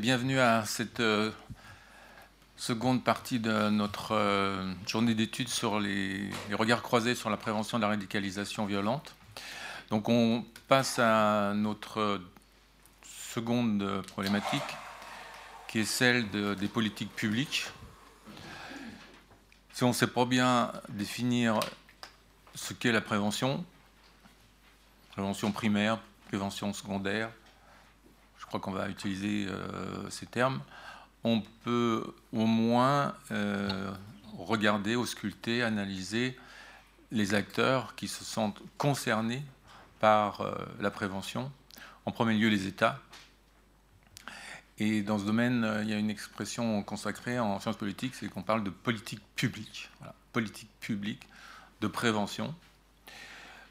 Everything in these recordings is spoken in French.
Bienvenue à cette euh, seconde partie de notre euh, journée d'études sur les, regards croisés sur la prévention de la radicalisation violente. Donc on passe à notre seconde problématique qui est celle des politiques publiques. Si on ne sait pas bien définir ce qu'est la prévention, prévention primaire, prévention secondaire, crois qu'on va utiliser euh, ces termes, on peut au moins euh, regarder, ausculter, analyser les acteurs qui se sentent concernés par euh, la prévention. En premier lieu, les États. Et dans ce domaine, il y a une expression consacrée en sciences politiques, c'est qu'on parle de politique publique. politique publique de prévention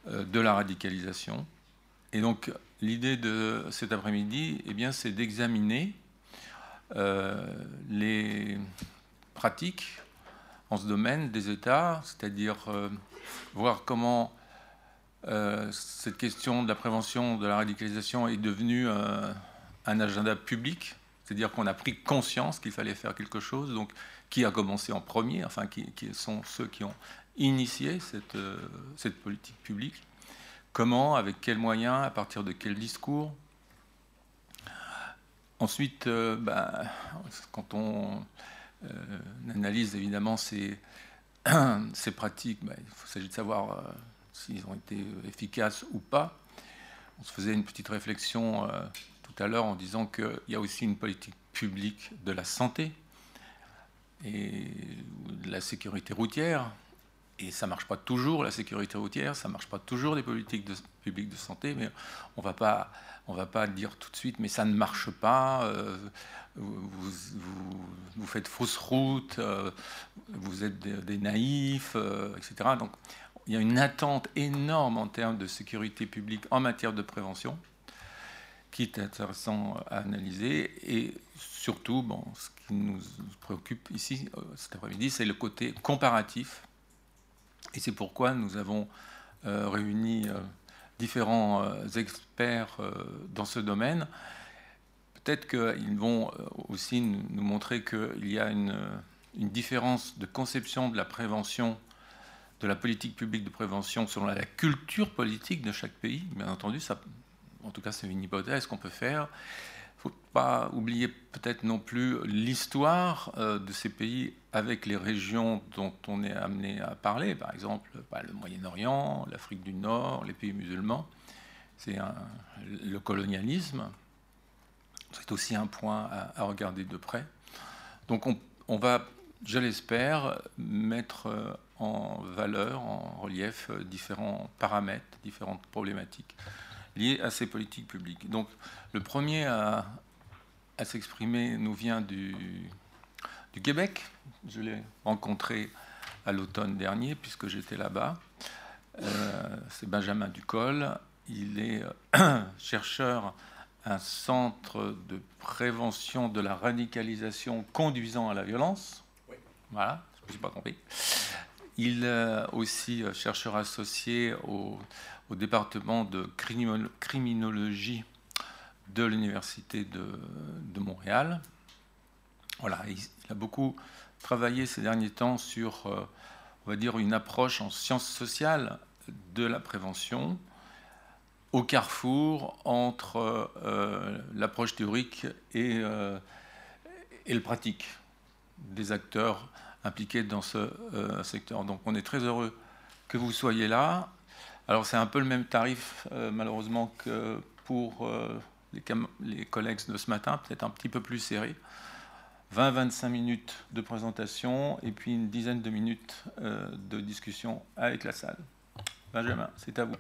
de la radicalisation. Et donc, l'idée de cet après-midi, eh c'est d'examiner euh, les pratiques en ce domaine des États, c'est-à-dire euh, voir comment euh, cette question de la prévention de la radicalisation est devenue un agenda public, c'est-à-dire qu'on a pris conscience qu'il fallait faire quelque chose. Donc, qui a commencé en premier, enfin, qui, sont ceux qui ont initié cette politique publique? Comment, avec quels moyens, à partir de quel discours Ensuite, euh, bah, quand on euh, analyse évidemment ces, pratiques, bah, il s'agit de savoir euh, s'ils ont été efficaces ou pas. On se faisait une petite réflexion tout à l'heure en disant qu'il y a aussi une politique publique de la santé et de la sécurité routière, et ça ne marche pas toujours, la sécurité routière, ça ne marche pas toujours les politiques de, publiques de santé, mais on ne va pas dire tout de suite, mais ça ne marche pas, euh, vous, faites fausse route, euh, vous êtes des, naïfs, euh, etc. Donc il y a une attente énorme en termes de sécurité publique en matière de prévention, qui est intéressant à analyser, et surtout, bon, ce qui nous préoccupe ici cet après-midi, c'est le côté comparatif et c'est pourquoi nous avons euh, réuni euh, différents euh, experts dans ce domaine. Peut-être qu'ils vont aussi nous montrer qu'il y a une, différence de conception de la prévention, de la politique publique de prévention selon la culture politique de chaque pays. Bien entendu, en tout cas, c'est une hypothèse qu'on peut faire faut pas oublier peut-être non plus l'histoire de ces pays avec les régions dont on est amené à parler, par exemple bah, le Moyen-Orient, l'Afrique du Nord, les pays musulmans. C'est le colonialisme. C'est aussi un point à, regarder de près. Donc on, va, je l'espère, mettre euh, en valeur, en relief, euh, différents paramètres, différentes problématiques liées à ces politiques publiques. Donc le premier à, s'exprimer nous vient du, du Québec. Je l'ai rencontré à l'automne dernier puisque j'étais là-bas. Euh, c'est Benjamin Ducol. Il est euh, chercheur à un centre de prévention de la radicalisation conduisant à la violence. Voilà, je ne pas compris. Il est euh, aussi chercheur associé au, au département de criminologie de l'Université de, Montréal. Voilà, il, a beaucoup travaillé ces derniers temps sur, euh, on va dire, une approche en sciences sociales de la prévention au carrefour entre euh, l'approche théorique et, euh, et, le pratique des acteurs impliqués dans ce secteur. Donc on est très heureux que vous soyez là. Alors c'est un peu le même tarif malheureusement que pour les, collègues de ce matin, peut-être un petit peu plus serré. 20-25 minutes de présentation et puis une dizaine de minutes euh, de discussion avec la salle. Benjamin, c'est à vous.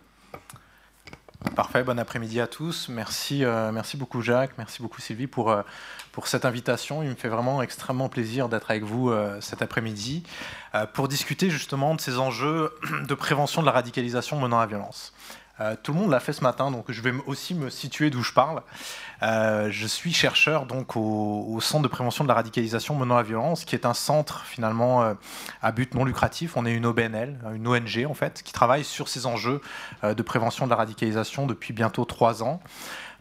Parfait, bon après-midi à tous. Merci, euh, merci beaucoup Jacques, merci beaucoup Sylvie pour, euh, pour cette invitation. Il me fait vraiment extrêmement plaisir d'être avec vous cet après-midi pour discuter justement de ces enjeux de prévention de la radicalisation menant à la violence. Euh, tout le monde l'a fait ce matin, donc je vais aussi me situer d'où je parle. Euh, je suis chercheur donc au, Centre de prévention de la radicalisation menant à la violence, qui est un centre finalement euh, à but non lucratif. On est une OBNL, une ONG en fait, qui travaille sur ces enjeux de prévention de la radicalisation depuis bientôt trois ans.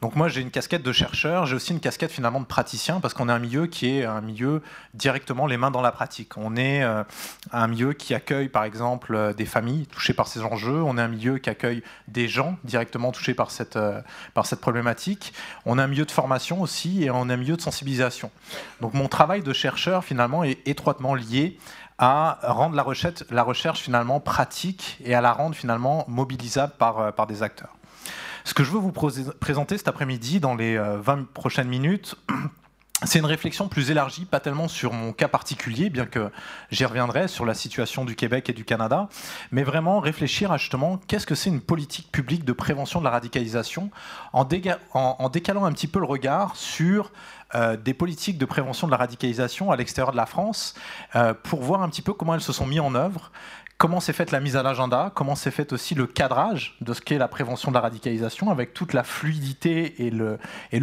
Donc moi j'ai une casquette de chercheur, j'ai aussi une casquette finalement de praticien parce qu'on est un milieu qui est un milieu directement les mains dans la pratique. On est euh, un milieu qui accueille par exemple euh, des familles touchées par ces enjeux, on est un milieu qui accueille des gens directement touchés par cette, euh, par cette problématique, on est un milieu de formation aussi et on est un milieu de sensibilisation. Donc mon travail de chercheur finalement est étroitement lié à rendre la recherche, la recherche finalement pratique et à la rendre finalement mobilisable par, par des acteurs. Ce que je veux vous présenter cet après-midi, dans les 20 euh, prochaines minutes, c'est une réflexion plus élargie, pas tellement sur mon cas particulier, bien que j'y reviendrai, sur la situation du Québec et du Canada, mais vraiment réfléchir à justement qu'est-ce que c'est une politique publique de prévention de la radicalisation, en, décalant un petit peu le regard sur euh, des politiques de prévention de la radicalisation à l'extérieur de la France, euh, pour voir un petit peu comment elles se sont mises en œuvre, comment s'est faite la mise à l'agenda, comment s'est fait aussi le cadrage de ce qu'est la prévention de la radicalisation, avec toute la fluidité et le,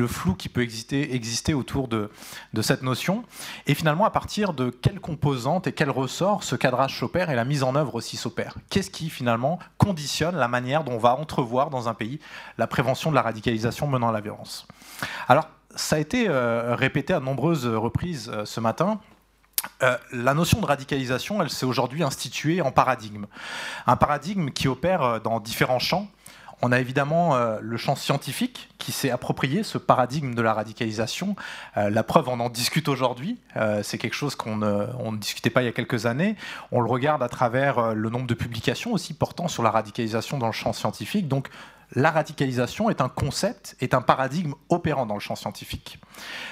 flou qui peut exister, autour de, de cette notion, et finalement à partir de quelles composantes et quels ressorts ce cadrage s'opère et la mise en œuvre aussi s'opère? Qu'est-ce qui finalement conditionne la manière dont on va entrevoir dans un pays la prévention de la radicalisation menant à la violence? Alors, ça a été euh, répété à nombreuses reprises euh, ce matin. Euh, la notion de radicalisation, elle s'est aujourd'hui instituée en paradigme. Un paradigme qui opère euh, dans différents champs. On a évidemment euh, le champ scientifique qui s'est approprié ce paradigme de la radicalisation. la preuve, on en discute aujourd'hui. c'est quelque chose qu'on ne discutait pas il y a quelques années. On le regarde à travers le nombre de publications aussi portant sur la radicalisation dans le champ scientifique. Donc, la radicalisation est un concept, est un paradigme opérant dans le champ scientifique.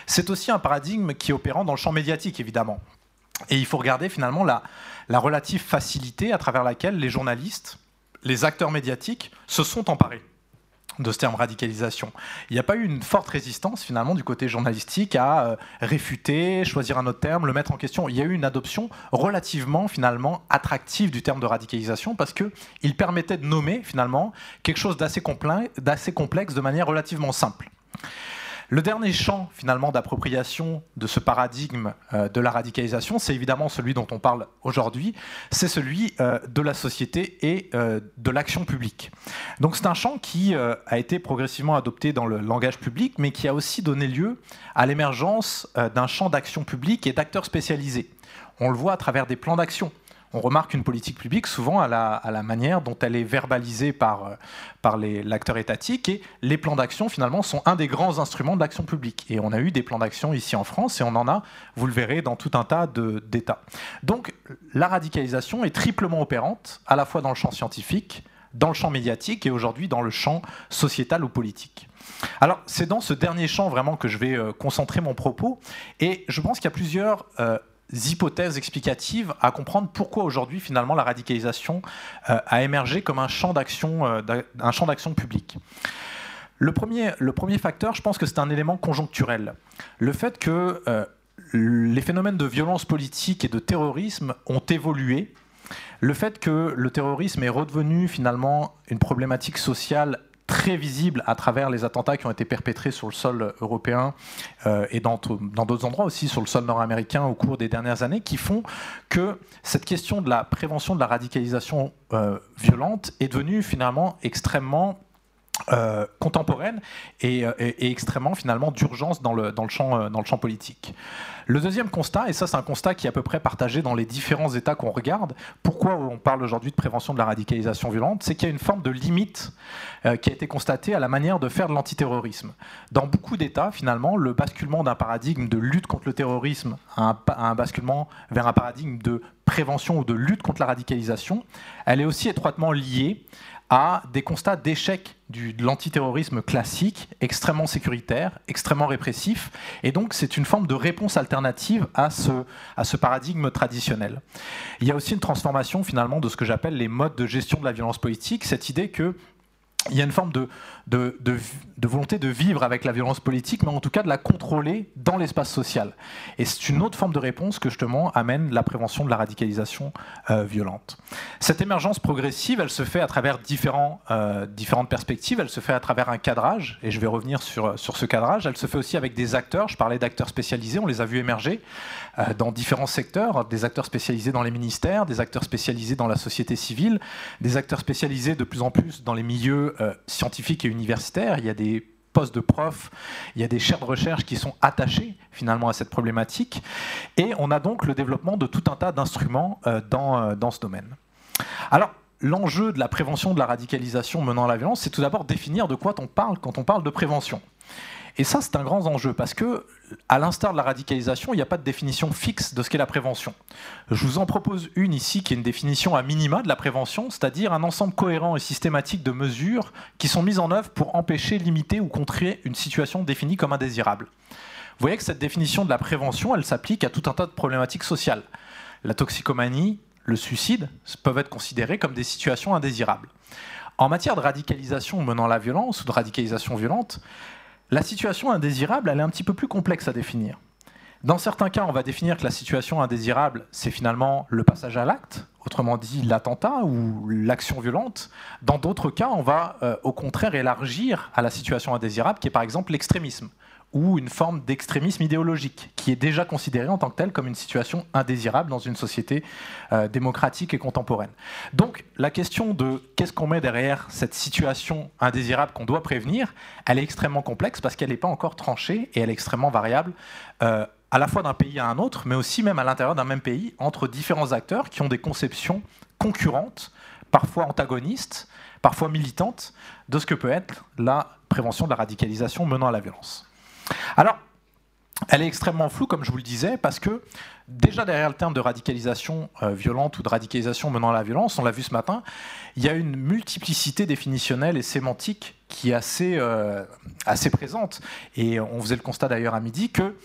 C'est aussi un paradigme qui est opérant dans le champ médiatique, évidemment. Et il faut regarder finalement la, relative facilité à travers laquelle les journalistes, les acteurs médiatiques se sont emparés de ce terme radicalisation. Il n'y a pas eu une forte résistance finalement du côté journalistique à euh, réfuter, choisir un autre terme, le mettre en question. Il y a eu une adoption relativement finalement attractive du terme de radicalisation parce qu'il permettait de nommer finalement quelque chose d'assez complexe de manière relativement simple. Le dernier champ finalement d'appropriation de ce paradigme euh, de la radicalisation, c'est évidemment celui dont on parle aujourd'hui, c'est celui euh, de la société et euh, de l'action publique. Donc c'est un champ qui a été progressivement adopté dans le langage public, mais qui a aussi donné lieu à l'émergence d'un champ d'action publique et d'acteurs spécialisés. On le voit à travers des plans d'action on remarque une politique publique souvent à la, manière dont elle est verbalisée par, euh, l'acteur étatique. Et les plans d'action, finalement, sont un des grands instruments de l'action publique. Et on a eu des plans d'action ici en France, et on en a, vous le verrez, dans tout un tas d'États. Donc la radicalisation est triplement opérante, à la fois dans le champ scientifique, dans le champ médiatique et aujourd'hui dans le champ sociétal ou politique. Alors, c'est dans ce dernier champ vraiment que je vais euh, concentrer mon propos. Et je pense qu'il y a plusieurs euh, hypothèses explicatives à comprendre pourquoi aujourd'hui finalement la radicalisation euh, a émergé comme un champ d'action euh, un champ d'action public. Le premier, le premier facteur, je pense que c'est un élément conjoncturel. Le fait que euh, les phénomènes de violence politique et de terrorisme ont évolué, le fait que le terrorisme est redevenu finalement une problématique sociale très visible à travers les attentats qui ont été perpétrés sur le sol européen euh, et dans d'autres endroits aussi, sur le sol nord-américain au cours des dernières années, qui font que cette question de la prévention de la radicalisation euh, violente est devenue finalement extrêmement euh, contemporaine et, extrêmement finalement d'urgence dans le, dans, le champ, politique. Le deuxième constat, et ça c'est un constat qui est à peu près partagé dans les différents États qu'on regarde, pourquoi on parle aujourd'hui de prévention de la radicalisation violente, c'est qu'il y a une forme de limite euh, qui a été constatée à la manière de faire de l'antiterrorisme. Dans beaucoup d'États, finalement, le basculement d'un paradigme de lutte contre le terrorisme à un basculement vers un paradigme de prévention ou de lutte contre la radicalisation, elle est aussi étroitement liée à des constats d'échec de l'antiterrorisme classique, extrêmement sécuritaire, extrêmement répressif. Et donc, c'est une forme de réponse alternative à ce, à ce paradigme traditionnel. Il y a aussi une transformation, finalement, de ce que j'appelle les modes de gestion de la violence politique, cette idée que il y a une forme de, volonté de vivre avec la violence politique, mais en tout cas de la contrôler dans l'espace social. Et c'est une autre forme de réponse que justement amène la prévention de la radicalisation euh, violente. Cette émergence progressive, elle se fait à travers euh, différentes perspectives, elle se fait à travers un cadrage, et je vais revenir sur, sur ce cadrage, elle se fait aussi avec des acteurs, je parlais d'acteurs spécialisés, on les a vus émerger euh, dans différents secteurs, des acteurs spécialisés dans les ministères, des acteurs spécialisés dans la société civile, des acteurs spécialisés de plus en plus dans les milieux euh, scientifiques et universitaires. Il y a des postes de profs, il y a des chaires de recherche qui sont attachées finalement à cette problématique, et on a donc le développement de tout un tas d'instruments euh, dans, euh, dans ce domaine. Alors, l'enjeu de la prévention de la radicalisation menant à la violence, c'est tout d'abord définir de quoi on parle quand on parle de prévention. Et ça, c'est un grand enjeu parce que, à l'instar de la radicalisation, il n'y a pas de définition fixe de ce qu'est la prévention. Je vous en propose une ici qui est une définition à minima de la prévention, c'est-à-dire un ensemble cohérent et systématique de mesures qui sont mises en œuvre pour empêcher, limiter ou contrer une situation définie comme indésirable. Vous voyez que cette définition de la prévention, elle s'applique à tout un tas de problématiques sociales. La toxicomanie, le suicide peuvent être considérés comme des situations indésirables. En matière de radicalisation menant la violence ou de radicalisation violente, la situation indésirable, elle est un petit peu plus complexe à définir. Dans certains cas, on va définir que la situation indésirable, c'est finalement le passage à l'acte, autrement dit l'attentat ou l'action violente. Dans d'autres cas, on va euh, au contraire élargir à la situation indésirable, qui est par exemple l'extrémisme ou une forme d'extrémisme idéologique, qui est déjà considérée en tant que telle comme une situation indésirable dans une société euh, démocratique et contemporaine. Donc la question de qu'est-ce qu'on met derrière cette situation indésirable qu'on doit prévenir, elle est extrêmement complexe parce qu'elle n'est pas encore tranchée et elle est extrêmement variable. Euh, à la fois d'un pays à un autre, mais aussi même à l'intérieur d'un même pays, entre différents acteurs qui ont des conceptions concurrentes, parfois antagonistes, parfois militantes, de ce que peut être la prévention de la radicalisation menant à la violence. Alors, elle est extrêmement floue, comme je vous le disais, parce que déjà derrière le terme de radicalisation euh, violente ou de radicalisation menant à la violence, on l'a vu ce matin, il y a une multiplicité définitionnelle et sémantique qui est assez, euh, assez présente. Et on faisait le constat d'ailleurs à midi que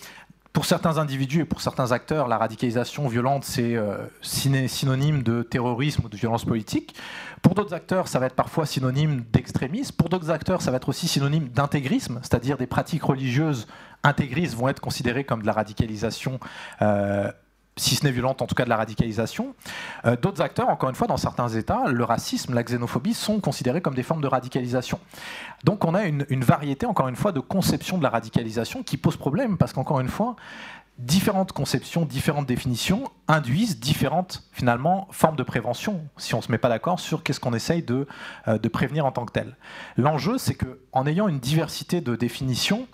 pour certains individus et pour certains acteurs, la radicalisation violente, c'est euh, synonyme de terrorisme ou de violence politique. Pour d'autres acteurs, ça va être parfois synonyme d'extrémisme. Pour d'autres acteurs, ça va être aussi synonyme d'intégrisme, c'est-à-dire des pratiques religieuses intégristes vont être considérées comme de la radicalisation euh, si ce n'est violente, en tout cas de la radicalisation. Euh, d'autres acteurs, encore une fois, dans certains États, le racisme, la xénophobie sont considérés comme des formes de radicalisation. Donc on a une, variété, encore une fois, de conceptions de la radicalisation qui pose problème, parce qu'encore une fois, différentes conceptions, différentes définitions induisent différentes finalement formes de prévention si on ne se met pas d'accord sur qu'est-ce qu'on essaye de, euh, de, prévenir en tant que tel. L'enjeu, c'est qu'en ayant une diversité de définitions,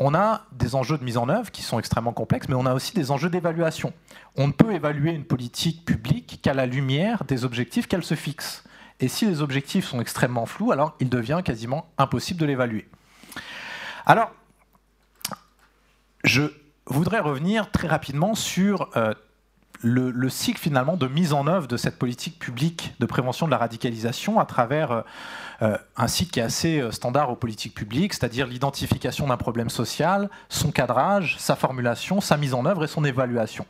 on a des enjeux de mise en œuvre qui sont extrêmement complexes, mais on a aussi des enjeux d'évaluation. On ne peut évaluer une politique publique qu'à la lumière des objectifs qu'elle se fixe. Et si les objectifs sont extrêmement flous, alors il devient quasiment impossible de l'évaluer. Alors, je voudrais revenir très rapidement sur euh, le, cycle finalement de mise en œuvre de cette politique publique de prévention de la radicalisation à travers euh, euh, un cycle qui est assez euh, standard aux politiques publiques, c'est-à-dire l'identification d'un problème social, son cadrage, sa formulation, sa mise en œuvre et son évaluation.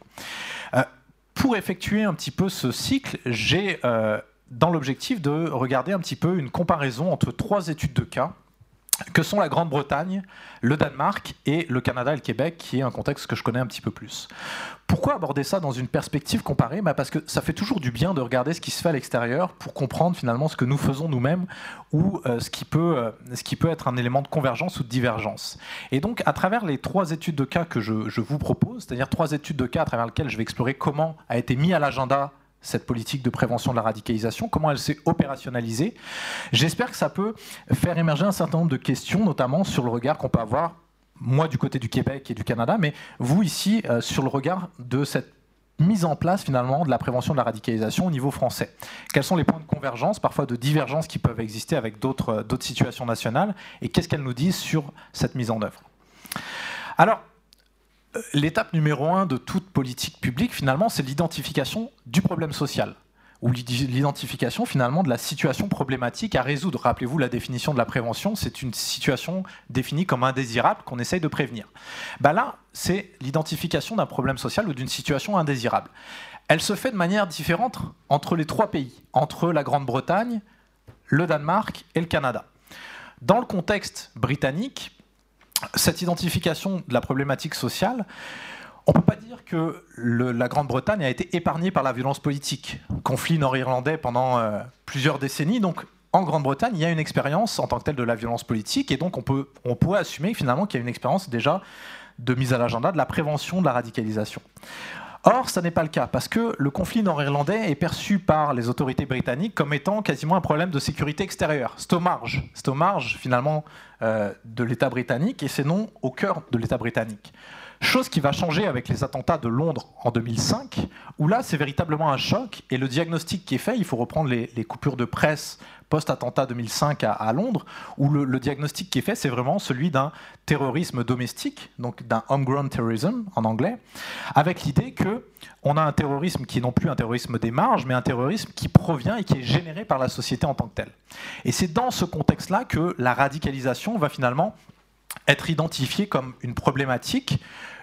pour effectuer un petit peu ce cycle, j'ai dans l'objectif de regarder un petit peu une comparaison entre trois études de cas que sont la Grande-Bretagne, le Danemark et le Canada et le Québec, qui est un contexte que je connais un petit peu plus. Pourquoi aborder ça dans une perspective comparée? Bah Parce que ça fait toujours du bien de regarder ce qui se fait à l'extérieur pour comprendre finalement ce que nous faisons nous-mêmes ou euh, ce, qui peut, euh, ce qui peut être un élément de convergence ou de divergence. Et donc, à travers les trois études de cas que je, je vous propose, c'est-à-dire trois études de cas à travers lesquelles je vais explorer comment a été mis à l'agenda cette politique de prévention de la radicalisation, comment elle s'est opérationnalisée. J'espère que ça peut faire émerger un certain nombre de questions, notamment sur le regard qu'on peut avoir, moi du côté du Québec et du Canada, mais vous ici, euh, sur le regard de cette mise en place finalement de la prévention de la radicalisation au niveau français. Quels sont les points de convergence, parfois de divergence qui peuvent exister avec d'autres euh, situations nationales, et qu'est-ce qu'elles nous disent sur cette mise en œuvre? Alors, l'étape numéro un de toute politique publique, finalement, c'est l'identification du problème social ou l'identification finalement de la situation problématique à résoudre. Rappelez-vous la définition de la prévention, c'est une situation définie comme indésirable qu'on essaye de prévenir. Ben là, c'est l'identification d'un problème social ou d'une situation indésirable. Elle se fait de manière différente entre les trois pays, entre la Grande-Bretagne, le Danemark et le Canada. Dans le contexte britannique, cette identification de la problématique sociale, on ne peut pas dire que la Grande-Bretagne a été épargnée par la violence politique. Conflit nord-irlandais pendant euh, plusieurs décennies, donc en Grande-Bretagne, il y a une expérience en tant que telle de la violence politique, et donc on, peut, on pourrait assumer finalement qu'il y a une expérience déjà de mise à l'agenda de la prévention de la radicalisation. Or, ça n'est pas le cas, parce que le conflit nord-irlandais est perçu par les autorités britanniques comme étant quasiment un problème de sécurité extérieure. C'est au marge, c'est au marge finalement euh, de l'État britannique, et c'est non au cœur de l'État britannique. Chose qui va changer avec les attentats de Londres en 2005, où là c'est véritablement un choc, et le diagnostic qui est fait, il faut reprendre les coupures de presse post-attentat 2005 à, Londres, où le, diagnostic qui est fait, c'est vraiment celui d'un terrorisme domestique, donc d'un homegrown terrorism en anglais, avec l'idée que on a un terrorisme qui est non plus un terrorisme des marges, mais un terrorisme qui provient et qui est généré par la société en tant que telle. Et c'est dans ce contexte-là que la radicalisation va finalement être identifiée comme une problématique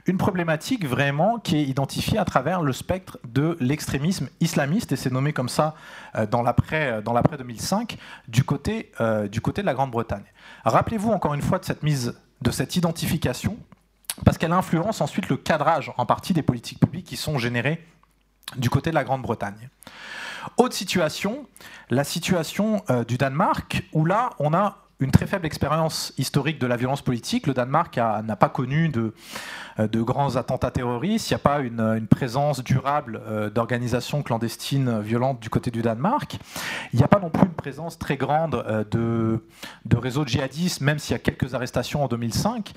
une problématique vraiment qui est identifiée à travers le spectre de l'extrémisme islamiste, et c'est nommé comme ça euh, dans l'après 2005, du côté, euh, du côté de la Grande-Bretagne. Rappelez-vous encore une fois de cette mise, de cette identification, parce qu'elle influence ensuite le cadrage en partie des politiques publiques qui sont générées du côté de la Grande-Bretagne. Autre situation, la situation euh, du Danemark, où là, on a une très faible expérience historique de la violence politique. Le Danemark n'a pas connu de, euh, de, grands attentats terroristes. Il n'y a pas une, présence durable euh, d'organisations clandestines violentes du côté du Danemark. Il n'y a pas non plus une présence très grande euh, de, de réseaux djihadistes, même s'il y a quelques arrestations en 2005.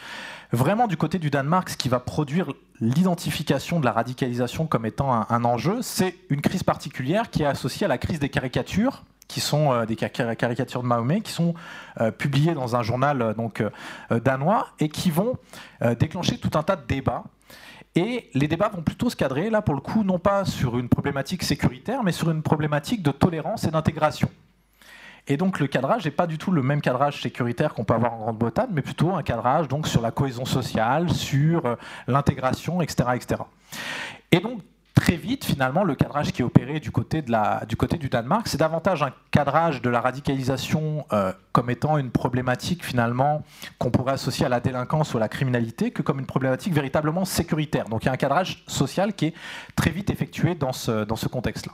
Vraiment, du côté du Danemark, ce qui va produire l'identification de la radicalisation comme étant un enjeu, c'est une crise particulière qui est associée à la crise des caricatures qui sont euh, des caricatures de Mahomet, qui sont euh, publiées dans un journal euh, donc, danois et qui vont déclencher tout un tas de débats. Et les débats vont plutôt se cadrer, là pour le coup, non pas sur une problématique sécuritaire, mais sur une problématique de tolérance et d'intégration. Et donc le cadrage n'est pas du tout le même cadrage sécuritaire qu'on peut avoir en Grande-Bretagne, mais plutôt un cadrage donc sur la cohésion sociale, sur l'intégration, etc., etc. Et donc très vite, finalement, le cadrage qui est opéré du côté, du, Danemark, c'est davantage un cadrage de la radicalisation euh, comme étant une problématique, finalement, qu'on pourrait associer à la délinquance ou à la criminalité, que comme une problématique véritablement sécuritaire. Donc il y a un cadrage social qui est très vite effectué dans ce, contexte-là.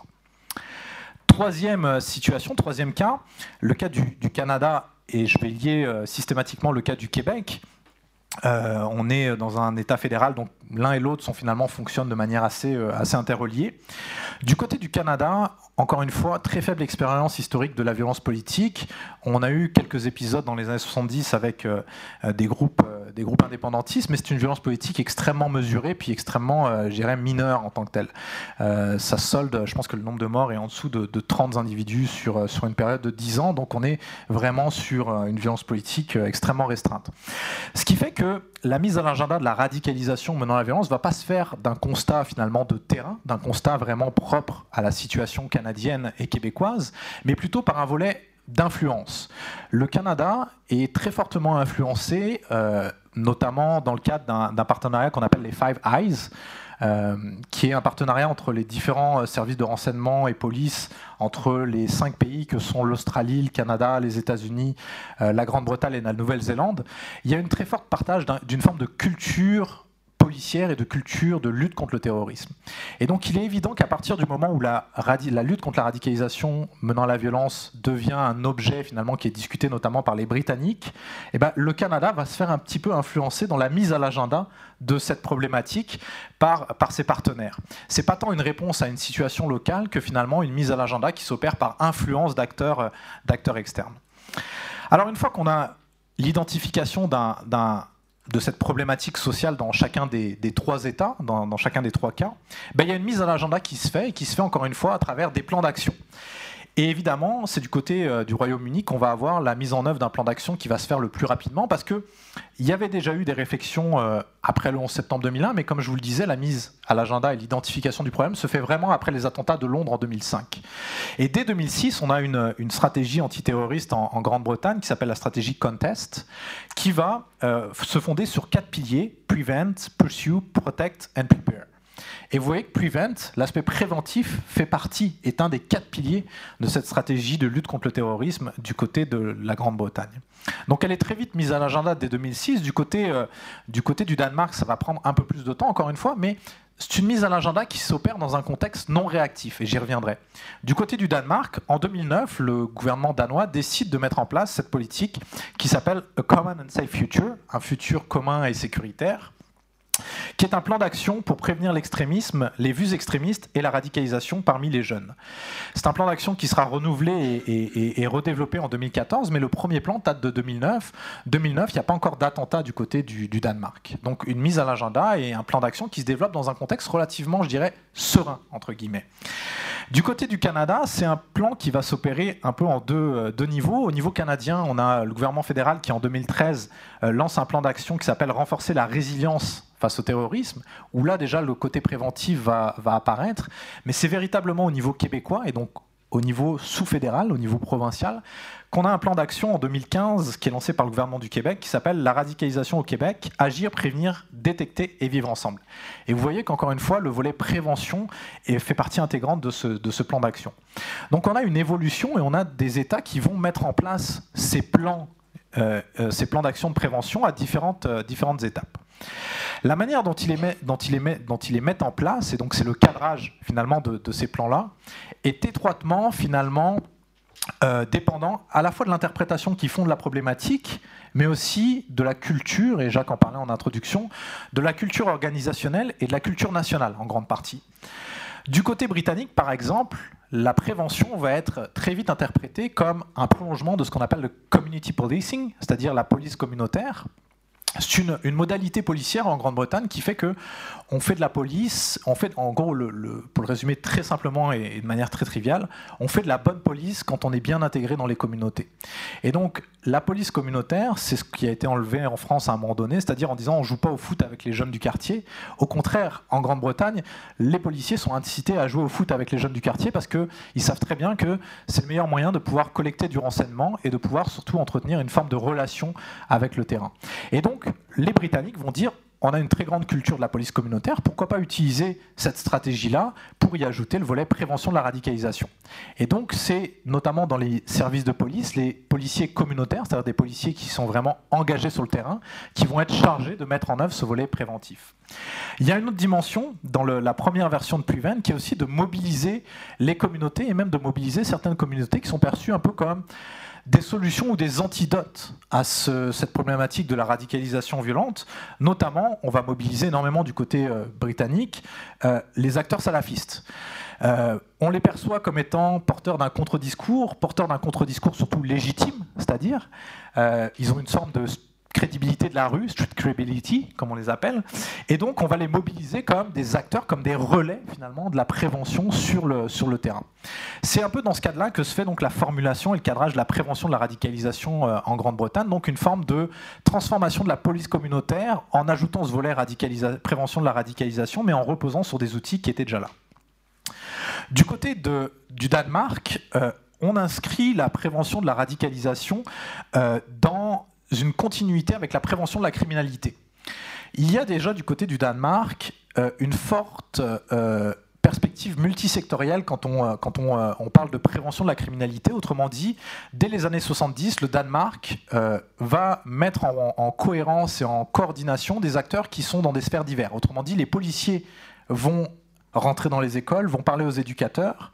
Troisième euh, situation, troisième cas, le cas du, du Canada, et je vais lier euh, systématiquement le cas du Québec. On est dans un État fédéral, donc l'un et l'autre sont finalement fonctionnent de manière assez, euh, interreliée. Du côté du Canada, encore une fois, très faible expérience historique de la violence politique. On a eu quelques épisodes dans les années 70 avec euh, des, groupes, euh, des groupes indépendantistes, mais c'est une violence politique extrêmement mesurée, puis extrêmement, je dirais, mineure en tant que telle. ça solde, je pense que le nombre de morts est en dessous de, 30 individus sur, sur une période de 10 ans, donc on est vraiment sur une violence politique extrêmement restreinte. Ce qui fait que la mise à l'agenda de la radicalisation menant la violence ne va pas se faire d'un constat finalement de terrain, d'un constat vraiment propre à la situation canadienne et québécoise, mais plutôt par un volet d'influence. Le Canada est très fortement influencé, euh, notamment dans le cadre d'un partenariat qu'on appelle les Five Eyes, euh, qui est un partenariat entre les différents euh, services de renseignement et police entre les cinq pays que sont l'Australie, le Canada, les États-Unis, euh, la Grande-Bretagne et la Nouvelle-Zélande. Il y a une très forte partage d'une forme de culture policière et de culture de lutte contre le terrorisme. Et donc il est évident qu'à partir du moment où la, lutte contre la radicalisation menant à la violence devient un objet finalement qui est discuté notamment par les Britanniques, eh ben, le Canada va se faire un petit peu influencer dans la mise à l'agenda de cette problématique par, par ses partenaires. C'est pas tant une réponse à une situation locale que finalement une mise à l'agenda qui s'opère par influence d'acteurs externes. Alors une fois qu'on a l'identification d'un de cette problématique sociale dans chacun des, trois États, dans, chacun des trois cas, ben, il y a une mise à l'agenda qui se fait et qui se fait encore une fois à travers des plans d'action. Et évidemment, c'est du côté euh, du Royaume-Uni qu'on va avoir la mise en œuvre d'un plan d'action qui va se faire le plus rapidement parce qu'il y avait déjà eu des réflexions euh, après le 11 septembre 2001, mais comme je vous le disais, la mise à l'agenda et l'identification du problème se fait vraiment après les attentats de Londres en 2005. Et dès 2006, on a une, stratégie antiterroriste en, Grande-Bretagne qui s'appelle la stratégie Contest, qui va euh, se fonder sur quatre piliers Prevent, Pursue, Protect and Prepare. Et vous voyez que Prevent, l'aspect préventif, fait partie, est un des quatre piliers de cette stratégie de lutte contre le terrorisme du côté de la Grande-Bretagne. Donc elle est très vite mise à l'agenda dès 2006. Du côté, euh, du côté du Danemark, ça va prendre un peu plus de temps, encore une fois, mais c'est une mise à l'agenda qui s'opère dans un contexte non réactif, et j'y reviendrai. Du côté du Danemark, en 2009, le gouvernement danois décide de mettre en place cette politique qui s'appelle A Common and Safe Future, un futur commun et sécuritaire, qui est un plan d'action pour prévenir l'extrémisme, les vues extrémistes et la radicalisation parmi les jeunes. C'est un plan d'action qui sera renouvelé et, redéveloppé en 2014, mais le premier plan date de 2009. 2009, il n'y a pas encore d'attentat du côté du, du Danemark. Donc une mise à l'agenda et un plan d'action qui se développe dans un contexte relativement, je dirais, serein, entre guillemets. Du côté du Canada, c'est un plan qui va s'opérer un peu en deux, euh, niveaux. Au niveau canadien, on a le gouvernement fédéral qui, en 2013, euh, lance un plan d'action qui s'appelle Renforcer la résilience face au terrorisme, où là déjà le côté préventif va, va apparaître, mais c'est véritablement au niveau québécois et donc au niveau sous-fédéral, au niveau provincial, qu'on a un plan d'action en 2015 qui est lancé par le gouvernement du Québec qui s'appelle La radicalisation au Québec, agir, prévenir, détecter et vivre ensemble. Et vous voyez qu'encore une fois, le volet prévention fait partie intégrante de ce, plan d'action. Donc on a une évolution et on a des États qui vont mettre en place ces plans, euh, euh, d'action de prévention à différentes, euh, étapes. La manière dont ils les, dont les mettent en place, et donc c'est le cadrage finalement de ces plans-là, est étroitement finalement euh, dépendant à la fois de l'interprétation qu'ils font de la problématique, mais aussi de la culture, et Jacques en parlait en introduction, de la culture organisationnelle et de la culture nationale en grande partie. Du côté britannique, par exemple, la prévention va être très vite interprétée comme un prolongement de ce qu'on appelle le community policing, c'est-à-dire la police communautaire, c'est une, modalité policière en Grande-Bretagne qui fait que on fait de la police, on fait, en gros, pour le résumer très simplement et, de manière très triviale, on fait de la bonne police quand on est bien intégré dans les communautés. Et donc, la police communautaire, c'est ce qui a été enlevé en France à un moment donné, c'est-à-dire en disant on joue pas au foot avec les jeunes du quartier. Au contraire, en Grande-Bretagne, les policiers sont incités à jouer au foot avec les jeunes du quartier parce qu'ils savent très bien que c'est le meilleur moyen de pouvoir collecter du renseignement et de pouvoir surtout entretenir une forme de relation avec le terrain. Et donc, les Britanniques vont dire on a une très grande culture de la police communautaire, pourquoi pas utiliser cette stratégie-là pour y ajouter le volet prévention de la radicalisation? Et donc, c'est notamment dans les services de police, les policiers communautaires, c'est-à-dire des policiers qui sont vraiment engagés sur le terrain, qui vont être chargés de mettre en œuvre ce volet préventif. Il y a une autre dimension dans la première version de Prevent qui est aussi de mobiliser les communautés et même de mobiliser certaines communautés qui sont perçues un peu comme des solutions ou des antidotes à cette problématique de la radicalisation violente. Notamment, on va mobiliser énormément du côté euh, britannique euh, les acteurs salafistes. Euh, on les perçoit comme étant porteurs d'un contre-discours, porteurs d'un contre-discours surtout légitime, c'est-à-dire ils ont une sorte de crédibilité de la rue, street credibility, comme on les appelle. Et donc, on va les mobiliser comme des acteurs, comme des relais, finalement, de la prévention sur le, sur le terrain. C'est un peu dans ce cadre-là que se fait donc la formulation et le cadrage de la prévention de la radicalisation euh, en Grande-Bretagne, donc une forme de transformation de la police communautaire en ajoutant ce volet prévention de la radicalisation, mais en reposant sur des outils qui étaient déjà là. Du côté du Danemark, euh, on inscrit la prévention de la radicalisation euh, dans une continuité avec la prévention de la criminalité. Il y a déjà du côté du Danemark euh, une forte euh, perspective multisectorielle quand, on, euh, quand on, parle de prévention de la criminalité. Autrement dit, dès les années 70, le Danemark va mettre en, cohérence et en coordination des acteurs qui sont dans des sphères diverses. Autrement dit, les policiers vont rentrer dans les écoles, vont parler aux éducateurs,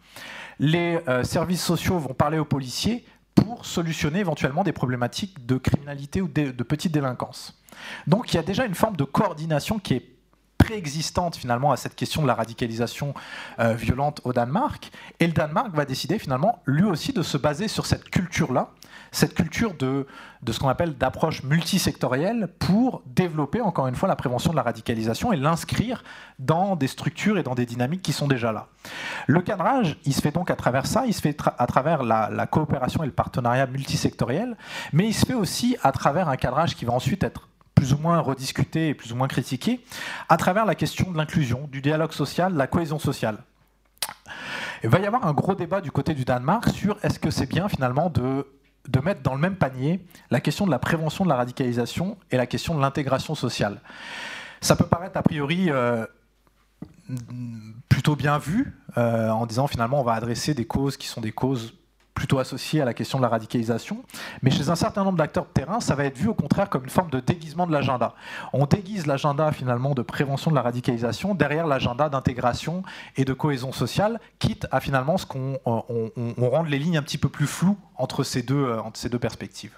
les services sociaux vont parler aux policiers, pour solutionner éventuellement des problématiques de criminalité ou de, petite délinquance. Donc il y a déjà une forme de coordination qui est préexistante finalement à cette question de la radicalisation euh, violente au Danemark. Et le Danemark va décider finalement lui aussi de se baser sur cette culture-là cette culture de, de ce qu'on appelle d'approche multisectorielle pour développer encore une fois la prévention de la radicalisation et l'inscrire dans des structures et dans des dynamiques qui sont déjà là. Le cadrage, il se fait donc à travers ça, il se fait à travers la, la coopération et le partenariat multisectoriel, mais il se fait aussi à travers un cadrage qui va ensuite être plus ou moins rediscuté et plus ou moins critiqué, à travers la question de l'inclusion, du dialogue social, de la cohésion sociale. Il va y avoir un gros débat du côté du Danemark sur est-ce que c'est bien finalement de de mettre dans le même panier la question de la prévention de la radicalisation et la question de l'intégration sociale. Ça peut paraître a priori euh, plutôt bien vu, euh, en disant finalement on va adresser des causes qui sont des causes plutôt associé à la question de la radicalisation. Mais chez un certain nombre d'acteurs de terrain, ça va être vu au contraire comme une forme de déguisement de l'agenda. On déguise l'agenda finalement de prévention de la radicalisation derrière l'agenda d'intégration et de cohésion sociale, quitte à finalement ce qu'on on, rende les lignes un petit peu plus floues entre ces deux, euh, entre ces deux perspectives.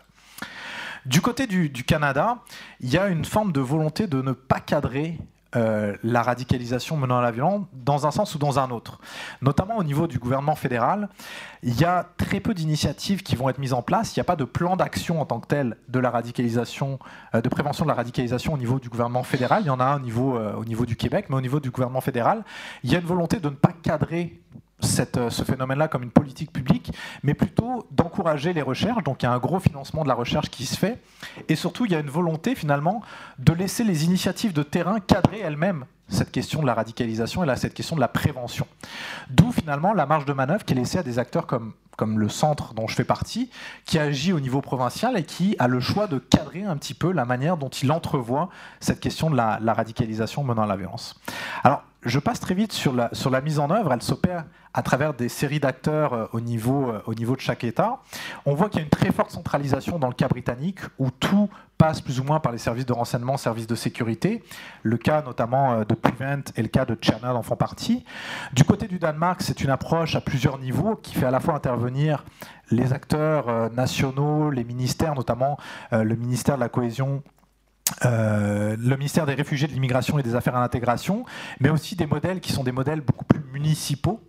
Du côté du, Canada, il y a une forme de volonté de ne pas cadrer euh, la radicalisation menant à la violence dans un sens ou dans un autre. Notamment au niveau du gouvernement fédéral, il y a très peu d'initiatives qui vont être mises en place. Il n'y a pas de plan d'action en tant que tel de la radicalisation, euh, de prévention de la radicalisation au niveau du gouvernement fédéral. Il y en a un euh, au niveau du Québec, mais au niveau du gouvernement fédéral, il y a une volonté de ne pas cadrer euh, ce phénomène-là comme une politique publique, mais plutôt d'encourager les recherches. Donc il y a un gros financement de la recherche qui se fait. Et surtout, il y a une volonté finalement de laisser les initiatives de terrain cadrer elles-mêmes cette question de la radicalisation et là, cette question de la prévention. D'où finalement la marge de manœuvre qui est laissée à des acteurs comme, comme le centre dont je fais partie, qui agit au niveau provincial et qui a le choix de cadrer un petit peu la manière dont il entrevoit cette question de la, la radicalisation menant à la violence. Alors, je passe très vite sur la, mise en œuvre. Elle s'opère à travers des séries d'acteurs euh, au, niveau, euh, au niveau de chaque État. On voit qu'il y a une très forte centralisation dans le cas britannique, où tout passe plus ou moins par les services de renseignement, services de sécurité. Le cas notamment euh, de Prevent et le cas de Channel en font partie. Du côté du Danemark, c'est une approche à plusieurs niveaux qui fait à la fois intervenir les acteurs nationaux, les ministères, notamment le ministère de la cohésion euh, le ministère des Réfugiés, de l'Immigration et des Affaires à l'intégration, mais aussi des modèles qui sont des modèles beaucoup plus municipaux,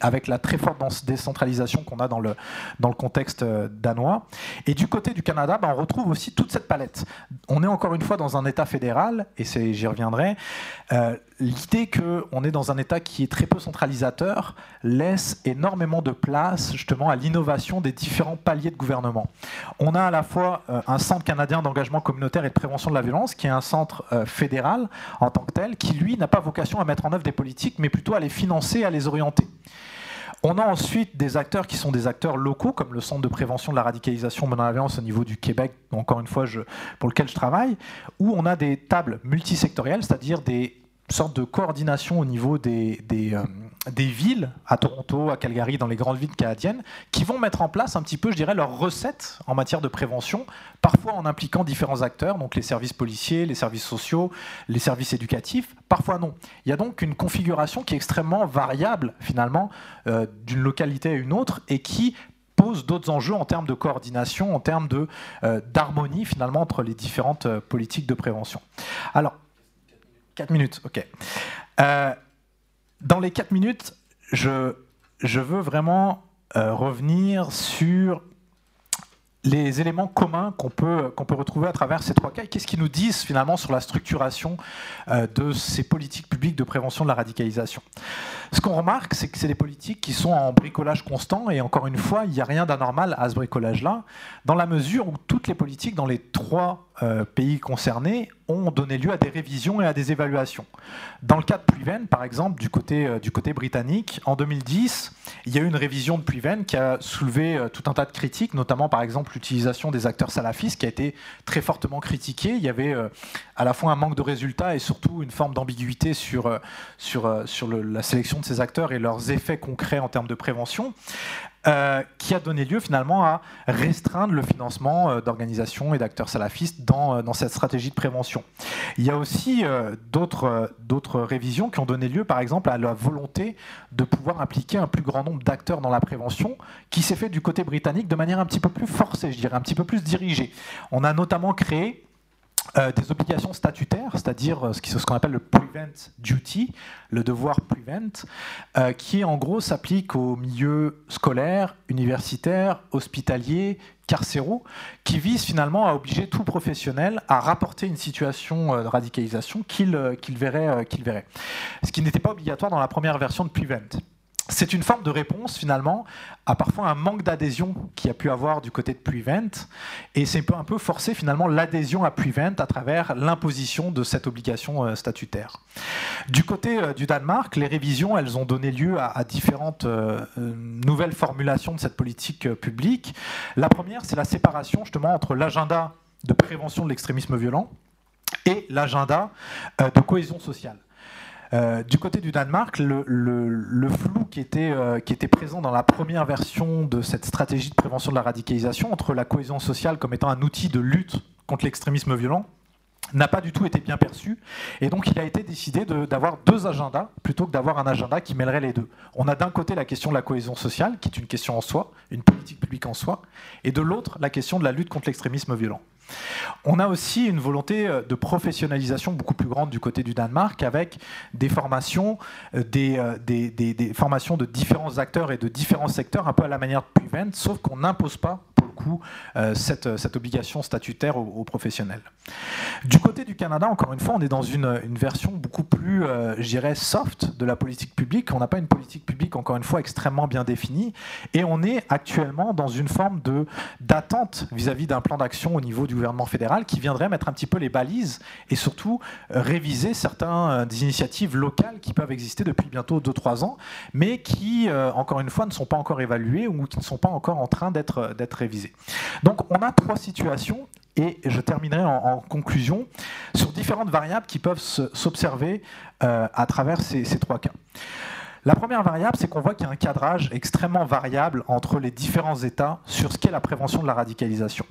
avec la très forte décentralisation qu'on a dans le, dans le contexte euh, danois. Et du côté du Canada, ben, on retrouve aussi toute cette palette. On est encore une fois dans un État fédéral, et j'y reviendrai. Euh, l'idée qu'on est dans un État qui est très peu centralisateur laisse énormément de place justement à l'innovation des différents paliers de gouvernement. On a à la fois euh, un centre canadien d'engagement communautaire et de prévention de la violence, qui est un centre fédéral en tant que tel, qui lui n'a pas vocation à mettre en œuvre des politiques, mais plutôt à les financer, à les orienter. On a ensuite des acteurs qui sont des acteurs locaux, comme le Centre de prévention de la radicalisation menant la violence au niveau du Québec, encore une fois, pour lequel je travaille, où on a des tables multisectorielles, c'est-à-dire des sorte de coordination au niveau euh, des, villes, à Toronto, à Calgary, dans les grandes villes canadiennes, qui vont mettre en place un petit peu, je dirais, leurs recettes en matière de prévention, parfois en impliquant différents acteurs, donc les services policiers, les services sociaux, les services éducatifs, parfois non. Il y a donc une configuration qui est extrêmement variable, finalement, euh, d'une localité à une autre, et qui pose d'autres enjeux en termes de coordination, en termes euh, d'harmonie, finalement, entre les différentes politiques de prévention. Alors, 4 minutes, ok. Euh, dans les 4 minutes, je, je veux vraiment euh, revenir sur les éléments communs qu'on peut, peut retrouver à travers ces trois cas et qu'est-ce qu'ils nous disent finalement sur la structuration euh, de ces politiques publiques de prévention de la radicalisation. Ce qu'on remarque, c'est que c'est des politiques qui sont en bricolage constant et encore une fois, il n'y a rien d'anormal à ce bricolage-là, dans la mesure où toutes les politiques dans les trois pays concernés ont donné lieu à des révisions et à des évaluations. Dans le cas de Preven, par exemple, du côté, euh, du côté britannique, en 2010, il y a eu une révision de Preven qui a soulevé euh, tout un tas de critiques, notamment par exemple l'utilisation des acteurs salafistes qui a été très fortement critiquée. Il y avait à la fois un manque de résultats et surtout une forme d'ambiguïté sur, sur, sur la sélection de ces acteurs et leurs effets concrets en termes de prévention. Euh, qui a donné lieu finalement à restreindre le financement euh, d'organisations et d'acteurs salafistes dans, euh, dans, cette stratégie de prévention. Il y a aussi d'autres révisions qui ont donné lieu par exemple à la volonté de pouvoir impliquer un plus grand nombre d'acteurs dans la prévention qui s'est fait du côté britannique de manière un petit peu plus forcée, je dirais, un petit peu plus dirigée. On a notamment créé euh, des obligations statutaires, c'est-à-dire euh, ce qu'on appelle le prevent duty, le devoir prevent, euh, qui en gros s'applique aux milieux scolaires, universitaires, hospitaliers, carcéraux, qui vise finalement à obliger tout professionnel à rapporter une situation de radicalisation qu'il verrait, verrait. Ce qui n'était pas obligatoire dans la première version de prevent c'est une forme de réponse finalement à parfois un manque d'adhésion qui a pu avoir du côté de Prevent, et c'est un peu forcer finalement l'adhésion à Prevent à travers l'imposition de cette obligation euh, statutaire. Du côté euh, du Danemark, les révisions, elles ont donné lieu à, différentes euh, nouvelles formulations de cette politique publique. La première, c'est la séparation justement entre l'agenda de prévention de l'extrémisme violent et l'agenda de cohésion sociale. Euh, du côté du Danemark, le, flou euh, qui était présent dans la première version de cette stratégie de prévention de la radicalisation entre la cohésion sociale comme étant un outil de lutte contre l'extrémisme violent n'a pas du tout été bien perçu. Et donc il a été décidé d'avoir deux agendas plutôt que d'avoir un agenda qui mêlerait les deux. On a d'un côté la question de la cohésion sociale, qui est une question en soi, une politique publique en soi, et de l'autre la question de la lutte contre l'extrémisme violent. On a aussi une volonté euh, de professionnalisation beaucoup plus grande du côté du Danemark avec des formations, euh, des, des, formations de différents acteurs et de différents secteurs, un peu à la manière de Prevent, sauf qu'on n'impose pas coup euh, cette, cette, obligation statutaire aux, professionnels. Du côté du Canada, encore une fois, on est dans une, version beaucoup plus, euh, je dirais, soft de la politique publique. On n'a pas une politique publique, encore une fois, extrêmement bien définie. Et on est actuellement dans une forme d'attente vis-à-vis d'un plan d'action au niveau du gouvernement fédéral qui viendrait mettre un petit peu les balises et surtout euh, réviser certaines des initiatives locales qui peuvent exister depuis bientôt 2-3 ans, mais qui, encore une fois, ne sont pas encore évaluées ou qui ne sont pas encore en train d'être révisées. Donc on a trois situations et je terminerai en, conclusion sur différentes variables qui peuvent s'observer euh, à travers ces, trois cas. La première variable, c'est qu'on voit qu'il y a un cadrage extrêmement variable entre les différents États sur ce qu'est la prévention de la radicalisation.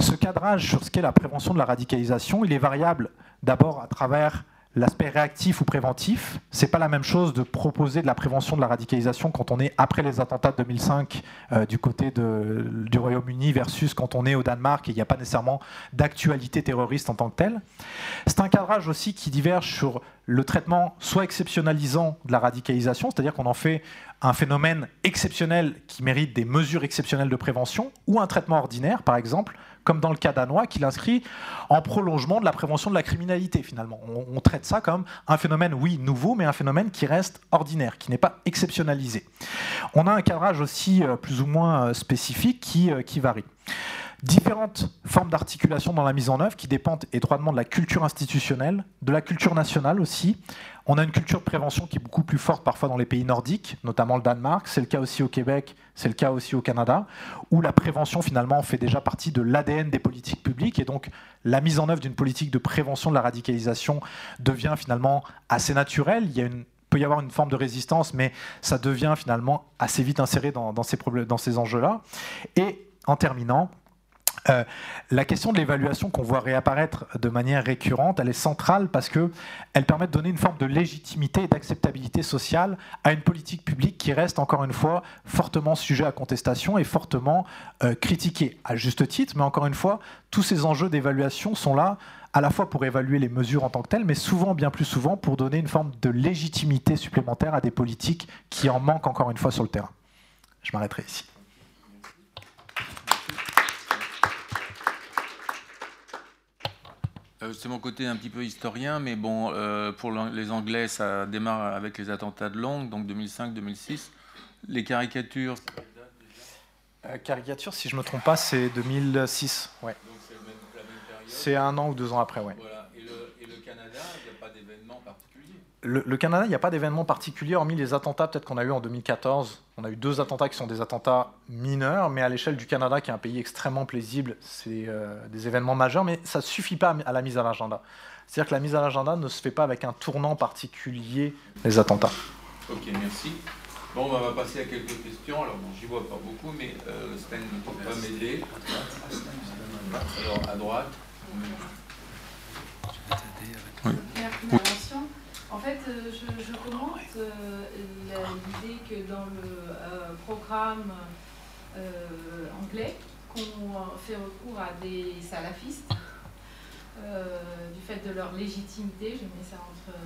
Ce cadrage sur ce qu'est la prévention de la radicalisation, il est variable d'abord à travers L'aspect réactif ou préventif, c'est pas la même chose de proposer de la prévention de la radicalisation quand on est après les attentats de 2005 euh, du côté du Royaume-Uni versus quand on est au Danemark et il n'y a pas nécessairement d'actualité terroriste en tant que telle. C'est un cadrage aussi qui diverge sur le traitement soit exceptionnalisant de la radicalisation, c'est-à-dire qu'on en fait un phénomène exceptionnel qui mérite des mesures exceptionnelles de prévention, ou un traitement ordinaire, par exemple, comme dans le cas danois, qui l'inscrit en prolongement de la prévention de la criminalité, finalement. On, traite ça comme un phénomène, oui, nouveau, mais un phénomène qui reste ordinaire, qui n'est pas exceptionnalisé. On a un cadrage aussi euh, plus ou moins euh, spécifique euh, qui varie différentes formes d'articulation dans la mise en œuvre qui dépendent étroitement de la culture institutionnelle, de la culture nationale aussi. On a une culture de prévention qui est beaucoup plus forte parfois dans les pays nordiques, notamment le Danemark, c'est le cas aussi au Québec, c'est le cas aussi au Canada, où la prévention finalement fait déjà partie de l'ADN des politiques publiques et donc la mise en œuvre d'une politique de prévention de la radicalisation devient finalement assez naturelle. Il peut y avoir une forme de résistance, mais ça devient finalement assez vite inséré dans ces enjeux-là. Et en terminant, euh, la question de l'évaluation qu'on voit réapparaître de manière récurrente, elle est centrale parce qu'elle permet de donner une forme de légitimité et d'acceptabilité sociale à une politique publique qui reste, encore une fois, fortement sujet à contestation et fortement euh, critiquée, à juste titre, mais encore une fois, tous ces enjeux d'évaluation sont là à la fois pour évaluer les mesures en tant que telles, mais souvent, bien plus souvent, pour donner une forme de légitimité supplémentaire à des politiques qui en manquent encore une fois sur le terrain. Je m'arrêterai ici. C'est mon côté un petit peu historien, mais bon, euh, pour les Anglais, ça démarre avec les attentats de Londres, donc 2005-2006. Les caricatures. Euh, caricature, si je ne me trompe pas, c'est 2006. Ouais. C'est un an ou deux ans après, ouais le, Canada, il n'y a pas d'événement le, Canada, il n'y a pas d'événement particulier, hormis les attentats peut-être qu'on a eu en 2014 on a eu deux attentats qui sont des attentats mineurs, mais à l'échelle du Canada, qui est un pays extrêmement plaisible, c'est euh, des événements majeurs, mais ça ne suffit pas à la mise à l'agenda. C'est-à-dire que la mise à l'agenda ne se fait pas avec un tournant particulier des attentats. Ok, merci. Bon, on va passer à quelques questions. Alors, bon, j'y vois pas beaucoup, mais euh, Sven ne peut pas m'aider. Alors, à droite. Oui. En fait, euh, je, commente euh, l'idée que dans le euh, programme anglais, qu'on fait recours à des salafistes, du fait de leur légitimité, je mets ça entre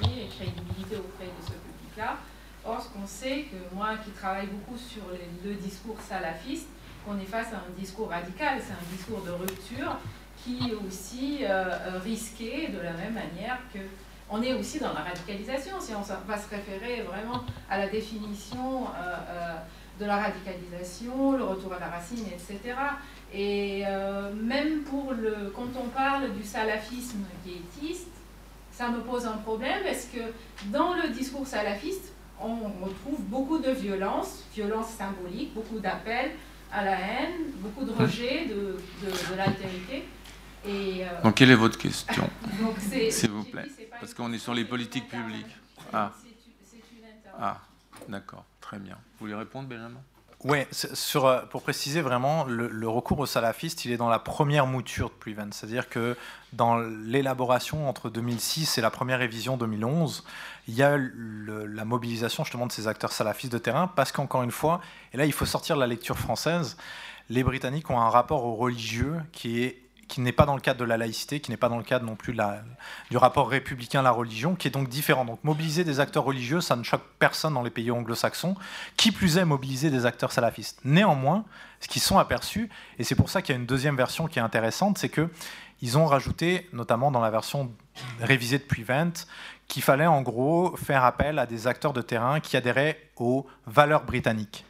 guillemets, et crédibilité auprès de ce public-là. Or, ce qu'on sait, que moi qui travaille beaucoup sur le discours salafiste, qu'on est face à un discours radical, c'est un discours de rupture qui est aussi risqué de la même manière que on est aussi dans la radicalisation, si on va se référer vraiment à la définition euh, euh, de la radicalisation, le retour à la racine, etc. Et euh, même pour le, quand on parle du salafisme guétiste, ça me pose un problème parce que dans le discours salafiste, on retrouve beaucoup de violence, violence symbolique, beaucoup d'appels à la haine, beaucoup de rejet de, de l'altérité. Euh, Donc, quelle est votre question S'il vous plaît. Parce qu'on est sur les politiques publiques. Ah, ah d'accord, très bien. Vous voulez répondre, Benjamin? Oui, pour préciser vraiment, le, recours aux salafistes, il est dans la première mouture de Prevent. C'est-à-dire que dans l'élaboration entre 2006 et la première révision 2011, il y a la mobilisation justement de ces acteurs salafistes de terrain, parce qu'encore une fois, et là il faut sortir de la lecture française, les Britanniques ont un rapport au religieux qui est qui n'est pas dans le cadre de la laïcité, qui n'est pas dans le cadre non plus du rapport républicain à la religion, qui est donc différent. Donc mobiliser des acteurs religieux, ça ne choque personne dans les pays anglo-saxons, qui plus est mobiliser des acteurs salafistes. Néanmoins, ce qu'ils sont aperçus, et c'est pour ça qu'il y a une deuxième version qui est intéressante, c'est que ils ont rajouté, notamment dans la version révisée de Prevent, qu'il fallait en gros faire appel à des acteurs de terrain qui adhéraient aux valeurs britanniques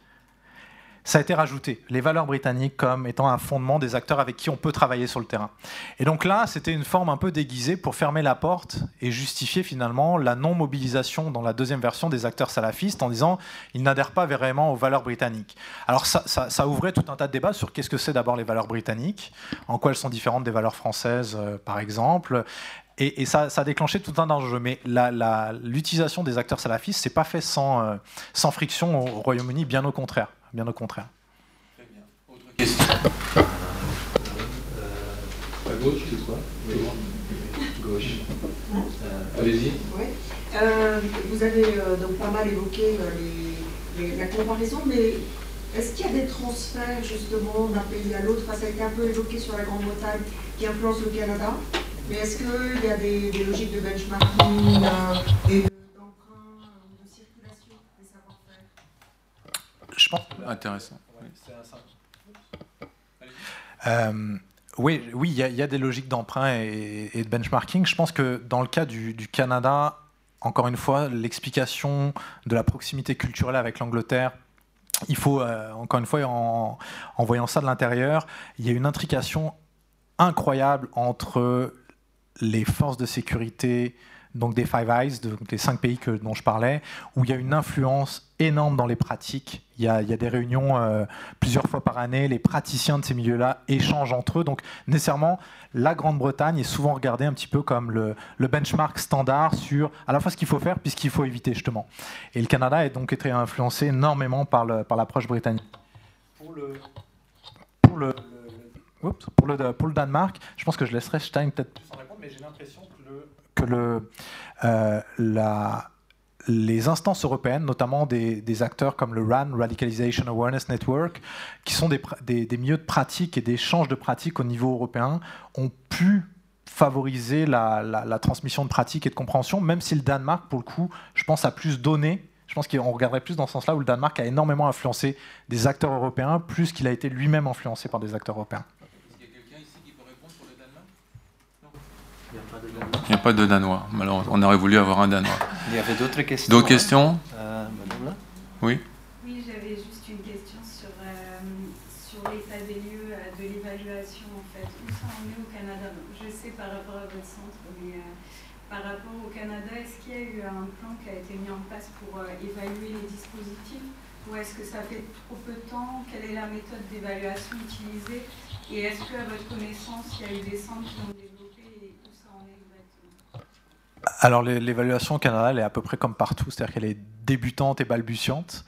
ça a été rajouté, les valeurs britanniques comme étant un fondement des acteurs avec qui on peut travailler sur le terrain. Et donc là, c'était une forme un peu déguisée pour fermer la porte et justifier finalement la non-mobilisation dans la deuxième version des acteurs salafistes en disant ils n'adhèrent pas vraiment aux valeurs britanniques. Alors ça, ouvrait tout un tas de débats sur qu'est-ce que c'est d'abord les valeurs britanniques, en quoi elles sont différentes des valeurs françaises euh, par exemple, et, ça, ça, a déclenché tout un enjeu. Mais l'utilisation des acteurs salafistes, c'est pas fait sans, euh, sans friction au Royaume-Uni, bien au contraire bien au contraire. Très bien. Autre question euh, À gauche, c'est quoi? Oui. Gauche. Euh, Allez-y. Oui. Euh, vous avez euh, donc pas mal évoqué euh, les, les, la comparaison, mais est-ce qu'il y a des transferts justement d'un pays à l'autre? Ça a été un peu évoqué sur la Grande-Bretagne qui influence le Canada. Mais est-ce qu'il y a des, des, logiques de benchmarking et je pense. Intéressant. Euh, oui, oui, il y, a des logiques d'emprunt et, de benchmarking. Je pense que dans le cas du, Canada, encore une fois, l'explication de la proximité culturelle avec l'Angleterre, il faut, euh, encore une fois, en, en, voyant ça de l'intérieur, il y a une intrication incroyable entre les forces de sécurité donc des Five Eyes, donc les cinq pays que, dont je parlais, où il y a une influence énorme dans les pratiques. Il y a, des réunions euh, plusieurs fois par année, les praticiens de ces milieux-là échangent entre eux. Donc nécessairement, la Grande-Bretagne est souvent regardée un petit peu comme le, benchmark standard sur à la fois ce qu'il faut faire puis ce qu'il faut éviter justement. Et le Canada est donc été influencé énormément par l'approche britannique. Pour le, pour le, pour le, pour le Danemark, je pense que je laisserai Stein peut-être plus en répondre, mais j'ai l'impression que le, euh, les instances européennes, notamment des, acteurs comme le RAN, Radicalization Awareness Network, qui sont des, milieux de pratique et d'échange de pratiques au niveau européen, ont pu favoriser la, la, transmission de pratiques et de compréhension, même si le Danemark, pour le coup, je pense, a plus donné. Je pense qu'on regarderait plus dans ce sens-là où le Danemark a énormément influencé des acteurs européens, plus qu'il a été lui-même influencé par des acteurs européens. Il n'y a pas de Danois. Malheureusement, on aurait voulu avoir un Danois. Il y avait d'autres questions. D'autres questions euh, Madame là Oui. Oui, j'avais juste une question sur, euh, sur l'état des lieux euh, de l'évaluation en fait. Où ça en est au Canada? Je sais par rapport à votre centre, mais par rapport au Canada, est-ce qu'il y a eu un plan qui a été mis en place pour évaluer les dispositifs? Ou est-ce que ça fait trop peu de temps? Quelle est la méthode d'évaluation utilisée? Et est-ce qu'à votre connaissance, il y a eu des centres qui ont alors l'évaluation au Canada, elle est à peu près comme partout, c'est-à-dire qu'elle est débutante et balbutiante.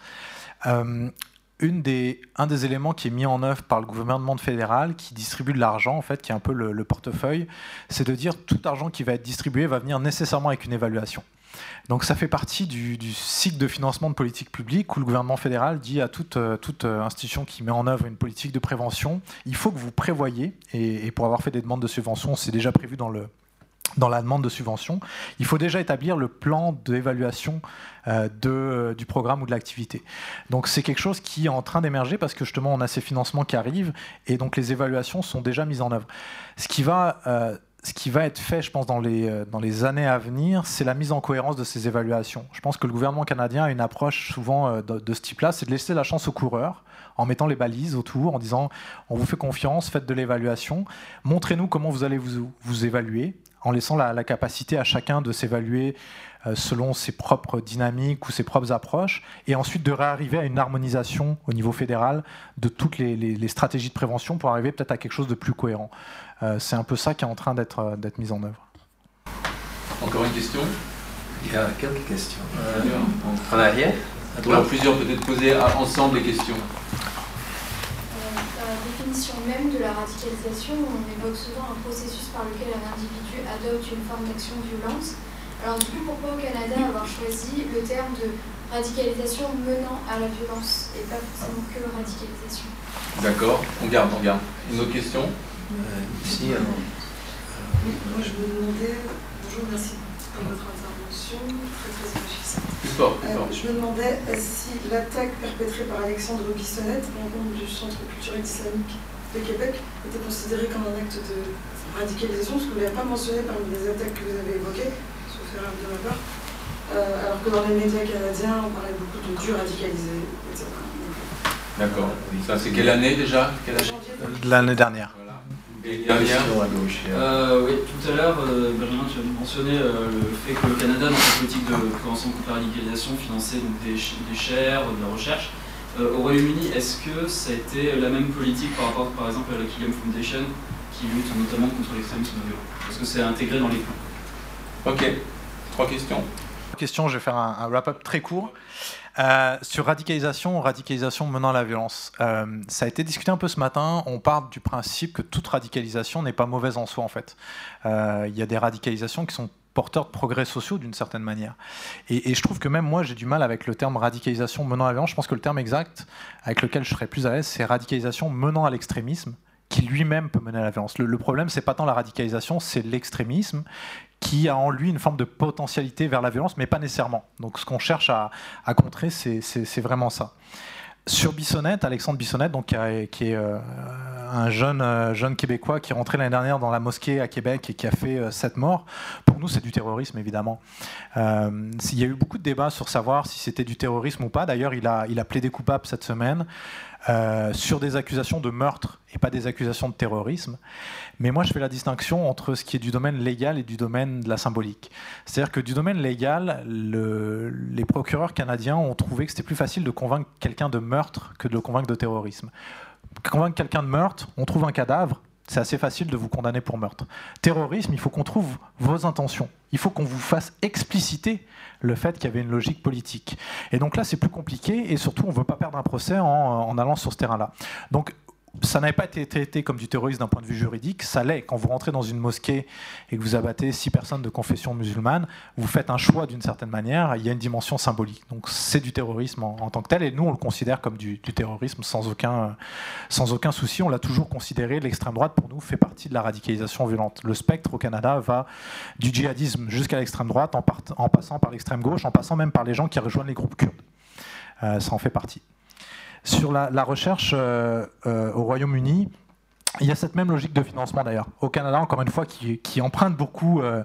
Euh, une des, un des éléments qui est mis en œuvre par le gouvernement fédéral, qui distribue de l'argent, en fait, qui est un peu le, portefeuille, c'est de dire tout argent qui va être distribué va venir nécessairement avec une évaluation. Donc ça fait partie du, cycle de financement de politique publique où le gouvernement fédéral dit à toute, euh, toute, euh, institution qui met en œuvre une politique de prévention, il faut que vous prévoyez, et, pour avoir fait des demandes de subventions, c'est déjà prévu dans le, dans la demande de subvention, il faut déjà établir le plan d'évaluation euh, euh, du programme ou de l'activité. Donc c'est quelque chose qui est en train d'émerger parce que justement on a ces financements qui arrivent et donc les évaluations sont déjà mises en œuvre. Ce qui va, euh, être fait, je pense, dans les, années à venir, c'est la mise en cohérence de ces évaluations. Je pense que le gouvernement canadien a une approche souvent de, ce type-là, c'est de laisser la chance aux coureurs en mettant les balises autour, en disant on vous fait confiance, faites de l'évaluation, montrez-nous comment vous allez vous évaluer, en laissant la, capacité à chacun de s'évaluer euh, selon ses propres dynamiques ou ses propres approches, et ensuite de réarriver à une harmonisation au niveau fédéral de toutes les, stratégies de prévention pour arriver peut-être à quelque chose de plus cohérent. Euh, c'est un peu ça qui est en train d'être euh, mis en œuvre. Encore une question? Il y a quelques questions. en arrière? Plusieurs peut-être poser ensemble les questions. Définition même de la radicalisation, on évoque souvent un processus par lequel un individu adopte une forme d'action violente. Alors du coup, pourquoi au Canada avoir choisi le terme de radicalisation menant à la violence et pas forcément que radicalisation D'accord, on garde, on garde. Une autre question? Euh, ici, alors. Moi, je me demandais, bonjour, merci pour votre intervention, très très enrichissante. Euh, je me demandais si l'attaque perpétrée par Alexandre Bissonnette, membre du Centre culturel islamique de Québec, était considérée comme un acte de radicalisation, parce que vous ne l'avez pas mentionné parmi les attaques que vous avez évoquées, sauf erreur de ma part, Euh, alors que dans les médias canadiens, on parlait beaucoup de du radicalisé, etc. D'accord. Ça, c'est quelle année déjà? L'année dernière. Euh, oui, tout à l'heure, euh, Benjamin, tu as mentionné euh, le fait que le Canada, dans sa politique de prévention contre la radicalisation, finançait donc, des, des chaires, de la recherche. Euh, au Royaume-Uni, est-ce que ça a été la même politique par rapport, par exemple, à la Killiam Foundation, qui lutte notamment contre l'extrémisme violent Est-ce que c'est intégré dans les plans? Ok. Trois questions. Question, je vais faire un, un wrap-up très court. Euh, sur radicalisation, radicalisation menant à la violence. Euh, ça a été discuté un peu ce matin. On part du principe que toute radicalisation n'est pas mauvaise en soi, en fait. Euh, Il y a des radicalisations qui sont porteurs de progrès sociaux d'une certaine manière. Et, je trouve que même moi, j'ai du mal avec le terme radicalisation menant à la violence. Je pense que le terme exact avec lequel je serais plus à l'aise, c'est radicalisation menant à l'extrémisme qui lui-même peut mener à la violence. Le, le problème, c'est pas tant la radicalisation, c'est l'extrémisme qui a en lui une forme de potentialité vers la violence, mais pas nécessairement. Donc ce qu'on cherche à, contrer, c'est- vraiment ça. Sur Bissonnette, Alexandre Bissonnette, donc, qui, est euh, un jeune, euh, jeune Québécois qui est rentré l'année dernière dans la mosquée à Québec et qui a fait euh, sept morts, pour nous c'est du terrorisme évidemment. Il y a eu beaucoup de débats sur savoir si c'était du terrorisme ou pas. D'ailleurs, il a, il a plaidé coupable cette semaine sur des accusations de meurtre et pas des accusations de terrorisme. Mais moi, je fais la distinction entre ce qui est du domaine légal et du domaine de la symbolique. C'est-à-dire que du domaine légal, le- les procureurs canadiens ont trouvé que c'était plus facile de convaincre quelqu'un de meurtre que de le convaincre de terrorisme. Convaincre quelqu'un de meurtre, on trouve un cadavre, c'est assez facile de vous condamner pour meurtre. Terrorisme, il faut qu'on trouve vos intentions. Il faut qu'on vous fasse expliciter le fait qu'il y avait une logique politique. Et donc là, c'est plus compliqué et surtout, on ne veut pas perdre un procès en, en allant sur ce terrain-là. Donc, ça n'avait pas été traité comme du terrorisme d'un point de vue juridique, ça l'est. Quand vous rentrez dans une mosquée et que vous abattez six personnes de confession musulmane, vous faites un choix d'une certaine manière, il y a une dimension symbolique. Donc c'est du terrorisme en, tant que tel, et nous on le considère comme du, terrorisme sans aucun, sans aucun souci. On l'a toujours considéré, l'extrême droite pour nous fait partie de la radicalisation violente. Le spectre au Canada va du djihadisme jusqu'à l'extrême droite, en passant par l'extrême gauche, en passant même par les gens qui rejoignent les groupes kurdes. Euh, ça en fait partie. Sur la, recherche euh, euh, au Royaume-Uni, il y a cette même logique de financement d'ailleurs. Au Canada, encore une fois, qui, emprunte beaucoup euh,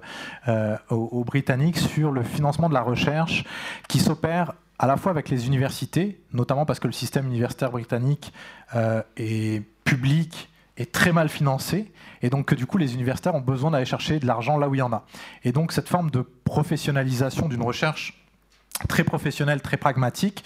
aux, Britanniques sur le financement de la recherche qui s'opère à la fois avec les universités, notamment parce que le système universitaire britannique est public et très mal financé, et donc que du coup les universitaires ont besoin d'aller chercher de l'argent là où il y en a. Et donc cette forme de professionnalisation d'une recherche très professionnelle, très pragmatique,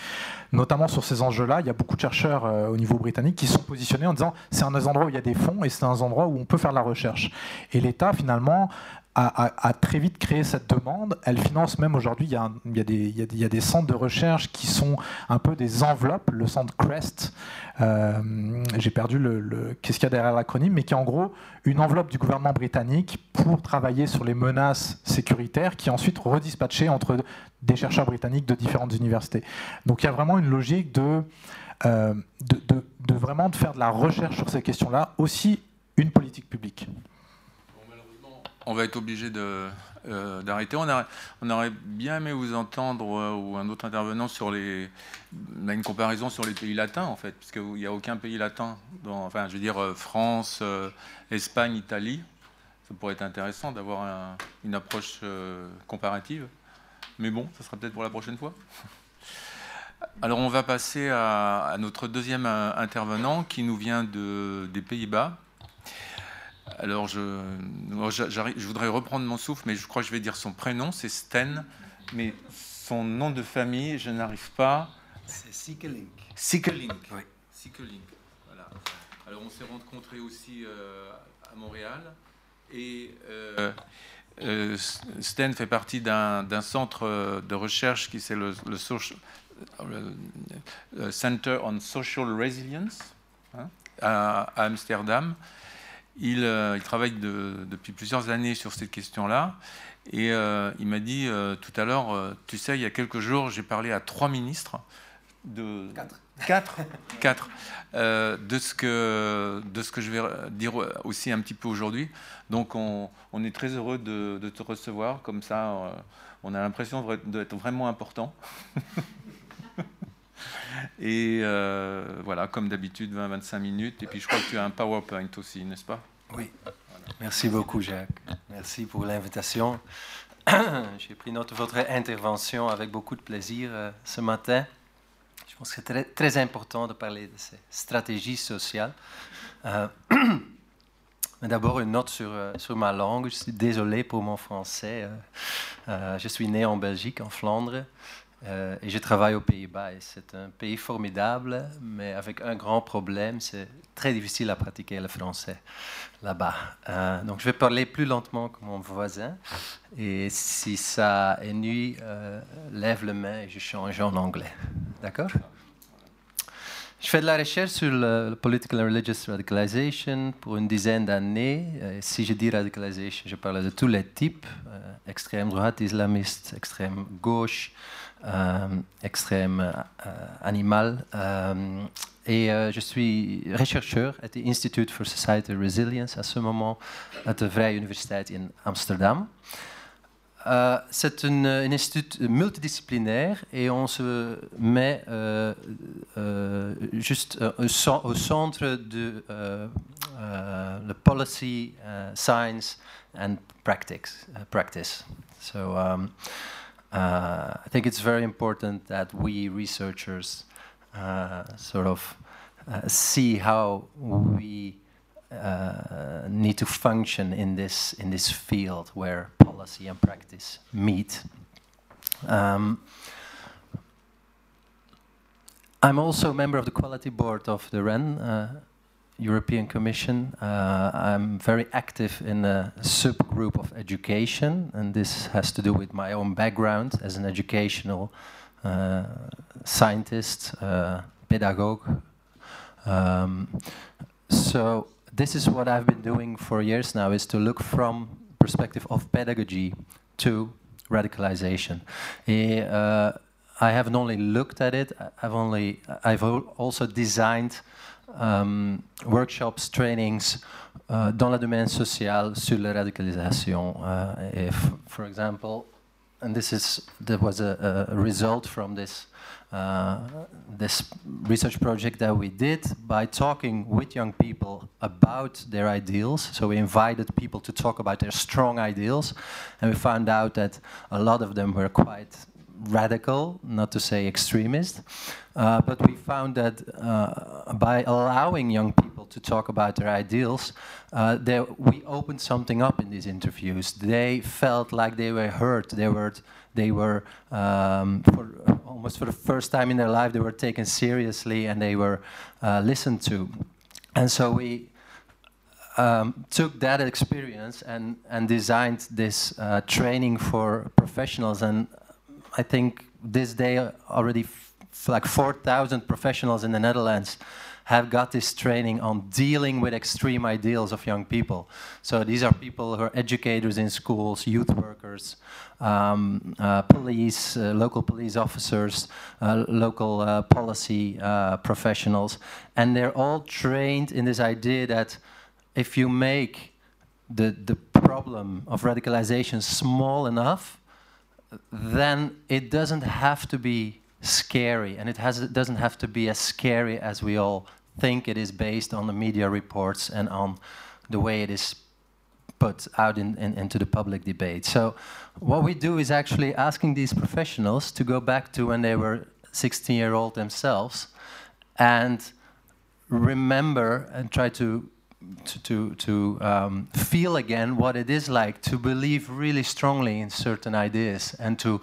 notamment sur ces enjeux-là. Il y a beaucoup de chercheurs euh, au niveau britannique qui sont positionnés en disant c'est un des endroits où il y a des fonds et c'est un endroit où on peut faire de la recherche. Et l'État, finalement, a, très vite créé cette demande. Elle finance même aujourd'hui, il, y a des- centres de recherche qui sont un peu des enveloppes, le centre CREST, euh, j'ai perdu le, qu'est-ce qu'il y a derrière l'acronyme, mais qui est en gros une enveloppe du gouvernement britannique pour travailler sur les menaces sécuritaires qui est ensuite redispatchée entre des chercheurs britanniques de différentes universités. Donc il y a vraiment une logique de, euh, de vraiment de faire de la recherche sur ces questions-là, aussi une politique publique. On va être obligé euh, d'arrêter. On, aurait bien aimé vous entendre euh, ou un autre intervenant sur les, on a une comparaison sur les pays latins en fait, parce qu'il n'y a aucun pays latin, enfin je veux dire euh, France, Espagne, Italie. Ça pourrait être intéressant d'avoir un- une approche comparative. Mais bon, ça sera peut-être pour la prochaine fois. Alors on va passer à, notre deuxième intervenant qui nous vient de, des Pays-Bas. Alors je, voudrais reprendre mon souffle, mais je crois que je vais dire son prénom, c'est Sten, mais son nom de famille, je n'arrive pas. C'est Sikelink. Sikelink. Oui. Sikelink. Voilà. Alors on s'est rencontrés aussi euh, à Montréal et euh, euh, Sten fait partie d'un centre de recherche qui c'est le, le, soci- le- le Center on Social Resilience. hein. à, Amsterdam. Il, il travaille depuis plusieurs années sur cette question-là. Et il m'a dit tout à l'heure, tu sais, il y a quelques jours, j'ai parlé à trois ministres de... Quatre. Quatre, quatre. Euh, de, ce que, de ce que je vais dire aussi un petit peu aujourd'hui. Donc on, est très heureux de, te recevoir. Comme ça, euh, on a l'impression d'être vraiment important. Et euh, voilà, comme d'habitude, 20-25 minutes. Et puis je crois que tu as un PowerPoint aussi, n'est-ce pas? Oui. Merci beaucoup, Jacques. Merci pour l'invitation. J'ai pris note de votre intervention avec beaucoup de plaisir ce matin. Je pense que c'est très, important de parler de ces stratégies sociales. Euh, mais d'abord, une note sur, euh, sur, ma langue. Je suis désolé pour mon français. Euh, je suis né en Belgique, en Flandre. Euh, et je travaille aux Pays-Bas c'est un pays formidable, mais avec un grand problème, c'est très difficile à pratiquer le français là-bas. Euh, donc je vais parler plus lentement que mon voisin et si ça ennuie, euh, lève le main et je change en anglais. D'accord? Je fais de la recherche sur le, political and religious radicalization pour une dizaine d'années. si je dis radicalization, je parle de tous les types, extrême droite islamiste, extrême gauche, euh, extrême euh, animal. Euh, et je suis chercheur à l'Institute for Society Resilience à ce moment à la Vrije Universiteit in Amsterdam. C'est un, institut multidisciplinaire et on se met juste au centre de la policy, science and practice. practice. So, um, uh, I think it's very important that we researchers uh, sort of uh, see how we uh, need to function in this in this field where policy and practice meet. Um, I'm also a member of the quality board of the REN, uh, European Commission. Uh, I'm very active in a subgroup of education, and this has to do with my own background as an educational uh, scientist, uh, pedagogue. Um, so this is what I've been doing for years now: is to look from perspective of pedagogy to radicalization. Uh, I haven't only looked at it; I've only I've also designed um, workshops, trainings uh, dans le domaine social sur la radicalisation. Uh, if, for example, and this is there was a, a result from this uh, this research project that we did by talking with young people about their ideals. So we invited people to talk about their strong ideals, and we found out that a lot of them were quite radical, not to say extremist. Uh, but we found that uh, by allowing young people to talk about their ideals, uh, we opened something up in these interviews. They felt like they were heard. They were, they were um, for, almost for the first time in their life, they were taken seriously and they were uh, listened to. And so we um, took that experience and, and designed this uh, training for professionals. And I think this day already like 4,000 professionals in the Netherlands have got this training on dealing with extreme ideals of young people. So these are people who are educators in schools, youth workers, um, uh, police, uh, local police officers, uh, local uh, policy uh, professionals, and they're all trained in this idea that if you make the, the problem of radicalization small enough, then it doesn't have to be scary, and it, has, it doesn't have to be as scary as we all think it is based on the media reports and on the way it is put out in, in, into the public debate. So what we do is actually asking these professionals to go back to when they were 16 year old themselves and remember and try to to, to, to um, feel again what it is like to believe really strongly in certain ideas and to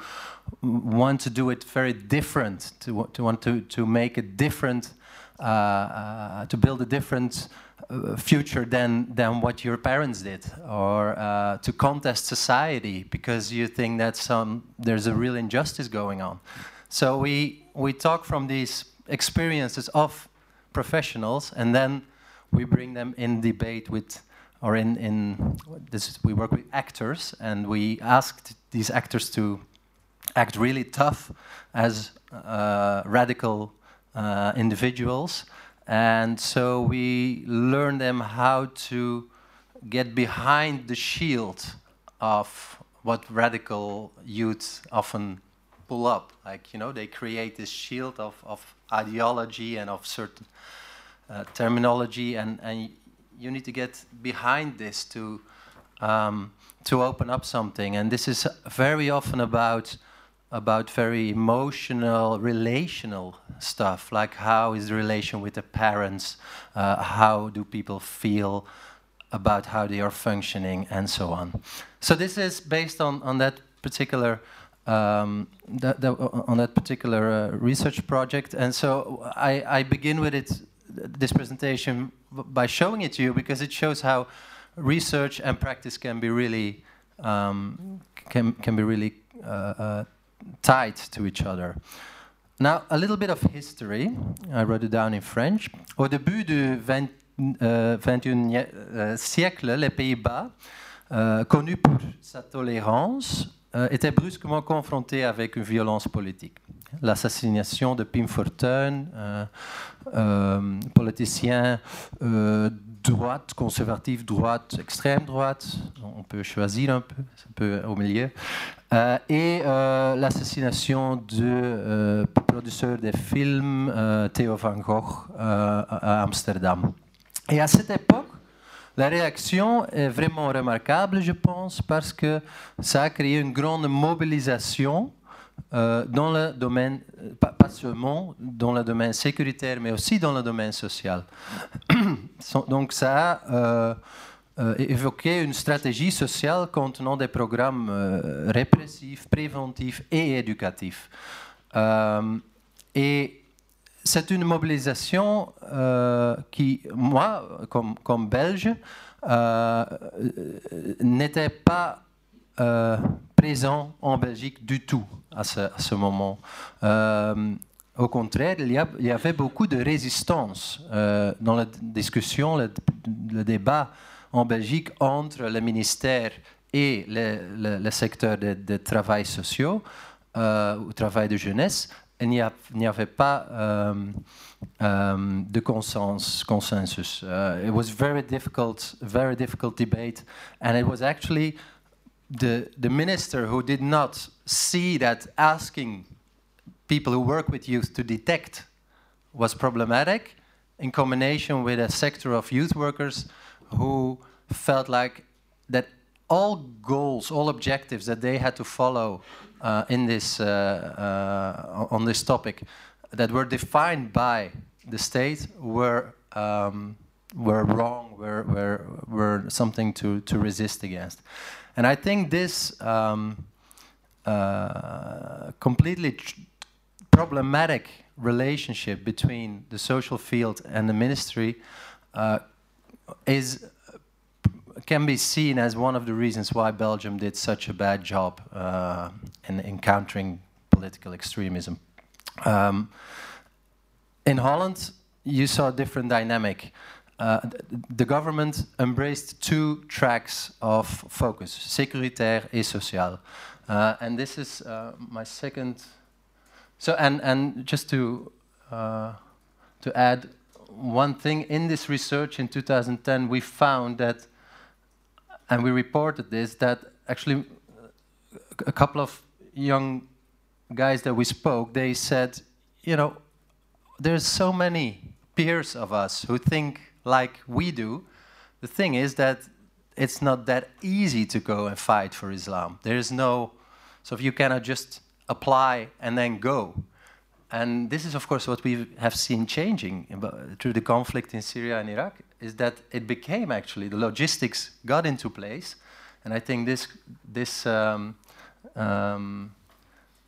want to do it very different, to, to want to, to make a different, uh, uh, to build a different uh, future than, than what your parents did, or uh, to contest society because you think that some, there's a real injustice going on. So we, we talk from these experiences of professionals and then we bring them in debate with, or in, in this, we work with actors, and we asked these actors to act really tough as uh, radical uh, individuals. And so we learn them how to get behind the shield of what radical youths often pull up. Like, you know, they create this shield of, of ideology and of certain uh, terminology, and, and you need to get behind this to, um, to open up something. And this is very often about about very emotional, relational stuff, like how is the relation with the parents, uh, how do people feel about how they are functioning, and so on. So this is based on, on that particular um, that, that, on that particular uh, research project, and so I, I begin with it this presentation by showing it to you because it shows how research and practice can be really um, can can be really uh, uh, tied to each other. Now, a little bit of history. I wrote it down in French. Au début du 20, euh, 21e euh, siècle, les Pays-Bas, euh, connus pour sa tolérance, euh, étaient brusquement confrontés avec une violence politique. L'assassination de Pim Fortuyn, euh, euh, politicien droite, conservative, droite, extrême droite, on peut choisir un peu, un peu au milieu, euh, et euh, l'assassination du euh, producteur des films Theo van Gogh à Amsterdam. Et à cette époque, la réaction est vraiment remarquable, je pense, parce que ça a créé une grande mobilisation dans le domaine, pas, seulement dans le domaine sécuritaire, mais aussi dans le domaine social. Donc ça a euh, évoquer une stratégie sociale contenant des programmes euh, répressifs, préventifs et éducatifs. Euh, et c'est une mobilisation qui, moi, comme, comme Belge, n'était pas présent en Belgique du tout à ce, à ce moment. Au contraire, il y, a, il y, avait beaucoup de résistance dans la discussion, le, le débat en Belgique entre le ministère et le, le, secteur de, de, travail social, euh, ou travail de jeunesse, il n'y avait pas um, um, de consensus. consensus. Uh, it was very difficult, very difficult debate, and it was actually the the minister who did not see that asking people who work with youth to detect was problematic, in combination with a sector of youth workers who felt like that all goals, all objectives that they had to follow uh, in this uh, uh, on this topic that were defined by the state were um, were wrong, were, were, were something to, to resist against. And I think this um, uh, completely problematic relationship between the social field and the ministry uh, is can be seen as one of the reasons why Belgium did such a bad job uh, in encountering political extremism. Um, in Holland, you saw a different dynamic. Uh, the government embraced two tracks of focus, sécuritaire et social. Uh, and this is uh, my second. So, and, and just to, uh, to add one thing, in this research in 2010, we found that and we reported this that actually a couple of young guys that we spoke, they said, you know, there's so many peers of us who think like we do. The thing is that it's not that easy to go and fight for Islam. There is no, so if you cannot just apply and then go. And this is, of course, what we have seen changing through the conflict in Syria and Iraq is that it became actually the logistics got into place, and I think this this um, um,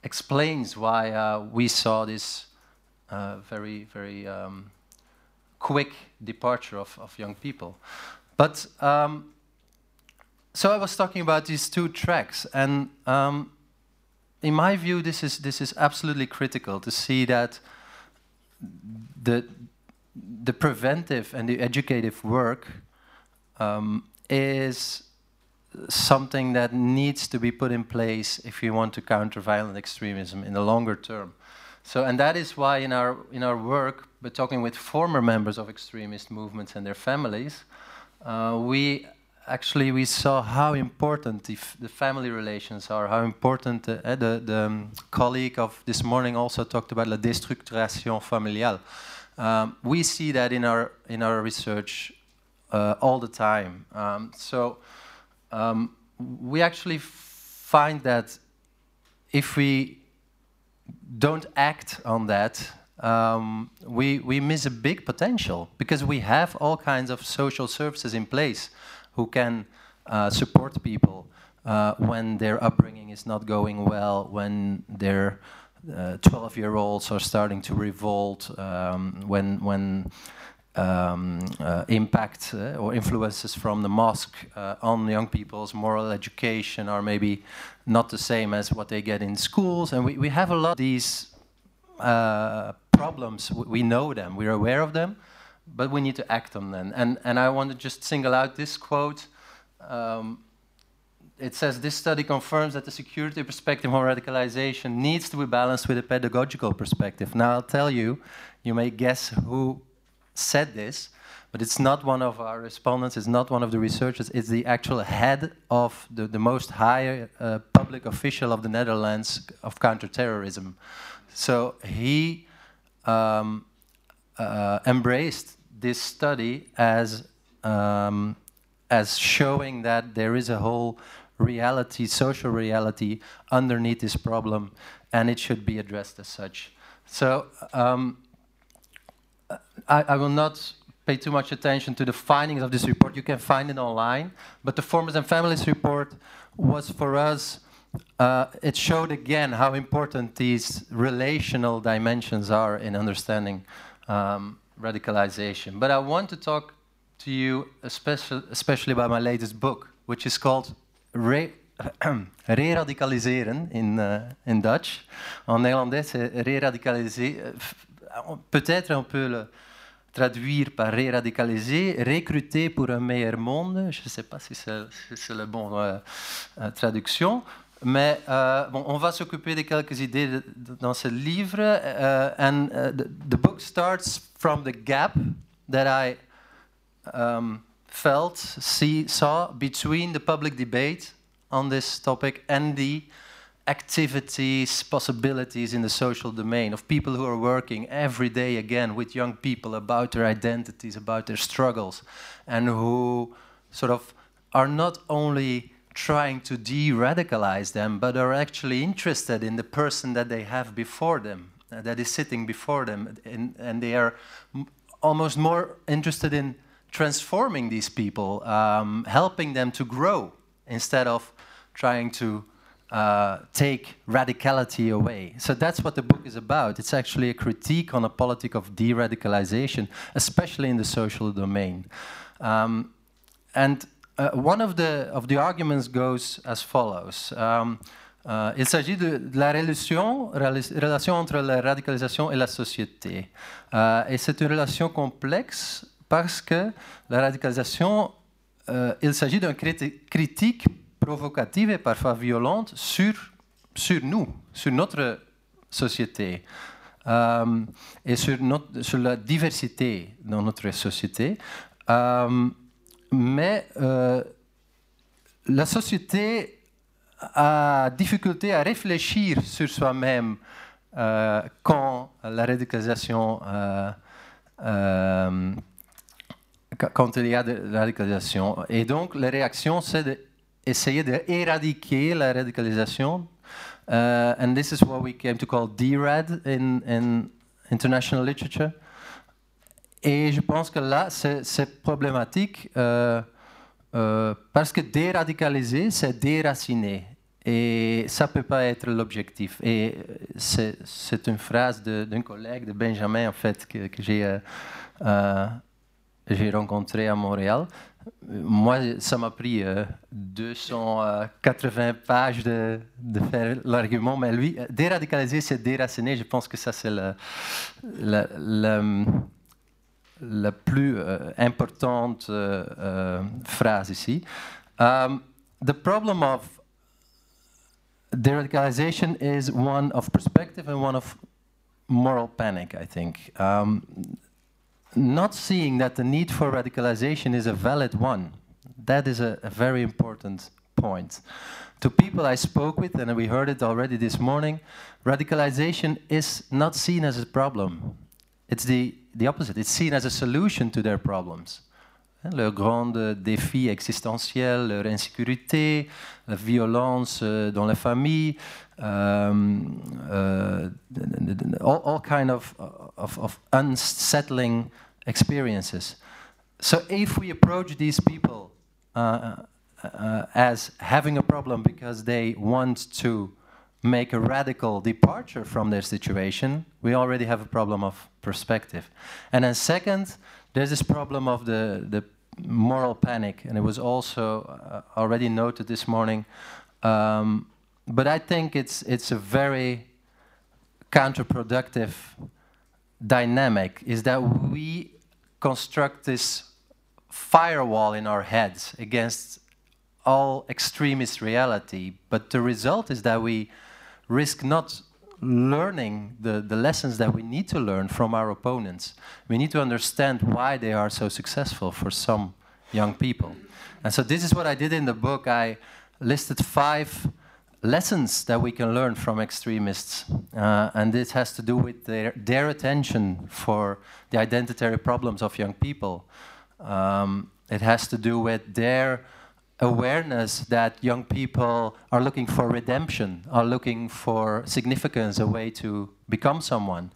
explains why uh, we saw this uh, very very um, quick departure of, of young people. But um, so I was talking about these two tracks, and um, in my view, this is this is absolutely critical to see that the the preventive and the educative work um, is something that needs to be put in place if we want to counter violent extremism in the longer term. So, and that is why in our in our work, but talking with former members of extremist movements and their families, uh, we actually we saw how important the, the family relations are, how important uh, the, the um, colleague of this morning also talked about la déstructuration familiale. Um, we see that in our in our research uh, all the time. Um, so um, we actually find that if we don't act on that, um, we, we miss a big potential because we have all kinds of social services in place who can uh, support people uh, when their upbringing is not going well, when their 12-year-olds uh, are starting to revolt, um, when, when um, uh, impact uh, or influences from the mosque uh, on young people's moral education are maybe not the same as what they get in schools. And we, we have a lot of these uh, problems. We know them, we're aware of them, but we need to act on them. And, and I want to just single out this quote. Um, it says this study confirms that the security perspective on radicalization needs to be balanced with a pedagogical perspective. Now, I'll tell you, you may guess who said this, but it's not one of our respondents, it's not one of the researchers, it's the actual head of the, the most high uh, public official of the Netherlands of counterterrorism. So he um, uh, embraced this study as, um, as showing that there is a whole reality, social reality underneath this problem, and it should be addressed as such. So um, I, I, will not pay too much attention to the findings of this report. You can find it online. But the Formers and Families report was for us, uh, it showed again how important these relational dimensions are in understanding um, radicalization. But I want to talk to you especially, especially about my latest book, which is called Re Re-radicaliseren in, uh, in Dutch. En néerlandais, c'est re-radicaliser. Peut-être on peut le traduire par ré-radicaliser, recruter pour un meilleur monde. Je ne sais pas si c'est la bonne euh, euh, traduction. Mais euh, bon, on va s'occuper de quelques idées dans ce livre. Uh, and uh, the, the, book starts from the gap that I um, felt, see, saw between the public debate on this topic and the activities, possibilities in the social domain of people who are working every day again with young people about their identities, about their struggles, and who sort of are not only trying to de radicalize them, but are actually interested in the person that they have before them, uh, that is sitting before them, in, and they are almost more interested in transforming these people, um, helping them to grow instead of trying to uh, take radicality away. So that's what the book is about. It's actually a critique on a politic of de radicalization, especially in the social domain. Um, and uh, one of the, of the arguments goes as follows. Um, uh, il s'agit de, la relation, entre la radicalisation et la société. Uh, et c'est une relation complexe parce que la radicalisation, uh, il s'agit d'une critique provocative et parfois violente sur, sur nous, sur notre société euh, et sur, la diversité dans notre société. Euh, mais euh, la société a difficulté à réfléchir sur soi-même euh, quand la radicalisation euh, euh, quand il y a de la radicalisation. Et donc, la réaction, c'est essayer d'éradiquer la radicalisation. Uh, and this is what we came to call DRAD in, in international literature. Et je pense que là, c'est problématique euh, euh, parce que déradicaliser, c'est déraciner. Et ça ne peut pas être l'objectif. Et c'est une phrase d'un collègue de Benjamin, en fait, que, j'ai euh, euh rencontré à Montréal. Moi, ça m'a pris 280 euh, pages de, faire l'argument, mais lui, déradicaliser, c'est déraciner. Je pense que ça, c'est le, la plus euh, importante euh, euh, phrase ici. Um, the problem of deradicalization is one of perspective and one of moral panic, I think. Um, not seeing that the need for radicalization is a valid one, that is a, a very important point. To people I spoke with, and we heard it already this morning, radicalization is not seen as a problem. It's the, the opposite. It's seen as a solution to their problems. Le grand défi existentiel, leur insécurité, la violence euh, dans la famille, um, uh, all, all kind of, of, of unsettling experiences. So if we approach these people uh, uh, as having a problem because they want to make a radical departure from their situation, we already have a problem of perspective. And then second, there's this problem of the, the moral panic, and it was also uh, already noted this morning. Um, but I think it's, it's a very counterproductive dynamic, is that we construct this firewall in our heads against all extremist reality, but the result is that we risk not learning the, the lessons that we need to learn from our opponents. We need to understand why they are so successful for some young people. And so this is what I did in the book. I listed five lessons that we can learn from extremists. Uh, and this has to do with their, their attention for the identitary problems of young people. Um, it has to do with their awareness that young people are looking for redemption, are looking for significance, a way to become someone.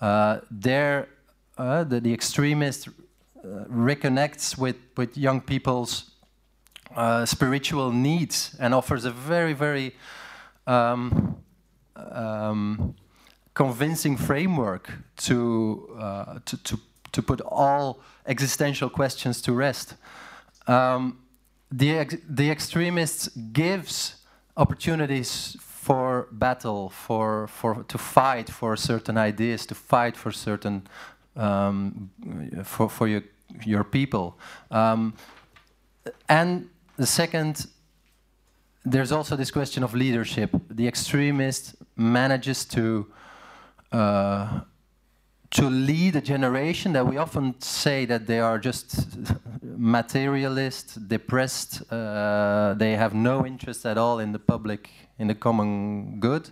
Uh, there, uh, the, the extremist uh, reconnects with, with young people's uh, spiritual needs and offers a very, very um, um, convincing framework to, uh, to, to, to, put all existential questions to rest. Um, the, ex the extremists gives opportunities for battle, for, for to fight for certain ideas, to fight for certain um, for, for your, your people. Um, and the second, there's also this question of leadership. The extremist manages to uh, to lead a generation that we often say that they are just materialist, depressed, uh, they have no interest at all in the public, in the common good.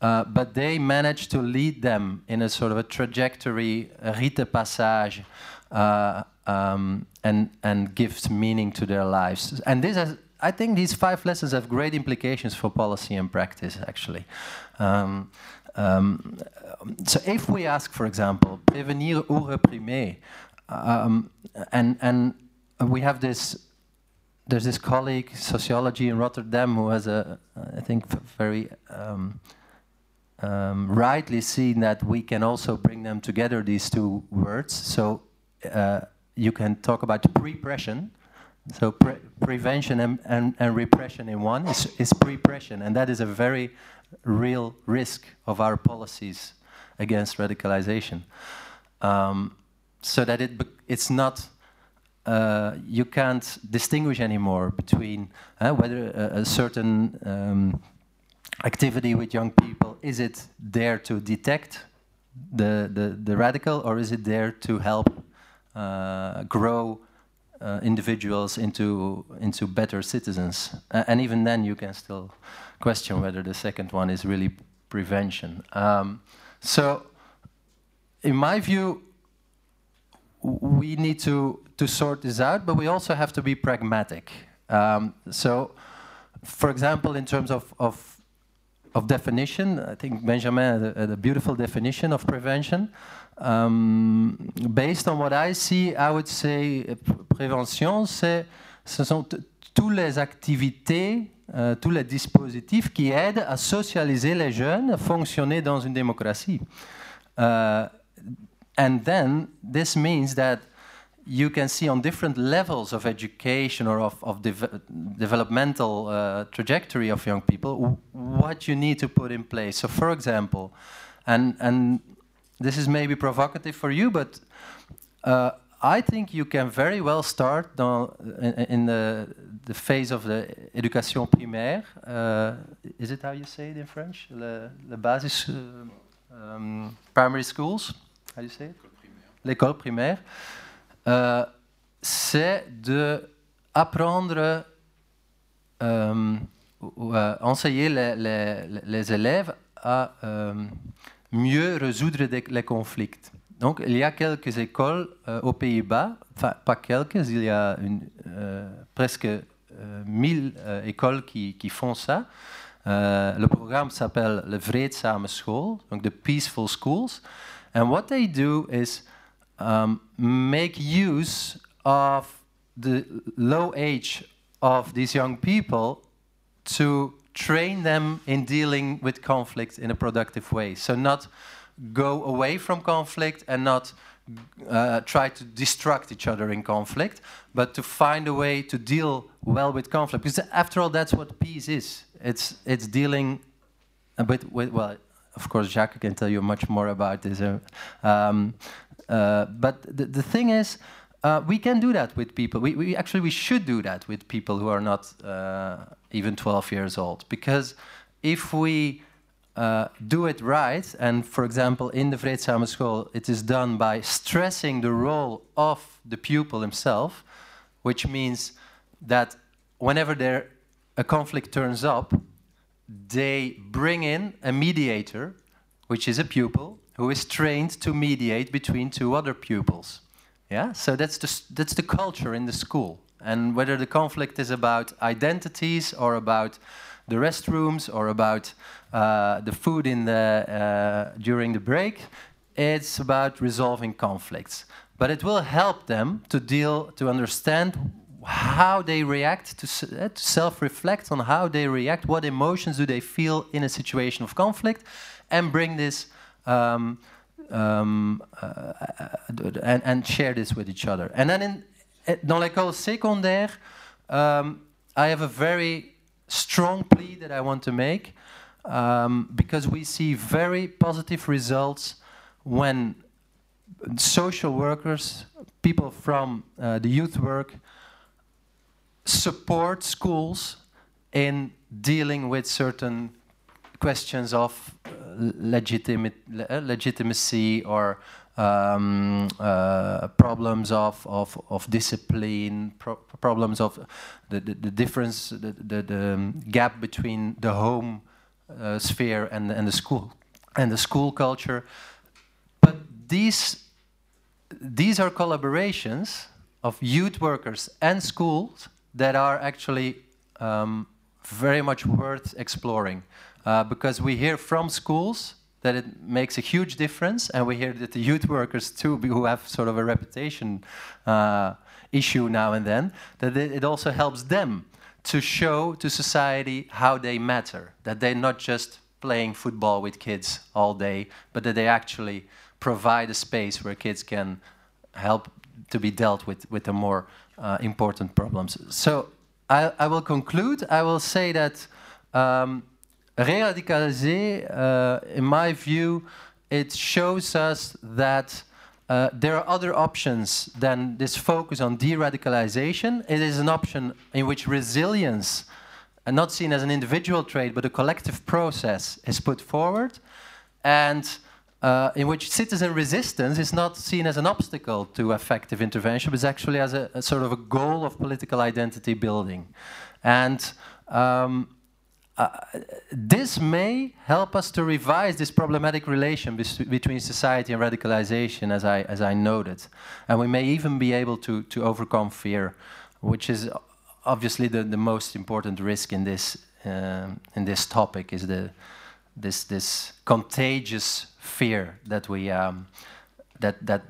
Uh, but they manage to lead them in a sort of a trajectory, a rite passage, uh, um, and, and gives meaning to their lives. And this has, I think these five lessons have great implications for policy and practice, actually. Um, um, so if we ask, for example, prévenir ou réprimer, um, and, and we have this, there's this colleague, sociology in Rotterdam, who has a, I think, very um, um, rightly seen that we can also bring them together, these two words. So uh, you can talk about repression, so pre prevention and, and, and, repression in one is, is repression, and that is a very real risk of our policies against radicalization. Um, so that it it's not uh, you can't distinguish anymore between uh, whether a, a certain um, activity with young people is it there to detect the, the, the radical or is it there to help uh, grow uh, individuals into into better citizens and even then you can still question whether the second one is really prevention. Um, so, in my view, we need to, to sort this out, but we also have to be pragmatic. Um, so, for example, in terms of, of, of definition, I think Benjamin had a, had a beautiful definition of prevention. Um, based on what I see, I would say uh, prévention, ce sont toutes les activités euh, tous les dispositifs qui aident à socialiser les jeunes, à fonctionner dans une démocratie. Uh, and then this means that you can see on different levels of education or of, of de developmental uh, trajectory of young people what you need to put in place. So, for example, and and this is maybe provocative for you, but uh, I think you can very well start dans, in, in the, the phase of the éducation primaire. Uh, is it how you say it in French? Le, le basis, uh, um, primary schools? How do you say it? L'école primaire. Uh, c'est de apprendre, um, uh, enseigner les, les, les, élèves à um, mieux résoudre des, les conflits. Donc, il y a quelques écoles euh, aux Pays-Bas, enfin, pas quelques, il y a euh, presque euh, 1000 euh, écoles qui, font ça. Le programme s'appelle le Vreedzame School, donc the Peaceful Schools. And what they do is um, make use of the low age of these young people to train them in dealing with conflict in a productive way. So, not go away from conflict and not uh, try to destruct each other in conflict, but to find a way to deal well with conflict. Because after all, that's what peace is. It's it's dealing a bit with well. Of course, Jacques can tell you much more about this. Uh, um, uh, but the, the thing is, uh, we can do that with people. We, we actually we should do that with people who are not uh, even 12 years old. Because if we uh, do it right, and for example, in the Vreedzame School, it is done by stressing the role of the pupil himself, which means that whenever there a conflict turns up, they bring in a mediator, which is a pupil, who is trained to mediate between two other pupils. Yeah, so that's the, that's the culture in the school. And whether the conflict is about identities or about the restrooms or about uh, the food in the, uh, during the break, it's about resolving conflicts. But it will help them to deal, to understand how they react, to, uh, to self reflect on how they react, what emotions do they feel in a situation of conflict, and bring this. Um, um, uh, and, and, share this with each other. And then in, eh, dans l'école secondaire, um, I have a very strong plea that I want to make um, because we see very positive results when social workers, people from uh, the youth work, support schools in dealing with certain questions of uh, legitimate, uh, legitimacy or um, uh, problems of, of, of discipline, pro problems of the, the, the difference, the, the, the gap between the home uh, sphere and, and the school and the school culture. But these, these are collaborations of youth workers and schools that are actually um, very much worth exploring. Uh, because we hear from schools that it makes a huge difference. And we hear that the youth workers too, who have sort of a reputation uh, issue now and then, that it also helps them to show to society how they matter, that they're not just playing football with kids all day, but that they actually provide a space where kids can help to be dealt with with the more uh, important problems. So I, I, will conclude. I will say that um, Radicaliser, uh, in my view, it shows us that uh, there are other options than this focus on de-radicalization. It is an option in which resilience, and not seen as an individual trait, but a collective process, is put forward, and uh, in which citizen resistance is not seen as an obstacle to effective intervention, but is actually as a, a, sort of a goal of political identity building. And um, uh, this may help us to revise this problematic relation between society and radicalization, as I, as I noted. And we may even be able to, to overcome fear, which is obviously the, the most important risk in this, uh, in this topic, is the, this, this contagious fear that we, um, that, that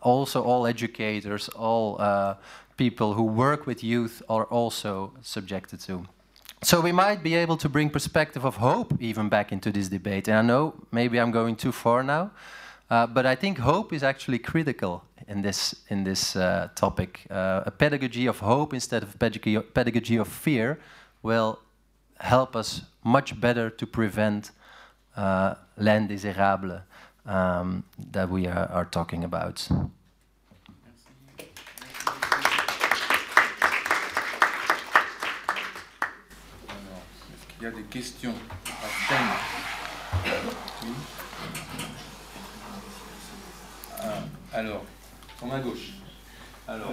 also all educators, all uh, people who work with youth are also subjected to. So we might be able to bring perspective of hope even back into this debate. And I know maybe I'm going too far now, uh, but I think hope is actually critical in this in this uh, topic. Uh, a pedagogy of hope instead of pedagogy, of fear will help us much better to prevent uh, l'indésirable um, that we are, are talking about. Y a des questions à thème ah, Alors, sur ma gauche. Alors,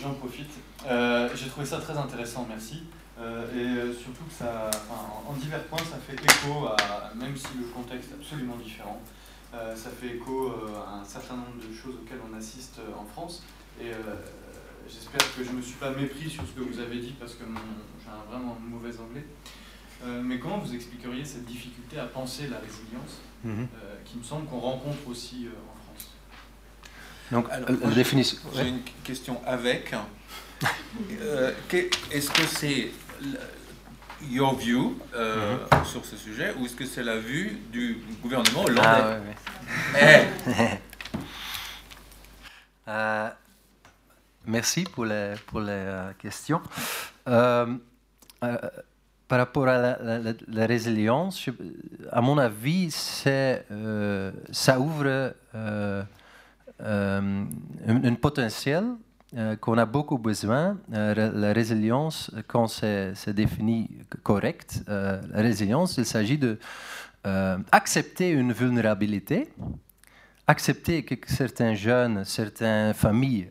j'en profite. Euh, j'ai trouvé ça très intéressant, merci. Euh, et euh, surtout que ça, en divers points, ça fait écho à, même si le contexte est absolument différent, ça fait écho à un certain nombre de choses auxquelles on assiste en France. Et j'espère que je ne me suis pas mépris sur ce que vous avez dit parce que j'ai un vraiment mauvais anglais. Mais comment vous expliqueriez cette difficulté à penser la résilience, mhm. qui me semble qu'on rencontre aussi en France? Donc, la définition. J'ai une question avec. Euh, est-ce que c'est your view euh, mhm. sur ce sujet ou est-ce que c'est la vue du gouvernement hollandais? ah, ouais, eh. euh, Merci pour les, pour les questions. Par rapport à la, résilience, à mon avis, ça ouvre un, un potentiel euh, qu'on a beaucoup besoin. Euh, la résilience, quand c'est défini correct, euh, résilience, il s'agit de accepter une vulnérabilité, accepter que certains jeunes, certaines familles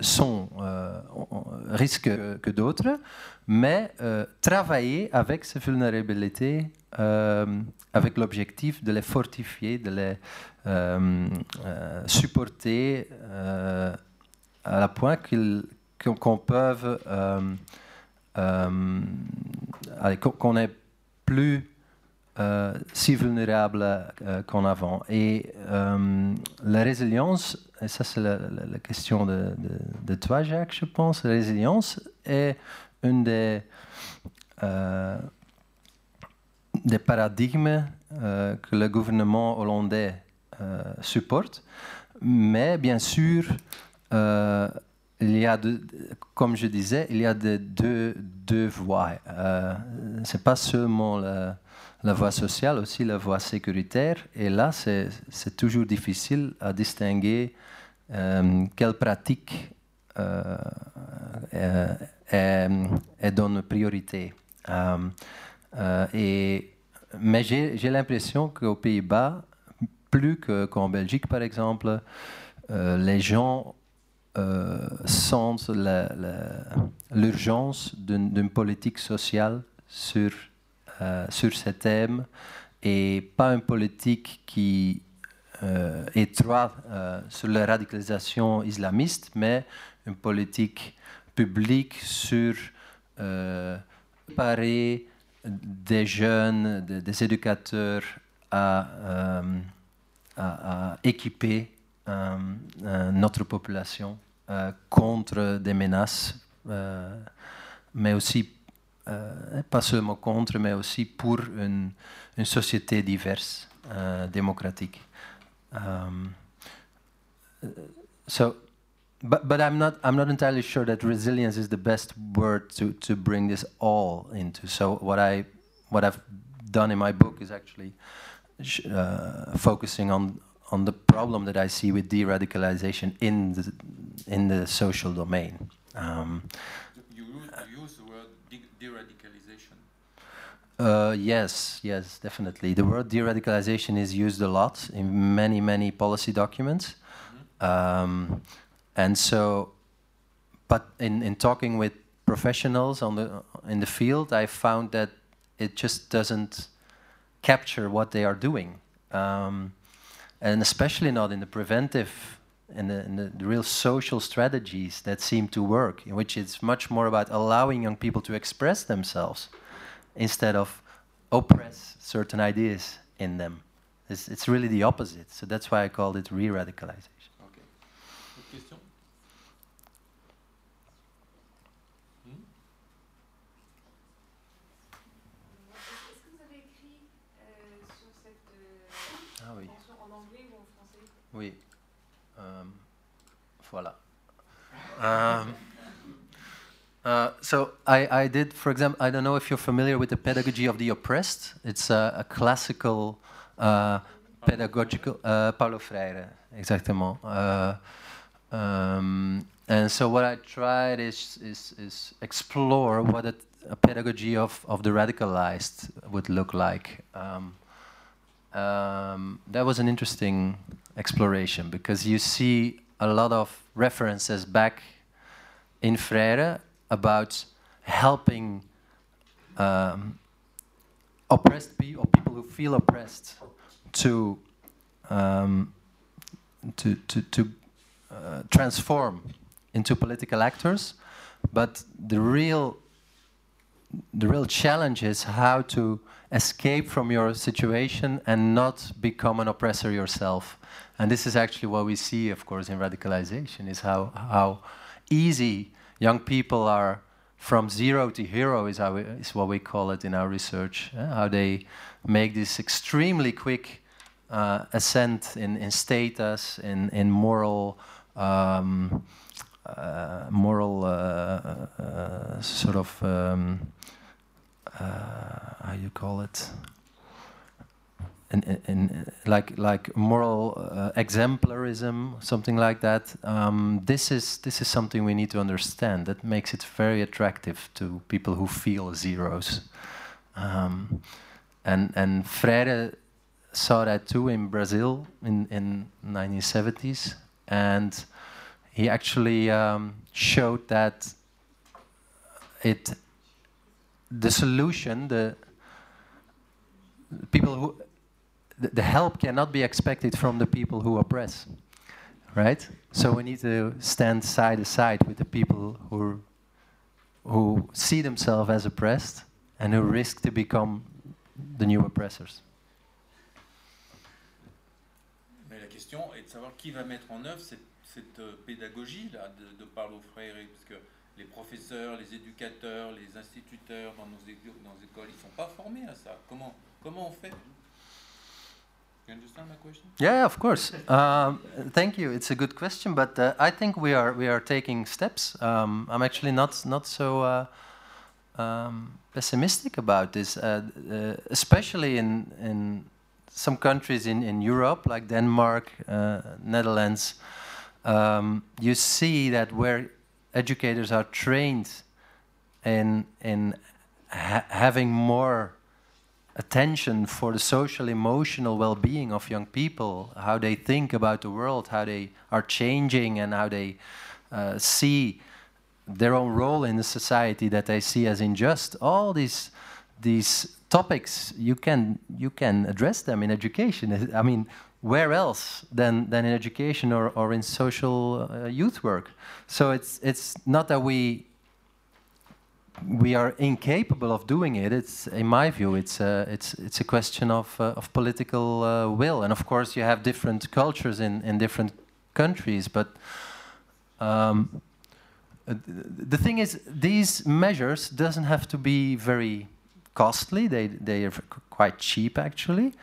sont risquent que d'autres, mais travailler avec ces vulnérabilités avec l'objectif de les fortifier, de les supporter à la point qu'on peut euh, euh, qu'on est plus euh, si vulnérable qu'en avant. Et la résilience, et ça c'est la, question de, de, toi Jacques, je pense, la résilience est une des, des paradigmes que le gouvernement hollandais supporte. Mais bien sûr, euh, il y a, comme je disais, il y a de, deux, deux voies. Euh, Ce n'est pas seulement la, la, voie sociale, aussi la voie sécuritaire. Et là, c'est toujours difficile à distinguer euh, quelle pratique euh, est, est, donne priorité. et, mais j'ai l'impression qu'aux Pays-Bas, plus qu'en Belgique, par exemple, les gens euh, sentent l'urgence d'une politique sociale sur, euh, sur thème et pas une politique qui euh, trop sur la radicalisation islamiste, mais une politique publique sur préparer des jeunes, des, éducateurs à, à équiper notre population euh, contre des menaces, euh, mais aussi, euh, pas seulement contre, mais aussi pour une, une société diverse, démocratique. So, but, but I'm not I'm not entirely sure that resilience is the best word to, to bring this all into. So what I what I've done in my book is actually uh, focusing on on the problem that I see with de-radicalization in the, in the social domain. Um, you, you, use the word de-radicalization. Uh, yes, yes, definitely. The word de-radicalization is used a lot in many, many policy documents. Mm -hmm. um, and so, but in, in talking with professionals on the, in the field, I found that it just doesn't capture what they are doing. Um, and especially not in the preventive in the, the, real social strategies that seem to work, in which it's much more about allowing young people to express themselves instead of oppress certain ideas in them. It's, it's really the opposite. So that's why I called it re-radicalization. Oui. Um, voilà. Um, uh, so I, I did, for example, I don't know if you're familiar with the pedagogy of the oppressed. It's a, a classical uh, pedagogical uh, Paulo Freire, exactement. Uh, um, and so what I tried is, is, is explore what it a pedagogy of, of the radicalized would look like. Um, um, that was an interesting exploration because you see a lot of references back in Freire about helping um, oppressed people or people who feel oppressed to um, to to, to uh, transform into political actors, but the real the real challenge is how to escape from your situation and not become an oppressor yourself. And this is actually what we see, of course, in radicalization: is how how easy young people are from zero to hero is, we, is what we call it in our research. Uh, how they make this extremely quick uh, ascent in, in status, in, in moral, um, moral uh, uh, sort of, um, uh, how you call it? in, in, like like moral uh, exemplarism, something like that. Um, this is this is something we need to understand. That makes it very attractive to people who feel zeros. Um, and and Freire saw that too in Brazil in in 1970s, and he actually um, showed that it the solution the people who the, help cannot be expected from the people who oppress, right? So we need to stand side to side with the people who who see themselves as oppressed and who risk to become the new oppressors. Mais la question est de savoir qui va mettre en œuvre cette, cette euh, pédagogie-là de, de Paulo Freire, parce que les professeurs, les éducateurs, les instituteurs dans nos, dans nos écoles, ils ne sont pas formés à ça. Comment, comment on fait? You understand my question? Yeah, of course. Um, thank you. It's a good question, but uh, I think we are we are taking steps. Um, I'm actually not not so uh, um, pessimistic about this, uh, uh especially in in some countries in in Europe, like Denmark, uh, Netherlands. Um, you see that where educators are trained in in ha having more attention for the social emotional well-being of young people how they think about the world how they are changing and how they uh, see their own role in the society that they see as unjust all these these topics you can you can address them in education. I mean where else than than in education or, or in social uh, youth work so it's it's not that we we are incapable of doing it. It's, in my view, it's a, it's, it's a question of, uh, of political uh, will. And of course, you have different cultures in, in different countries. But um, the thing is, these measures doesn't have to be very costly. They, they are quite cheap, actually.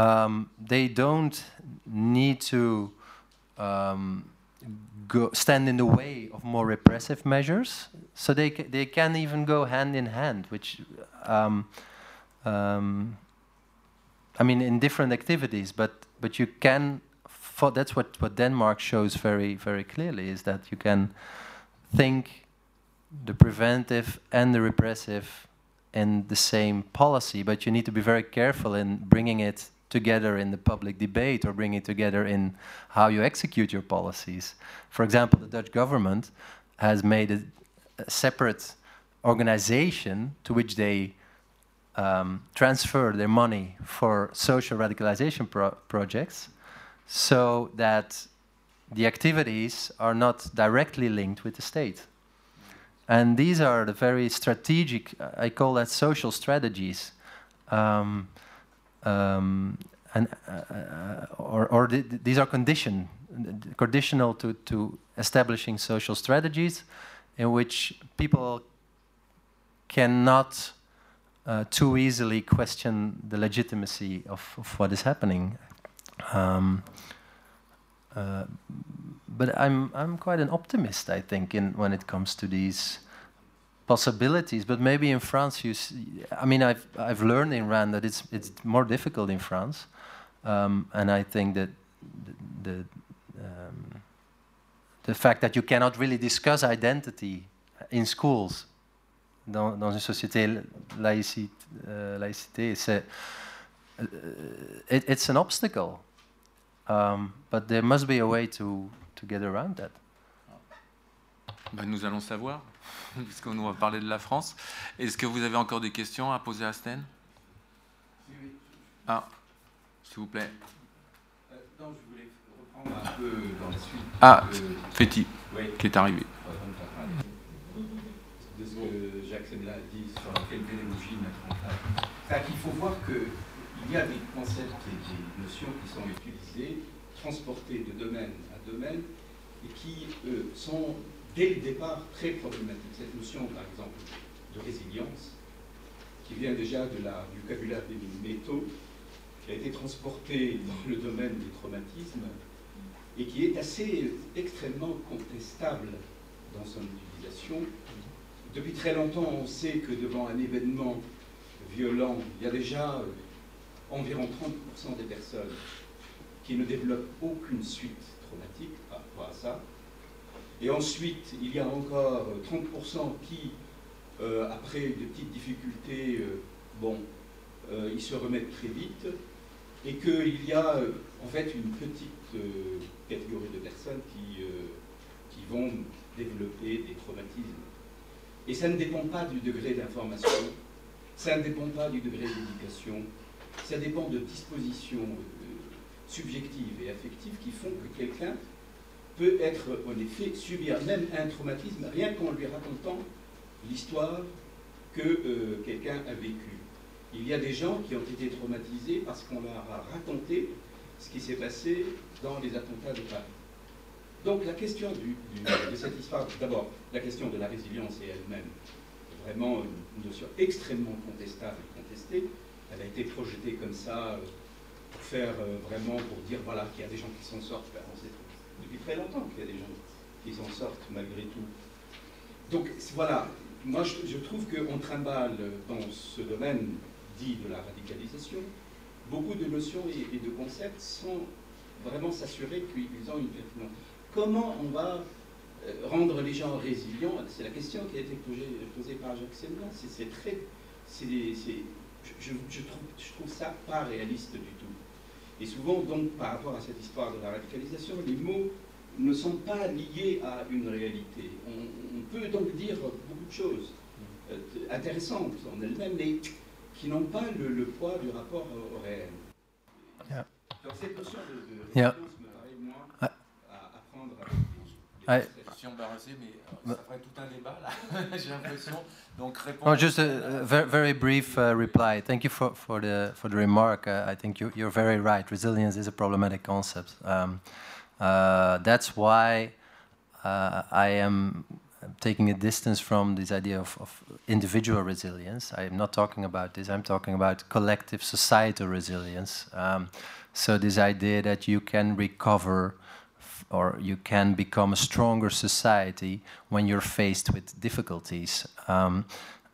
Um, they don't need to um, go, stand in the way of more repressive measures. So they, ca they can even go hand in hand, which, um, um, I mean, in different activities, but, but you can, that's what, what Denmark shows very, very clearly, is that you can think the preventive and the repressive in the same policy, but you need to be very careful in bringing it together in the public debate or bring it together in how you execute your policies. For example, the Dutch government has made a, a separate organization to which they um, transfer their money for social radicalization pro projects so that the activities are not directly linked with the state. And these are the very strategic, I call that social strategies. Um, um, and uh, uh, or, or th these are condition, conditional to, to establishing social strategies in which people cannot uh, too easily question the legitimacy of, of what is happening. Um, uh, but I'm I'm quite an optimist, I think, in when it comes to these possibilities. But maybe in France, you. See, I mean, I've I've learned in RAN that it's it's more difficult in France, um, and I think that the the, um, the fact that you cannot really discuss identity in schools dans, dans une société laïcité, euh, laïcité c'est uh, it, it's an obstacle. Um, but there must be a way to, to get around that. Ben, nous allons savoir, puisqu'on nous va parler de la France. Est-ce que vous avez encore des questions à poser à Sten? Ah, s'il vous plaît. Euh, non, je voulais reprendre un peu dans la suite. Ah, euh, Féti, oui. qui est arrivé. De ce que Jacques Semla a dit sur quelle pédagogie mettre en place. C'est-à-dire qu'il faut voir qu'il y a des concepts et des notions qui sont utilisées, transportées de domaine à domaine, et qui euh, sont dès le départ très problématiques. Cette notion, par exemple, de résilience, qui vient déjà de la, du vocabulaire des métaux, qui a été transportée dans le domaine des traumatismes, et qui est assez extrêmement contestable dans son utilisation. Depuis très longtemps, on sait que devant un événement violent, il y a déjà euh, environ 30% des personnes qui ne développent aucune suite traumatique par rapport à ça. Et ensuite, il y a encore 30% qui, euh, après de petites difficultés, euh, bon, euh, ils se remettent très vite. Et qu'il y a en fait une petite catégorie de personnes qui, qui vont développer des traumatismes. Et ça ne dépend pas du degré d'information, ça ne dépend pas du degré d'éducation, ça dépend de dispositions subjectives et affectives qui font que quelqu'un peut être en effet subir même un traumatisme rien qu'en lui racontant l'histoire que euh, quelqu'un a vécue. Il y a des gens qui ont été traumatisés parce qu'on leur a raconté ce qui s'est passé dans les attentats de Paris. Donc la question du, de cette histoire, d'abord la question de la résilience est elle-même vraiment une notion extrêmement contestable et contestée. Elle a été projetée comme ça euh, pour faire euh, vraiment, pour dire voilà qu'il y a des gens qui s'en sortent. Depuis très longtemps qu'il y a des gens qui s'en sortent malgré tout. Donc voilà, moi je, je trouve qu'on trimballe dans ce domaine dit de la radicalisation beaucoup de notions et, de concepts sans vraiment s'assurer qu'ils ont une pertinence. Comment on va euh, rendre les gens résilients? C'est la question qui a été posée, par Jacques Semblin. C'est très. je, je, trouve, je trouve ça pas réaliste du tout. Et souvent, donc, par rapport à cette histoire de la radicalisation, les mots ne sont pas liés à une réalité. On, on peut donc dire beaucoup de choses euh, intéressantes en elles-mêmes, mais qui n'ont pas le, le, poids du rapport au, au réel. Yeah. Donc cette notion de, de Yeah. me paraît, moi, I- à, à prendre avec des- I- des Je suis embarrassé, mais euh, ça ferait tout un débat là, j'ai l'impression. Oh, just a, a very, very brief uh, reply. Thank you for, for the for the remark. Uh, I think you, you're very right. Resilience is a problematic concept. Um, uh, that's why uh, I am taking a distance from this idea of, of individual resilience. I am not talking about this. I'm talking about collective societal resilience. Um, so this idea that you can recover or you can become a stronger society when you're faced with difficulties. Um,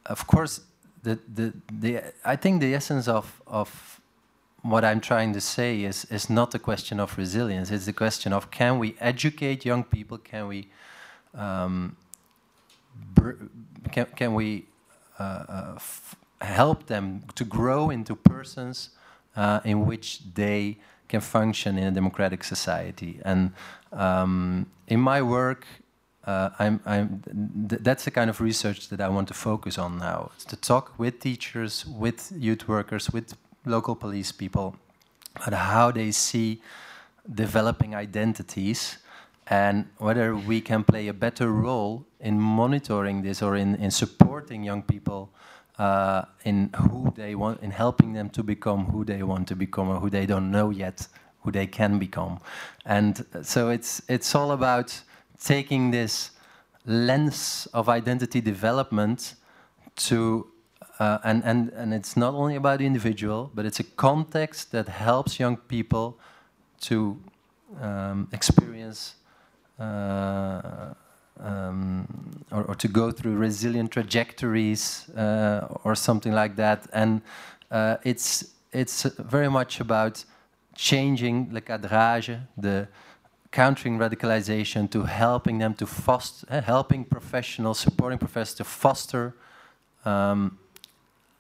of course, the, the, the, I think the essence of, of what I'm trying to say is, is not a question of resilience. It's the question of can we educate young people? Can we, um, can, can we uh, uh, help them to grow into persons uh, in which they can function in a democratic society? And um, in my work, uh, I'm, I'm, th- that's the kind of research that I want to focus on now. It's to talk with teachers, with youth workers, with local police people, about how they see developing identities and whether we can play a better role in monitoring this or in, in supporting young people uh, in who they want, in helping them to become who they want to become or who they don't know yet who they can become. And so it's, it's all about taking this lens of identity development to uh, and, and, and it's not only about the individual, but it's a context that helps young people to um, experience uh, um, or, or, to go through resilient trajectories uh, or something like that. And uh, it's, it's very much about changing le cadrage, the countering radicalization to helping them to foster, uh, helping professionals, supporting professors to foster um,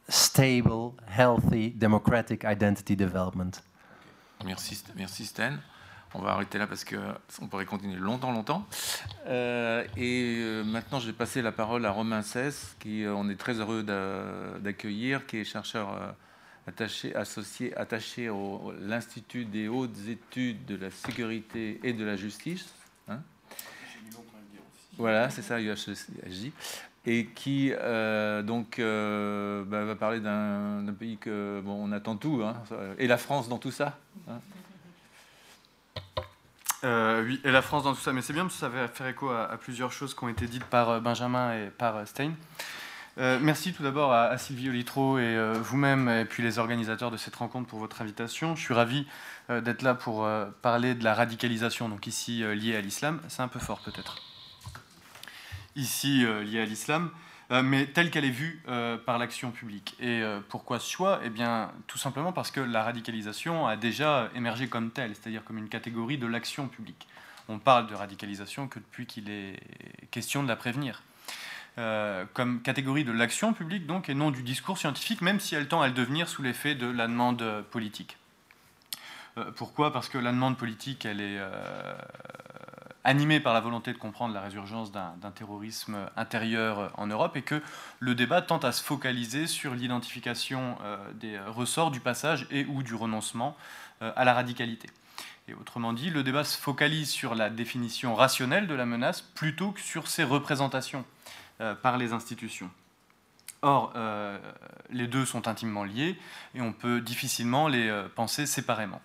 stable, healthy, democratic identity development. Merci, merci Stan. On va arrêter là parce qu'on pourrait continuer longtemps, longtemps. Euh, et euh, maintenant, je vais passer la parole à Romain Cesse, qui euh, on est très heureux d'accueillir, qui est chercheur attaché, associé, attaché à l'Institut des hautes études de la sécurité et de la justice. Hein. voilà, c'est ça, UHJ. Et qui donc bah, va parler d'un pays que bon, on attend tout, hein, et la France dans tout ça. Hein. Euh, oui, et la France dans tout ça. Mais c'est bien parce que ça va faire écho à, plusieurs choses qui ont été dites par euh, Benjamin et par euh, Stein. merci tout d'abord à, Sylvie Olitro et vous-même et puis les organisateurs de cette rencontre pour votre invitation. Je suis ravi d'être là pour parler de la radicalisation, donc ici liée à l'islam. C'est un peu fort peut-être. Ici liée à l'islam. Euh, mais telle qu'elle est vue euh, par l'action publique. Et euh, pourquoi ce choix? Eh bien, tout simplement parce que la radicalisation a déjà émergé comme telle, c'est-à-dire comme une catégorie de l'action publique. On parle de radicalisation que depuis qu'il est question de la prévenir. comme catégorie de l'action publique, donc, et non du discours scientifique, même si elle tend à le devenir sous l'effet de la demande politique. pourquoi? Parce que la demande politique, elle est animé par la volonté de comprendre la résurgence d'un terrorisme intérieur en Europe et que le débat tente à se focaliser sur l'identification euh, des ressorts du passage et ou du renoncement euh, à la radicalité. Et autrement dit, le débat se focalise sur la définition rationnelle de la menace plutôt que sur ses représentations euh, par les institutions. Or, les deux sont intimement liés et on peut difficilement les penser séparément.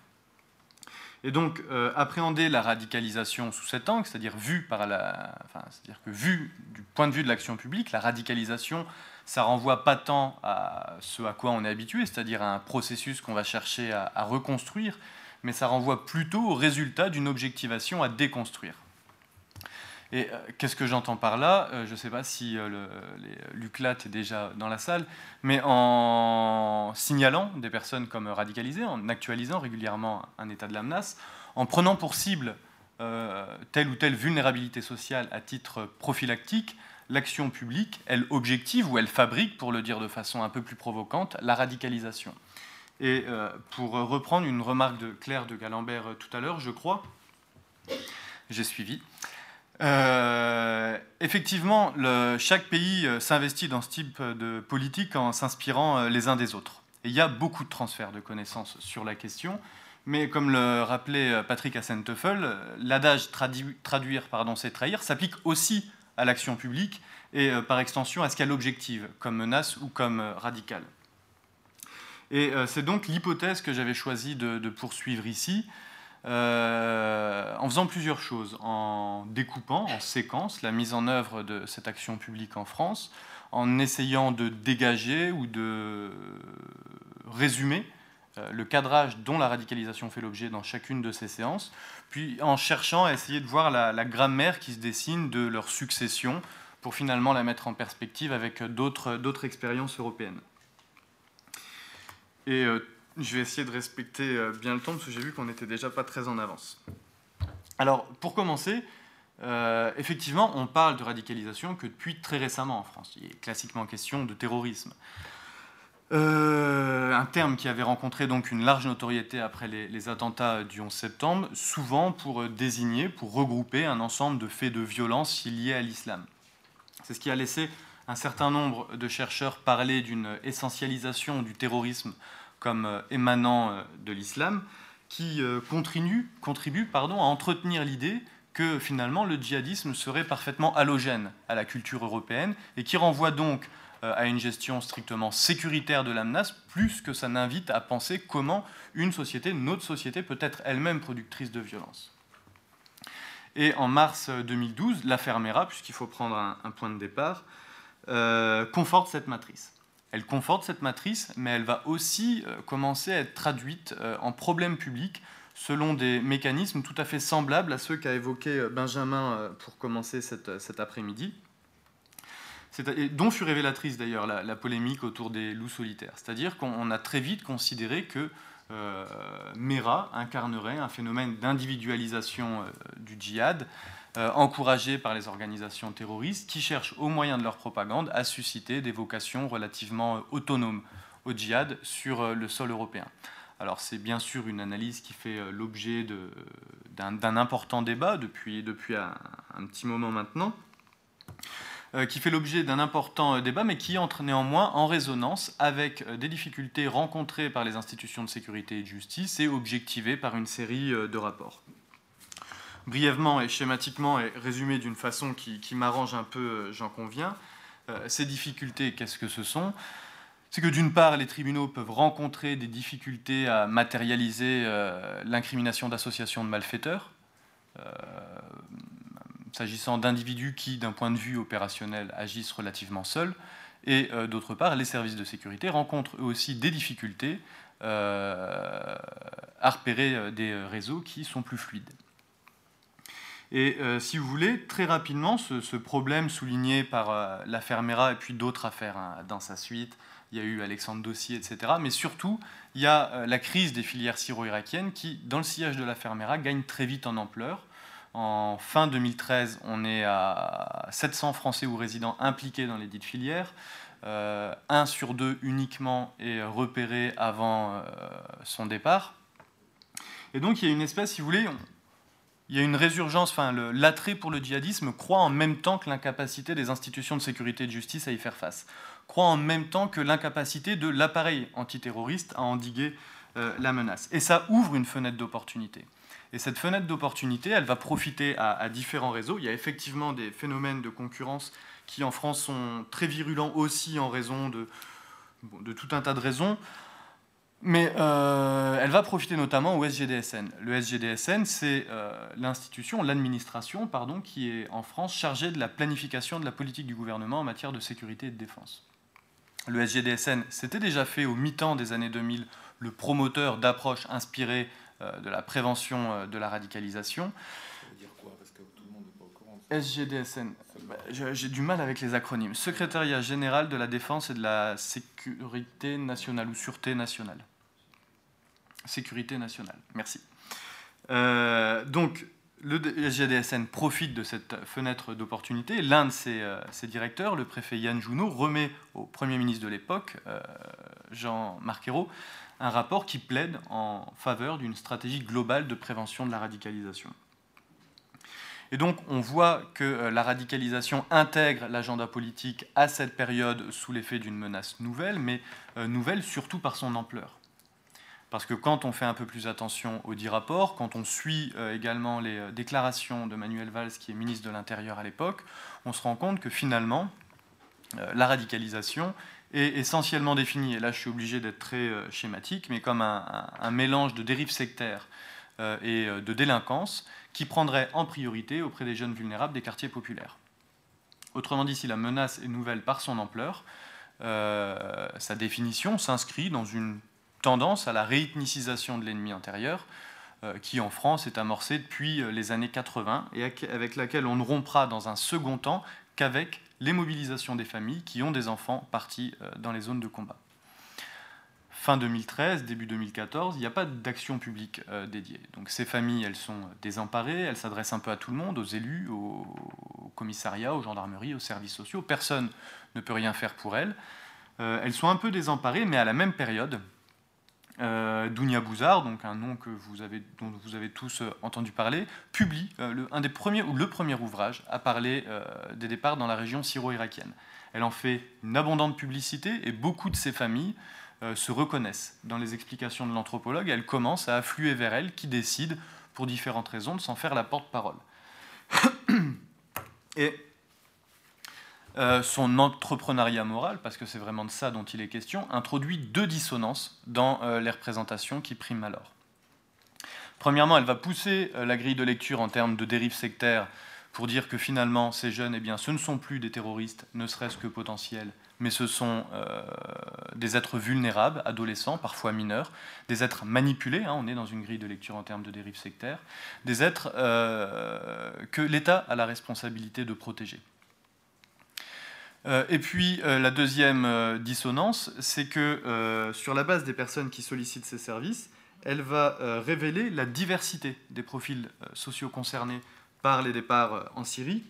Et donc, euh, appréhender la radicalisation sous cet angle, c'est-à-dire vu par la, enfin, que vu du point de vue de l'action publique, la radicalisation, ça renvoie pas tant à ce à quoi on est habitué, c'est-à-dire à un processus qu'on va chercher à, reconstruire, mais ça renvoie plutôt au résultat d'une objectivation à déconstruire. Et euh, qu'est-ce que j'entends par là? Euh, Je ne sais pas si euh, l'UCLAT est déjà dans la salle, mais en signalant des personnes comme radicalisées, en actualisant régulièrement un état de la menace, en prenant pour cible telle ou telle vulnérabilité sociale à titre prophylactique, l'action publique, elle objective ou elle fabrique, pour le dire de façon un peu plus provocante, la radicalisation. Et pour reprendre une remarque de Claire de Galambert tout à l'heure, je crois, j'ai suivi, euh, effectivement, chaque pays euh, s'investit dans ce type de politique en s'inspirant euh, les uns des autres. Et il y a beaucoup de transferts de connaissances sur la question, mais comme le rappelait Patrick Assenteufel, l'adage traduire, pardon, c'est trahir s'applique aussi à l'action publique et par extension à ce qu'elle objective, comme menace ou comme radicale. Et c'est donc l'hypothèse que j'avais choisi de poursuivre ici, euh, en faisant plusieurs choses, en découpant en séquence la mise en œuvre de cette action publique en France, en essayant de dégager ou de résumer euh, le cadrage dont la radicalisation fait l'objet dans chacune de ces séances, puis en cherchant à essayer de voir la, grammaire qui se dessine de leur succession pour finalement la mettre en perspective avec d'autres expériences européennes. Et euh, je vais essayer de respecter euh, bien le temps parce que j'ai vu qu'on n'était déjà pas très en avance. Alors, pour commencer, euh, effectivement, on parle de radicalisation que depuis très récemment en France. Il est classiquement question de terrorisme. Euh, un terme qui avait rencontré donc une large notoriété après les, les, attentats du 11 septembre, souvent pour désigner, pour regrouper un ensemble de faits de violence liés à l'islam. C'est ce qui a laissé un certain nombre de chercheurs parler d'une essentialisation du terrorisme comme euh, émanant euh, de l'islam, qui euh, contribue, pardon, à entretenir l'idée que finalement le djihadisme serait parfaitement halogène à la culture européenne et qui renvoie donc à une gestion strictement sécuritaire de la menace, plus que ça n'invite à penser comment une société, notre société, peut être elle-même productrice de violence. Et en mars 2012, l'affaire Mera, puisqu'il faut prendre un, point de départ, conforte cette matrice elle conforte cette matrice, mais elle va aussi euh, commencer à être traduite euh, en problèmes publics selon des mécanismes tout à fait semblables à ceux qu'a évoqué euh, Benjamin pour commencer cet après-midi, dont fut révélatrice d'ailleurs la, polémique autour des loups solitaires. C'est-à-dire qu'on a très vite considéré que Mera incarnerait un phénomène d'individualisation du djihad encouragés par les organisations terroristes qui cherchent au moyen de leur propagande à susciter des vocations relativement autonomes au djihad sur le sol européen. Alors c'est bien sûr une analyse qui fait l'objet d'un important débat depuis, un, petit moment maintenant. Euh, qui fait l'objet d'un important euh, débat, mais qui entre néanmoins en résonance avec euh, des difficultés rencontrées par les institutions de sécurité et de justice et objectivées par une série de rapports. Brièvement et schématiquement, et résumé d'une façon qui, m'arrange un peu, j'en conviens, ces difficultés, qu'est-ce que ce sont? C'est que d'une part, les tribunaux peuvent rencontrer des difficultés à matérialiser l'incrimination d'associations de malfaiteurs s'agissant d'individus qui, d'un point de vue opérationnel, agissent relativement seuls. Et euh, d'autre part, les services de sécurité rencontrent eux aussi des difficultés euh, à repérer euh, des réseaux qui sont plus fluides. Et si vous voulez, très rapidement, ce, problème souligné par l'affaire Mera et puis d'autres affaires hein, dans sa suite, il y a eu Alexandre Dossier, etc. Mais surtout, il y a la crise des filières syro-irakiennes qui, dans le sillage de l'affaire Mera, gagne très vite en ampleur. En fin 2013, on est à 700 Français ou résidents impliqués dans les dites filières. Euh, un sur deux uniquement est repéré avant euh, son départ. Et donc il y a une espèce, si vous voulez, il y a une résurgence, enfin l'attrait pour le djihadisme croît en même temps que l'incapacité des institutions de sécurité et de justice à y faire face, croît en même temps que l'incapacité de l'appareil antiterroriste à endiguer euh, la menace. Et ça ouvre une fenêtre d'opportunité. Et cette fenêtre d'opportunité, elle va profiter à, différents réseaux. Il y a effectivement des phénomènes de concurrence qui en France sont très virulents aussi en raison de tout un tas de raisons. Mais euh, elle va profiter notamment au SGDSN. Le SGDSN, c'est euh, l'institution, l'administration, pardon, qui est en France chargée de la planification de la politique du gouvernement en matière de sécurité et de défense. Le SGDSN s'était déjà fait au mi-temps des années 2000 le promoteur d'approches inspirées euh, de la prévention de la radicalisation. SGDSN, bah, j'ai du mal avec les acronymes. Secrétariat général de la défense et de la sécurité nationale ou sûreté nationale. Sécurité nationale, merci. Euh, donc, le SGDSN profite de cette fenêtre d'opportunité. L'un de ses, directeurs, le préfet Yann Junot, remet au Premier ministre de l'époque, Jean-Marc Ayrault, un rapport qui plaide en faveur d'une stratégie globale de prévention de la radicalisation. Et donc on voit que euh, la radicalisation intègre l'agenda politique à cette période sous l'effet d'une menace nouvelle, mais euh, nouvelle surtout par son ampleur. Parce que quand on fait un peu plus attention aux dix rapports, quand on suit euh, également les déclarations de Manuel Valls, qui est ministre de l'Intérieur à l'époque, on se rend compte que finalement, la radicalisation est essentiellement défini, et là je suis obligé d'être très euh, schématique, mais comme un, mélange de dérives sectaires euh, et euh, de délinquance qui prendrait en priorité auprès des jeunes vulnérables des quartiers populaires. Autrement dit, si la menace est nouvelle par son ampleur, sa définition s'inscrit dans une tendance à la réethnicisation de l'ennemi antérieur, qui en France est amorcée depuis les années 80 et avec laquelle on ne rompra dans un second temps qu'avec les mobilisations des familles qui ont des enfants partis euh, dans les zones de combat. Fin 2013, début 2014, il n'y a pas d'action publique euh, dédiée. Donc ces familles, elles sont désemparées, elles s'adressent un peu à tout le monde, aux élus, aux, commissariats, aux gendarmeries, aux services sociaux. Personne ne peut rien faire pour elles. Euh, elles sont un peu désemparées, mais à la même période, euh, Dounia Bouzard, donc un nom que vous avez, dont vous avez tous euh, entendu parler, publie euh, le, un des premiers, ou le premier ouvrage à parler des départs dans la région syro-irakienne. Elle en fait une abondante publicité et beaucoup de ses familles se reconnaissent dans les explications de l'anthropologue. Elle commence à affluer vers elle, qui décide, pour différentes raisons, de s'en faire la porte-parole. et euh, son entrepreneuriat moral, parce que c'est vraiment de ça dont il est question, introduit deux dissonances dans euh, les représentations qui priment alors. Premièrement, elle va pousser euh, la grille de lecture en termes de dérive sectaire pour dire que finalement, ces jeunes, eh bien, ce ne sont plus des terroristes, ne serait-ce que potentiels, mais ce sont des êtres vulnérables, adolescents, parfois mineurs, des êtres manipulés, hein, on est dans une grille de lecture en termes de dérive sectaire, des êtres que l'État a la responsabilité de protéger. Euh, et puis euh, la deuxième euh, dissonance, c'est que sur la base des personnes qui sollicitent ces services, elle va révéler la diversité des profils sociaux concernés par les départs en Syrie.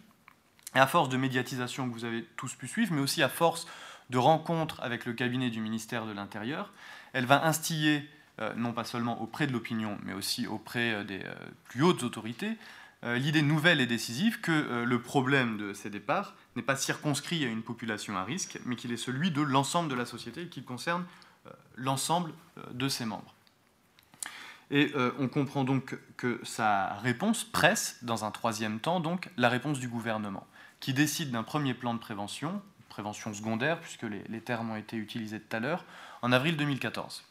Et à force de médiatisation que vous avez tous pu suivre, mais aussi à force de rencontres avec le cabinet du ministère de l'Intérieur, elle va instiller, non pas seulement auprès de l'opinion, mais aussi auprès des plus hautes autorités, l'idée nouvelle et décisive que le problème de ces départs n'est pas circonscrit à une population à risque, mais qu'il est celui de l'ensemble de la société et qu'il concerne l'ensemble de ses membres. Et euh, on comprend donc que sa réponse presse, dans un troisième temps, donc la réponse du gouvernement, qui décide d'un premier plan de prévention, prévention secondaire, puisque les, termes ont été utilisés tout à l'heure, en avril 2014.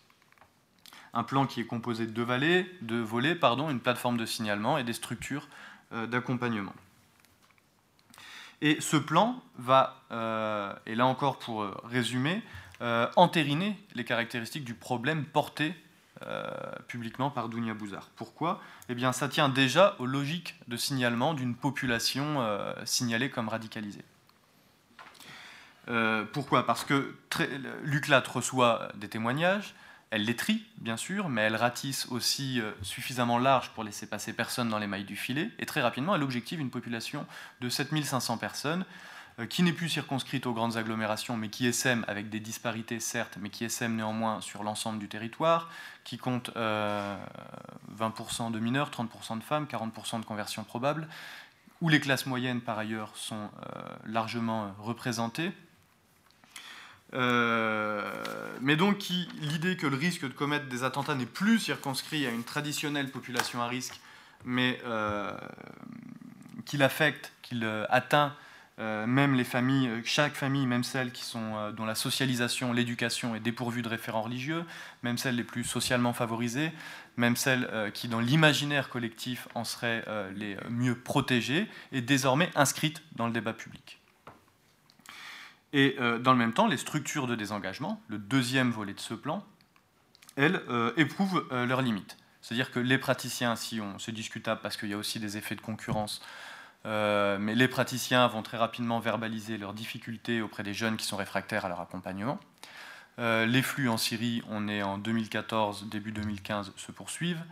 Un plan qui est composé de deux volets, de volets pardon, une plateforme de signalement et des structures euh, d'accompagnement. Et ce plan va, euh, et là encore pour résumer, entériner les caractéristiques du problème porté euh, publiquement par Dounia Bouzard. Pourquoi? Eh bien, ça tient déjà aux logiques de signalement d'une population euh, signalée comme radicalisée. Euh, pourquoi? Parce que l'UCLAT reçoit des témoignages, elle les trie, bien sûr, mais elle ratisse aussi suffisamment large pour laisser passer personne dans les mailles du filet, et très rapidement, elle objective une population de 7500 personnes, euh, qui n'est plus circonscrite aux grandes agglomérations, mais qui essaime avec des disparités certes, mais qui essaime néanmoins sur l'ensemble du territoire, qui compte 20% euh, de mineurs, 30% de femmes, 40% de conversions probables, où les classes moyennes par ailleurs sont euh, largement représentées. Mais donc l'idée que le risque de commettre des attentats n'est plus circonscrit à une traditionnelle population à risque, mais qu'il affecte, qu'il atteint euh, même les familles, euh, chaque famille, même celles qui sont, euh, dont la socialisation, l'éducation est dépourvue de référents religieux, même celles les plus socialement favorisées, même celles qui, dans l'imaginaire collectif, en seraient les mieux protégées, est désormais inscrite dans le débat public. Et dans le même temps, les structures de désengagement, le deuxième volet de ce plan, elles éprouvent leurs limites. C'est-à-dire que les praticiens, si on, c'est discutable parce qu'il y a aussi des effets de concurrence, euh, mais les praticiens vont très rapidement verbaliser leurs difficultés auprès des jeunes qui sont réfractaires à leur accompagnement. Euh, les flux en Syrie, on est en 2014, début 2015, se poursuivent.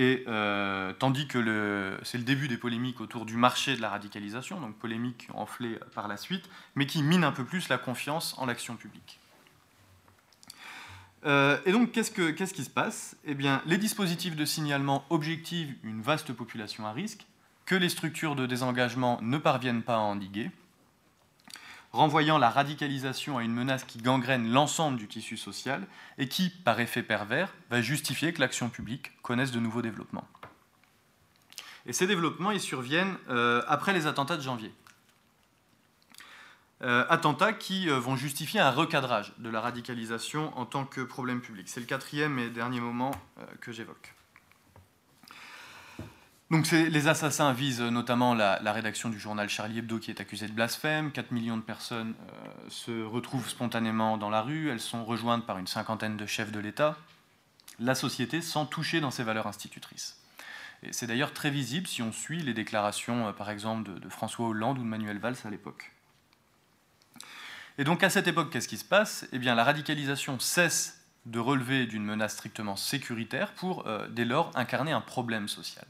Et euh, tandis que c'est le début des polémiques autour du marché de la radicalisation, donc polémiques qui ont enflé par la suite, mais qui minent un peu plus la confiance en l'action publique. et donc, qu'est-ce, qu'est-ce qui se passe? Eh bien, les dispositifs de signalement objectivent une vaste population à risque, que les structures de désengagement ne parviennent pas à endiguer, renvoyant la radicalisation à une menace qui gangrène l'ensemble du tissu social et qui, par effet pervers, va justifier que l'action publique connaisse de nouveaux développements. Et ces développements, ils surviennent euh, après les attentats de janvier. Euh, attentats qui euh, vont justifier un recadrage de la radicalisation en tant que problème public. C'est le quatrième et dernier moment que j'évoque. Donc les assassins visent notamment la, rédaction du journal Charlie Hebdo qui est accusé de blasphème. 4 millions de personnes euh, se retrouvent spontanément dans la rue. Elles sont rejointes par une cinquantaine de chefs de l'État. La société sans toucher dans ses valeurs institutrices. Et c'est d'ailleurs très visible si on suit les déclarations, euh, par exemple, de, François Hollande ou de Manuel Valls à l'époque. Et donc à cette époque, qu'est-ce qui se passe? Eh bien, la radicalisation cesse de relever d'une menace strictement sécuritaire pour, euh, dès lors, incarner un problème social.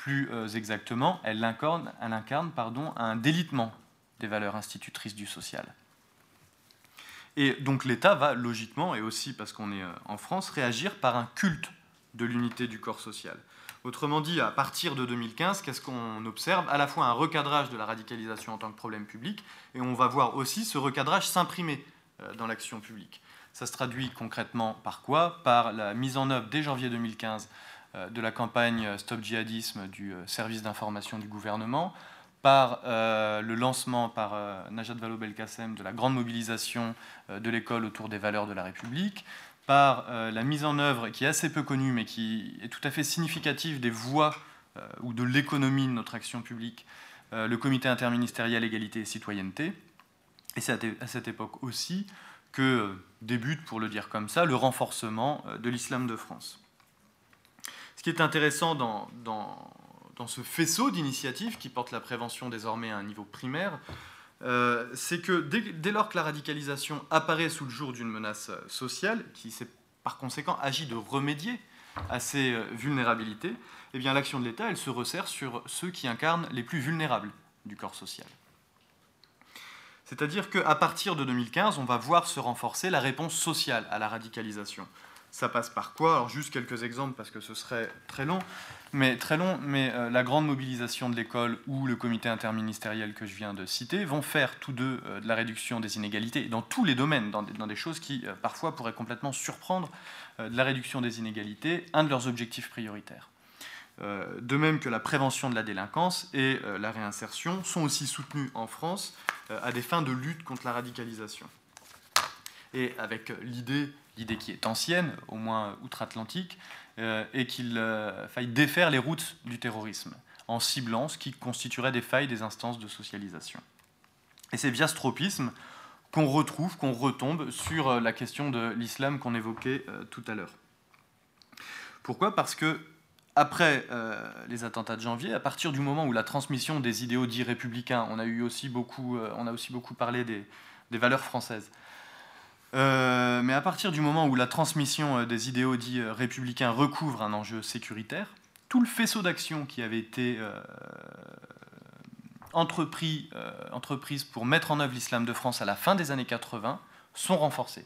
Plus euh, exactement, elle incarne, un délitement des valeurs institutrices du social. Et donc l'État va logiquement, et aussi parce qu'on est euh, en France, réagir par un culte de l'unité du corps social. Autrement dit, à partir de 2015, qu'est-ce qu'on observe? À la fois un recadrage de la radicalisation en tant que problème public, et on va voir aussi ce recadrage s'imprimer euh, dans l'action publique. Ça se traduit concrètement par quoi? Par la mise en œuvre dès janvier 2015 euh, de la campagne Stop Djihadisme du euh, service d'information du gouvernement, par euh, le lancement par Najat Vallaud-Belkacem de la grande mobilisation de l'école autour des valeurs de la République, par la mise en œuvre qui est assez peu connue mais qui est tout à fait significative des voies ou de l'économie de notre action publique, le comité interministériel égalité et citoyenneté. Et c'est à cette époque aussi que débute, pour le dire comme ça, le renforcement de l'islam de France. Ce qui est intéressant dans, ce faisceau d'initiatives qui porte la prévention désormais à un niveau primaire, euh, c'est que dès, lors que la radicalisation apparaît sous le jour d'une menace sociale, qui par conséquent agit de remédier à ces euh, vulnérabilités, eh bien l'action de l'État, elle se resserre sur ceux qui incarnent les plus vulnérables du corps social. C'est-à-dire qu'à partir de 2015, on va voir se renforcer la réponse sociale à la radicalisation. Ça passe par quoi? Alors juste quelques exemples parce que ce serait très long. Mais très long, mais euh, la grande mobilisation de l'école ou le comité interministériel que je viens de citer vont faire tous deux euh, de la réduction des inégalités dans tous les domaines, dans des, choses qui euh, parfois pourraient complètement surprendre de la réduction des inégalités, un de leurs objectifs prioritaires. de même que la prévention de la délinquance et la réinsertion sont aussi soutenus en France à des fins de lutte contre la radicalisation. Et avec l'idée l'idée qui est ancienne, au moins outre-Atlantique, euh, et qu'il euh, faille défaire les routes du terrorisme en ciblant ce qui constituerait des failles des instances de socialisation. Et c'est via ce tropisme qu'on retrouve, qu'on retombe sur euh, la question de l'islam qu'on évoquait tout à l'heure. Pourquoi? Parce que après les attentats de janvier, à partir du moment où la transmission des idéaux dits républicains, on a eu aussi beaucoup, on a aussi beaucoup parlé des, des valeurs françaises, euh, mais à partir du moment où la transmission euh, des idéaux dits euh, républicains recouvre un enjeu sécuritaire, tout le faisceau d'action qui avait été entrepris, entreprise pour mettre en œuvre l'islam de France à la fin des années 80 sont renforcés.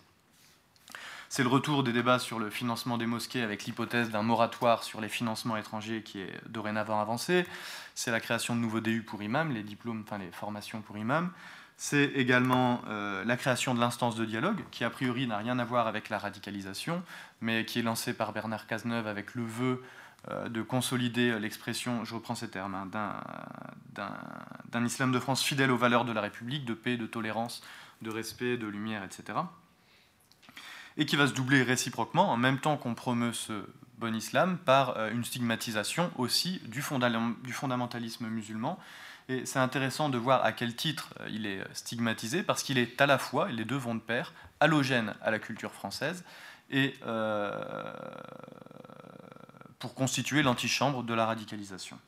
C'est le retour des débats sur le financement des mosquées avec l'hypothèse d'un moratoire sur les financements étrangers qui est dorénavant avancé. C'est la création de nouveaux DU pour imams, les diplômes, enfin les formations pour imams. C'est également euh, la création de l'instance de dialogue, qui a priori n'a rien à voir avec la radicalisation, mais qui est lancée par Bernard Cazeneuve avec le vœu euh, de consolider l'expression, je reprends ces termes, hein, d'un islam de France fidèle aux valeurs de la République, de paix, de tolérance, de respect, de lumière, etc. Et qui va se doubler réciproquement, en même temps qu'on promeut ce bon islam, par euh, une stigmatisation aussi du fondamentalisme musulman et c'est intéressant de voir à quel titre euh, il est stigmatisé, parce qu'il est à la fois, les deux vont de pair, halogène à la culture française, et euh, pour constituer l'antichambre de la radicalisation.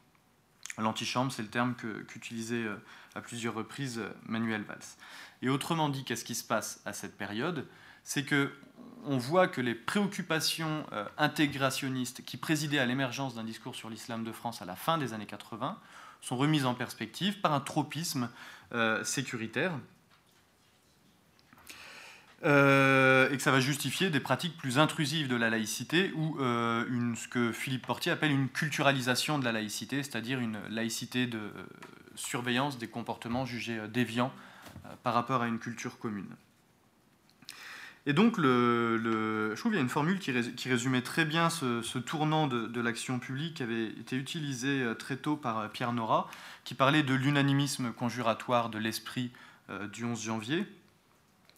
L'antichambre, c'est le terme qu'utilisait euh, à plusieurs reprises Manuel Valls. Et autrement dit, qu'est-ce qui se passe à cette période? C'est que on voit que les préoccupations intégrationnistes qui présidaient à l'émergence d'un discours sur l'islam de France à la fin des années 80 sont remises en perspective par un tropisme euh, sécuritaire. Euh, et que ça va justifier des pratiques plus intrusives de la laïcité ou euh, ce que Philippe Portier appelle une culturalisation de la laïcité, c'est-à-dire une laïcité de surveillance des comportements jugés déviants par rapport à une culture commune. Et donc, je trouve qu'il y a une formule qui, résumait très bien ce, tournant de, l'action publique qui avait été utilisé euh, très tôt par euh, Pierre Nora, qui parlait de l'unanimisme conjuratoire de l'esprit euh, du 11 janvier.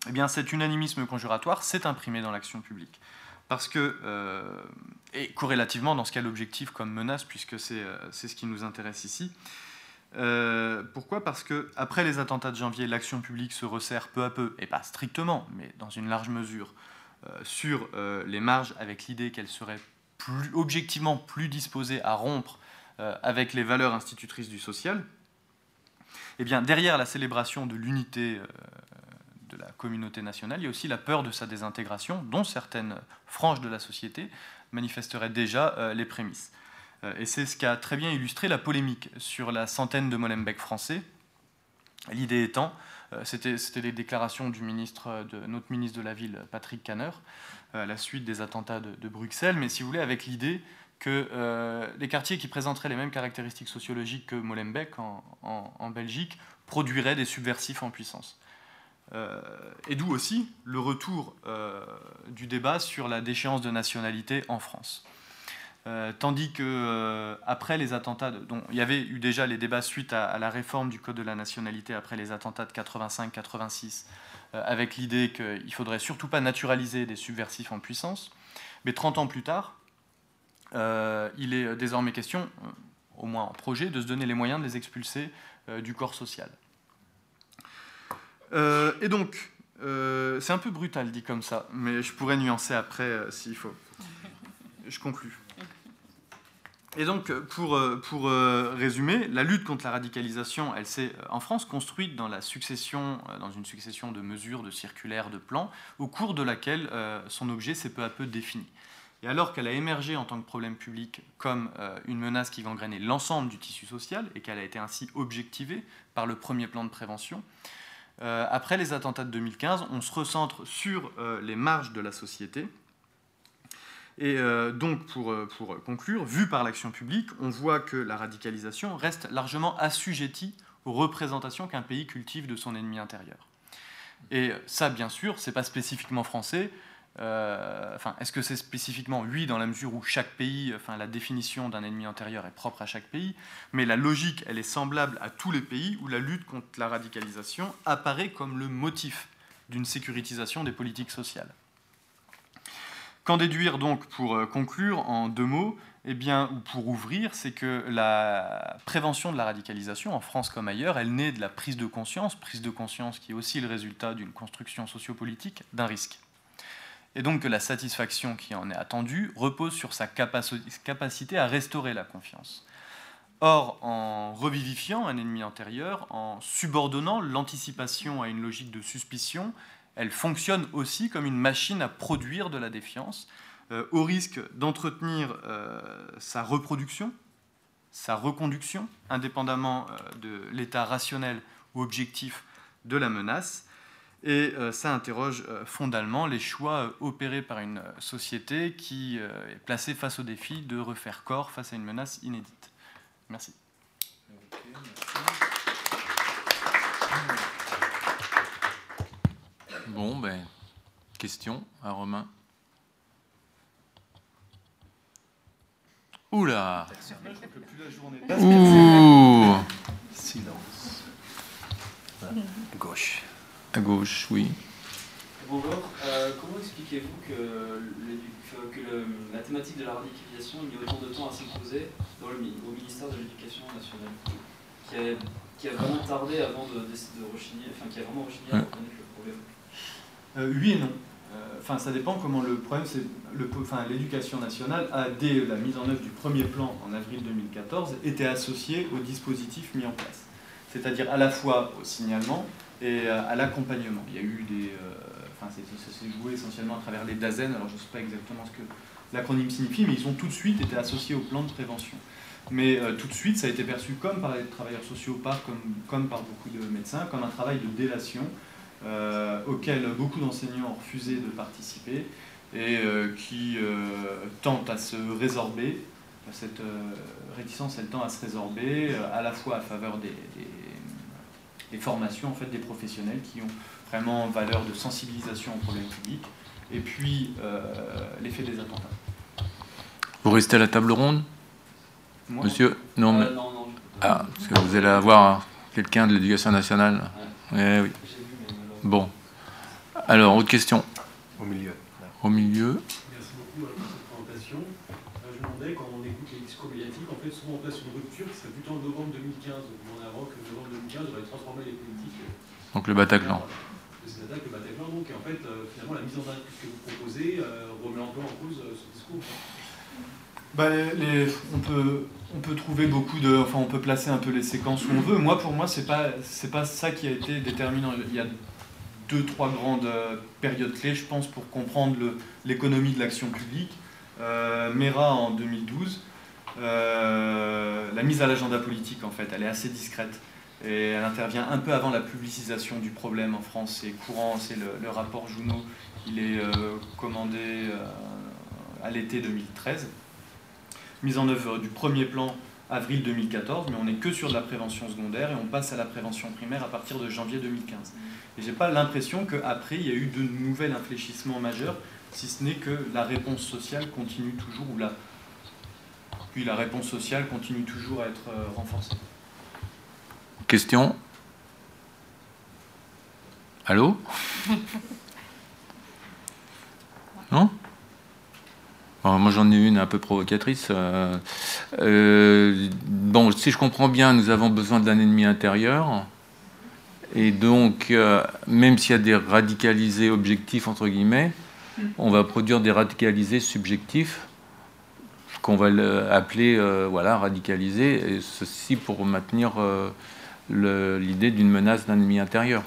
Eh bien, cet unanimisme conjuratoire s'est imprimé dans l'action publique. Parce que, et corrélativement dans ce cas l'objectif comme menace, puisque c'est ce qui nous intéresse ici, euh, pourquoi? Parce que après les attentats de janvier, l'action publique se resserre peu à peu, et pas strictement, mais dans une large mesure, euh, sur euh, les marges, avec l'idée qu'elle serait objectivement plus disposée à rompre avec les valeurs institutrices du social. Eh bien, derrière la célébration de l'unité de la communauté nationale, il y a aussi la peur de sa désintégration, dont certaines franges de la société manifesteraient déjà les prémices. Euh, et c'est ce qui a très bien illustré la polémique sur la centaine de Molenbeek français. L'idée étant, euh, c'était les déclarations du ministre, de notre ministre de la Ville, Patrick Canner, euh, à la suite des attentats de, Bruxelles, mais si vous voulez, avec l'idée que les quartiers qui présenteraient les mêmes caractéristiques sociologiques que Molenbeek en, en, Belgique produiraient des subversifs en puissance. et d'où aussi le retour du débat sur la déchéance de nationalité en France. Euh, tandis que euh, après les attentats, il y avait eu déjà les débats suite à, la réforme du code de la nationalité après les attentats de 85-86, euh, avec l'idée qu'il faudrait surtout pas naturaliser des subversifs en puissance. Mais 30 ans plus tard, il est désormais question, au moins en projet, de se donner les moyens de les expulser du corps social. et donc, c'est un peu brutal dit comme ça, mais je pourrais nuancer après s'il faut. Je conclus. Et donc, pour, euh, pour euh, résumer, la lutte contre la radicalisation, elle s'est euh, en France construite dans, la succession, dans une succession de mesures, de circulaires, de plans, au cours de laquelle son objet s'est peu à peu défini. Et alors qu'elle a émergé en tant que problème public comme une menace qui gangrénait l'ensemble du tissu social et qu'elle a été ainsi objectivée par le premier plan de prévention, après les attentats de 2015, on se recentre sur les marges de la société et euh, donc, pour, euh, pour, conclure, vu par l'action publique, on voit que la radicalisation reste largement assujettie aux représentations qu'un pays cultive de son ennemi intérieur. Et ça, bien sûr, c'est pas spécifiquement français. Euh, enfin, est-ce que c'est spécifiquement oui dans la mesure où chaque pays, enfin la définition d'un ennemi intérieur est propre à chaque pays, mais la logique, elle est semblable à tous les pays où la lutte contre la radicalisation apparaît comme le motif d'une sécurisation des politiques sociales. Qu'en déduire donc pour euh, conclure en deux mots eh bien, ou pour ouvrir, c'est que la prévention de la radicalisation, en France comme ailleurs, elle naît de la prise de conscience, prise de conscience qui est aussi le résultat d'une construction sociopolitique, d'un risque. Et donc que la satisfaction qui en est attendue repose sur sa capacité à restaurer la confiance. Or, en revivifiant un ennemi antérieur, en subordonnant l'anticipation à une logique de suspicion, elle fonctionne aussi comme une machine à produire de la défiance, euh, au risque d'entretenir euh, sa reproduction, sa reconduction, indépendamment euh, de l'état rationnel ou objectif de la menace. Et ça interroge fondamentalement les choix opérés par une société qui est placée face au défi de refaire corps face à une menace inédite. merci. Bon, ben, question à Romain. Oula Ouh Silence. Gauche. À gauche, oui. Bonjour. Euh, comment expliquez-vous que, la thématique de la radicalisation ait mis autant de temps à s'imposer au ministère de l'Éducation nationale qui a, vraiment tardé avant de, de, rechigner, enfin qui a vraiment rechigné à reconnaître le problème? Oui et non. Euh, enfin, ça dépend comment le problème, c'est l'éducation nationale a dès la mise en œuvre du premier plan en avril 2014 été associée au dispositif mis en place, c'est-à-dire à la fois au signalement et euh, à l'accompagnement. Il y a eu des, enfin, ça s'est joué essentiellement à travers les DAZEN. Alors je ne sais pas exactement ce que l'acronyme signifie, mais ils ont tout de suite été associés au plan de prévention. Mais tout de suite, ça a été perçu comme par les travailleurs sociaux, par, comme, comme par beaucoup de médecins, comme un travail de délation euh, auquel beaucoup d'enseignants ont refusé de participer et euh, qui euh, tente à se résorber. Cette réticence, elle tend à se résorber à la fois à faveur des, des, formations en fait, des professionnels qui ont vraiment valeur de sensibilisation au problème public, et puis l'effet des attentats. Vous restez à la table ronde? Monsieur? Non, mais... non, non, Ah, parce que vous allez avoir quelqu'un de l'éducation nationale. Eh oui. Bon. Alors, autre question Au milieu. Au milieu. Merci beaucoup pour cette présentation. Euh, je me demandais, quand on écoute les discours médiatiques, en fait, souvent on passe une rupture qui serait plutôt en novembre 2015. On avant que novembre 2015 aurait transformé les politiques. Euh, Donc le Bataclan. C'est le Bataclan, donc, et en fait, euh, finalement, la mise en œuvre que vous proposez remet un peu en cause ce discours. Bah, les, on, peut, on peut trouver beaucoup de. Enfin, on peut placer un peu les séquences où on veut. Moi, pour moi, c'est pas, c'est pas ça qui a été déterminant. Il y a deux, trois grandes euh, périodes clés, je pense, pour comprendre l'économie de l'action publique. Euh, MERA en 2012, euh, la mise à l'agenda politique, en fait, elle est assez discrète. Et elle intervient un peu avant la publicisation du problème en France. C'est courant, c'est le, rapport Junot, il est commandé à l'été 2013. Mise en œuvre du premier plan avril 2014, mais on n'est que sur de la prévention secondaire et on passe à la prévention primaire à partir de janvier 2015. Et j'ai pas l'impression qu'après, il y a eu de nouvelles infléchissements majeurs, si ce n'est que la réponse sociale continue toujours, ou la... Puis la réponse sociale continue toujours à être euh, renforcée. Question? Allô? Non? Moi j'en ai une un peu provocatrice. Euh, euh, bon, si je comprends bien, nous avons besoin d'un ennemi intérieur. Et donc, euh, même s'il y a des radicalisés objectifs, entre guillemets, on va produire des radicalisés subjectifs, qu'on va appeler voilà, radicalisés, et ceci pour maintenir l'idée d'une menace d'un ennemi intérieur.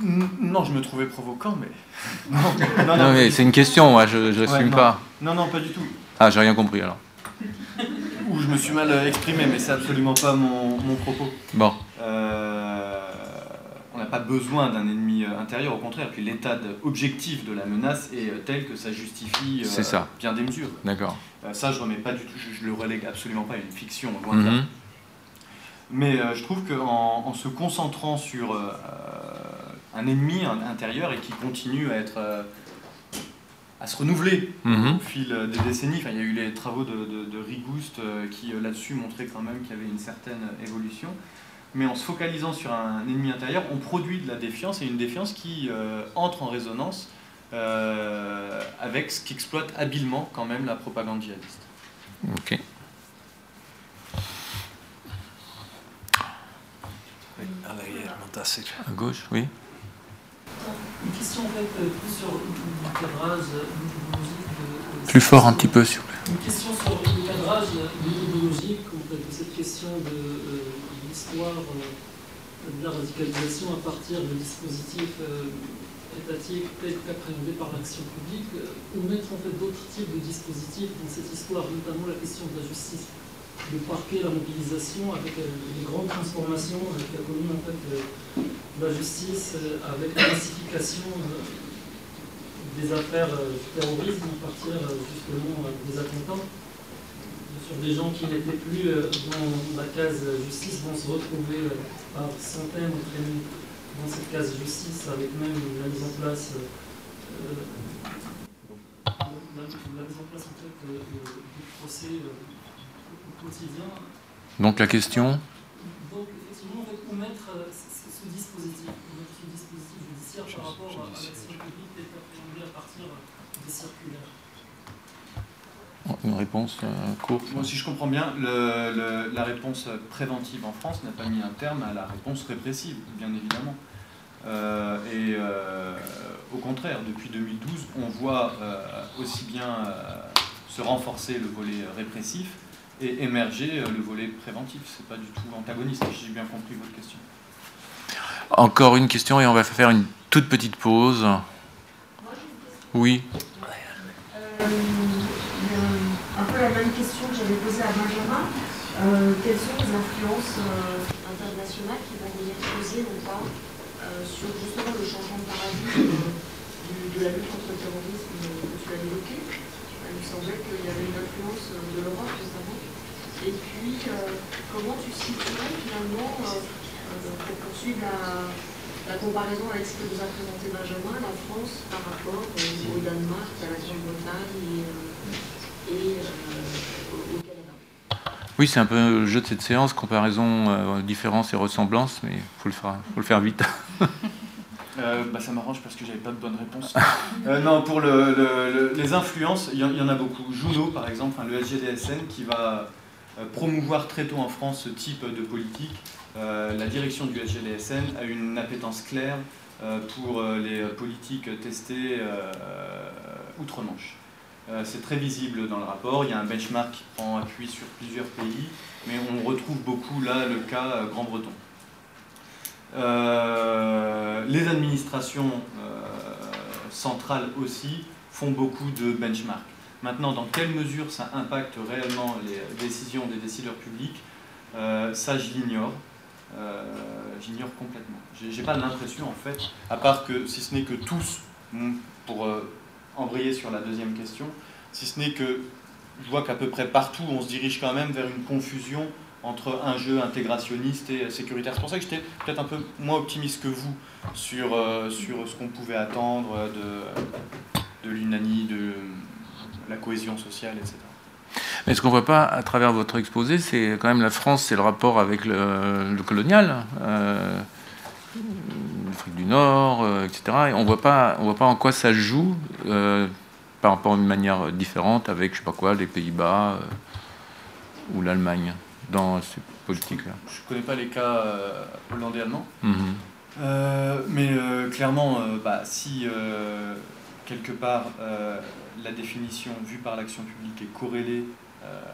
Non, je me trouvais provoquant, mais. non, non, mais c'est une question, moi, je n'assume pas. Non, non, pas du tout. Ah, j'ai rien compris alors. Ou je me suis mal exprimé, mais c'est absolument pas mon, mon propos. Bon. Euh, on n'a pas besoin d'un ennemi euh, intérieur, au contraire, puis l'état objectif de la menace est euh, tel que ça justifie ça. bien des mesures. D'accord. ça, je remets pas du tout, je, le relègue absolument pas à une fiction, loin de là. Mhm. Mais je trouve qu'en en se concentrant sur un ennemi intérieur et qui continue à être à se renouveler mhm. au fil des décennies. il y a eu les travaux de, de, Rigouste euh, qui euh, là-dessus montraient quand même qu'il y avait une certaine évolution. Mais en se focalisant sur un ennemi intérieur, on produit de la défiance et une défiance qui euh, entre en résonance avec ce qu'exploite habilement quand même la propagande djihadiste. Ok. À gauche, oui. Une question en fait euh, plus sur le cadrage idéologique de, Plus fort un petit peu, s'il vous plaît. Une question sur le cadrage idéologique de cette question de, euh, l'histoire euh, de la radicalisation à partir de dispositifs étatiques tels qu'appréhendés par l'action publique, ou mettre en fait d'autres types de dispositifs dans cette histoire, notamment la question de la justice le parquet, la mobilisation, avec euh, les grandes transformations qui a connu en fait la justice, euh, avec la classification euh, des affaires du terrorisme à partir justement des attentats. Sur des gens qui n'étaient plus dans la case justice vont se retrouver par centaines entraînés dans cette case justice avec même la mise en place la, mise en place du procès quotidien. Donc la question? Donc effectivement, où mettre euh, ce, dispositif, mettre ce dispositif judiciaire par rapport à l'action publique est appréhendée à partir des circulaires. Une réponse euh, courte Moi, si je comprends bien, le, la réponse préventive en France n'a pas mis un terme à la réponse répressive, bien évidemment. Euh, et au contraire, depuis 2012, on voit aussi bien se renforcer le volet répressif et émerger euh, le volet préventif. C'est pas du tout antagoniste, si j'ai bien compris votre question. Encore une question et on va faire une toute petite pause. Oui. Euh, un peu la même question que j'avais posée à Benjamin. Euh, quelles sont les influences internationales qui vont venir poser ou pas sur justement le changement de paradigme de la lutte contre le terrorisme que tu as évoqué? Il me semblait qu'il y avait une influence de l'Europe justement. Et puis, euh, comment tu situerais finalement, euh, euh, pour poursuivre la, comparaison avec ce que nous a présenté Benjamin, la France par rapport au Danemark, à la Grande-Bretagne et, au Canada? Oui, c'est un peu le jeu de cette séance, comparaison, différence et ressemblance, mais il faut, le faire, faut le faire vite. bah, ça m'arrange parce que j'avais pas de bonne réponse. non, pour le, les influences, il y, en a beaucoup. Juno, par exemple, le SGDSN, qui va promouvoir très tôt en France ce type de politique. Euh, la direction du SGDSN a une appétence claire euh, pour les politiques testées outre-Manche. C'est très visible dans le rapport, il y a un benchmark qui prend appui sur plusieurs pays, mais on retrouve beaucoup là le cas Grand-Breton. les administrations centrales aussi font beaucoup de benchmarks. Maintenant, dans quelle mesure ça impacte réellement les décisions des décideurs publics, euh, ça je l'ignore. Euh, j'ignore complètement. J'ai pas l'impression en fait, à part que si ce n'est que tous, pour euh, embrayer sur la deuxième question, si ce n'est que je vois qu'à peu près partout on se dirige quand même vers une confusion entre un jeu intégrationniste et sécuritaire. C'est pour ça que j'étais peut-être un peu moins optimiste que vous sur, sur ce qu'on pouvait attendre de, de l'UNANI, de, la cohésion sociale, etc. Mais ce qu'on ne voit pas à travers votre exposé, c'est quand même la France, c'est le rapport avec le, colonial, euh, l'Afrique du Nord, euh, etc. Et on voit pas, on voit pas en quoi ça joue euh, par rapport à une manière différente avec, je sais pas quoi, les Pays-Bas ou l'Allemagne dans ces politiques-là. Je ne connais pas les cas hollandais allemands, mhm. mais clairement, bah, si quelque part la définition vue par l'action publique est corrélée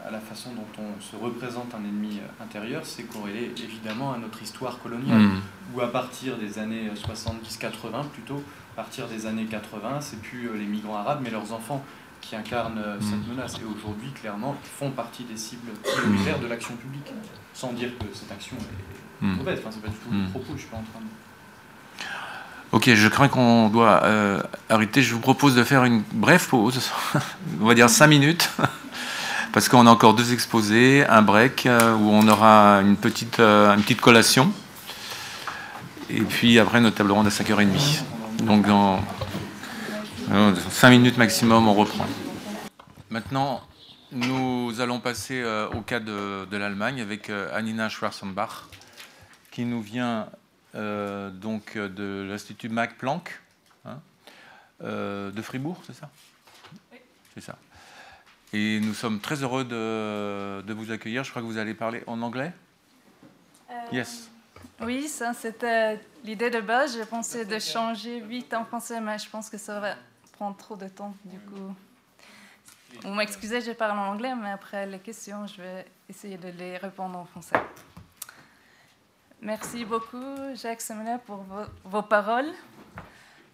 à la façon dont on se représente un ennemi intérieur, c'est corrélé évidemment à notre histoire coloniale, mm. où à partir des années 70-80 plutôt, à partir des années 80, c'est plus les migrants arabes, mais leurs enfants qui incarnent cette mm. menace. Et aujourd'hui, clairement, font partie des cibles prioritaires de l'action publique, sans dire que cette action est mauvaise. Enfin, c'est pas du tout le propos, je suis pas en train de... Ok, je crains qu'on doit euh, arrêter. Je vous propose de faire une brève pause, on va dire 5 minutes, parce qu'on a encore deux exposés, un break euh, où on aura une petite, euh, une petite collation, et puis après notre table ronde à 5h30. Donc dans 5 minutes maximum, on reprend. Maintenant, nous allons passer au cas de, de l'Allemagne avec Anina Schwarzenbach, qui nous vient euh, donc euh, de l'Institut Mac Planck hein, euh, de Fribourg, c'est ça? Oui. C'est ça. Et nous sommes très heureux de, de, vous accueillir. Je crois que vous allez parler en anglais? Yes. Oui, ça c'était l'idée de base. J'ai pensé de changer vite en français, mais je pense que ça va prendre trop de temps. Du coup, vous m'excusez, je parle en anglais, mais après les questions, je vais essayer de les répondre en français. Merci beaucoup, Jacques Semenet, pour vos, paroles.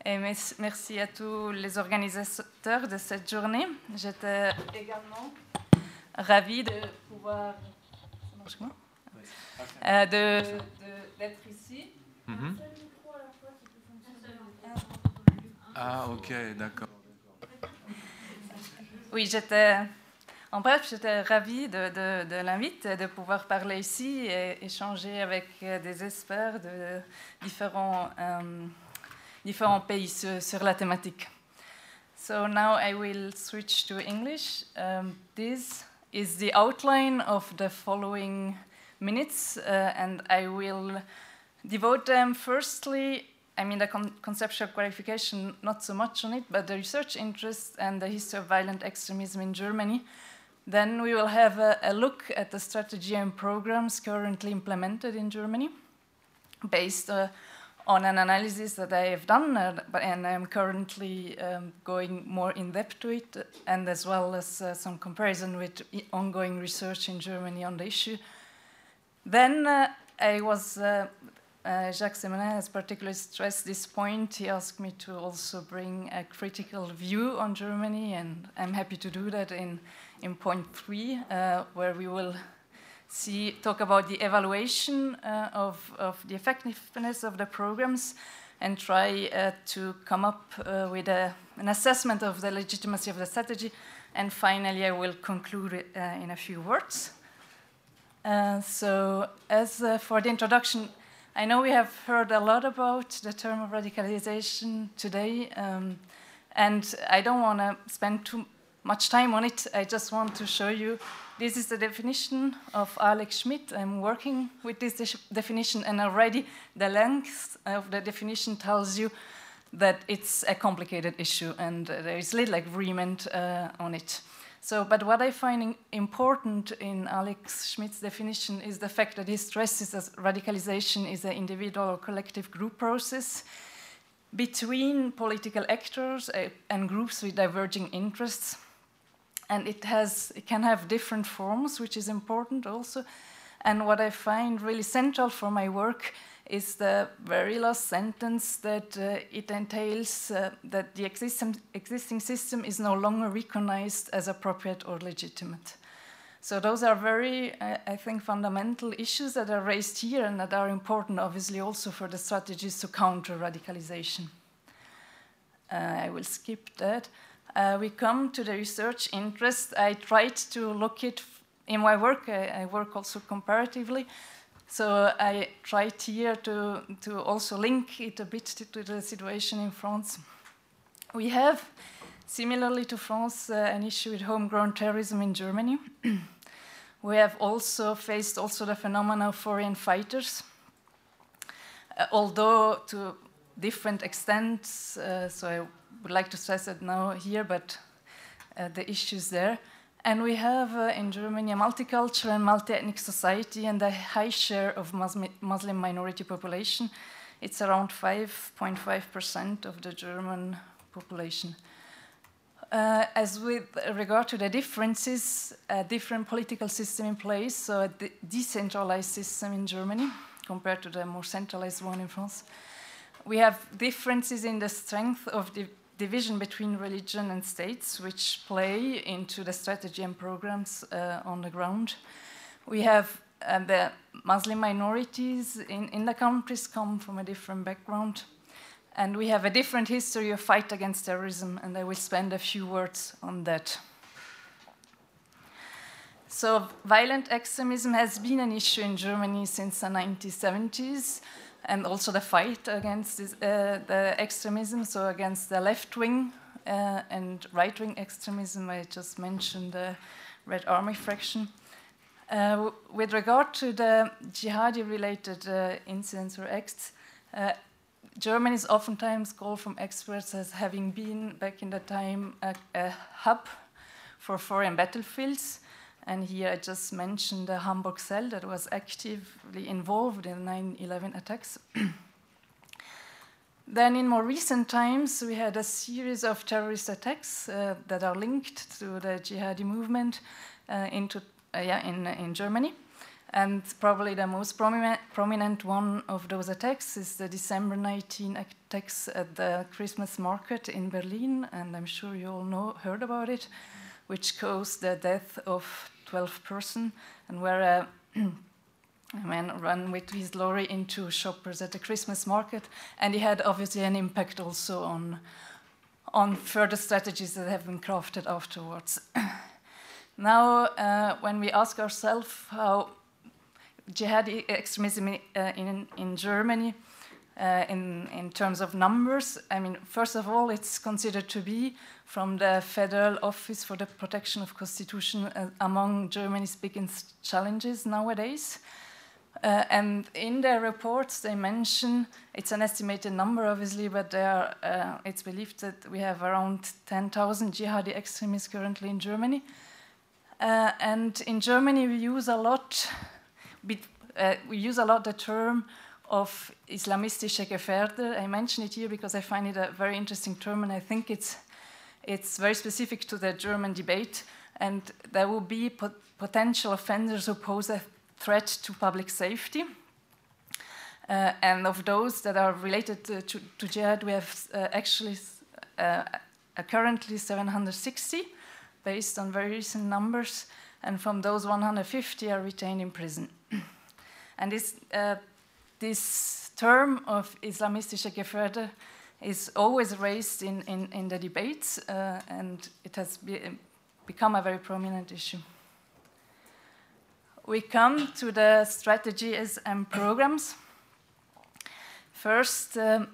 Et merci à tous les organisateurs de cette journée. J'étais également ravie de pouvoir. Euh, d'être ici. Mhm. Ah, ok, d'accord. Oui, j'étais en bref, j'étais ravie de, de, de l'invite, de pouvoir parler ici et échanger avec euh, des experts de différents, um, différents pays sur, la thématique. So now I will switch to English. Um, this is the outline of the following minutes, uh, and I will devote them firstly I mean, the con conceptual qualification, not so much on it, but the research interest and the history of violent extremism in Germany, then we will have a, a, look at the strategy and programs currently implemented in Germany based uh, on an analysis that I have done, uh, and I'm currently um, going more in depth to it, and as well as uh, some comparison with ongoing research in Germany on the issue. Then uh, I was uh, uh, Jacques Semenin has particularly stressed this point. He asked me to also bring a critical view on Germany, and I'm happy to do that in in point three, uh, where we will see talk about the evaluation uh, of, of the effectiveness of the programs and try uh, to come up uh, with a, an assessment of the legitimacy of the strategy. And finally, I will conclude uh, in a few words. Uh, so, as for the introduction, I know we have heard a lot about the term of radicalization today, um, and I don't want to spend too much time on it. I just want to show you this is the definition of Alex Schmidt. I'm working with this de definition, and already the length of the definition tells you that it's a complicated issue and uh, there is little agreement uh, on it. So, but what I find important in Alex Schmidt's definition is the fact that he stresses that radicalization is an individual or collective group process between political actors uh, and groups with diverging interests and it has it can have different forms, which is important also. And what I find really central for my work is the very last sentence that uh, it entails uh, that the existing, existing system is no longer recognized as appropriate or legitimate. So those are very, uh, I think, fundamental issues that are raised here and that are important, obviously, also for the strategies to counter radicalization. Uh, I will skip that uh, we come to the research interest. I tried to look it in my work. I, I, work also comparatively. So I tried here to, to also link it a bit to, the situation in France. We have, similarly to France, uh, an issue with homegrown terrorism in Germany. we have also faced also the phenomenon of foreign fighters. Uh, although to different extents, uh, so I would like to stress it now here, but uh, the issues there. And we have uh, in Germany a multicultural and multi-ethnic society and a high share of Muslim minority population. It's around 5.5% of the German population. Uh, as with regard to the differences, a different political system in place, so a de decentralized system in Germany compared to the more centralized one in France. We have differences in the strength of the division between religion and states, which play into the strategy and programs uh, on the ground. We have uh, the Muslim minorities in, in the countries come from a different background. And we have a different history of fight against terrorism, and I will spend a few words on that. So, violent extremism has been an issue in Germany since the 1970s, and also the fight against this, uh, the extremism, so against the left wing uh, and right wing extremism. I just mentioned the Red Army fraction. Uh, with regard to the jihadi related uh, incidents or acts, uh, Germany is oftentimes called from experts as having been, back in the time, a, a hub for foreign battlefields. And here I just mentioned the Hamburg cell that was actively involved in 9 11 attacks. then, in more recent times, we had a series of terrorist attacks uh, that are linked to the jihadi movement uh, into, uh, yeah, in, in Germany. And probably the most prominent, prominent one of those attacks is the December 19 attacks at the Christmas market in Berlin, and I'm sure you all know, heard about it, which caused the death of 12 person, and where a, a man ran with his lorry into shoppers at the Christmas market, and he had obviously an impact also on, on further strategies that have been crafted afterwards. now, uh, when we ask ourselves how jihadi extremism uh, in, in Germany uh, in, in terms of numbers. I mean, first of all, it's considered to be from the Federal Office for the Protection of Constitution uh, among Germany's biggest challenges nowadays. Uh, and in their reports, they mention it's an estimated number, obviously, but are, uh, it's believed that we have around 10,000 jihadi extremists currently in Germany. Uh, and in Germany, we use a lot uh, we use a lot the term of Islamistische Gefährder. I mention it here because I find it a very interesting term, and I think it's it's very specific to the German debate. And there will be pot potential offenders who pose a threat to public safety. Uh, and of those that are related to, to, to jihad, we have uh, actually uh, currently 760, based on very recent numbers. And from those, 150 are retained in prison. And this, uh, this term of Islamistische Gefährder is always raised in, in, in the debates, uh, and it has be, become a very prominent issue. We come to the strategies and programs. First, um,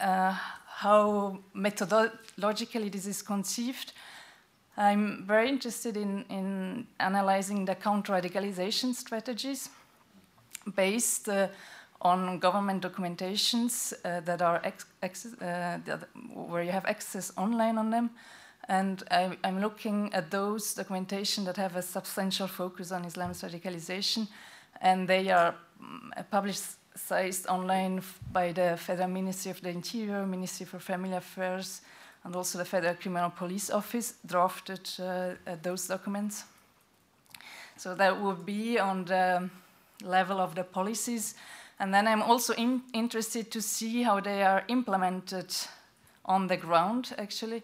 uh, how methodologically this is conceived. I'm very interested in, in analyzing the counter radicalization strategies based uh, on government documentations uh, that are uh, that, where you have access online on them. And I, am looking at those documentation that have a substantial focus on Islamist radicalization, and they are mm, publicized online by the Federal Ministry of the Interior, Ministry for Family Affairs, and also the Federal Criminal Police Office drafted uh, those documents. So that would be on the level of the policies. And then I'm also in, interested to see how they are implemented on the ground, actually,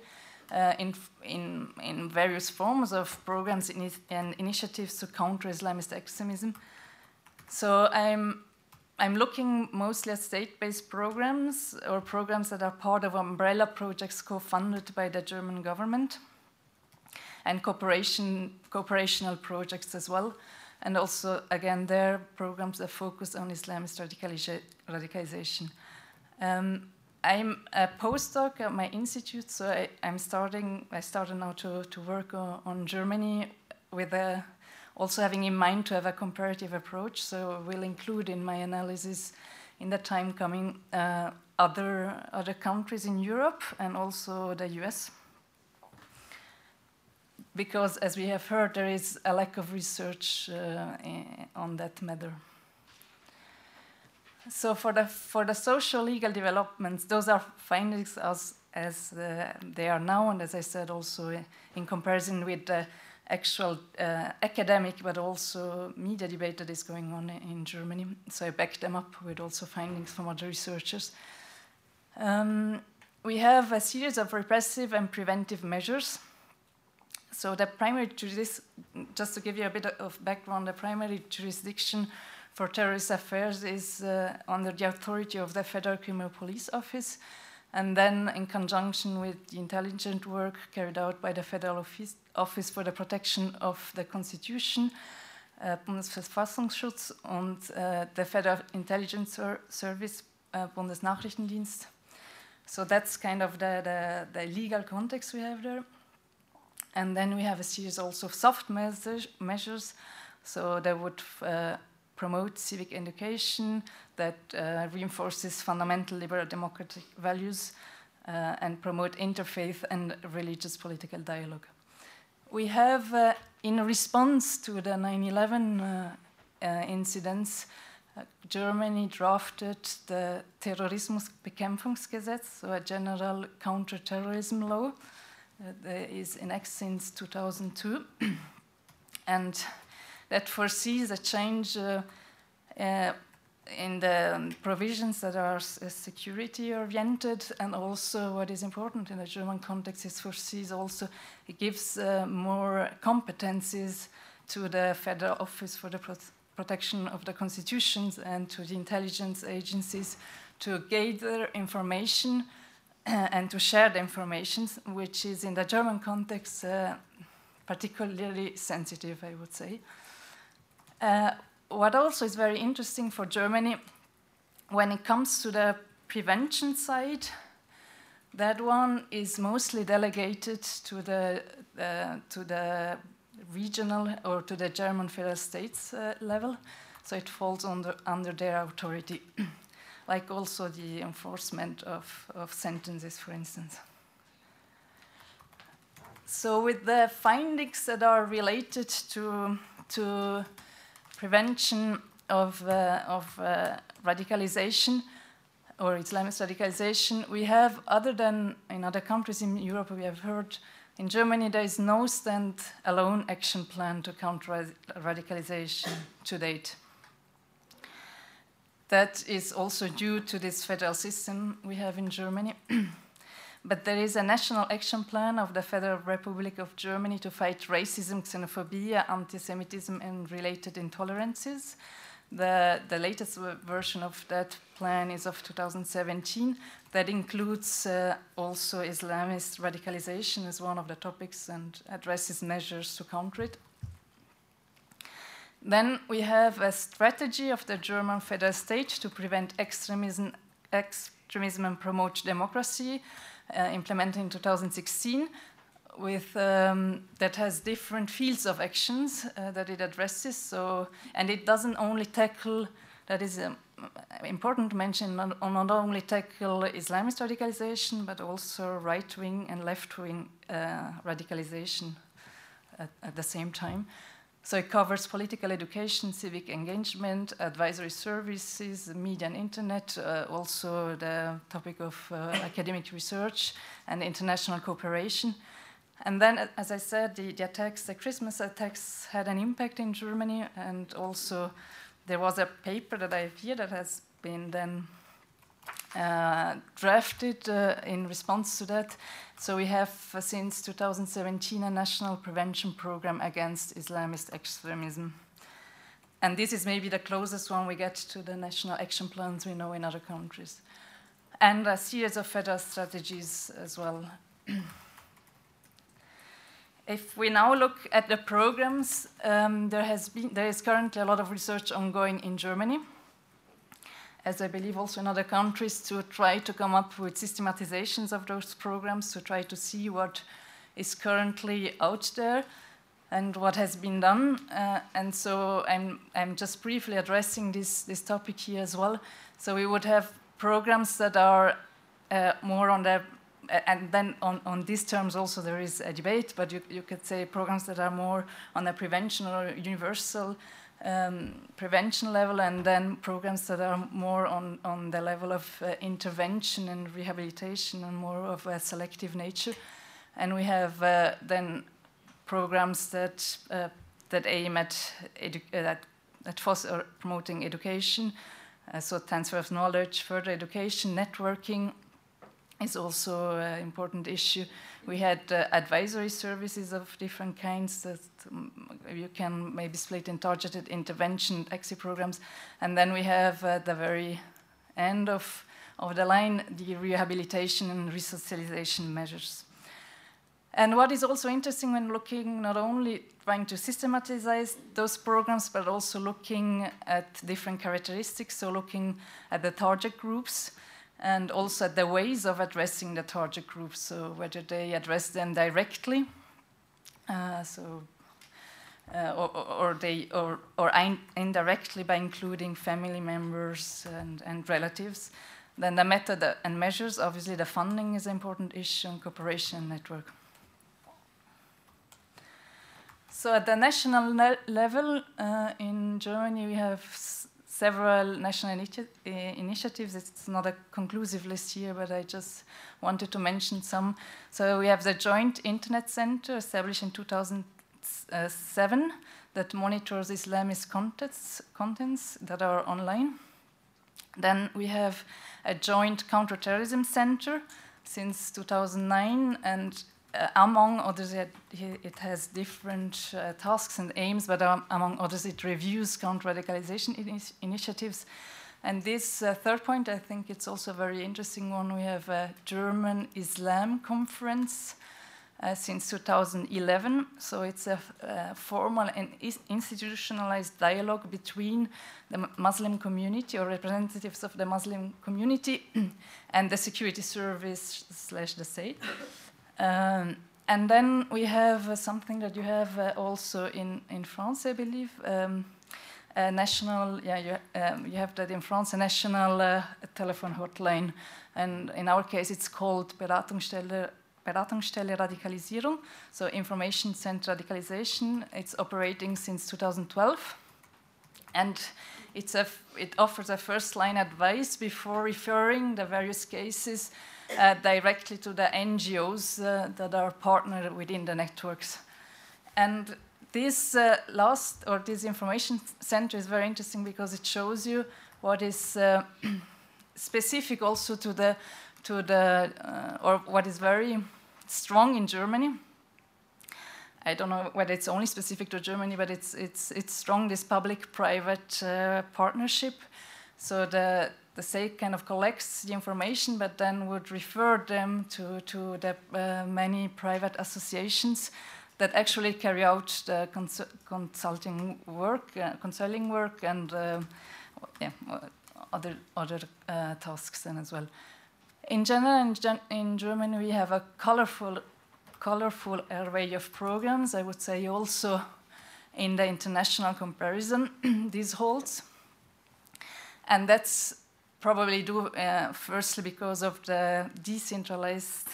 uh, in, in, in various forms of programs and initiatives to counter Islamist extremism. So I'm, I'm looking mostly at state-based programs or programs that are part of umbrella projects co-funded by the German government and cooperation, cooperational projects as well and also, again, their programs that focus on Islamist radicalization. Um, I'm a postdoc at my institute, so I, am starting. I started now to, to work on, on Germany with a, also having in mind to have a comparative approach. So we'll include in my analysis, in the time coming, uh, other other countries in Europe and also the U.S because, as we have heard, there is a lack of research uh, on that matter. So for the, for the social legal developments, those are findings as as uh, they are now, and as I said, also in comparison with the actual uh, academic but also media debate that is going on in Germany. So I backed them up with also findings from other researchers. Um, we have a series of repressive and preventive measures. So the primary just to give you a bit of background, the primary jurisdiction for terrorist affairs is uh, under the authority of the Federal Criminal Police Office, and then in conjunction with the intelligence work carried out by the Federal Office, Office for the Protection of the Constitution, uh, Bundesverfassungsschutz und uh, the Federal Intelligence Ser Service, uh, Bundesnachrichtendienst. So that's kind of the, the, the, legal context we have there. And then we have a series also of soft measures, measures so that would uh, promote civic education that uh, reinforces fundamental liberal democratic values uh, and promote interfaith and religious political dialogue. We have, uh, in response to the 9 11 uh, uh, incidents, Germany drafted the Terrorismusbekämpfungsgesetz, so a general counterterrorism law that is in act since 2002. and that foresees a change uh, uh, in the provisions that are uh, security oriented and also what is important in the German context is foresees also it gives uh, more competencies to the Federal Office for the Pro Protection of the Constitutions and to the intelligence agencies to gather information and to share the information, which is in the German context uh, particularly sensitive, I would say. Uh, what also is very interesting for Germany, when it comes to the prevention side, that one is mostly delegated to the uh, to the regional or to the German federal states uh, level, so it falls under under their authority, like also the enforcement of, of sentences, for instance. So with the findings that are related to to prevention of, uh, of uh, radicalization or Islamist radicalization, we have, other than in other countries in Europe, we have heard in Germany there is no stand-alone action plan to counter radicalization to date. That is also due to this federal system we have in Germany. But there is a national action plan of the Federal Republic of Germany to fight racism, xenophobia, anti Semitism, and related intolerances. The, the latest version of that plan is of 2017. That includes uh, also Islamist radicalization as one of the topics and addresses measures to counter it. Then we have a strategy of the German federal state to prevent extremism, extremism and promote democracy uh, implemented in 2016 with um, that has different fields of actions uh, that it addresses. So, and it doesn't only tackle that is um, important to mention not, not, only tackle Islamist radicalization but also right wing and left wing uh, radicalization at, at, the same time. So it covers political education, civic engagement, advisory services, media and internet, uh, also the topic of uh, academic research and international cooperation. And then, as I said, the, the, attacks, the Christmas attacks had an impact in Germany, and also there was a paper that I here that has been then uh, drafted uh, in response to that. So we have uh, since 2017 a national prevention program against Islamist extremism. And this is maybe the closest one we get to the national action plans we know in other countries. And a series of federal strategies as well. if we now look at the programs, um, there, has been, there is currently a lot of research ongoing in Germany as I believe also in other countries, to try to come up with systematizations of those programs, to try to see what is currently out there and what has been done. Uh, and so I'm, I'm just briefly addressing this, this topic here as well. So we would have programs that are uh, more on the, and then on, on these terms also there is a debate, but you, you could say programs that are more on the prevention or universal um, prevention level, and then programs that are more on, on the level of uh, intervention and rehabilitation and more of a selective nature. And we have uh, then programs that, uh, that aim at, uh, at, foster promoting education, uh, so transfer of knowledge, further education, networking is also an important issue. We had uh, advisory services of different kinds that um, you can maybe split in targeted intervention exit programs. And then we have uh, the very end of, of the line, the rehabilitation and resocialization measures. And what is also interesting when looking not only trying to systematize those programs, but also looking at different characteristics, so looking at the target groups and also the ways of addressing the target groups, so whether they address them directly, uh, so uh, or, or, they or, or in, indirectly by including family members and, and relatives. Then the method and measures, obviously the funding is an important issue and cooperation network. So at the national level uh, in Germany, we have several national initi eh, initiatives. It's not a conclusive list here, but I just wanted to mention some. So we have the Joint Internet Center established in 2007 that monitors Islamist contents, contents that are online. Then we have a joint counterterrorism center since 2009, and uh, among others, it, it has different uh, tasks and aims, but um, among others, it reviews counter-radicalization initiatives. And this uh, third point, I think it's also a very interesting one. We have a German Islam conference uh, since 2011. So it's a uh, formal and institutionalized dialogue between the Muslim community or representatives of the Muslim community and the security service slash the state. Um, and then we have uh, something that you have uh, also in, in France, I believe. Um, a national, yeah, you, um, you have that in France, a national uh, telephone hotline. And in our case, it's called Beratungsstelle, Beratungsstelle Radikalisierung, so Information Center Radicalization. It's operating since 2012. And it's a, it offers a first line advice before referring the various cases uh, directly to the NGOs uh, that are partnered within the networks. And this uh, last, or this information center is very interesting because it shows you what is uh, specific also to the, to the uh, or what is very strong in Germany. I don't know whether it's only specific to Germany, but it's, it's, it's strong, this public-private partnership. So the, the state kind of collects the information, but then would refer them to, to the uh, many private associations that actually carry out the cons consulting work, uh, consulting work, and uh, yeah, other other uh, tasks then as well. In general, in, gen in, Germany, we have a colorful, colorful array of programs. I would say also in the international comparison, this holds, and that's probably do uh, firstly because of the decentralized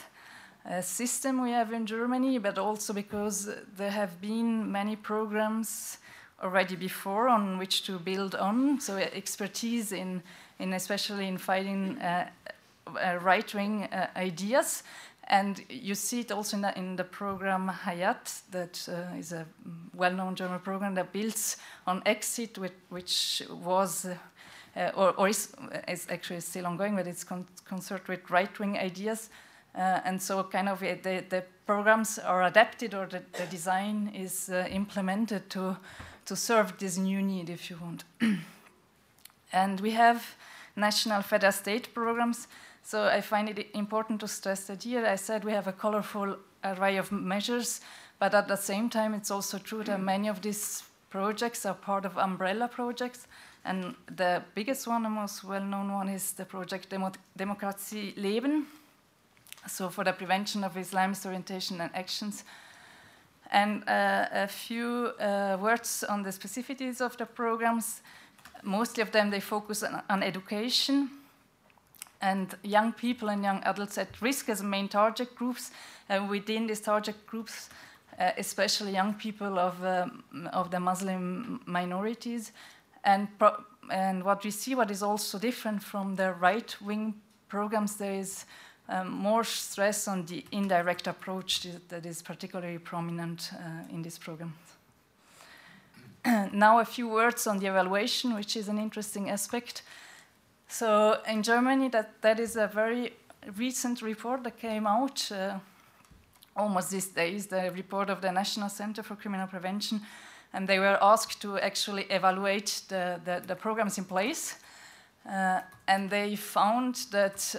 uh, system we have in Germany, but also because there have been many programs already before on which to build on. So expertise in, in especially in fighting uh, uh right-wing uh, ideas. And you see it also in the, in the program Hayat, that uh, is a well-known German program that builds on Exit, which, which was uh, or, or is, is, actually still ongoing, but it's con concerned with right-wing ideas. Uh, and so kind of uh, the, the programs are adapted or the, the design is uh, implemented to, to serve this new need, if you want. and we have national federal state programs. So I find it important to stress that here I said we have a colorful array of measures, but at the same time, it's also true that many of these projects are part of umbrella projects. And the biggest one, the most well-known one, is the project Demo Demokratie Leben, so for the prevention of Islamist orientation and actions. And uh, a few uh, words on the specificities of the programs. Mostly of them, they focus on, on education and young people and young adults at risk as main target groups. And within these target groups, uh, especially young people of, um, of the Muslim minorities. And, and what we see, what is also different from the right wing programs, there is um, more stress on the indirect approach that is particularly prominent uh, in this program. now, a few words on the evaluation, which is an interesting aspect. So, in Germany, that, that is a very recent report that came out uh, almost these days, the report of the National Center for Criminal Prevention, and they were asked to actually evaluate the, the, the programs in place. Uh, and they found that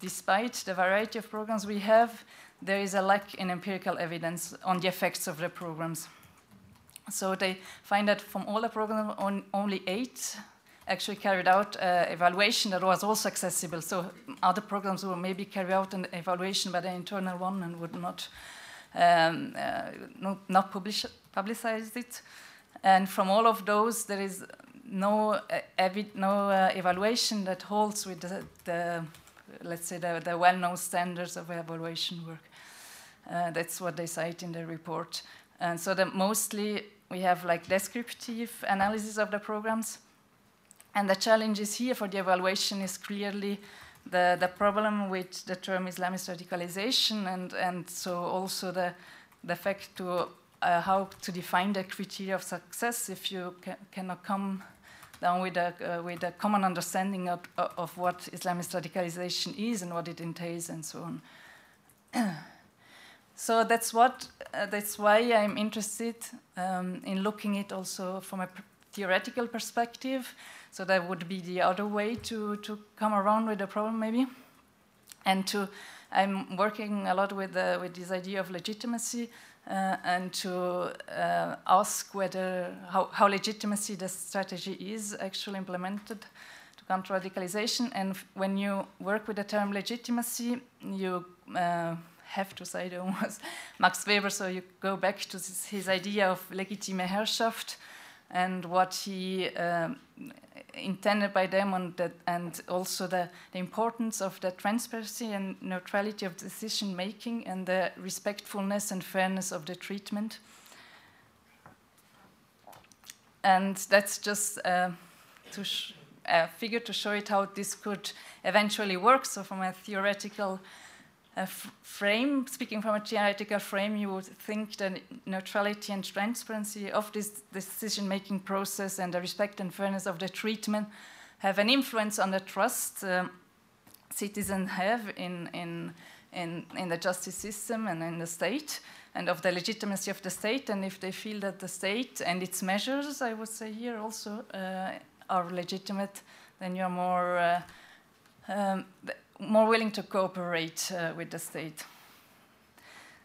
despite the variety of programs we have, there is a lack in empirical evidence on the effects of the programs. So they find that from all the programs, on only eight actually carried out uh, evaluation that was also accessible. So other programs will maybe carry out an evaluation by the internal one and would not um, uh, no, not publish, publicize it. And from all of those, there is no uh, no uh, evaluation that holds with the, the let's say the, the well-known standards of evaluation work. Uh, that's what they cite in the report. And so that mostly we have like descriptive analysis of the programs and the challenges here for the evaluation is clearly the, the problem with the term Islamist radicalization and, and so also the, the fact to uh, how to define the criteria of success if you ca cannot come down with a, uh, with a common understanding of, of what Islamist radicalization is and what it entails and so on. so that's what uh, that's why I'm interested um, in looking at also from a theoretical perspective so that would be the other way to, to come around with the problem, maybe. And to, I'm working a lot with, uh, with this idea of legitimacy uh, and to uh, ask whether how, how legitimacy the strategy is actually implemented to counter radicalization. And when you work with the term legitimacy, you uh, have to say it almost Max Weber, so you go back to his idea of legitime Herrschaft and what he um, intended by them and, that, and also the, the, importance of the transparency and neutrality of decision making and the respectfulness and fairness of the treatment. And that's just uh, to a figure to show it how this could eventually work. So, from a theoretical frame, speaking from a theoretical frame, you would think that neutrality and transparency of this decision making process and the respect and fairness of the treatment have an influence on the trust um, citizens have in, in, in, in the justice system and in the state and of the legitimacy of the state. And if they feel that the state and its measures, I would say here also, uh, are legitimate, then you're more. Uh, um, more willing to cooperate uh, with the state.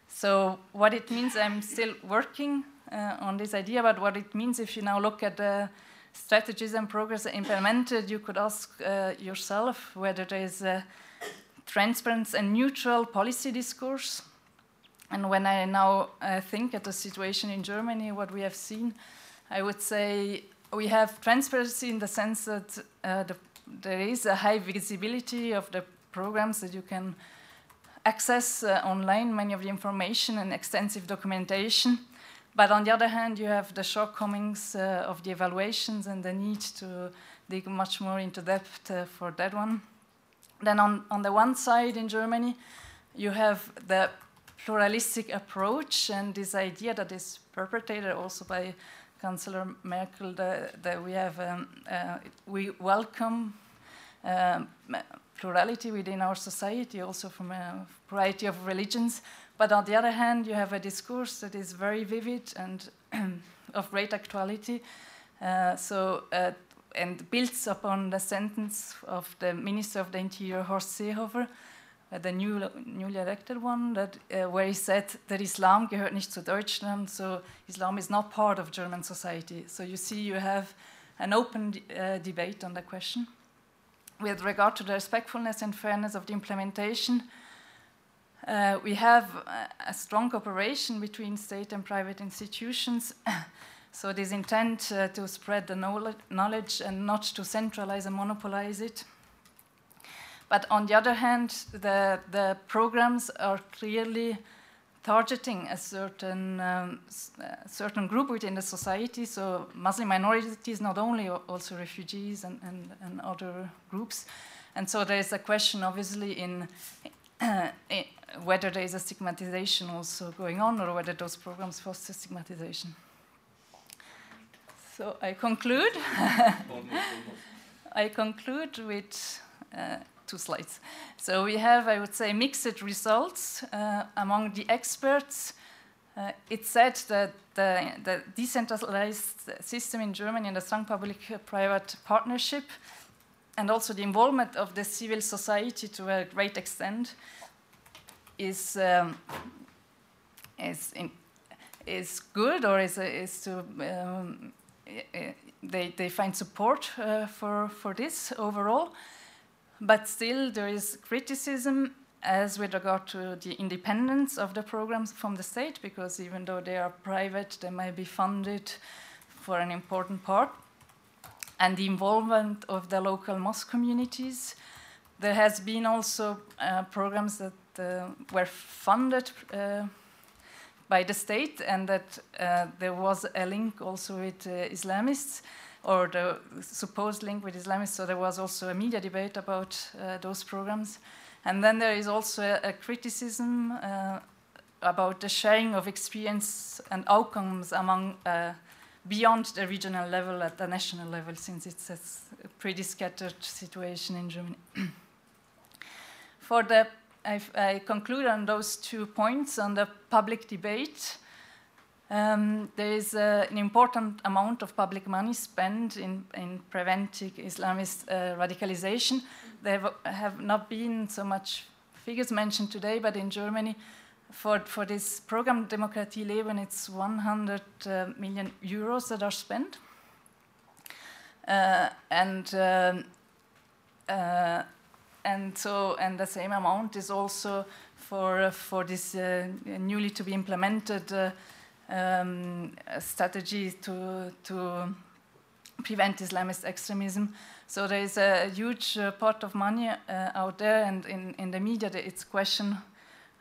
So what it means, I'm still working uh, on this idea, but what it means if you now look at the strategies and progress implemented, you could ask uh, yourself whether there is a transparent and neutral policy discourse. And when I now uh, think at the situation in Germany, what we have seen, I would say we have transparency in the sense that uh, the, there is a high visibility of the programs that you can access uh, online many of the information and extensive documentation. But on the other hand, you have the shortcomings uh, of the evaluations and the need to dig much more into depth uh, for that one. Then on, on the one side in Germany, you have the pluralistic approach and this idea that is perpetrated also by Chancellor Merkel that, that we have um, uh, we welcome um, plurality within our society, also from a variety of religions. But on the other hand, you have a discourse that is very vivid and of great actuality. Uh, so, uh, and builds upon the sentence of the Minister of the Interior, Horst Seehofer, uh, the new, newly elected one, that, uh, where he said that Islam gehört nicht zu Deutschland, so Islam is not part of German society. So you see, you have an open uh, debate on the question with regard to the respectfulness and fairness of the implementation, uh, we have a strong cooperation between state and private institutions. so this intent uh, to spread the knowledge and not to centralize and monopolize it. But on the other hand, the, the programs are clearly targeting a certain um, certain group within the society. So Muslim minorities, not only also refugees and, and, and other groups. And so there is a question, obviously, in, whether there is a stigmatization also going on, or whether those programs foster stigmatization. So I conclude. I conclude with. Uh, two slides. So we have, I would say, mixed results uh, among the experts. Uh, it said that the, the, decentralized system in Germany and the strong public-private partnership and also the involvement of the civil society to a great extent is, um, is, in, is good or is, is to, um, they, they find support uh, for, for this overall. But still, there is criticism as with regard to the independence of the programs from the state, because even though they are private, they may be funded for an important part. And the involvement of the local mosque communities. There has been also uh, programs that uh, were funded uh, by the state, and that uh, there was a link also with uh, Islamists or the supposed link with Islamists. So there was also a media debate about uh, those programs. And then there is also a, a criticism uh, about the sharing of experience and outcomes among uh, beyond the regional level at the national level, since it's a pretty scattered situation in Germany. For the, I, I conclude on those two points on the public debate. Um, there is uh, an important amount of public money spent in, in preventing Islamist uh, radicalization. There have not been so much figures mentioned today, but in Germany, for, for this program Demokratie Leben, it's 100 uh, million euros that are spent. Uh, and um, uh, and so and the same amount is also for uh, for this newly to be implemented um, strategy to, to prevent Islamist extremism. So there is a huge uh, pot of money uh, out there, and in, in the media, it's question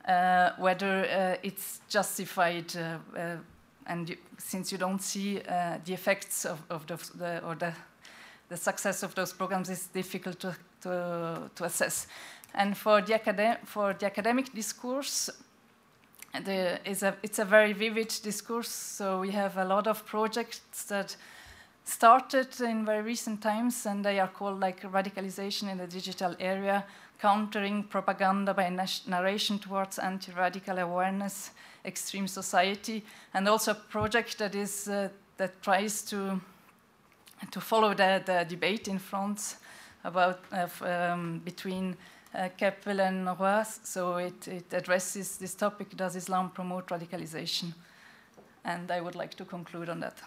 uh, whether uh, it's justified. Uh, uh, and you, since you don't see the effects of, of the, the, or the, the success of those programs, it's difficult to, to, to assess. And for the, academ- for the academic discourse, the, it's, a, it's a very vivid discourse. So we have a lot of projects that started in very recent times, and they are called like radicalization in the digital area, countering propaganda by narration towards anti-radical awareness, extreme society, and also a project that is uh, that tries to to follow the, the debate in France about uh, um, between uh, Keppel and Roas, so it, it addresses this topic, does Islam promote radicalization? And I would like to conclude on that.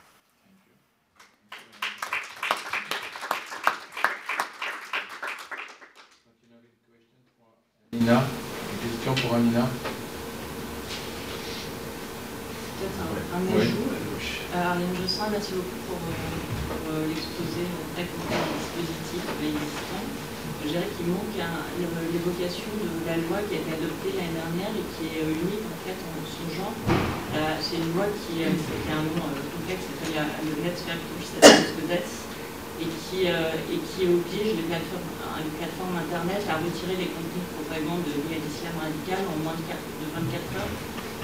Amina, question pour Amina Peut-être un, un oui. ajout. Euh, Arlène Jossin, merci beaucoup pour, euh, pour l'exposé très complet des dispositifs existants. Je dirais qu'il manque l'évocation de la loi qui a été adoptée l'année dernière et qui est euh, unique en fait en son genre. Euh, c'est une loi qui, euh, qui a un nom complexe, qui s'appelle le Netzwerk et qui, et qui oblige les plateformes, les plateformes Internet à retirer les contenus de propagande liés à l'islam radical en moins de, 24 heures,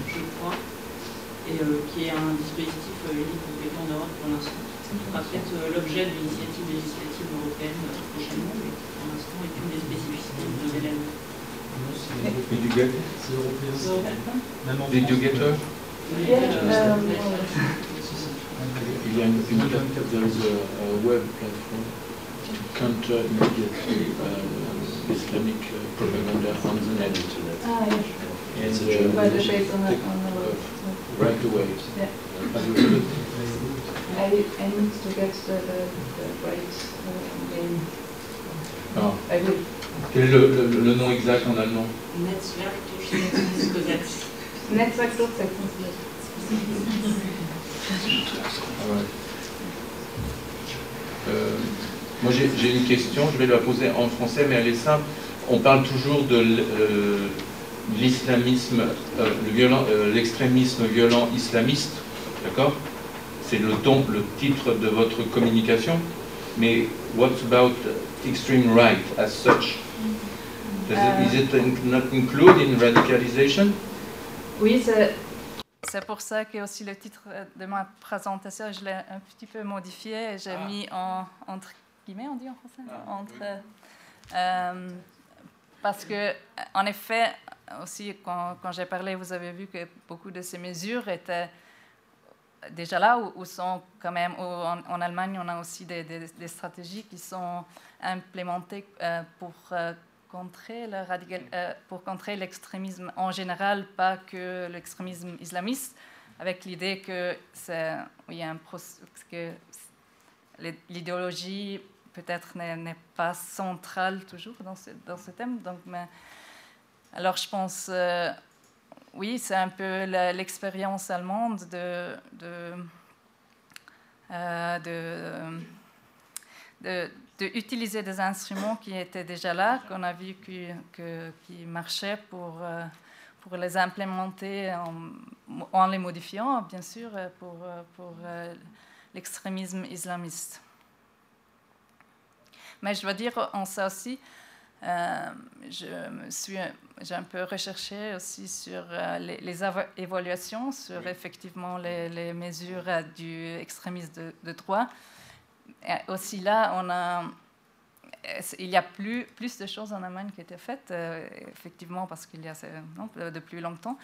je crois, et qui est un dispositif unique compétent en Europe pour l'instant. Ce sera peut-être l'objet de l'initiative législative européenne prochainement, mais l'instant est une des spécificités de l'élève. Did you get Did you get her? Il y a une, une there is a, a web platform to counter immediately uh, Islamic uh, propaganda on the net. Ah, yeah. And uh, by the shape on the, on the right away. Yeah. I, I need to get the, right uh, name? Ah. Quel est le, le, le, nom exact en allemand? Netzwerk. Netzwerk Durchsetzungsgesetz. Euh, moi j'ai une question, je vais la poser en français, mais elle est simple. On parle toujours de, euh, l'islamisme, l'extrémisme violent islamiste, d'accord? C'est le le titre de votre communication. Mais what about extreme right as such? Does it, is it not included in radicalization? Oui, c'est c'est pour ça que aussi le titre de ma présentation, je l'ai un petit peu modifié. J'ai ah. mis en, entre guillemets, on dit en français? Ah, entre, euh, Parce que, en effet, aussi, quand, quand j'ai parlé, vous avez vu que beaucoup de ces mesures étaient déjà là, ou, sont quand même, en, Allemagne, on a aussi des, stratégies qui sont implémentées euh, pour euh, contrer le radical, euh, pour contrer l'extrémisme en général, pas que l'extrémisme islamiste, avec l'idée que c'est oui, un que l'idéologie peut-être n'est pas centrale toujours dans ce, dans ce thème. Donc, alors je pense, oui, c'est un peu l'expérience allemande de, de, euh, de, de d'utiliser des instruments qui étaient déjà là, qu'on a vu qui, que, qui marchaient pour, euh, pour les implémenter en, en, les modifiant, bien sûr, pour, pour euh, l'extrémisme islamiste. Mais je dois dire en ça aussi, euh, je me suis, j'ai un peu recherché aussi sur les, les, évaluations sur effectivement les, les mesures du extrémisme de, de droit aussi là, on a, il y a plus, plus de choses en Allemagne qui étaient faites, euh, effectivement, parce qu'il y a non, de plus longtemps.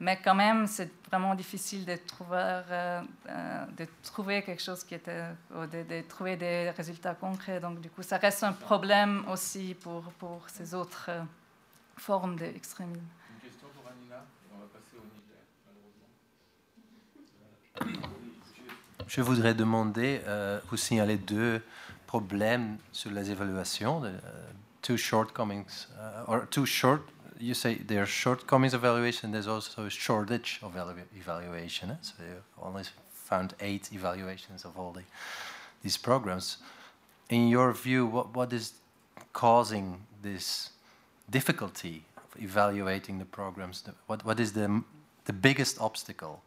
Mais quand même, c'est vraiment difficile de trouver, euh, euh, de trouver quelque chose qui était, de, de, trouver des résultats concrets. Donc, du coup, ça reste un problème aussi pour, pour ces autres formes d'extrémisme. Une question pour Anina, on va passer au Niger, je voudrais demander, euh, vous signalez deux problèmes sur les évaluations, uh, two shortcomings, uh, or two short, you say there are shortcomings of evaluation, there's also a shortage of evaluation. Eh? So you only found eight evaluations of all the, these programs. In your view, what, what is causing this difficulty of evaluating the programs? What, what is the, the biggest obstacle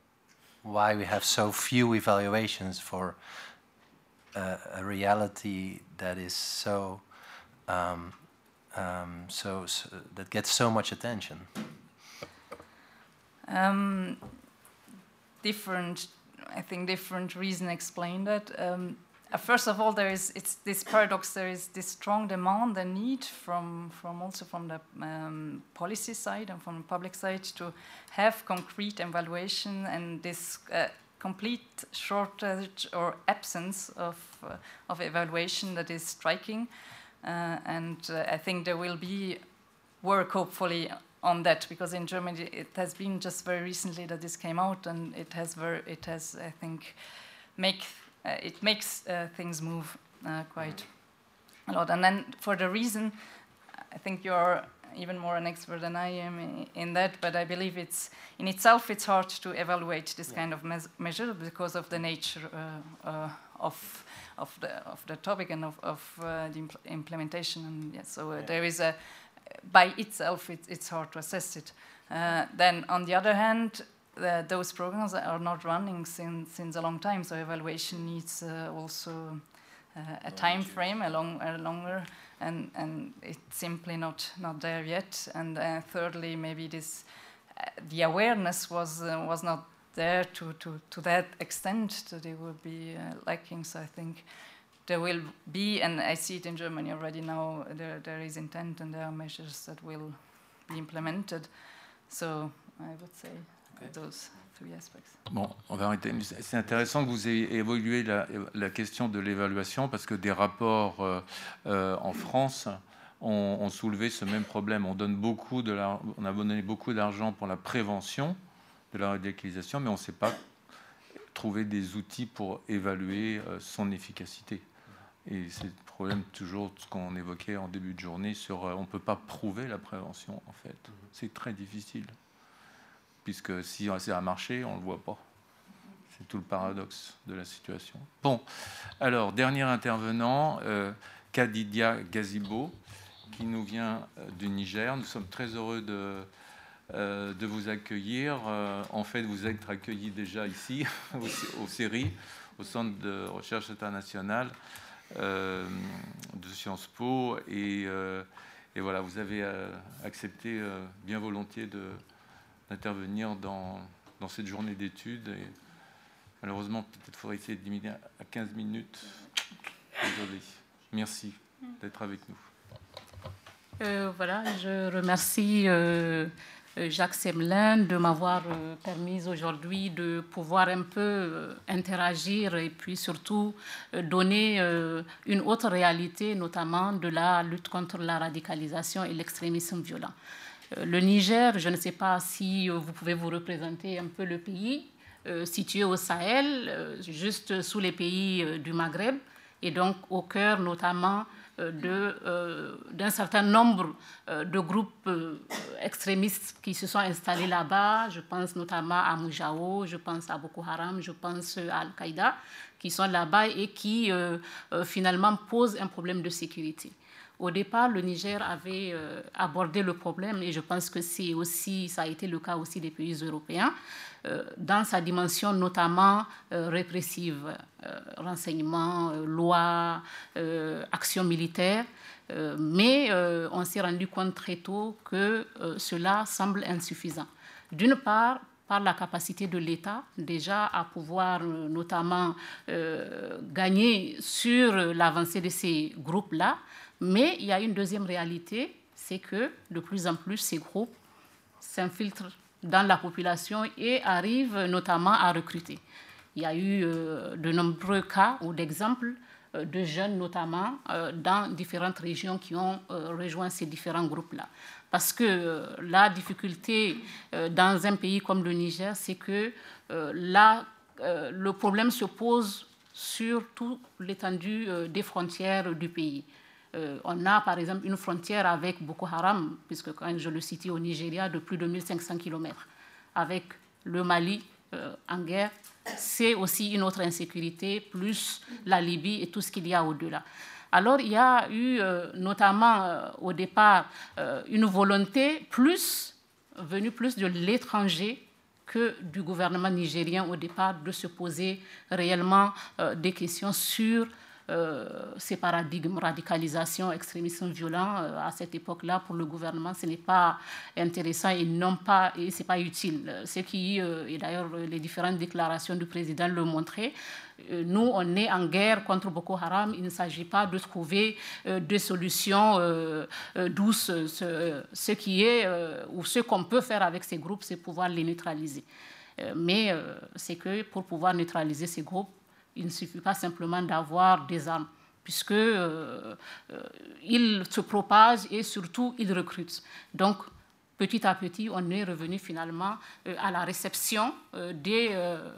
why we have so few evaluations for uh, a reality that is so, um, um, so, so, that gets so much attention. Um, different, I think, different reason explain that. Um, uh, first of all, there is it's this paradox. There is this strong demand and need from from also from the um, policy side and from the public side to have concrete evaluation and this uh, complete shortage or absence of uh, of evaluation that is striking. Uh, and uh, I think there will be work hopefully on that because in Germany it has been just very recently that this came out and it has very it has I think make uh, it makes uh, things move uh, quite a lot. And then for the reason, I think you're even more an expert than I am in that, but I believe it's in itself it's hard to evaluate this yeah. kind of me measure because of the nature uh, of of the of the topic and of, of uh, the impl implementation. And yeah, so yeah. there is a by itself it, it's hard to assess it. then on the other hand, those programs are not running since, since a long time, so evaluation needs uh, also uh, a time frame, a, long, a longer, and, and it's simply not, not there yet. And uh, thirdly, maybe this, uh, the awareness was, uh, was not there to, to, to that extent that it would be uh, lacking. So I think there will be, and I see it in Germany already now, there, there is intent and there are measures that will be implemented. So I would say Bon, on va arrêter. C'est intéressant que vous ayez évolué la, la question de l'évaluation parce que des rapports euh, euh, en France ont, ont, soulevé ce même problème. On, donne beaucoup de on a donné beaucoup d'argent pour la prévention de la radicalisation, mais on ne sait pas trouver des outils pour évaluer euh, son efficacité. Et c'est le problème toujours ce qu'on évoquait en début de journée sur on ne peut pas prouver la prévention en fait. C'est très difficile puisque si ça a marché, on ne le voit pas. C'est tout le paradoxe de la situation. Bon, alors, dernier intervenant, euh, Kadidia Gazibo, qui nous vient euh, du Niger. Nous sommes très heureux de, de vous accueillir. en fait, vous êtes accueillis déjà ici, au, CERI, au Centre de recherche internationale de Sciences Po. Et, voilà, vous avez accepté bien volontiers d'intervenir dans, dans cette journée d'études. Malheureusement, peut-être faudrait essayer de diminuer à 15 minutes. Désolé. Merci d'être avec nous. Euh, voilà, je remercie euh, Jacques Semelin de m'avoir euh, permis aujourd'hui de pouvoir un peu interagir et puis surtout donner une autre réalité, notamment de la lutte contre la radicalisation et l'extrémisme violent. Le Niger, je ne sais pas si vous pouvez vous représenter un peu le pays, situé au Sahel, juste sous les pays du Maghreb, et donc au cœur notamment euh, euh, d'un certain nombre euh, de groupes extrémistes qui se sont installés là-bas. Je pense notamment à Moujao, je pense à Boko Haram, je pense à Al-Qaïda, qui sont là-bas et qui finalement posent un problème de sécurité. Au départ, le Niger avait abordé le problème et je pense que c'est aussi, ça a été le cas aussi des pays européens. Euh, dans sa dimension notamment euh, répressive, euh, renseignement, loi, action militaire. mais on s'est rendu compte très tôt que cela semble insuffisant. D'une part, par la capacité de l'État déjà à pouvoir notamment gagner sur l'avancée de ces groupes-là. Mais il y a une deuxième réalité, c'est que de plus en plus ces groupes s'infiltrent dans la population et arrive notamment à recruter. Il y a eu euh, de nombreux cas ou d'exemples euh, de jeunes notamment euh, dans différentes régions qui ont rejoint ces différents groupes-là. Parce que la difficulté dans un pays comme le Niger, c'est que là, le problème se pose sur toute l'étendue des frontières du pays. Euh, on a par exemple une frontière avec Boko Haram, puisque quand je le cite au Nigeria, de plus de 1500 km, avec le Mali euh, en guerre. C'est aussi une autre insécurité, plus la Libye et tout ce qu'il y a au-delà. Alors il y a eu euh, notamment au départ une volonté plus venue plus de l'étranger que du gouvernement nigérien au départ de se poser réellement des questions sur ces paradigmes, radicalisation, extrémisme violent, euh, à cette époque-là, pour le gouvernement, ce n'est pas intéressant et non pas, et c'est pas utile. Ce qui, euh, et d'ailleurs, les différentes déclarations du président le montraient, nous, on est en guerre contre Boko Haram. Il ne s'agit pas de trouver des solutions douces. Ce, qui est, ou ce qu'on peut faire avec ces groupes, c'est pouvoir les neutraliser. mais c'est que pour pouvoir neutraliser ces groupes, il ne suffit pas simplement d'avoir des armes, puisque euh, euh se propagent et surtout ils recrutent. Donc, petit à petit, on est revenu finalement euh, à la réception euh, des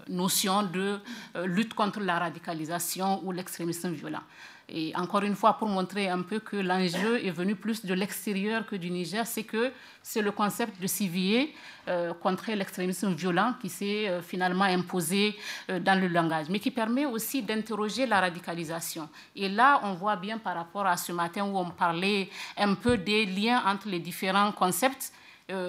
notions de lutte contre la radicalisation ou l'extrémisme violent. Et encore une fois, pour montrer un peu que l'enjeu est venu plus de l'extérieur que du Niger, c'est que c'est le concept de civier euh, contre l'extrémisme violent qui s'est euh, finalement imposé euh, dans le langage, mais qui permet aussi d'interroger la radicalisation. Et là, on voit bien par rapport à ce matin où on parlait un peu des liens entre les différents concepts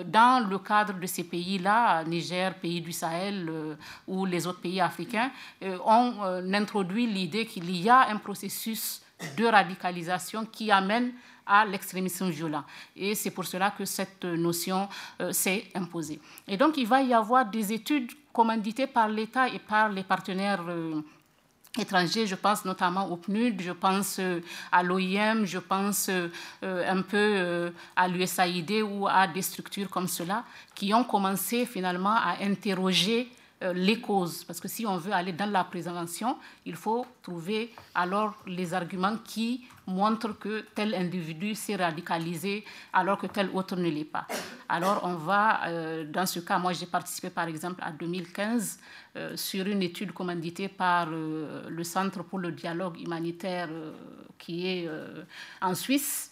dans le cadre de ces pays-là, Niger, pays du Sahel euh, ou les autres pays africains, euh, ont introduit l'idée qu'il y a un processus de radicalisation qui amène à l'extrémisme violent. Et c'est pour cela que cette notion s'est imposée. Et donc, il va y avoir des études commanditées par l'État et par les partenaires je pense notamment au PNUD, je pense euh, à l'OIM, je pense euh, un peu euh, à l'USAID ou à des structures comme cela, qui ont commencé finalement à interroger les causes. Parce que si on veut aller dans la prévention, il faut trouver alors les arguments qui montrent que tel individu s'est radicalisé alors que tel autre ne l'est pas. Alors on va, euh, dans ce cas, moi j'ai participé par exemple en 2015 euh, sur une étude commanditée par le Centre pour le dialogue humanitaire qui est en Suisse,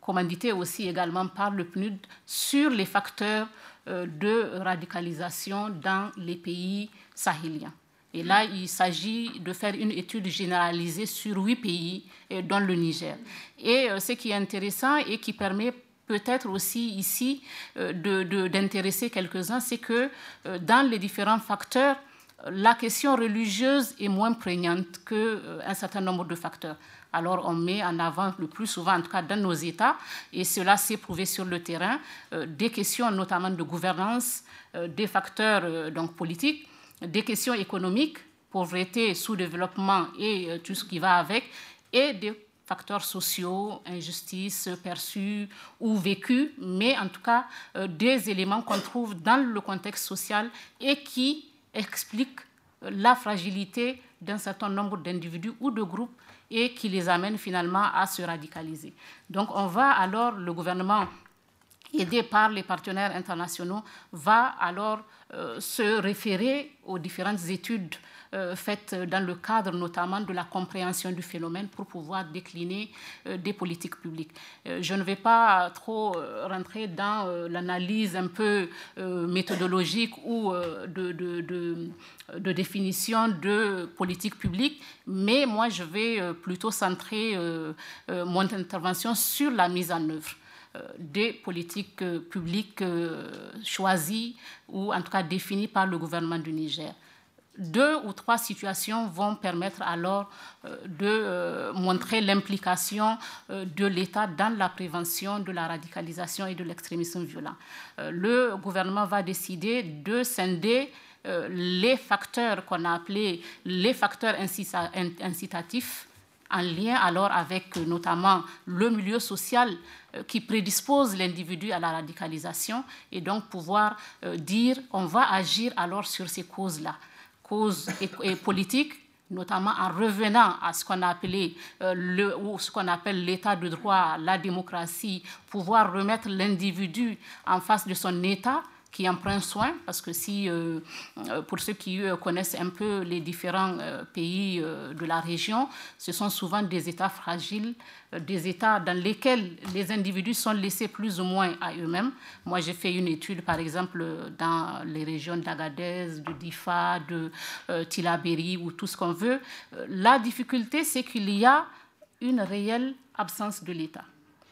commandité aussi également par le PNUD sur les facteurs euh, de radicalisation dans les pays sahéliens. Et là, il s'agit de faire une étude généralisée sur huit pays, dont le Niger. Et euh, ce qui est intéressant et qui permet peut-être aussi ici d'intéresser quelques-uns, c'est que dans les différents facteurs, la question religieuse est moins prégnante qu'un certain nombre de facteurs. Alors on met en avant le plus souvent, en tout cas dans nos États, et cela s'est prouvé sur le terrain, des questions notamment de gouvernance, des facteurs donc politiques, des questions économiques, pauvreté, sous-développement et euh, tout ce qui va avec, et des facteurs sociaux, injustices perçues ou vécues, mais en tout cas euh, des éléments qu'on trouve dans le contexte social et qui expliquent euh, la fragilité d'un certain nombre d'individus ou de groupes et qui les amènent finalement à se radicaliser. Donc on va alors, le gouvernement aidé par les partenaires internationaux, va alors se référer aux différentes études euh, faites dans le cadre notamment de la compréhension du phénomène pour pouvoir décliner euh, des politiques publiques. Euh, je ne vais pas trop rentrer dans l'analyse un peu méthodologique ou de, définition de politique publique, mais moi je vais plutôt centrer mon intervention sur la mise en œuvre des politiques publiques choisies ou en tout cas définies par le gouvernement du Niger deux ou trois situations vont permettre alors euh, de euh, montrer l'implication euh, de l'État dans la prévention de la radicalisation et de l'extrémisme violent. Le gouvernement va décider de scinder les facteurs qu'on a appelés les facteurs incitatifs en lien alors avec notamment le milieu social qui prédispose l'individu à la radicalisation et donc pouvoir dire on va agir alors sur ces causes-là causes et, politiques, notamment en revenant à ce qu'on euh, le, ou ce qu'on appelle l'état de droit, la démocratie, pouvoir remettre l'individu en face de son état qui en prend soin, parce que si, euh, euh, pour ceux qui connaissent un peu les différents pays de la région, ce sont souvent des États fragiles, des États dans lesquels les individus sont laissés plus ou moins à eux-mêmes. Moi, j'ai fait une étude, par exemple, dans les régions d'Agadez, de Difa, de Tilaberi, ou tout ce qu'on veut. La difficulté, c'est qu'il y a une réelle absence de l'État.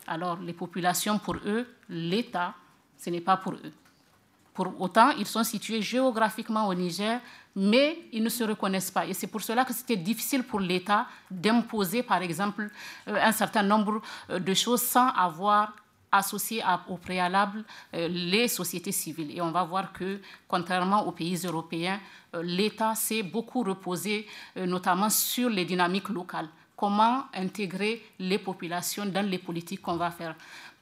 Alors, les populations, pour eux, l'État, ce n'est pas pour eux. Pour autant, ils sont situés géographiquement au Niger, mais ils ne se reconnaissent pas. Et c'est pour cela que c'était difficile pour l'État d'imposer, par exemple, euh, un certain nombre euh, de choses sans avoir associé au préalable euh, les sociétés civiles. Et on va voir que, contrairement aux pays européens, l'État s'est beaucoup reposé notamment sur les dynamiques locales. Comment intégrer les populations dans les politiques qu'on va faire?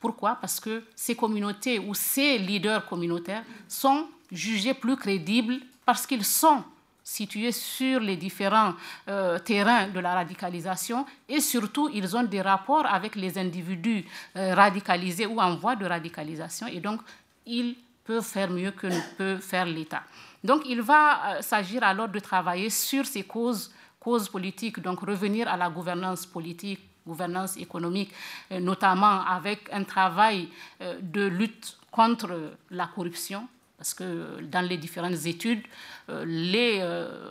Pourquoi? Parce que ces communautés ou ces leaders communautaires sont jugés plus crédibles parce qu'ils sont situés sur les différents euh, terrains de la radicalisation et surtout ils ont des rapports avec les individus euh, radicalisés ou en voie de radicalisation et donc ils peuvent faire mieux que ne peut faire l'État. Donc il va euh, s'agir alors de travailler sur ces causes, causes politiques, donc revenir à la gouvernance politique gouvernance économique, euh, notamment avec un travail euh, de lutte contre la corruption, parce que dans les différentes études, euh, les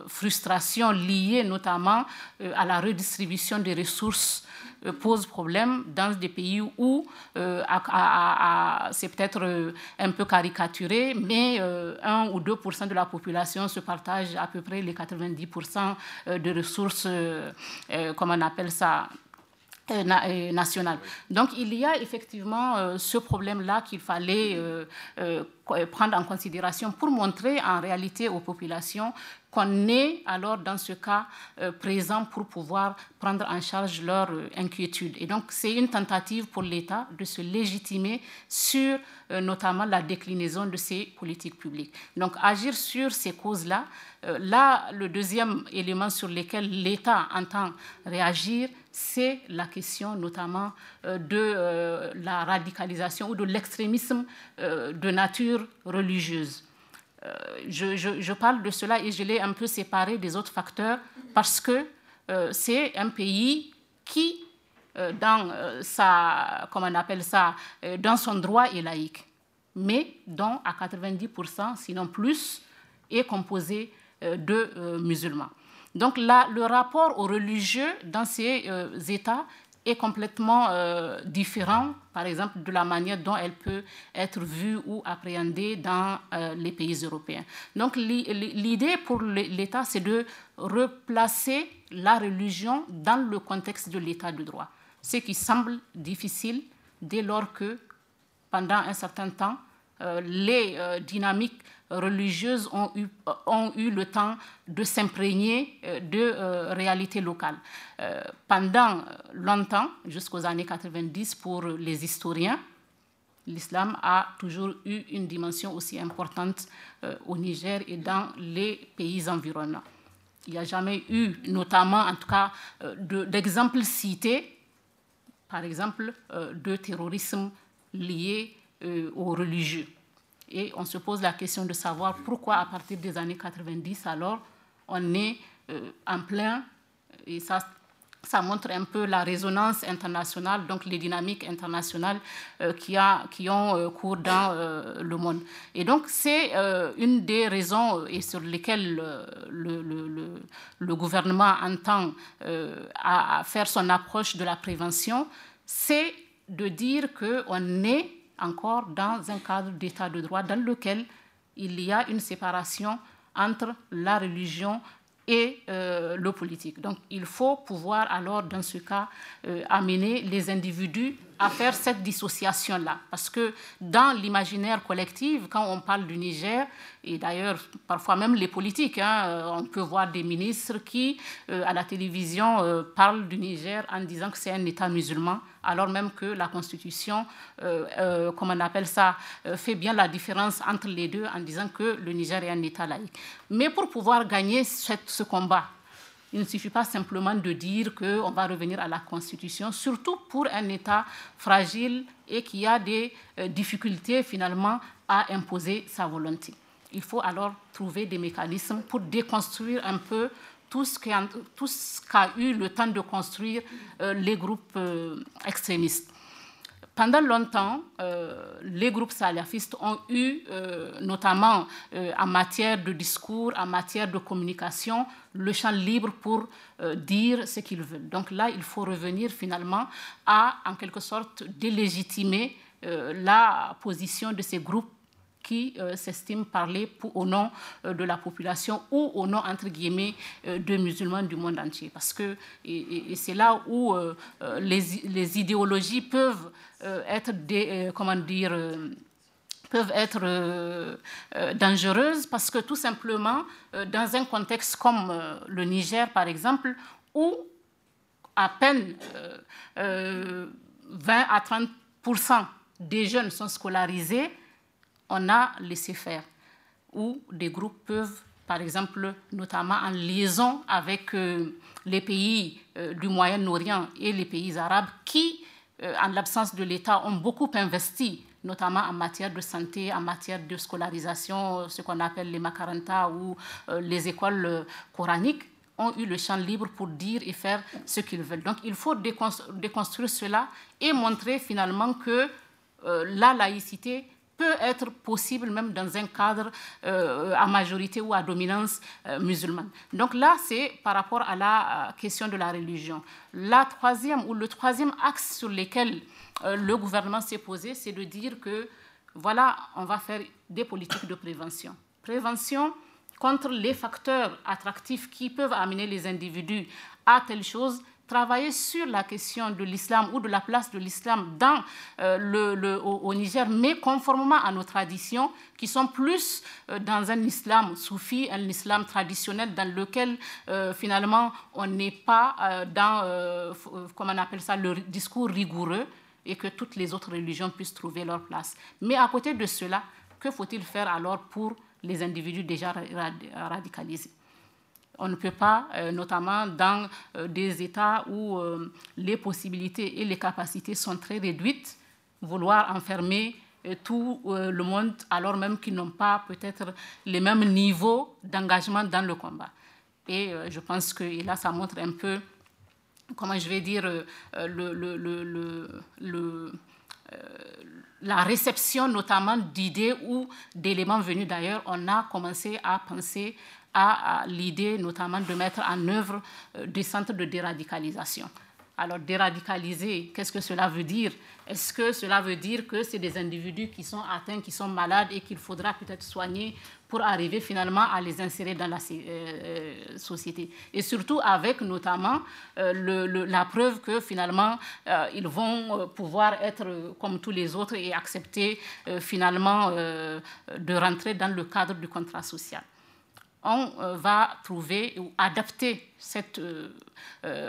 frustrations liées notamment à la redistribution des ressources posent problème dans des pays où c'est peut-être un peu caricaturé, mais 1 ou 2% de la population se partagent à peu près les 90% de ressources, comment on appelle ça, nationale. Donc il y a effectivement euh, ce problème-là qu'il fallait prendre en considération pour montrer en réalité aux populations qu'on est alors dans ce cas présent pour pouvoir prendre en charge leurs inquiétudes. Et donc c'est une tentative pour l'État de se légitimer sur notamment la déclinaison de ces politiques publiques. Donc agir sur ces causes-là, là le deuxième élément sur lequel l'État entend réagir, c'est la question notamment euh, de euh, la radicalisation ou de l'extrémisme euh, de nature religieuse. Je, parle de cela et je l'ai un peu séparé des autres facteurs parce que c'est un pays qui, dans sa, comment on appelle ça, dans son droit est laïque, mais dont à 90%, sinon plus, est composé de musulmans. Donc là, le rapport aux religieux dans ces euh, États est complètement euh, différent, par exemple, de la manière dont elle peut être vue ou appréhendée dans euh, les pays européens. Donc l'idée pour l'État, c'est de replacer la religion dans le contexte de l'État de droit, ce qui semble difficile dès lors que, pendant un certain temps, euh, les dynamiques religieuses ont eu, ont eu le temps de s'imprégner euh, de euh, réalités locales. Euh, pendant longtemps, jusqu'aux années 90, pour les historiens, l'islam a toujours eu une dimension aussi importante au Niger et dans les pays environnants. Il n'y a jamais eu, notamment en tout cas, d'exemples cités, par exemple, de terrorisme lié aux religieux. Et on se pose la question de savoir pourquoi, à partir des années 90, alors, on est euh, en plein, et ça, montre un peu la résonance internationale, donc les dynamiques internationales euh, qui, ont euh, cours dans le monde. Et donc, c'est une des raisons et sur lesquelles le, le, le, gouvernement entend à faire son approche de la prévention, c'est de dire qu'on est encore dans un cadre d'état de droit dans lequel il y a une séparation entre la religion et euh, le politique. Donc il faut pouvoir alors, dans ce cas, euh, amener les individus à faire cette dissociation-là. Parce que dans l'imaginaire collectif, quand on parle du Niger, et d'ailleurs parfois même les politiques, hein, euh, on peut voir des ministres qui, à la télévision, parlent du Niger en disant que c'est un État musulman, alors même que la Constitution, comme on appelle ça, fait bien la différence entre les deux en disant que le Niger est un État laïque. Mais pour pouvoir gagner ce combat. Il ne suffit pas simplement de dire qu'on va revenir à la Constitution, surtout pour un État fragile et qui a des euh, difficultés finalement à imposer sa volonté. Il faut alors trouver des mécanismes pour déconstruire un peu tout ce qu'a eu le temps de construire euh, les groupes euh, extrémistes. Pendant longtemps, euh, les groupes salafistes ont eu, euh, notamment euh, en matière de discours, en matière de communication, le champ libre pour dire ce qu'ils veulent. Donc là, il faut revenir finalement à, en quelque sorte, délégitimer la position de ces groupes qui euh, s'estiment parler au nom euh, de la population ou au nom, entre guillemets, euh, de musulmans du monde entier. Parce que c'est là où les, idéologies peuvent être, comment dire, peuvent être dangereuses parce que tout simplement, dans un contexte comme le Niger, par exemple, où à peine 20 à 30% des jeunes sont scolarisés, on a laissé faire, où des groupes peuvent, par exemple, notamment en liaison avec euh, les pays euh, du Moyen-Orient et les pays arabes, qui, euh, en l'absence de l'État, ont beaucoup investi notamment en matière de santé, en matière de scolarisation, ce qu'on appelle les makaranta ou les écoles coraniques, ont eu le champ libre pour dire et faire ce qu'ils veulent. Donc il faut déconstruire cela et montrer finalement que la laïcité être possible même dans un cadre euh, à majorité ou à dominance euh, musulmane. Donc là, c'est par rapport à la euh, question de la religion. La troisième ou le troisième axe sur lequel le gouvernement s'est posé, c'est de dire que voilà, on va faire des politiques de prévention. Prévention contre les facteurs attractifs qui peuvent amener les individus à telle chose travailler sur la question de l'islam ou de la place de l'islam dans euh, le, au, Niger, mais conformément à nos traditions, qui sont plus euh, dans un islam soufi, un islam traditionnel dans lequel euh, finalement on n'est pas dans, comment on appelle ça, le discours rigoureux et que toutes les autres religions puissent trouver leur place. Mais à côté de cela, que faut-il faire alors pour les individus déjà radicalisés? On ne peut pas, euh, notamment dans euh, des États où euh, les possibilités et les capacités sont très réduites, vouloir enfermer tout le monde alors même qu'ils n'ont pas peut-être les mêmes niveaux d'engagement dans le combat. Et je pense que là, ça montre un peu, comment je vais dire, la réception notamment d'idées ou d'éléments venus d'ailleurs. On a commencé à penser à, l'idée notamment de mettre en œuvre euh, des centres de déradicalisation. Alors déradicaliser, qu'est-ce que cela veut dire? Est-ce que cela veut dire que c'est des individus qui sont atteints, qui sont malades et qu'il faudra peut-être soigner pour arriver finalement à les insérer dans la euh, euh, société? Et surtout avec notamment la preuve que finalement ils vont pouvoir être comme tous les autres et accepter finalement de rentrer dans le cadre du contrat social on va trouver ou adapter cette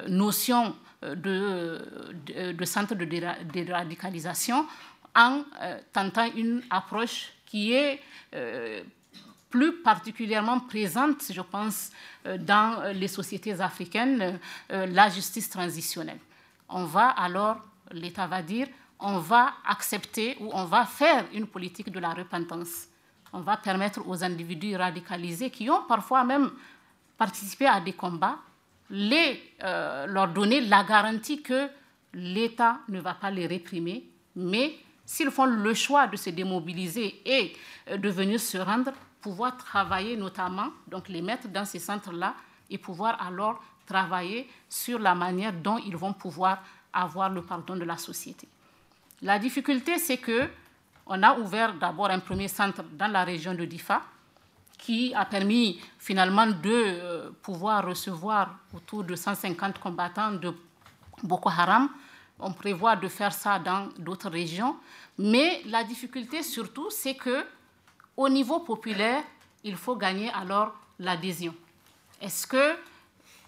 notion de, centre de déradicalisation en euh, tentant une approche qui est euh, plus particulièrement présente, je pense, euh, dans les sociétés africaines, la justice transitionnelle. On va alors, l'État va dire, on va accepter ou on va faire une politique de la repentance. On va permettre aux individus radicalisés qui ont parfois même participé à des combats euh, leur donner la garantie que l'État ne va pas les réprimer, mais s'ils font le choix de se démobiliser et euh, de venir se rendre, pouvoir travailler notamment, donc les mettre dans ces centres-là et pouvoir alors travailler sur la manière dont ils vont pouvoir avoir le pardon de la société. La difficulté, c'est que on a ouvert d'abord un premier centre dans la région de Difa, qui a permis finalement de euh, pouvoir recevoir autour de 150 combattants de Boko Haram. On prévoit de faire ça dans d'autres régions. Mais la difficulté surtout, c'est que au niveau populaire, il faut gagner alors l'adhésion. Est-ce que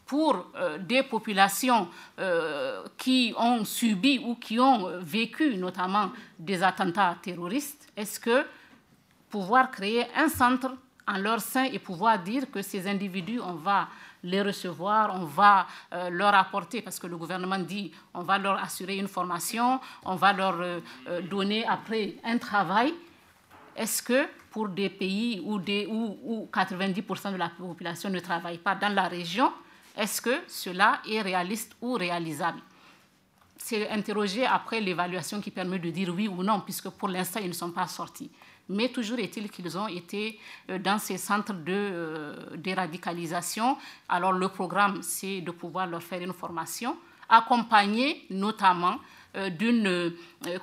pour euh, des populations euh, qui ont subi ou qui ont vécu notamment des attentats terroristes, est-ce que pouvoir créer un centre en leur sein et pouvoir dire que ces individus, on va les recevoir, on va euh, leur apporter, parce que le gouvernement dit, on va leur assurer une formation, on va leur euh, euh, donner après un travail. Est-ce que pour des pays où 90% de la population ne travaille pas dans la région, est-ce que cela est réaliste ou réalisable? C'est interroger après l'évaluation qui permet de dire oui ou non, puisque pour l'instant, ils ne sont pas sortis. Mais toujours est-il qu'ils ont été euh, dans ces centres de euh, déradicalisation. Alors le programme, c'est de pouvoir leur faire une formation, accompagner notamment d'une, euh,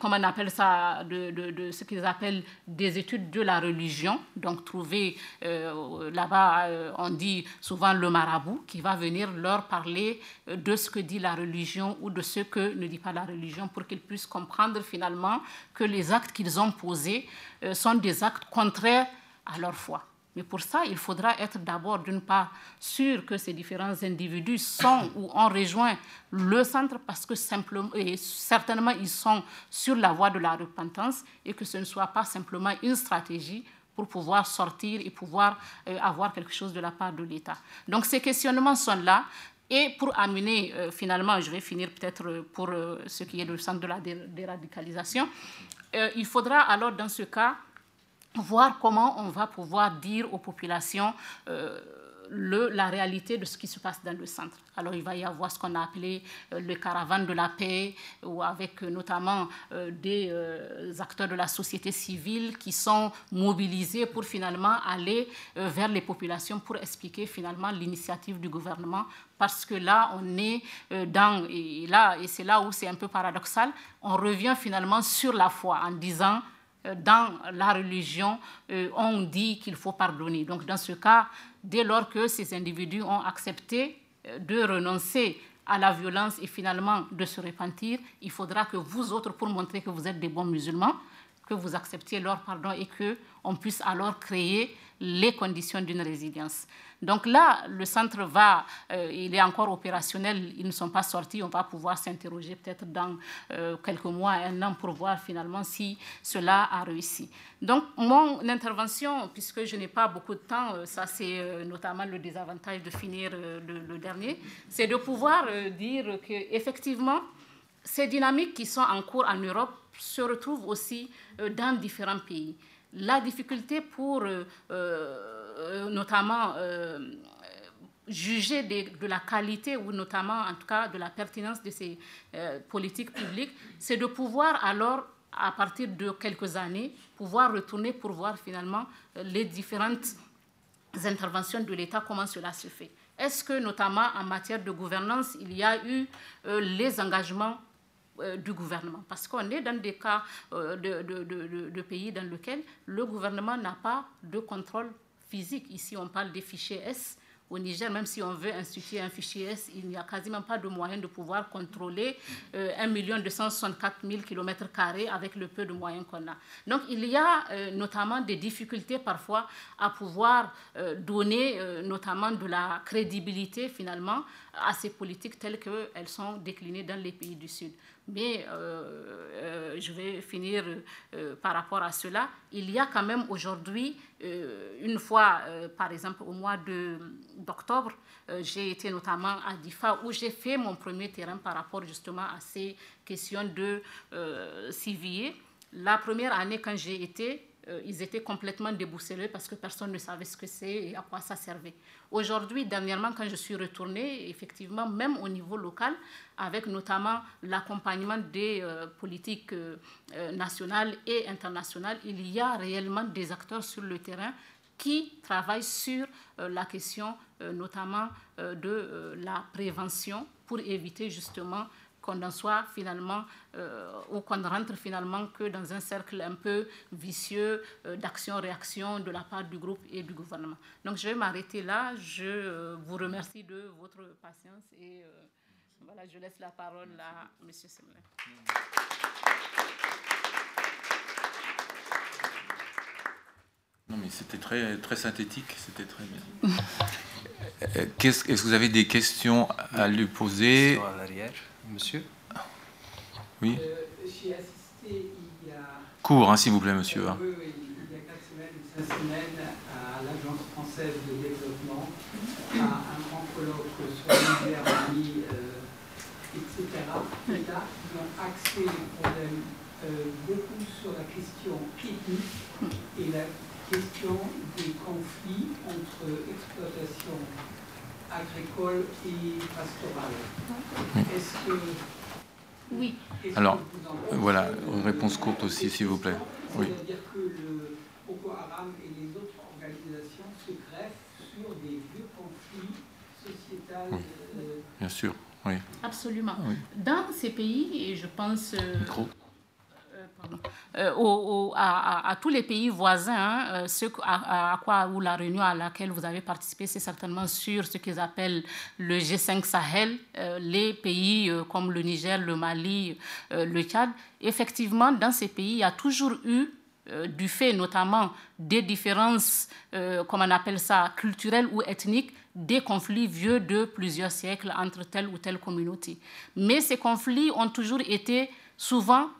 comment on appelle ça, de, ce qu'ils appellent des études de la religion. Donc, trouver euh, là-bas, on dit souvent le marabout qui va venir leur parler de ce que dit la religion ou de ce que ne dit pas la religion pour qu'ils puissent comprendre finalement que les actes qu'ils ont posés sont des actes contraires à leur foi. Mais pour ça, il faudra être d'abord, d'une part, sûr que ces différents individus sont ou ont rejoint le centre parce que simplement, et certainement ils sont sur la voie de la repentance et que ce ne soit pas simplement une stratégie pour pouvoir sortir et pouvoir euh, avoir quelque chose de la part de l'État. Donc ces questionnements sont là. Et pour amener, euh, finalement, je vais finir peut-être pour euh, ce qui est le centre de la déradicalisation, il faudra alors dans ce cas voir comment on va pouvoir dire aux populations euh, la réalité de ce qui se passe dans le centre. Alors il va y avoir ce qu'on a appelé euh, le caravane de la paix, ou avec euh, notamment des acteurs de la société civile qui sont mobilisés pour finalement aller vers les populations pour expliquer finalement l'initiative du gouvernement. Parce que là, on est dans, et là, et c'est là où c'est un peu paradoxal, on revient finalement sur la foi en disant dans la religion, euh, on dit qu'il faut pardonner. Donc dans ce cas, dès lors que ces individus ont accepté euh, de renoncer à la violence et finalement de se repentir, il faudra que vous autres, pour montrer que vous êtes des bons musulmans, que vous acceptiez leur pardon et qu'on puisse alors créer les conditions d'une résilience. Donc là, le centre va, euh, il est encore opérationnel, ils ne sont pas sortis, on va pouvoir s'interroger peut-être dans euh, quelques mois, un an, pour voir finalement si cela a réussi. Donc mon intervention, puisque je n'ai pas beaucoup de temps, euh, ça c'est notamment le désavantage de finir le, le, dernier, c'est de pouvoir dire qu'effectivement, ces dynamiques qui sont en cours en Europe se retrouvent aussi dans différents pays. La difficulté pour euh, notamment euh, juger de, la qualité ou notamment en tout cas de la pertinence de ces euh, politiques publiques, c'est de pouvoir alors, à partir de quelques années, pouvoir retourner pour voir finalement les différentes interventions de l'État, comment cela se fait. Est-ce que, notamment en matière de gouvernance, il y a eu les engagements du gouvernement. Parce qu'on est dans des cas de, de, pays dans lesquels le gouvernement n'a pas de contrôle physique. Ici, on parle des fichiers S au Niger, même si on veut instituer un fichier S, il n'y a quasiment pas de moyen de pouvoir contrôler euh, 1 264 000 km avec le peu de moyens qu'on a. Donc il y a euh, notamment des difficultés parfois à pouvoir euh, donner euh, notamment de la crédibilité finalement à ces politiques telles qu'elles sont déclinées dans les pays du Sud. Mais je vais finir par rapport à cela. Il y a quand même aujourd'hui, une fois, par exemple, au mois d'octobre, j'ai été notamment à Difa où j'ai fait mon premier terrain par rapport justement à ces questions de civier. La première année, quand j'ai été, ils étaient complètement déboussolés parce que personne ne savait ce que c'est et à quoi ça servait. Aujourd'hui, dernièrement, quand je suis retournée, effectivement, même au niveau local, avec notamment l'accompagnement des euh, politiques euh, euh, nationales et internationales, il y a réellement des acteurs sur le terrain qui travaillent sur la question notamment de la prévention pour éviter justement qu'on en soit finalement, euh, ou qu'on rentre finalement que dans un cercle un peu vicieux euh, d'action-réaction de la part du groupe et du gouvernement. Donc je vais m'arrêter là. Je euh, vous remercie de votre patience et voilà, je laisse la parole à M. Semelin. Non, mais c'était très, très synthétique, c'était très bien. Est-ce que vous avez des questions à lui poser? À l'arrière. Monsieur Oui. Euh, J'ai assisté il y a. Court, hein, s'il vous plaît, monsieur. Euh, oui, oui, il y a 4 semaines ou 5 semaines, à l'Agence française de développement, à un grand colloque sur l'hiver, euh, etc. Et là, ils ont axé le problème euh, beaucoup sur la question ethnique et la question des conflits entre exploitation agricole et pastorale. Est-ce que... Oui. Alors, voilà, une réponse courte aussi, s'il vous plaît. Oui. C'est-à-dire que le Boko Haram et les autres organisations se greffent sur des vieux conflits sociétals. Oui. Bien sûr, oui. Absolument. Dans ces pays, et je pense... Euh, Micro. Euh, à, tous les pays voisins, hein, euh, à, quoi ou la réunion à laquelle vous avez participé, c'est certainement sur ce qu'ils appellent le G5 Sahel, euh, les pays comme le Niger, le Mali, le Tchad. Effectivement, dans ces pays, il y a toujours eu du fait notamment des différences, comme on appelle ça, culturelles ou ethniques, des conflits vieux de plusieurs siècles entre telle ou telle communauté. Mais ces conflits ont toujours été souvent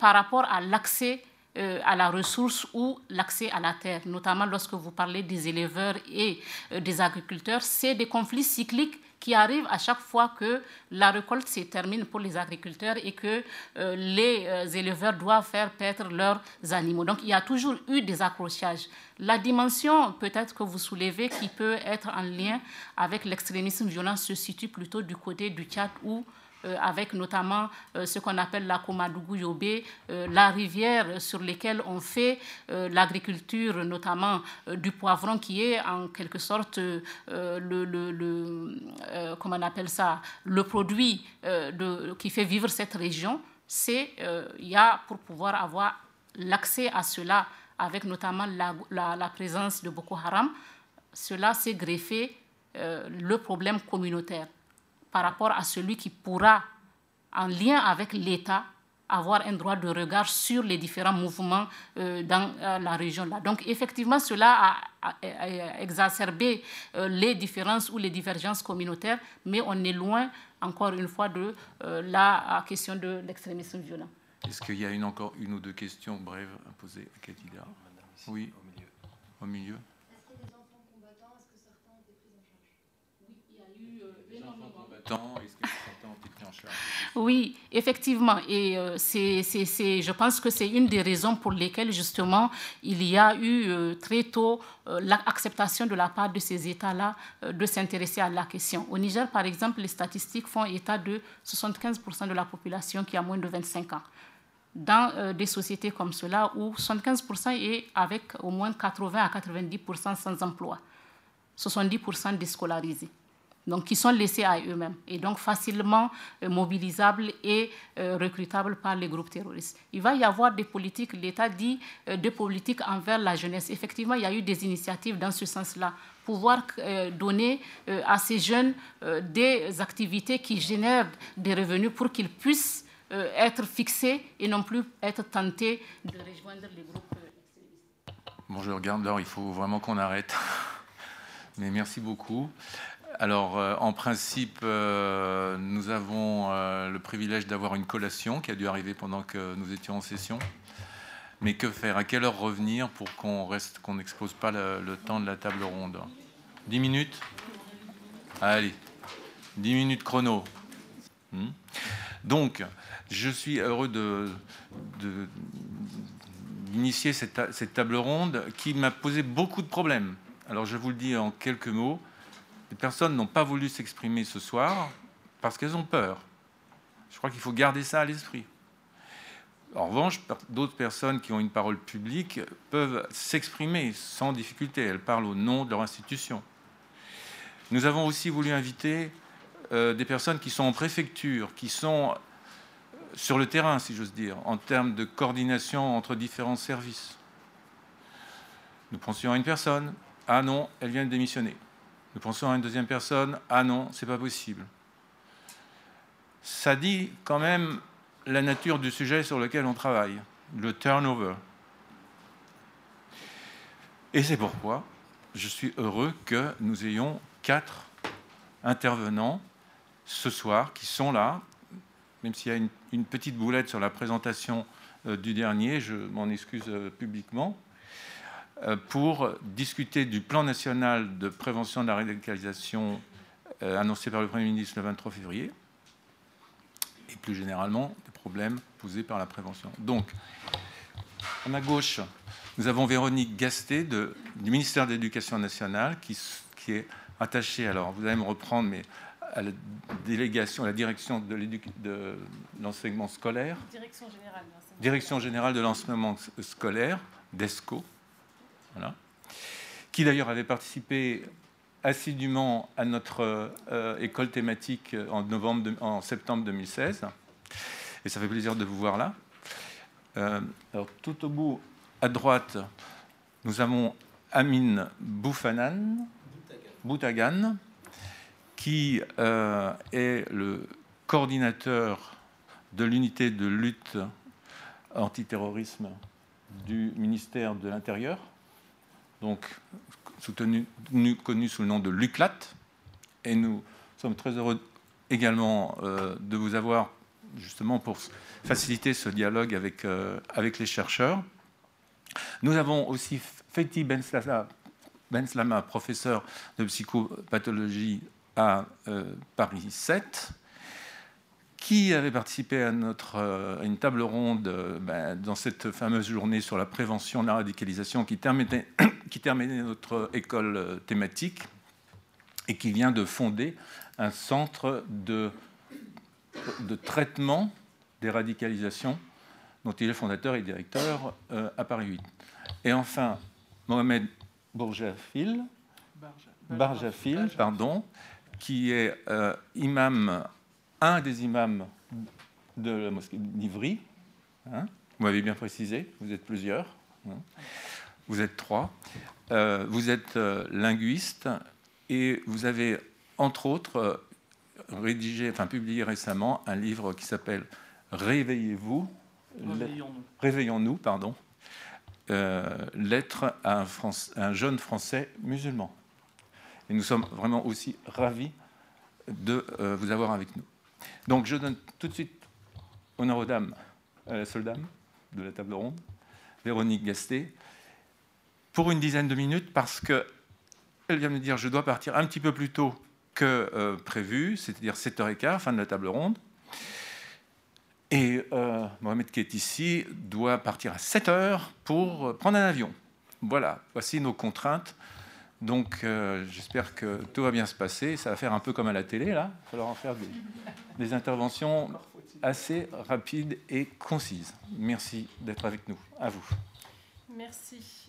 par rapport à l'accès euh, à la ressource ou l'accès à la terre, notamment lorsque vous parlez des éleveurs et euh, des agriculteurs, c'est des conflits cycliques qui arrivent à chaque fois que la récolte se termine pour les agriculteurs et que euh, les éleveurs doivent faire paître leurs animaux. Donc il y a toujours eu des accrochages. La dimension peut-être que vous soulevez qui peut être en lien avec l'extrémisme violent se situe plutôt du côté du Tchad où avec notamment euh, ce qu'on appelle la Komadougou Yobé, euh, la rivière sur laquelle on fait l'agriculture, notamment du poivron, qui est en quelque sorte le, comment on appelle ça, le produit qui fait vivre cette région. C'est il pour pouvoir avoir l'accès à cela avec notamment la, présence de Boko Haram, cela s'est greffé le problème communautaire par rapport à celui qui pourra, en lien avec l'État, avoir un droit de regard sur les différents mouvements euh, dans euh, la région-là. Donc effectivement, cela a, exacerbé euh, les différences ou les divergences communautaires, mais on est loin, encore une fois, de la question de l'extrémisme violent. Est-ce qu'il y a une, encore une ou deux questions brèves à poser à Katiga Oui, au milieu. Au milieu. Oui, effectivement. Et euh, c'est, je pense que c'est une des raisons pour lesquelles, justement, il y a eu euh, très tôt euh, l'acceptation de la part de ces États-là de s'intéresser à la question. Au Niger, par exemple, les statistiques font état de 75% de la population qui a moins de 25 ans. Dans des sociétés comme cela, où 75% est avec au moins 80 à 90% sans emploi, 70% déscolarisés. Donc qui sont laissés à eux-mêmes et donc facilement euh, mobilisables et euh, recrutables par les groupes terroristes. Il va y avoir des politiques, l'État dit, euh, des politiques envers la jeunesse. Effectivement, il y a eu des initiatives dans ce sens-là, pouvoir donner à ces jeunes des activités qui génèrent des revenus pour qu'ils puissent être fixés et non plus être tentés de rejoindre les groupes. Bon, je regarde l'heure, il faut vraiment qu'on arrête. Mais merci beaucoup. Alors, euh, en principe, euh, nous avons euh, le privilège d'avoir une collation qui a dû arriver pendant que nous étions en session. Mais que faire? À quelle heure revenir pour qu'on reste, qu'on n'expose pas le, temps de la table ronde? 10 minutes? Allez, 10 minutes chrono. Hmm? Donc, je suis heureux d'initier cette table ronde qui m'a posé beaucoup de problèmes. Alors, je vous le dis en quelques mots les personnes n'ont pas voulu s'exprimer ce soir parce qu'elles ont peur. Je crois qu'il faut garder ça à l'esprit. En revanche, d'autres personnes qui ont une parole publique peuvent s'exprimer sans difficulté. Elles parlent au nom de leur institution. Nous avons aussi voulu inviter euh, des personnes qui sont en préfecture, qui sont sur le terrain, si j'ose dire, en termes de coordination entre différents services. Nous pensions à une personne. Ah non, elle vient de démissionner. Nous pensons à une deuxième personne. Ah non, c'est pas possible. Ça dit quand même la nature du sujet sur lequel on travaille, le turnover. Et c'est pourquoi je suis heureux que nous ayons quatre intervenants ce soir qui sont là, même s'il y a une, petite boulette sur la présentation euh, du dernier, je m'en excuse euh, publiquement. Euh, pour discuter du plan national de prévention de la radicalisation euh, annoncé par le Premier ministre le 23 février, et plus généralement des problèmes posés par la prévention. Donc, à ma gauche, nous avons Véronique Gasté du ministère de l'Éducation nationale qui, qui, est attachée, alors vous allez me reprendre, mais à la délégation, à la direction de l'enseignement scolaire. Direction générale de l'enseignement Direction générale de l'enseignement scolaire, DESCO, qui d'ailleurs avait participé assidûment à notre euh, école thématique en, novembre en septembre 2016. Et ça fait plaisir de vous voir là. Euh, alors, tout au bout, à droite, nous avons Amin Boufanan, Boutagan, qui euh, est le coordinateur de l'unité de lutte antiterrorisme du ministère de l'Intérieur donc soutenu, connu sous le nom de l'UCLAT. Et nous sommes très heureux également euh, de vous avoir justement pour faciliter ce dialogue avec, euh, avec les chercheurs. Nous avons aussi Fethi Benslama, professeur de psychopathologie à euh, Paris 7, qui avait participé à, notre, une table ronde ben, dans cette fameuse journée sur la prévention de la radicalisation qui terminait, qui terminait notre école euh, thématique et qui vient de fonder un centre de, de traitement des radicalisations dont il est fondateur et directeur à Paris 8. Et enfin, Mohamed Bourjafil, Barjafil, pardon, qui est imam un des imams de la mosquée d'Ivry. Hein. vous m'avez bien précisé, vous êtes plusieurs. Hein. Vous êtes trois. Euh, vous êtes euh, linguiste et vous avez, entre autres, euh, rédigé, enfin publié récemment un livre qui s'appelle Réveillez-vous. Réveillons-nous. Réveillons-nous, pardon. lettre à un, un, jeune Français musulman. Et nous sommes vraiment aussi ravis de vous avoir avec nous. Donc je donne tout de suite honneur aux dames, à la seule dame de la table ronde, Véronique Gasté, pour une dizaine de minutes parce que elle vient me dire je dois partir un petit peu plus tôt que euh, prévu, c'est-à-dire 7h15, fin de la table ronde. Et euh, Mohamed qui est ici doit partir à 7h pour prendre un avion. Voilà, voici nos contraintes. Donc euh, j'espère que tout va bien se passer. Ça va faire un peu comme à la télé, là. Il va falloir en faire des, interventions assez rapides et concises. Merci d'être avec nous. À vous. Merci.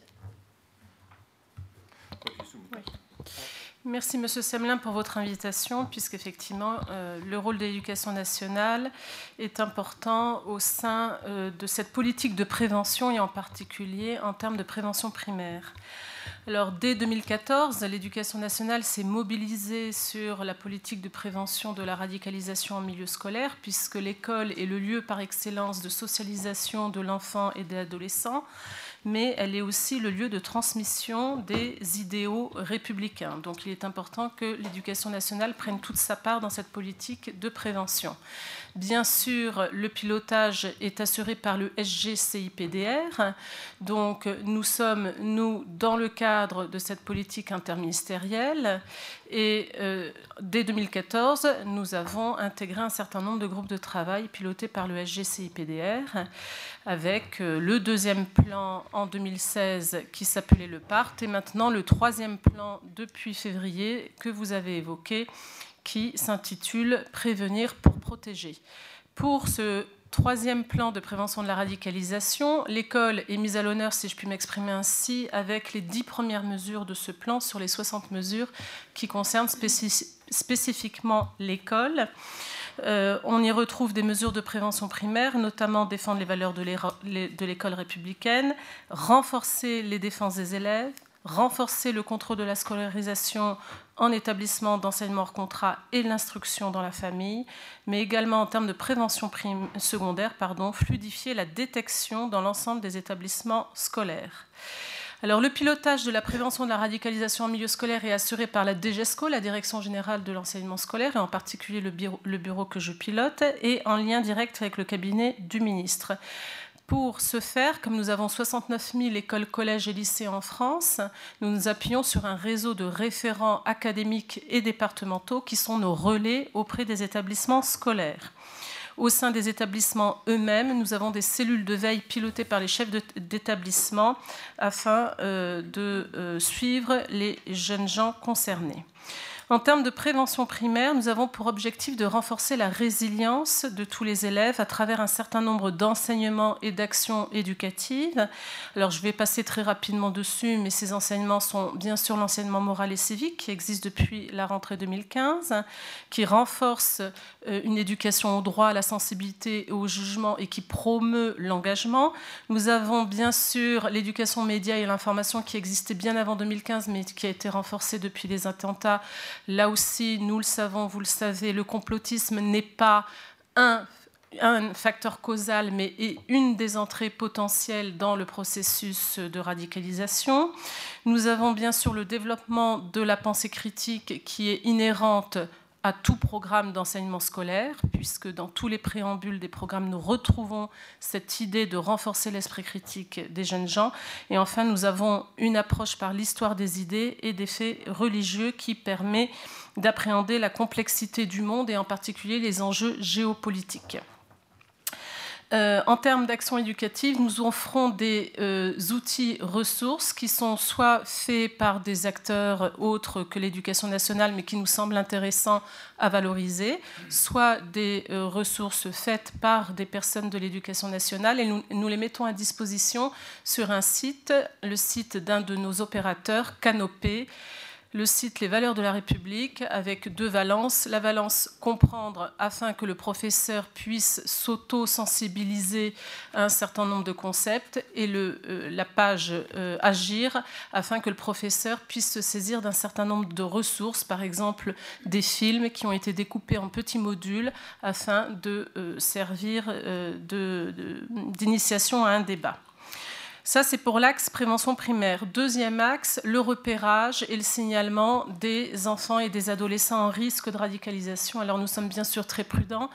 Merci Monsieur Semelin pour votre invitation, puisqu'effectivement euh, le rôle de l'éducation nationale est important au sein euh, de cette politique de prévention et en particulier en termes de prévention primaire. Alors, dès 2014, l'éducation nationale s'est mobilisée sur la politique de prévention de la radicalisation en milieu scolaire, puisque l'école est le lieu par excellence de socialisation de l'enfant et de l'adolescent mais elle est aussi le lieu de transmission des idéaux républicains. Donc il est important que l'éducation nationale prenne toute sa part dans cette politique de prévention. Bien sûr, le pilotage est assuré par le SGCIPDR. Donc, nous sommes, nous, dans le cadre de cette politique interministérielle. Et euh, dès 2014, nous avons intégré un certain nombre de groupes de travail pilotés par le SGCIPDR, avec euh, le deuxième plan en 2016 qui s'appelait le PART, et maintenant le troisième plan depuis février que vous avez évoqué, qui s'intitule Prévenir pour protéger. Pour ce troisième plan de prévention de la radicalisation, l'école est mise à l'honneur, si je puis m'exprimer ainsi, avec les dix premières mesures de ce plan sur les 60 mesures qui concernent spécifiquement l'école. Euh, on y retrouve des mesures de prévention primaire, notamment défendre les valeurs de l'école républicaine, renforcer les défenses des élèves, renforcer le contrôle de la scolarisation en établissement d'enseignement hors contrat et l'instruction dans la famille, mais également en termes de prévention secondaire, pardon, fluidifier la détection dans l'ensemble des établissements scolaires. Alors, le pilotage de la prévention de la radicalisation en milieu scolaire est assuré par la DGESCO, la Direction générale de l'enseignement scolaire, et en particulier le bureau, le bureau que je pilote, et en lien direct avec le cabinet du ministre. Pour ce faire, comme nous avons 69 000 écoles, collèges et lycées en France, nous nous appuyons sur un réseau de référents académiques et départementaux qui sont nos relais auprès des établissements scolaires. Au sein des établissements eux-mêmes, nous avons des cellules de veille pilotées par les chefs d'établissement afin euh, de euh, suivre les jeunes gens concernés. En termes de prévention primaire, nous avons pour objectif de renforcer la résilience de tous les élèves à travers un certain nombre d'enseignements et d'actions éducatives. Alors je vais passer très rapidement dessus, mais ces enseignements sont bien sûr l'enseignement moral et civique qui existe depuis la rentrée 2015, qui renforce euh, une éducation au droit, à la sensibilité et au jugement et qui promeut l'engagement. Nous avons bien sûr l'éducation média et l'information qui existait bien avant 2015, mais qui a été renforcée depuis les attentats Là aussi, nous le savons, vous le savez, le complotisme n'est pas un facteur causal, mais une des entrées potentielles dans le processus de radicalisation. Nous avons bien sûr le développement de la pensée critique qui est inhérente à tout programme d'enseignement scolaire, puisque dans tous les préambules des programmes, nous retrouvons cette idée de renforcer l'esprit critique des jeunes gens. Et enfin, nous avons une approche par l'histoire des idées et des faits religieux qui permet d'appréhender la complexité du monde et en particulier les enjeux géopolitiques. Euh, en termes d'action éducative, nous offrons des euh, outils ressources qui sont soit faits par des acteurs autres que l'éducation nationale, mais qui nous semblent intéressants à valoriser, soit des euh, ressources faites par des personnes de l'éducation nationale, et nous, nous, les mettons à disposition sur un site, le site d'un de nos opérateurs, Canopé le site Les valeurs de la République avec deux valences. La valence comprendre afin que le professeur puisse s'auto-sensibiliser à un certain nombre de concepts et le, euh, la page euh, agir afin que le professeur puisse se saisir d'un certain nombre de ressources, par exemple des films qui ont été découpés en petits modules afin de euh, servir d'initiation à un débat. Ça, c'est pour l'axe prévention primaire. Deuxième axe, le repérage et le signalement des enfants et des adolescents en risque de radicalisation. Alors nous sommes bien sûr très prudents.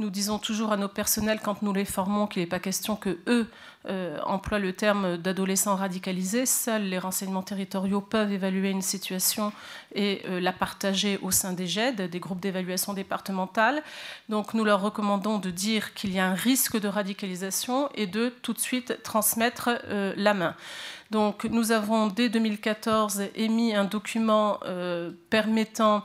Nous disons toujours à nos personnels quand nous les formons qu'il n'est pas question que eux euh, emploient le terme d'adolescents radicalisés. Seuls les renseignements territoriaux peuvent évaluer une situation et euh, la partager au sein des GED, des groupes d'évaluation départementales. Donc nous leur recommandons de dire qu'il y a un risque de radicalisation et de tout de suite transmettre euh, la main. Donc nous avons dès 2014 émis un document permettant euh,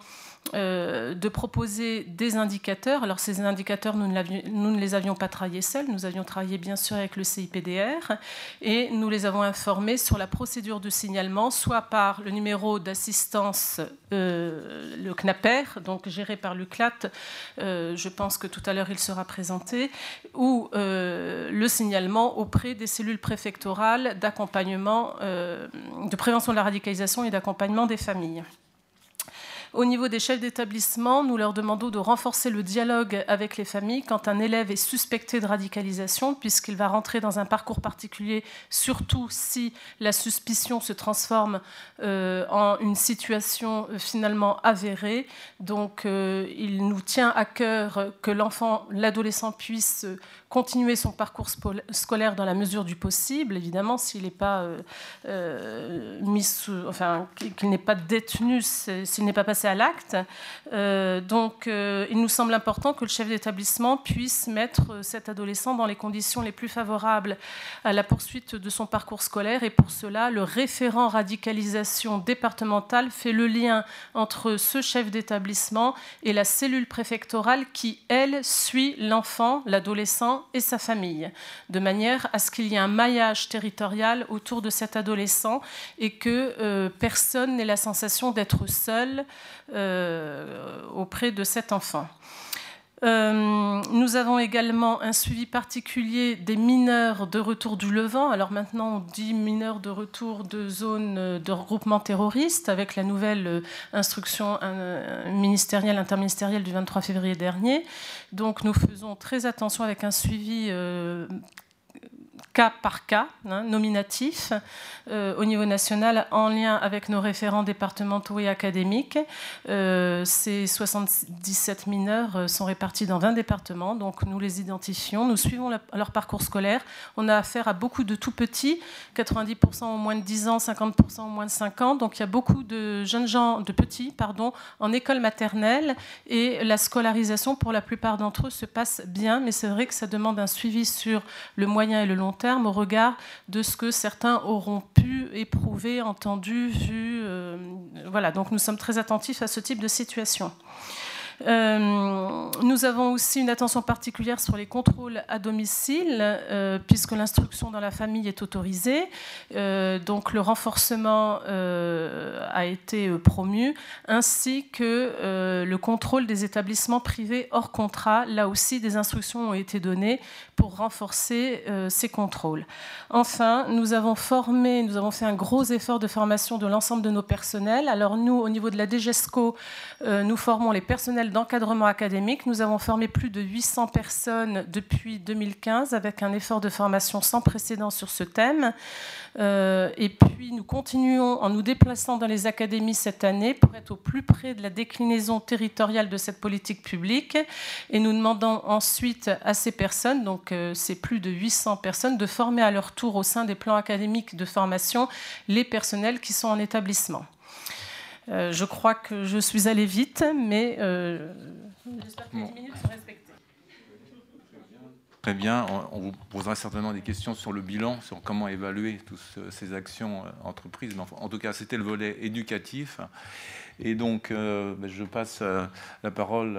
de proposer des indicateurs. Alors ces indicateurs, nous ne, les avions pas travaillés seuls, nous avions travaillé bien sûr avec le CIPDR et nous les avons informés sur la procédure de signalement, soit par le numéro d'assistance, euh, le CNAPER, donc géré par l'UCLAT, euh, je pense que tout à l'heure il sera présenté, ou euh, le signalement auprès des cellules préfectorales d'accompagnement, euh, de prévention de la radicalisation et d'accompagnement des familles. Au niveau des chefs d'établissement, nous leur demandons de renforcer le dialogue avec les familles quand un élève est suspecté de radicalisation, puisqu'il va rentrer dans un parcours particulier, surtout si la suspicion se transforme euh, en une situation euh, finalement avérée. Donc euh, il nous tient à cœur que l'enfant, l'adolescent puisse continuer son parcours scolaire dans la mesure du possible, évidemment, s'il n'est pas euh, euh, mis sous, enfin, qu'il n'est pas détenu, s'il n'est pas passé à l'acte. Euh, donc, il nous semble important que le chef d'établissement puisse mettre cet adolescent dans les conditions les plus favorables à la poursuite de son parcours scolaire. Et pour cela, le référent radicalisation départementale fait le lien entre ce chef d'établissement et la cellule préfectorale qui, elle, suit l'enfant, l'adolescent et sa famille, de manière à ce qu'il y ait un maillage territorial autour de cet adolescent et que euh, personne n'ait la sensation d'être seul euh, auprès de cet enfant. Euh, nous avons également un suivi particulier des mineurs de retour du Levant. Alors maintenant, on dit mineurs de retour de zone de regroupement terroriste avec la nouvelle instruction ministérielle, interministérielle du 23 février dernier. Donc nous faisons très attention avec un suivi euh, cas par cas, hein, nominatif, euh, au niveau national, en lien avec nos référents départementaux et académiques. Euh, ces 77 mineurs euh, sont répartis dans 20 départements, donc nous les identifions, nous suivons leur parcours scolaire. On a affaire à beaucoup de tout petits, 90% au moins de 10 ans, 50% au moins de 5 ans, donc il y a beaucoup de jeunes gens, de petits, pardon, en école maternelle, et la scolarisation, pour la plupart d'entre eux, se passe bien, mais c'est vrai que ça demande un suivi sur le moyen et le long terme au regard de ce que certains auront pu éprouver, entendu, vu. Euh, voilà, donc nous sommes très attentifs à ce type de situation. Euh, nous avons aussi une attention particulière sur les contrôles à domicile, euh, puisque l'instruction dans la famille est autorisée. Euh, donc le renforcement a été promu, ainsi que le contrôle des établissements privés hors contrat. Là aussi, des instructions ont été données pour renforcer ces contrôles. Enfin, nous avons formé, nous avons fait un gros effort de formation de l'ensemble de nos personnels. Alors nous, au niveau de la DGESCO, nous formons les personnels d'encadrement académique. Nous avons formé plus de 800 personnes depuis 2015 avec un effort de formation sans précédent sur ce thème. Euh, et puis nous continuons en nous déplaçant dans les académies cette année pour être au plus près de la déclinaison territoriale de cette politique publique. Et nous demandons ensuite à ces personnes, donc euh, c'est plus de 800 personnes, de former à leur tour au sein des plans académiques de formation les personnels qui sont en établissement. Euh, je crois que je suis allée vite, mais euh, j'espère que les 10 minutes sont respectées. Très bien. On vous posera certainement des questions sur le bilan, sur comment évaluer toutes ces actions euh, entreprises. en tout cas, c'était le volet éducatif. Et donc, ben, je passe la parole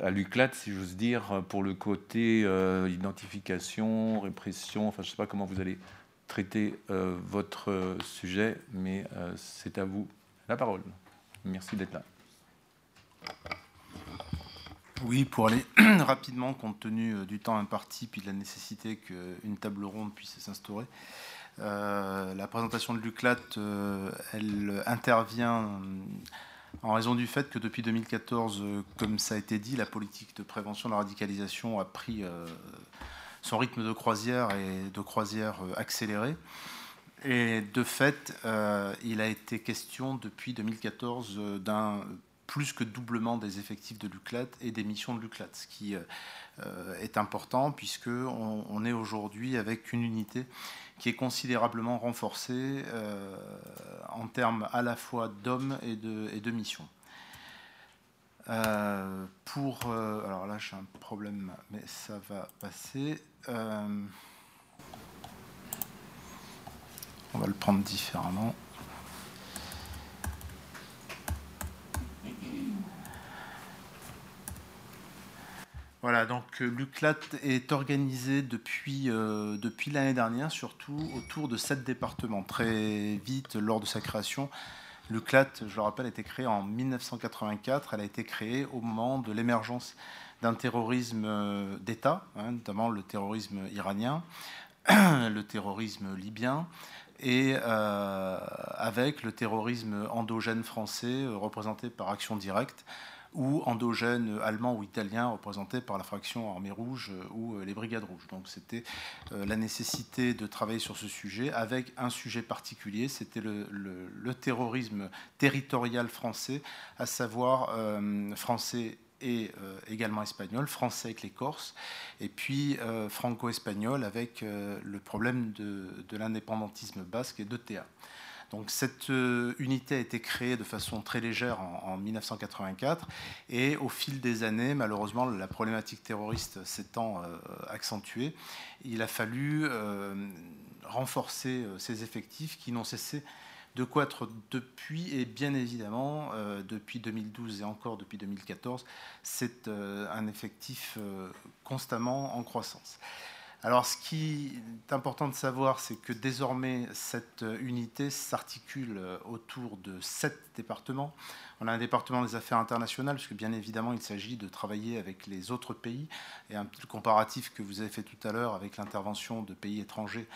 à l'UCLAT, si j'ose dire, pour le côté identification, répression. Enfin, je ne sais pas comment vous allez traiter votre sujet, mais c'est à vous la parole. Merci d'être là. Oui, pour aller rapidement, compte tenu euh, du temps imparti, puis de la nécessité qu'une table ronde puisse s'instaurer. Euh, la présentation de l'UCLAT, euh, elle intervient en raison du fait que depuis 2014, comme ça a été dit, la politique de prévention de la radicalisation a pris son rythme de croisière et de croisière accéléré. Et de fait, euh, il a été question depuis 2014 euh, d'un plus que doublement des effectifs de l'UCLAT et des missions de l'UCLAT, ce qui euh, est important puisqu'on on est aujourd'hui avec une unité qui est considérablement renforcée en termes à la fois d'hommes et de, et de missions. pour, alors là j'ai un problème, mais ça va passer. On va le prendre différemment. Voilà, donc l'UCLAT est organisé depuis, depuis l'année dernière, surtout autour de sept départements. Très vite, lors de sa création, l'UCLAT, je le rappelle, a été créée en 1984. Elle a été créée au moment de l'émergence d'un terrorisme d'État, hein, notamment le terrorisme iranien, le terrorisme libyen, et euh, avec le terrorisme endogène français euh, représenté par Action Directe ou endogène allemand ou italien représenté par la fraction Armée Rouge euh, ou les Brigades Rouges. Donc c'était la nécessité de travailler sur ce sujet avec un sujet particulier, c'était le, terrorisme territorial français, à savoir français et euh, également espagnol, français avec les Corses, et puis euh, franco-espagnol avec euh, le problème de, l'indépendantisme basque et de Théa. Donc cette unité a été créée de façon très légère en, 1984 et au fil des années, malheureusement, la problématique terroriste s'étant accentuée, il a fallu renforcer ces effectifs qui n'ont cessé de quoi depuis, et bien évidemment, euh, depuis 2012 et encore depuis 2014, c'est euh, un effectif euh, constamment en croissance. Alors ce qui est important de savoir, c'est que désormais, cette unité s'articule autour de sept départements. On a un département des affaires internationales, puisque bien évidemment, il s'agit de travailler avec les autres pays. Et un petit comparatif que vous avez fait tout à l'heure avec l'intervention de pays étrangers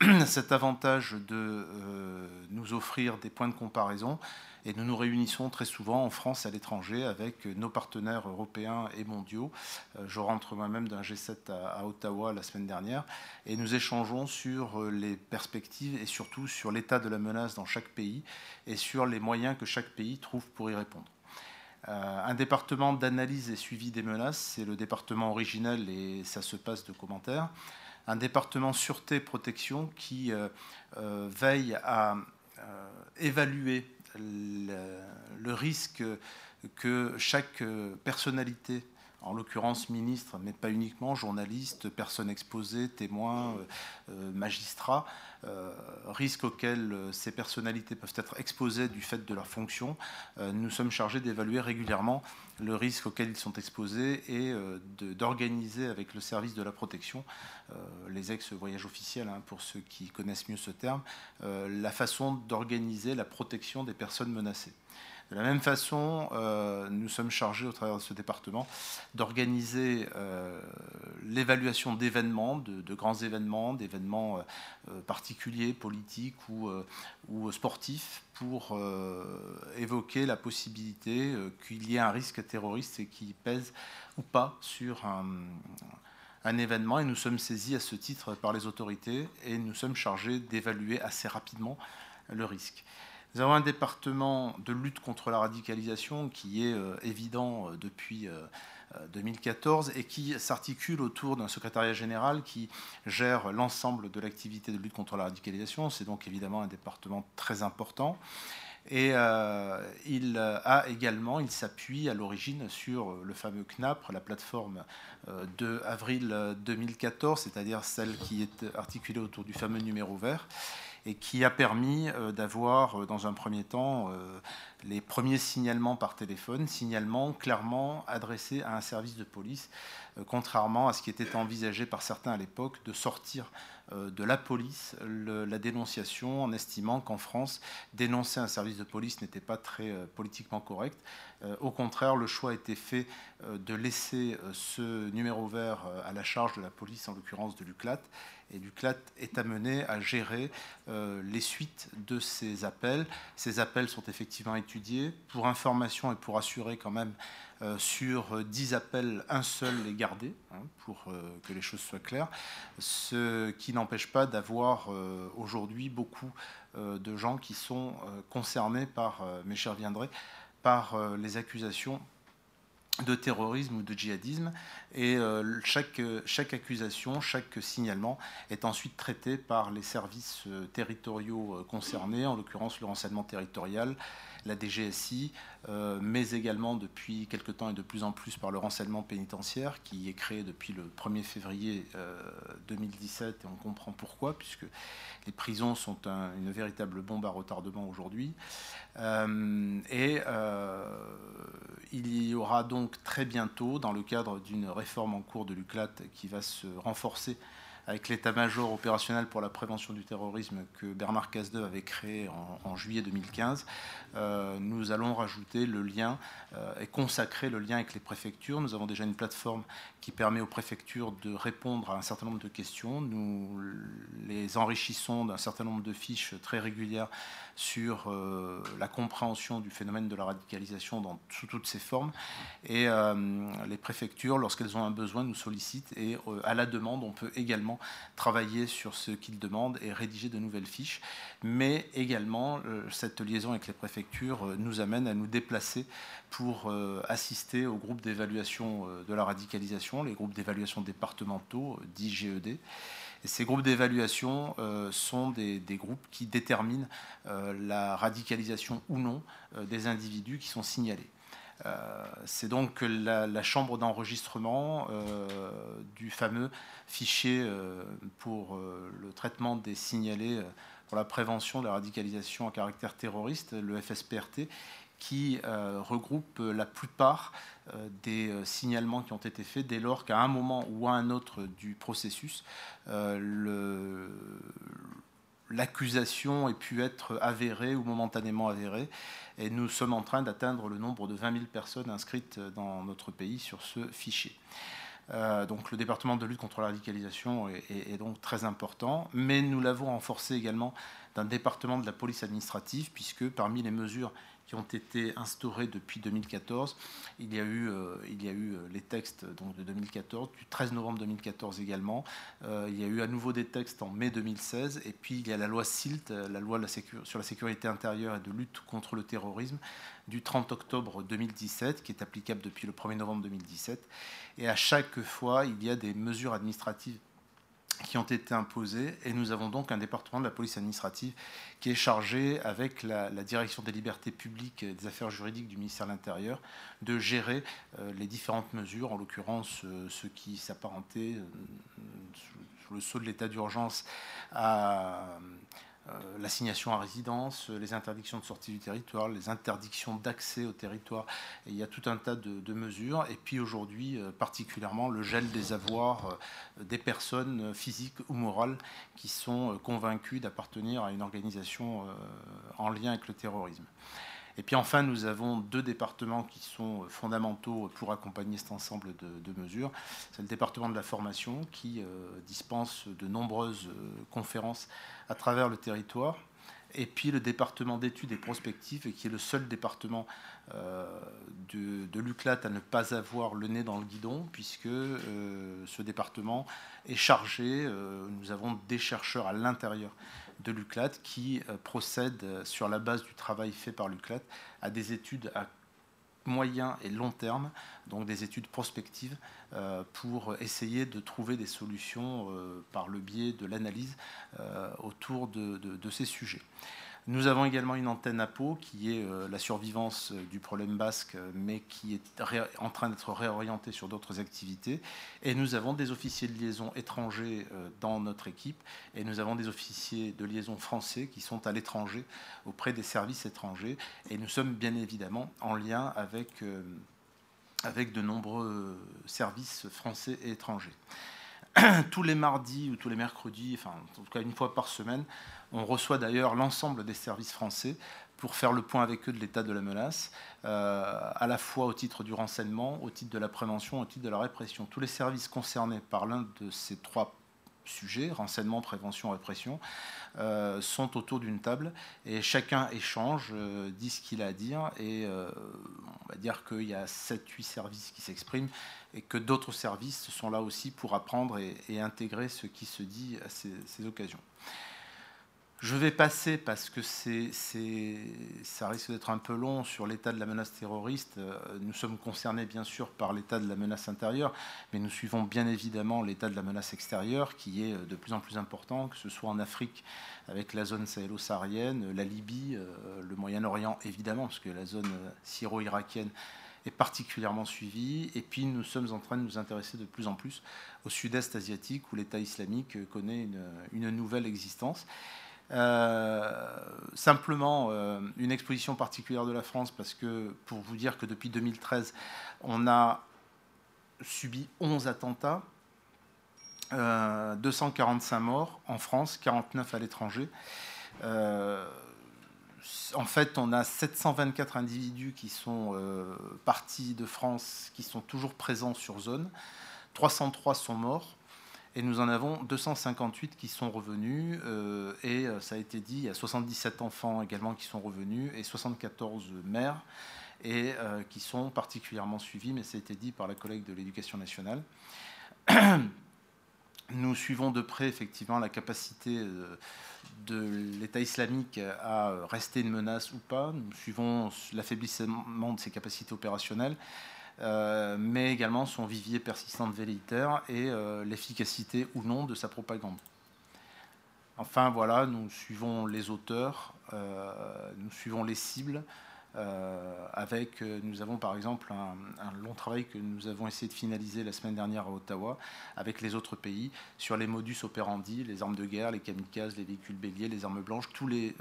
cet avantage de euh, nous offrir des points de comparaison et nous nous réunissons très souvent en France et à l'étranger avec nos partenaires européens et mondiaux. Euh, je rentre moi-même d'un G7 à, Ottawa la semaine dernière et nous échangeons sur euh, les perspectives et surtout sur l'état de la menace dans chaque pays et sur les moyens que chaque pays trouve pour y répondre. un département d'analyse et suivi des menaces, c'est le département originel et ça se passe de commentaires un département sûreté-protection qui euh, euh, veille à euh, évaluer le, risque que chaque personnalité en l'occurrence ministre, mais pas uniquement, journalistes, personnes exposées, témoins, magistrats, euh, risques auxquels euh, ces personnalités peuvent être exposées du fait de leur fonction. Euh, nous sommes chargés d'évaluer régulièrement le risque auquel ils sont exposés et d'organiser avec le service de la protection, les ex-voyages officiels, hein, pour ceux qui connaissent mieux ce terme, la façon d'organiser la protection des personnes menacées. De la même façon, euh, nous sommes chargés au travers de ce département d'organiser euh, l'évaluation d'événements, de, grands événements, d'événements euh, particuliers, politiques ou, sportifs, pour évoquer la possibilité qu'il y ait un risque terroriste et qui pèse ou pas sur un, un événement et nous sommes saisis à ce titre par les autorités et nous sommes chargés d'évaluer assez rapidement le risque. Nous avons un département de lutte contre la radicalisation qui est euh, évident euh, depuis 2014 euh, et qui s'articule autour d'un secrétariat général qui gère l'ensemble de l'activité de lutte contre la radicalisation. C'est donc évidemment un département très important. Et il a également, il s'appuie à l'origine sur le fameux CNAP, la plateforme de avril 2014, c'est-à-dire celle qui est articulée autour du fameux numéro vert et qui a permis euh, d'avoir, euh, dans un premier temps, euh, les premiers signalements par téléphone, signalements clairement adressés à un service de police, contrairement à ce qui était envisagé par certains à l'époque, de sortir de la police la dénonciation en estimant qu'en France, dénoncer un service de police n'était pas très politiquement correct. au contraire, le choix a été fait de laisser ce numéro vert à la charge de la police, en l'occurrence de l'UCLAT, et l'UCLAT est amené à gérer euh, les suites de ces appels. Ces appels sont effectivement étudiés. Pour information et pour assurer quand même euh, sur 10 appels, un seul est gardé, hein, pour euh, que les choses soient claires, ce qui n'empêche pas d'avoir aujourd'hui beaucoup de gens qui sont concernés par, mais j'y reviendrai, par les accusations de terrorisme ou de djihadisme. Et euh, chaque, chaque accusation, chaque signalement est ensuite traité par les services euh, territoriaux euh, concernés, en l'occurrence le renseignement territorial, la DGSI, mais également depuis quelque temps et de plus en plus par le renseignement pénitentiaire qui est créé depuis le 1er février 2017 et on comprend pourquoi puisque les prisons sont une véritable bombe à retardement aujourd'hui. et il y aura donc très bientôt, dans le cadre d'une réforme en cours de l'UCLAT qui va se renforcer avec l'état-major opérationnel pour la prévention du terrorisme que Bernard Cazeneuve avait créé en, juillet 2015, euh, nous allons rajouter le lien euh, et consacrer le lien avec les préfectures. Nous avons déjà une plateforme qui permet aux préfectures de répondre à un certain nombre de questions. Nous les enrichissons d'un certain nombre de fiches très régulières sur euh, la compréhension du phénomène de la radicalisation dans, sous toutes ses formes. Et euh, les préfectures, lorsqu'elles ont un besoin, nous sollicitent et euh, à la demande, on peut également travailler sur ce qu'ils demandent et rédiger de nouvelles fiches. Mais également, cette liaison avec les préfectures nous amène à nous déplacer pour assister au groupe d'évaluation de la radicalisation, les groupes d'évaluation départementaux, dits GED ces groupes d'évaluation euh, sont des, groupes qui déterminent euh, la radicalisation ou non euh, des individus qui sont signalés. c'est donc la chambre d'enregistrement du fameux fichier pour le traitement des signalés pour la prévention de la radicalisation à caractère terroriste, le FSPRT, qui euh, regroupe la plupart euh, des euh, signalements qui ont été faits dès lors qu'à un moment ou à un autre du processus, l'accusation ait pu être avérée ou momentanément avérée. Et nous sommes en train d'atteindre le nombre de 20 000 personnes inscrites dans notre pays sur ce fichier. Donc le département de lutte contre la radicalisation est, est donc très important, mais nous l'avons renforcé également d'un département de la police administrative, puisque parmi les mesures qui ont été instaurés depuis 2014. Il y a eu, euh, il y a eu euh, les textes donc, de 2014, du 13 novembre 2014 également. Euh, il y a eu à nouveau des textes en mai 2016. Et puis il y a la loi SILT, la loi sur la sécurité intérieure et de lutte contre le terrorisme, du 30 octobre 2017, qui est applicable depuis le 1er novembre 2017. Et à chaque fois, il y a des mesures administratives qui ont été imposées. Et nous avons donc un département de la police administrative qui est chargé avec la, direction des libertés publiques et des affaires juridiques du ministère de l'Intérieur de gérer euh, les différentes mesures, en l'occurrence euh, ce qui s'apparentait euh, sous le sceau de l'état d'urgence à l'assignation à résidence, les interdictions de sortie du territoire, les interdictions d'accès au territoire. il y a tout un tas de, mesures. Et puis aujourd'hui, euh, particulièrement, le gel des avoirs euh, des personnes physiques ou morales qui sont convaincues d'appartenir à une organisation en lien avec le terrorisme. Et puis enfin, nous avons deux départements qui sont fondamentaux pour accompagner cet ensemble de, mesures. C'est le département de la formation qui dispense de nombreuses conférences à travers le territoire. Et puis le département d'études et prospectives, qui est le seul département euh, de, l'UCLAT à ne pas avoir le nez dans le guidon, puisque euh, ce département est chargé, euh, nous avons des chercheurs à l'intérieur de l'UCLAT qui procèdent sur la base du travail fait par l'UCLAT à des études à moyen et long terme, donc des études prospectives euh, pour essayer de trouver des solutions euh, par le biais de l'analyse euh, autour de, ces sujets. Nous avons également une antenne à Pau qui est euh, la survivance euh, du problème basque, euh, mais qui est en train d'être réorientée sur d'autres activités. Et nous avons des officiers de liaison étrangers dans notre équipe, et nous avons des officiers de liaison français qui sont à l'étranger, auprès des services étrangers. Et nous sommes bien évidemment en lien avec, avec de nombreux services français et étrangers. tous les mardis ou tous les mercredis, enfin en tout cas une fois par semaine, on reçoit d'ailleurs l'ensemble des services français pour faire le point avec eux de l'état de la menace, euh, à la fois au titre du renseignement, au titre de la prévention, au titre de la répression. Tous les services concernés par l'un de ces trois sujets, renseignement, prévention, répression, euh, sont autour d'une table et chacun échange, euh, dit ce qu'il a à dire et on va dire qu'il y a 7-8 services qui s'expriment et que d'autres services sont là aussi pour apprendre et, intégrer ce qui se dit à ces occasions. Je vais passer parce que ça risque d'être un peu long sur l'état de la menace terroriste. Euh, nous sommes concernés bien sûr par l'état de la menace intérieure, mais nous suivons bien évidemment l'état de la menace extérieure qui est de plus en plus important, que ce soit en Afrique avec la zone sahélo-saharienne, la Libye, euh, le Moyen-Orient évidemment, parce que la zone euh, syro-irakienne est particulièrement suivie. Et puis nous sommes en train de nous intéresser de plus en plus au sud-est asiatique où l'État islamique connaît une nouvelle existence. Euh, simplement, euh, une exposition particulière de la France, parce que pour vous dire que depuis 2013, on a subi 11 attentats, 245 euh, morts en France, 49 à l'étranger. en fait, on a 724 individus qui sont partis de France, qui sont toujours présents sur zone. 303 sont morts et nous en avons 258 qui sont revenus, euh, et euh, ça a été dit, il y a 77 enfants également qui sont revenus, et 74 mères, et euh, qui sont particulièrement suivis, mais ça a été dit par la collègue de l'éducation nationale. Nous suivons de près effectivement la capacité de l'État islamique à rester une menace ou pas. Nous suivons l'affaiblissement de ses capacités opérationnelles. Euh, mais également son vivier persistant de velléitaire et euh, l'efficacité ou non de sa propagande. Enfin voilà, nous suivons les auteurs, euh, nous suivons les cibles. avec, nous avons par exemple un, long travail que nous avons essayé de finaliser la semaine dernière à Ottawa avec les autres pays sur les modus operandi, les armes de guerre, les kamikazes, les véhicules béliers, les armes blanches, tous les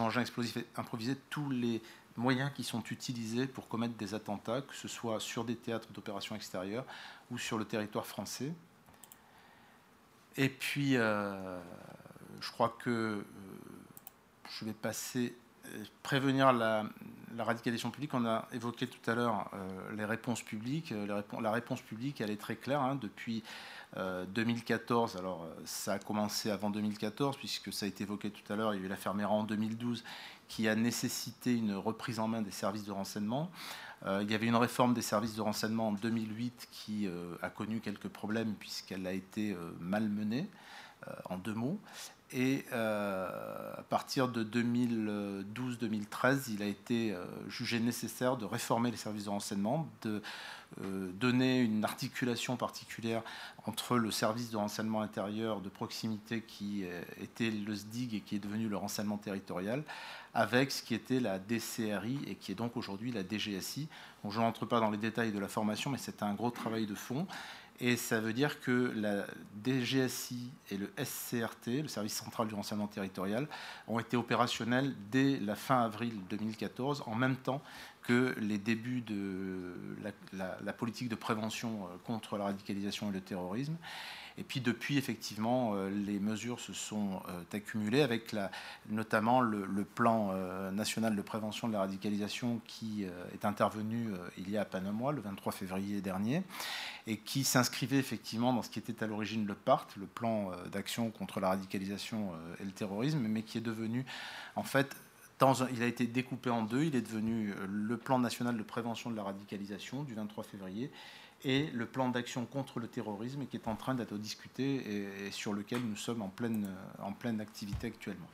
engins explosifs improvisés, tous les moyens qui sont utilisés pour commettre des attentats, que ce soit sur des théâtres d'opérations extérieures ou sur le territoire français. Et puis, euh, je crois que euh, je vais passer, euh, prévenir la, radicalisation publique. On a évoqué tout à l'heure les réponses publiques. la réponse publique, elle est très claire. Hein, depuis 2014, alors ça a commencé avant 2014, puisque ça a été évoqué tout à l'heure, il y a eu l'affaire Méran en 2012, qui a nécessité une reprise en main des services de renseignement. Euh, il y avait une réforme des services de renseignement en 2008 qui euh, a connu quelques problèmes puisqu'elle a été euh, mal menée, en deux mots. Et à partir de 2012-2013, il a été jugé nécessaire de réformer les services de renseignement, de donner une articulation particulière entre le service de renseignement intérieur de proximité qui était le SDIG et qui est devenu le renseignement territorial, avec ce qui était la DCRI et qui est donc aujourd'hui la DGSI. je n'entre pas dans les détails de la formation, mais c'est un gros travail de fond. Et ça veut dire que la DGSI et le SCRT, le service central du renseignement territorial, ont été opérationnels dès la fin avril 2014, en même temps que les débuts de la politique de prévention euh, contre la radicalisation et le terrorisme. Et puis depuis, effectivement, euh, les mesures se sont euh, accumulées avec notamment le, plan euh, national de prévention de la radicalisation qui est intervenu il y a à un mois, le 23 février dernier, et qui s'inscrivait effectivement dans ce qui était à l'origine le PART, le plan d'action contre la radicalisation et le terrorisme, mais qui est devenu en fait il a été découpé en deux. Il est devenu le plan national de prévention de la radicalisation du 23 février et le plan d'action contre le terrorisme qui est en train d'être discuté et, sur lequel nous sommes en pleine, en pleine activité actuellement.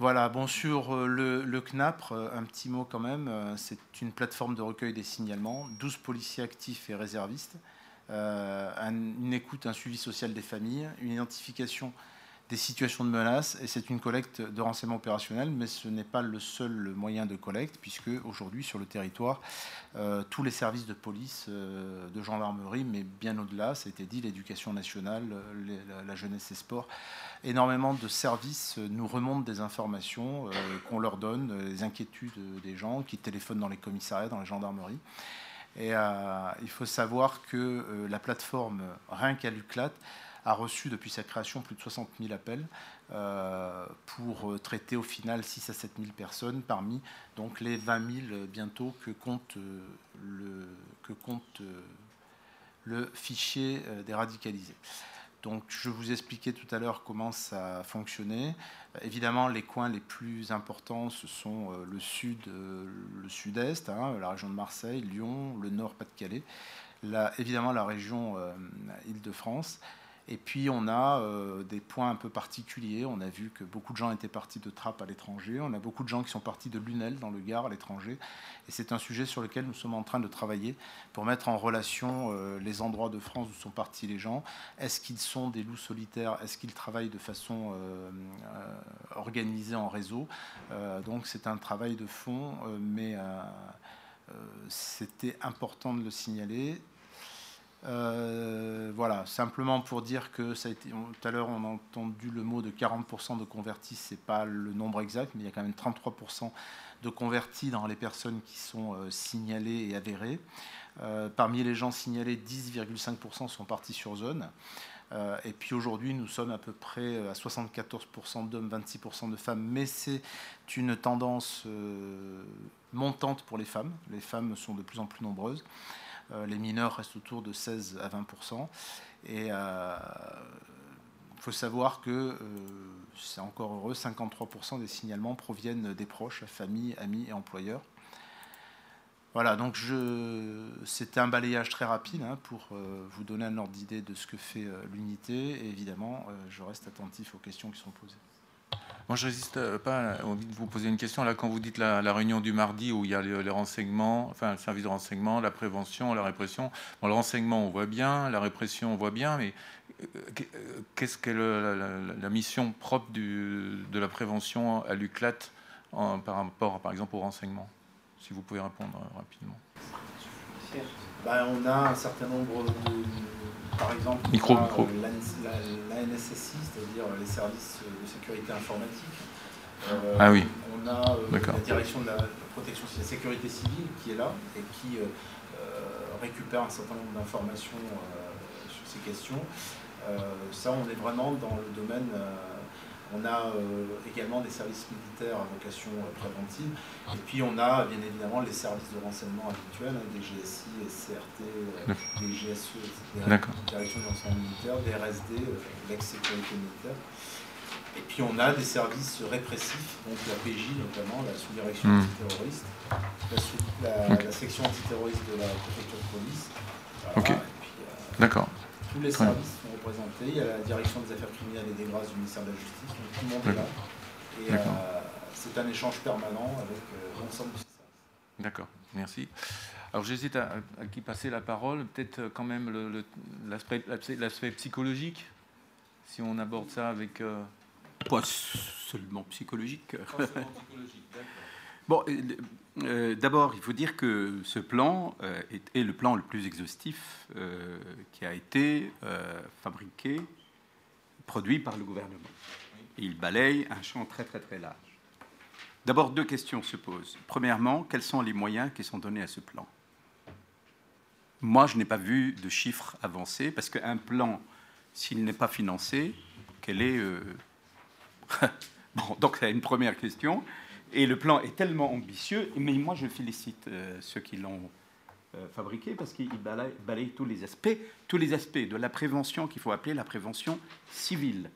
Voilà, bon, sur euh, le, le, CNAPR, euh, un petit mot quand même, euh, c'est une plateforme de recueil des signalements, 12 policiers actifs et réservistes, une écoute, un suivi social des familles, une identification des situations de menace et c'est une collecte de renseignements opérationnels, mais ce n'est pas le seul moyen de collecte, puisque aujourd'hui sur le territoire, euh, tous les services de police, euh, de gendarmerie, mais bien au-delà, ça a été dit, l'éducation nationale, la, jeunesse et sport, énormément de services nous remontent des informations euh, qu'on leur donne, les inquiétudes des gens qui téléphonent dans les commissariats, dans les gendarmeries. Et il faut savoir que la plateforme, rien qu'à l'UCLAT, a reçu depuis sa création plus de 60 000 appels euh, pour euh, traiter au final 6 à 7 000 personnes parmi donc les 20 000 bientôt que compte euh, le, que compte, le fichier des radicalisés. Donc je vous expliquais tout à l'heure comment ça fonctionnait. Évidemment, les coins les plus importants, ce sont le sud, le sud-est, hein, la région de Marseille, Lyon, le nord, Pas-de-Calais, évidemment la région Île-de-France, Et puis on a euh, des points un peu particuliers. On a vu que beaucoup de gens étaient partis de Trappes à l'étranger. On a beaucoup de gens qui sont partis de Lunel dans le Gard à l'étranger. Et c'est un sujet sur lequel nous sommes en train de travailler pour mettre en relation euh, les endroits de France où sont partis les gens. Est-ce qu'ils sont des loups solitaires? Est-ce qu'ils travaillent de façon euh, organisée en réseau? Donc c'est un travail de fond, mais c'était important de le signaler. Euh, voilà, simplement pour dire que tout à l'heure on a entendu le mot de 40% de convertis, c'est pas le nombre exact, mais il y a quand même 33% de convertis dans les personnes qui sont euh, signalées et avérées. Euh, parmi les gens signalés, 10,5% sont partis sur zone. et puis aujourd'hui, nous sommes à peu près à 74% d'hommes, 26% de femmes, mais c'est une tendance montante pour les femmes. Les femmes sont de plus en plus nombreuses. Euh, les mineurs restent autour de 16 à 20% Et il euh, faut savoir que euh, c'est encore heureux, 53% des signalements proviennent des proches, familles, amis et employeurs. Voilà, donc c'était un balayage très rapide hein, pour vous donner un ordre d'idée de ce que fait l'unité. Et évidemment, je reste attentif aux questions qui sont posées. Moi, je résiste euh, pas envie de vous poser une question. Là, quand vous dites la, réunion du mardi où il y a les, renseignements, enfin le service de renseignement, la prévention, la répression. Bon, le renseignement, on voit bien, la répression, on voit bien, mais euh, euh, qu'est-ce qu'est la, mission propre de la prévention à l'UCLAT par rapport, par exemple, au renseignement? Si vous pouvez répondre rapidement. Ben, on a un certain nombre de par exemple, micro, la, NSSI, c'est-à-dire les services de sécurité informatique. Euh, ah oui. On a euh, la direction de la protection de la sécurité civile qui est là et qui euh, récupère un certain nombre d'informations sur ces questions. ça, on est vraiment dans le domaine on a euh, également des services militaires à vocation euh, préventive. Et puis on a bien évidemment les services de renseignement habituels, hein, des GSI, CRT, euh, des GSE, etc. Direction de renseignement militaire, des RSD, l'ex-sécurité militaire. Et puis on a des services répressifs, donc la PJ notamment, la sous-direction hmm. antiterroriste, la, section antiterroriste de la préfecture de police. ok. D'accord. Tous les services sont représentés. Il y a la direction des affaires criminelles et des grâces du ministère de la Justice. Donc tout le monde est là. Et euh, c'est un échange permanent avec euh, l'ensemble du service. D'accord, merci. Alors j'hésite à, qui passer la parole. Peut-être euh, quand même l'aspect psychologique, si on aborde ça avec... Pas seulement psychologique. Pas seulement psychologique, d'accord. Bon, euh, d'abord, il faut dire que ce plan euh, est, le plan le plus exhaustif euh, qui a été fabriqué, produit par le gouvernement. il balaye un champ très très très large. D'abord, deux questions se posent. Premièrement, quels sont les moyens qui sont donnés à ce plan? Moi, je n'ai pas vu de chiffres avancés, parce qu'un plan, s'il n'est pas financé, quel est... bon, donc c'est une première question. Et le plan est tellement ambitieux, mais moi je félicite euh, ceux qui l'ont euh, fabriqué parce qu'il balaye, tous les aspects, tous les aspects de la prévention qu'il faut appeler la prévention civile,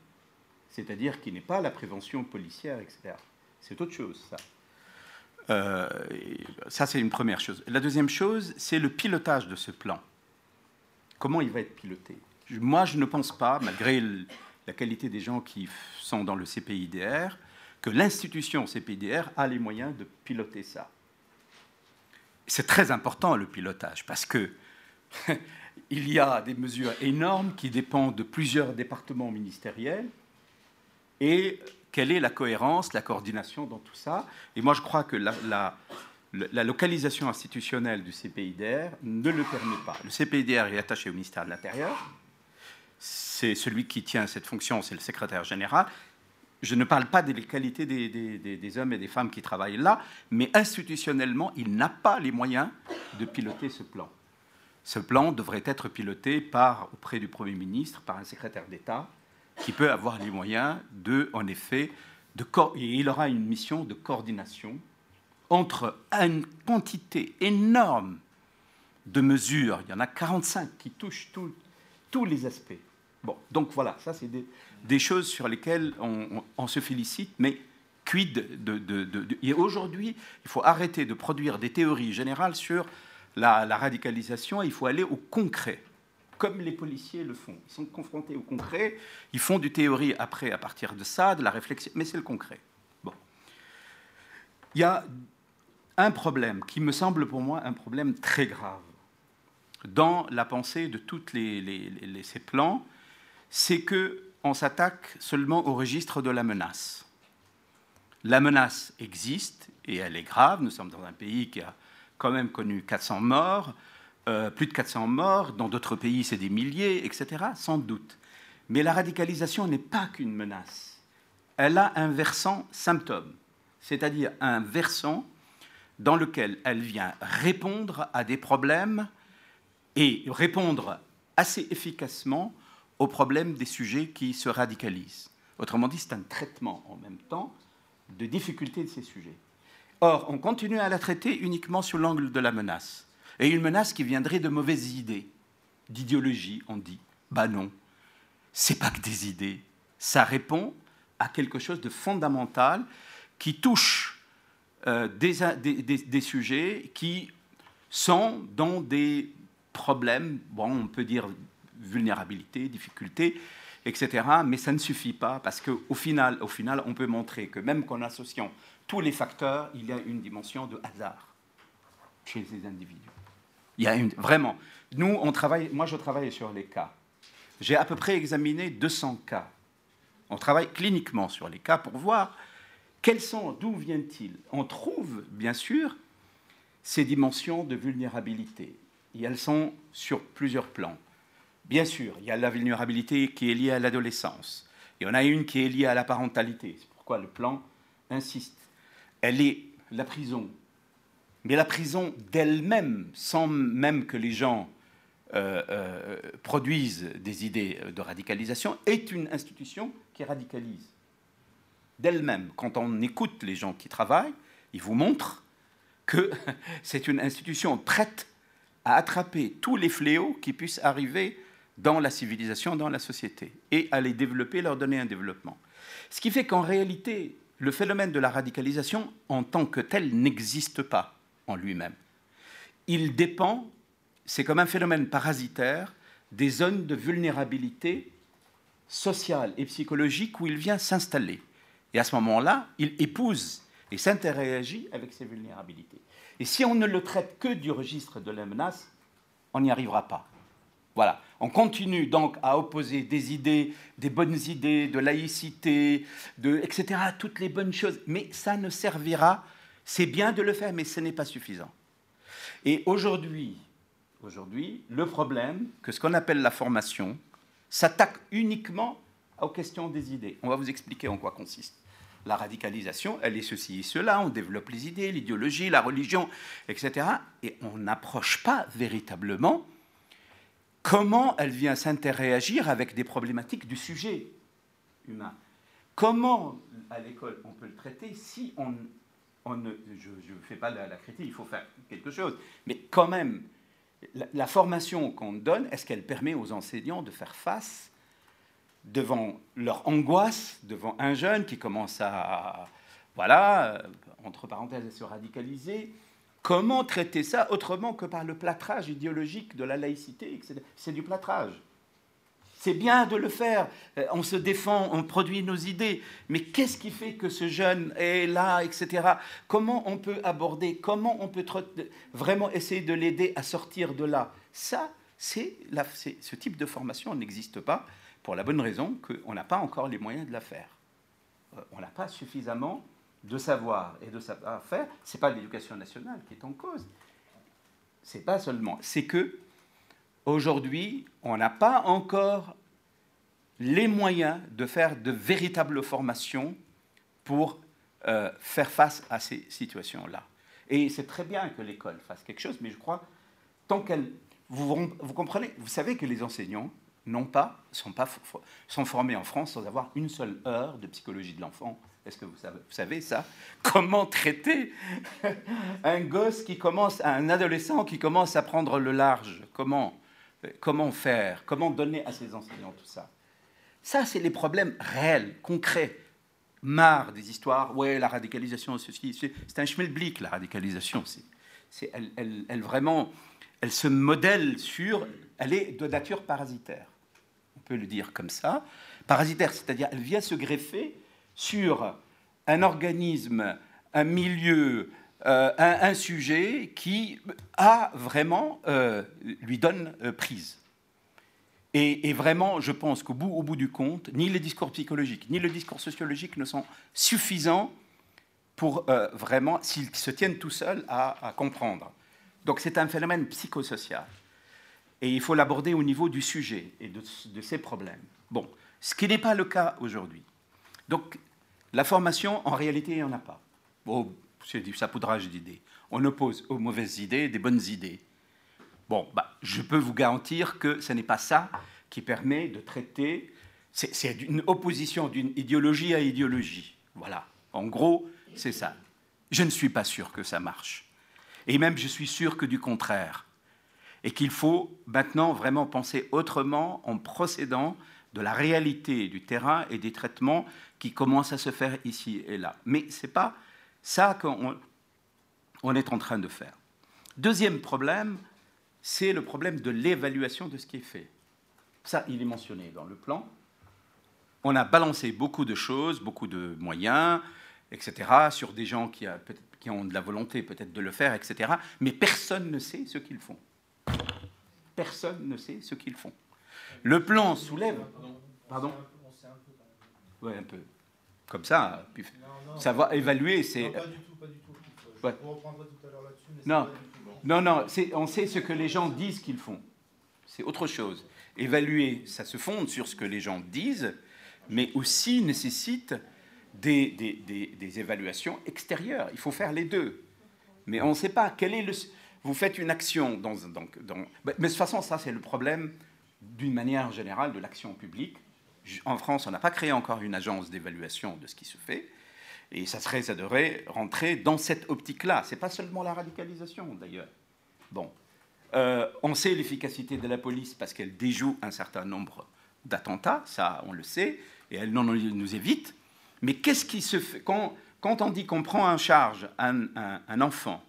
c'est-à-dire qui n'est pas la prévention policière, etc. C'est autre chose, ça. Euh, ça, c'est une première chose. La deuxième chose, c'est le pilotage de ce plan. Comment il va être piloté? Moi, je ne pense pas, malgré la qualité des gens qui sont dans le CPIDR, que l'institution CPDR a les moyens de piloter ça. C'est très important le pilotage parce que il y a des mesures énormes qui dépendent de plusieurs départements ministériels et quelle est la cohérence, la coordination dans tout ça. Et moi, je crois que la, la, localisation institutionnelle du CPIDR ne le permet pas. Le CPIDR est attaché au ministère de l'Intérieur. C'est celui qui tient cette fonction, c'est le secrétaire général. Je ne parle pas des qualités des, hommes et des femmes qui travaillent là, mais institutionnellement, il n'a pas les moyens de piloter ce plan. Ce plan devrait être piloté par, auprès du Premier ministre, par un secrétaire d'État, qui peut avoir les moyens de, en effet, de, et il aura une mission de coordination entre une quantité énorme de mesures, il y en a 45 qui touchent tous les aspects. Bon, donc voilà, ça c'est des, des choses sur lesquelles on, se félicite, mais quid de... et aujourd'hui, il faut arrêter de produire des théories générales sur la, radicalisation, il faut aller au concret. comme les policiers le font. Ils sont confrontés au concret, ils font du théorie après à partir de ça, de la réflexion, mais c'est le concret. Bon. Il y a un problème qui me semble pour moi un problème très grave dans la pensée de tous ces plans, c'est que on s'attaque seulement au registre de la menace. La menace existe et elle est grave. Nous sommes dans un pays qui a quand même connu 400 morts, euh, plus de 400 morts. Dans d'autres pays, c'est des milliers, etc. Sans doute. Mais la radicalisation n'est pas qu'une menace. Elle a un versant symptôme, c'est-à-dire un versant dans lequel elle vient répondre à des problèmes et répondre assez efficacement aux problèmes des sujets qui se radicalisent. Autrement dit, c'est un traitement en même temps de difficultés de ces sujets. Or, on continue à la traiter uniquement sous l'angle de la menace. Et une menace qui viendrait de mauvaises idées, d'idéologie, on dit. Bah non, c'est pas que des idées. Ça répond à quelque chose de fondamental qui touche euh, des, sujets qui sont dans des problèmes, bon, on peut dire vulnérabilité, difficulté, etc. Mais ça ne suffit pas parce qu'au final, au final, on peut montrer que même qu'en associant tous les facteurs, il y a une dimension de hasard chez ces individus. Il y a une, vraiment. Nous, on travaille, moi je travaille sur les cas. J'ai à peu près examiné 200 cas. On travaille cliniquement sur les cas pour voir quels sont, d'où viennent-ils. On trouve, bien sûr, ces dimensions de vulnérabilité et elles sont sur plusieurs plans. Bien sûr, il y a la vulnérabilité qui est liée à l'adolescence. Et on a une qui est liée à la parentalité. C'est pourquoi le plan insiste. Elle est la prison. Mais la prison d'elle-même, sans même que les gens euh, euh, produisent des idées de radicalisation, est une institution qui radicalise. D'elle-même, quand on écoute les gens qui travaillent, ils vous montrent que c'est une institution prête à attraper tous les fléaux qui puissent arriver dans la civilisation, dans la société, et à les développer, leur donner un développement. Ce qui fait qu'en réalité, le phénomène de la radicalisation en tant que tel n'existe pas en lui-même. Il dépend, c'est comme un phénomène parasitaire, des zones de vulnérabilité sociale et psychologique où il vient s'installer. Et à ce moment-là, il épouse et s'interagit avec ces vulnérabilités. Et si on ne le traite que du registre de la menace, on n'y arrivera pas. Voilà. On continue donc à opposer des idées, des bonnes idées, de laïcité, de, etc., toutes les bonnes choses. Mais ça ne servira. C'est bien de le faire, mais ce n'est pas suffisant. Et aujourd'hui, aujourd'hui, le problème, que ce qu'on appelle la formation, s'attaque uniquement aux questions des idées. On va vous expliquer en quoi consiste la radicalisation, elle est ceci et cela, on développe les idées, l'idéologie, la religion, etc. Et on n'approche pas véritablement comment elle vient s'interréagir avec des problématiques du sujet humain? Comment, à l'école, on peut le traiter si on, ne... Je ne fais pas la, critique, il faut faire quelque chose. Mais quand même, la formation qu'on donne, est-ce qu'elle permet aux enseignants de faire face devant leur angoisse, devant un jeune qui commence à, voilà, entre parenthèses, à se radicaliser, comment traiter ça autrement que par le plâtrage idéologique de la laïcité C'est du plâtrage. C'est bien de le faire, euh, on se défend, on produit nos idées, mais qu'est-ce qui fait que ce jeune est là, etc. Comment on peut aborder, comment on peut vraiment essayer de l'aider à sortir de là? Ça, c'est ce type de formation n'existe pas pour la bonne raison qu'on n'a pas encore les moyens de la faire. Euh, on n'a pas suffisamment de savoir et de savoir-faire. Ce n'est pas l'éducation nationale qui est en cause. C'est pas seulement. C'est que aujourd'hui, on n'a pas encore les moyens de faire de véritables formations pour euh, faire face à ces situations-là. Et c'est très bien que l'école fasse quelque chose, mais je crois, tant qu'elle... Vous, vous comprenez Vous savez que les enseignants, non pas, sont, pas, sont formés en France sans avoir une seule heure de psychologie de l'enfant. Est-ce que vous savez, ça? Comment traiter un gosse qui commence, un adolescent qui commence à prendre le large? Comment, comment faire? Comment donner à ses enseignants tout ça? Ça, c'est les problèmes réels, concrets. Marre des histoires, ouais, la radicalisation, ceci, c'est un schmilblick, la radicalisation. C'est, elle, elle, elle, vraiment, elle se modèle sur, elle est de nature parasitaire. On peut le dire comme ça. Parasitaire, c'est-à-dire elle vient se greffer sur un organisme, un milieu, euh, un, sujet qui a vraiment, euh, lui donne euh, prise. Et, vraiment, je pense qu'au bout, au bout du compte, ni les discours psychologiques, ni le discours sociologique ne sont suffisants pour vraiment, s'ils se tiennent tout seuls, à, comprendre. Donc c'est un phénomène psychosocial. Et il faut l'aborder au niveau du sujet et de, de ses problèmes. Bon, ce qui n'est pas le cas aujourd'hui. Donc la formation, en réalité, il n'y en a pas. Bon, c'est du sapoudrage d'idées. On oppose aux mauvaises idées des bonnes idées. Bon, bah, je peux vous garantir que ce n'est pas ça qui permet de traiter. C'est une opposition d'une idéologie à idéologie. Voilà. En gros, c'est ça. Je ne suis pas sûr que ça marche. Et même, je suis sûr que du contraire. Et qu'il faut maintenant vraiment penser autrement en procédant de la réalité du terrain et des traitements qui commencent à se faire ici et là. Mais ce n'est pas ça qu'on on est en train de faire. Deuxième problème, c'est le problème de l'évaluation de ce qui est fait. Ça, il est mentionné dans le plan. On a balancé beaucoup de choses, beaucoup de moyens, etc., sur des gens qui, qui ont de la volonté peut-être de le faire, etc., mais personne ne sait ce qu'ils font. Personne ne sait ce qu'ils font. Le plan soulève. Pardon Oui, un peu. Comme ça, ça va évaluer. C'est... Non, pas du tout, pas du tout. Je vous reprendrai tout à l'heure là-dessus. non. non, non, on sait ce que les gens disent qu'ils font. C'est autre chose. Évaluer, ça se fonde sur ce que les gens disent, mais aussi nécessite des, des, des, des évaluations extérieures. Il faut faire les deux. Mais on ne sait pas quel est le. Vous faites une action dans. dans, dans... Mais de toute façon, ça, c'est le problème d'une manière générale de l'action publique. En France, on n'a pas créé encore une agence d'évaluation de ce qui se fait. Et ça serait, ça devrait rentrer dans cette optique-là. C'est pas seulement la radicalisation, d'ailleurs. Bon, euh, on sait l'efficacité de la police parce qu'elle déjoue un certain nombre d'attentats, ça, on le sait, et elle nous évite. Mais qu'est-ce qui se fait? Quand, quand on dit qu'on prend en charge un enfant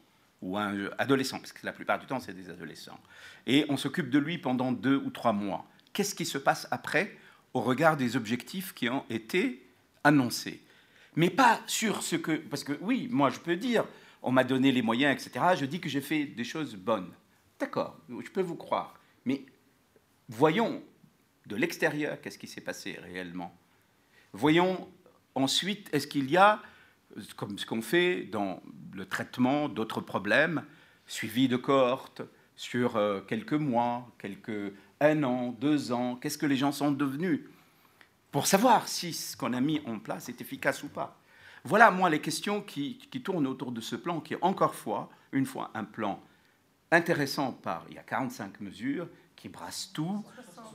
ou un adolescent, parce que la plupart du temps c'est des adolescents, et on s'occupe de lui pendant deux ou trois mois. Qu'est-ce qui se passe après au regard des objectifs qui ont été annoncés? Mais pas sur ce que... Parce que oui, moi je peux dire, on m'a donné les moyens, etc. Je dis que j'ai fait des choses bonnes. D'accord, je peux vous croire. Mais voyons de l'extérieur qu'est-ce qui s'est passé réellement. Voyons ensuite, est-ce qu'il y a, comme ce qu'on fait dans le traitement d'autres problèmes, suivi de cohortes, sur euh, quelques mois, quelques un an, deux ans, qu'est-ce que les gens sont devenus, pour savoir si ce qu'on a mis en place est efficace ou pas. Voilà, moi, les questions qui, tournent autour de ce plan, qui est encore fois, une fois, un plan intéressant par, il y a 45 mesures, qui brassent tout.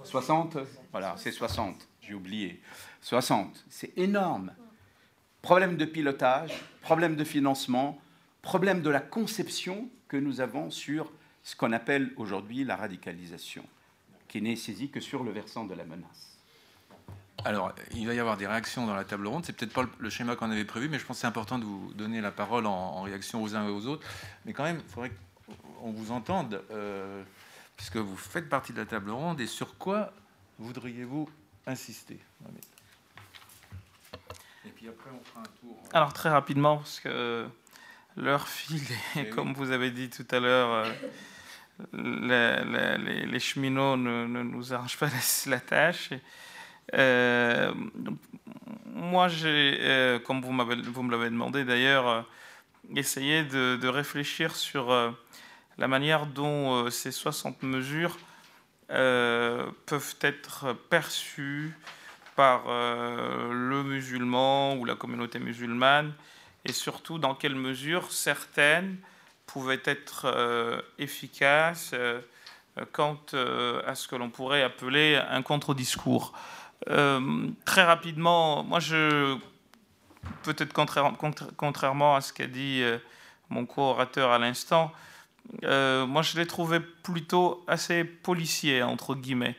60, voilà, c'est 60, j'ai oublié. 60, c'est énorme. Problème de pilotage, problème de financement, problème de la conception que nous avons sur ce qu'on appelle aujourd'hui la radicalisation, qui n'est saisie que sur le versant de la menace. Alors, il va y avoir des réactions dans la table ronde. C'est peut-être pas le schéma qu'on avait prévu, mais je pense que c'est important de vous donner la parole en, réaction aux uns et aux autres. Mais quand même, il faudrait qu'on vous entende, euh, puisque vous faites partie de la table ronde. Et sur quoi voudriez-vous insister? Et puis après, on fera un tour. Alors, très rapidement, parce que leur file, et comme vous avez dit tout à l'heure, euh, les, cheminots ne, nous arrangent pas la, tâche. Euh, moi, j'ai, euh, comme vous, vous me l'avez demandé d'ailleurs, essayé de, de, réfléchir sur la manière dont ces 60 mesures peuvent être perçues par le musulman ou la communauté musulmane et surtout dans quelle mesure certaines pouvaient être euh, efficaces euh, quant euh, à ce que l'on pourrait appeler un contre-discours. très rapidement, moi je, peut-être contrairement à ce qu'a dit mon co-orateur à l'instant, moi je l'ai trouvé plutôt assez policier, entre guillemets,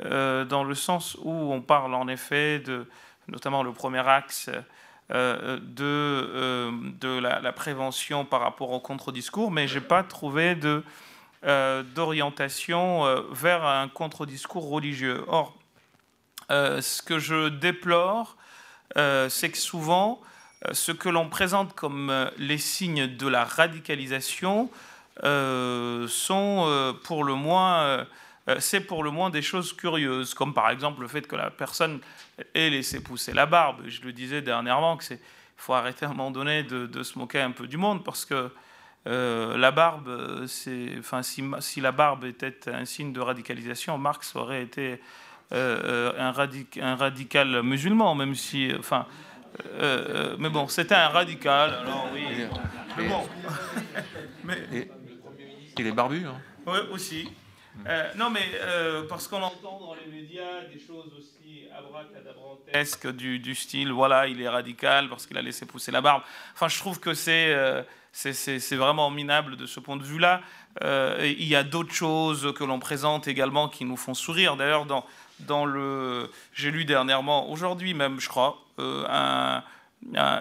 dans le sens où on parle en effet de, notamment le premier axe, euh, de, euh, de la, prévention par rapport au contre-discours, mais je n'ai pas trouvé de d'orientation vers un contre-discours religieux. Or, ce que je déplore, c'est que souvent, ce que l'on présente comme les signes de la radicalisation sont pour le moins euh, c'est pour le moins des choses curieuses, comme par exemple le fait que la personne ait laissé pousser la barbe. Je le disais dernièrement que c'est faut arrêter à un moment donné de, se moquer un peu du monde parce que euh, la barbe, c'est, enfin, si, si, la barbe était un signe de radicalisation, Marx aurait été euh, un, un, radical musulman, même si, enfin, mais bon, c'était un radical. Alors oui, mais bon, il est barbu. Hein. Oui, aussi. Euh, non, mais euh, parce qu'on entend dans les médias des choses aussi abracadabrantesques du, du style, voilà, il est radical parce qu'il a laissé pousser la barbe. Enfin, je trouve que c'est euh, vraiment minable de ce point de vue-là. il y a d'autres choses que l'on présente également qui nous font sourire. D'ailleurs, dans, dans le, j'ai lu dernièrement, aujourd'hui même, je crois, un,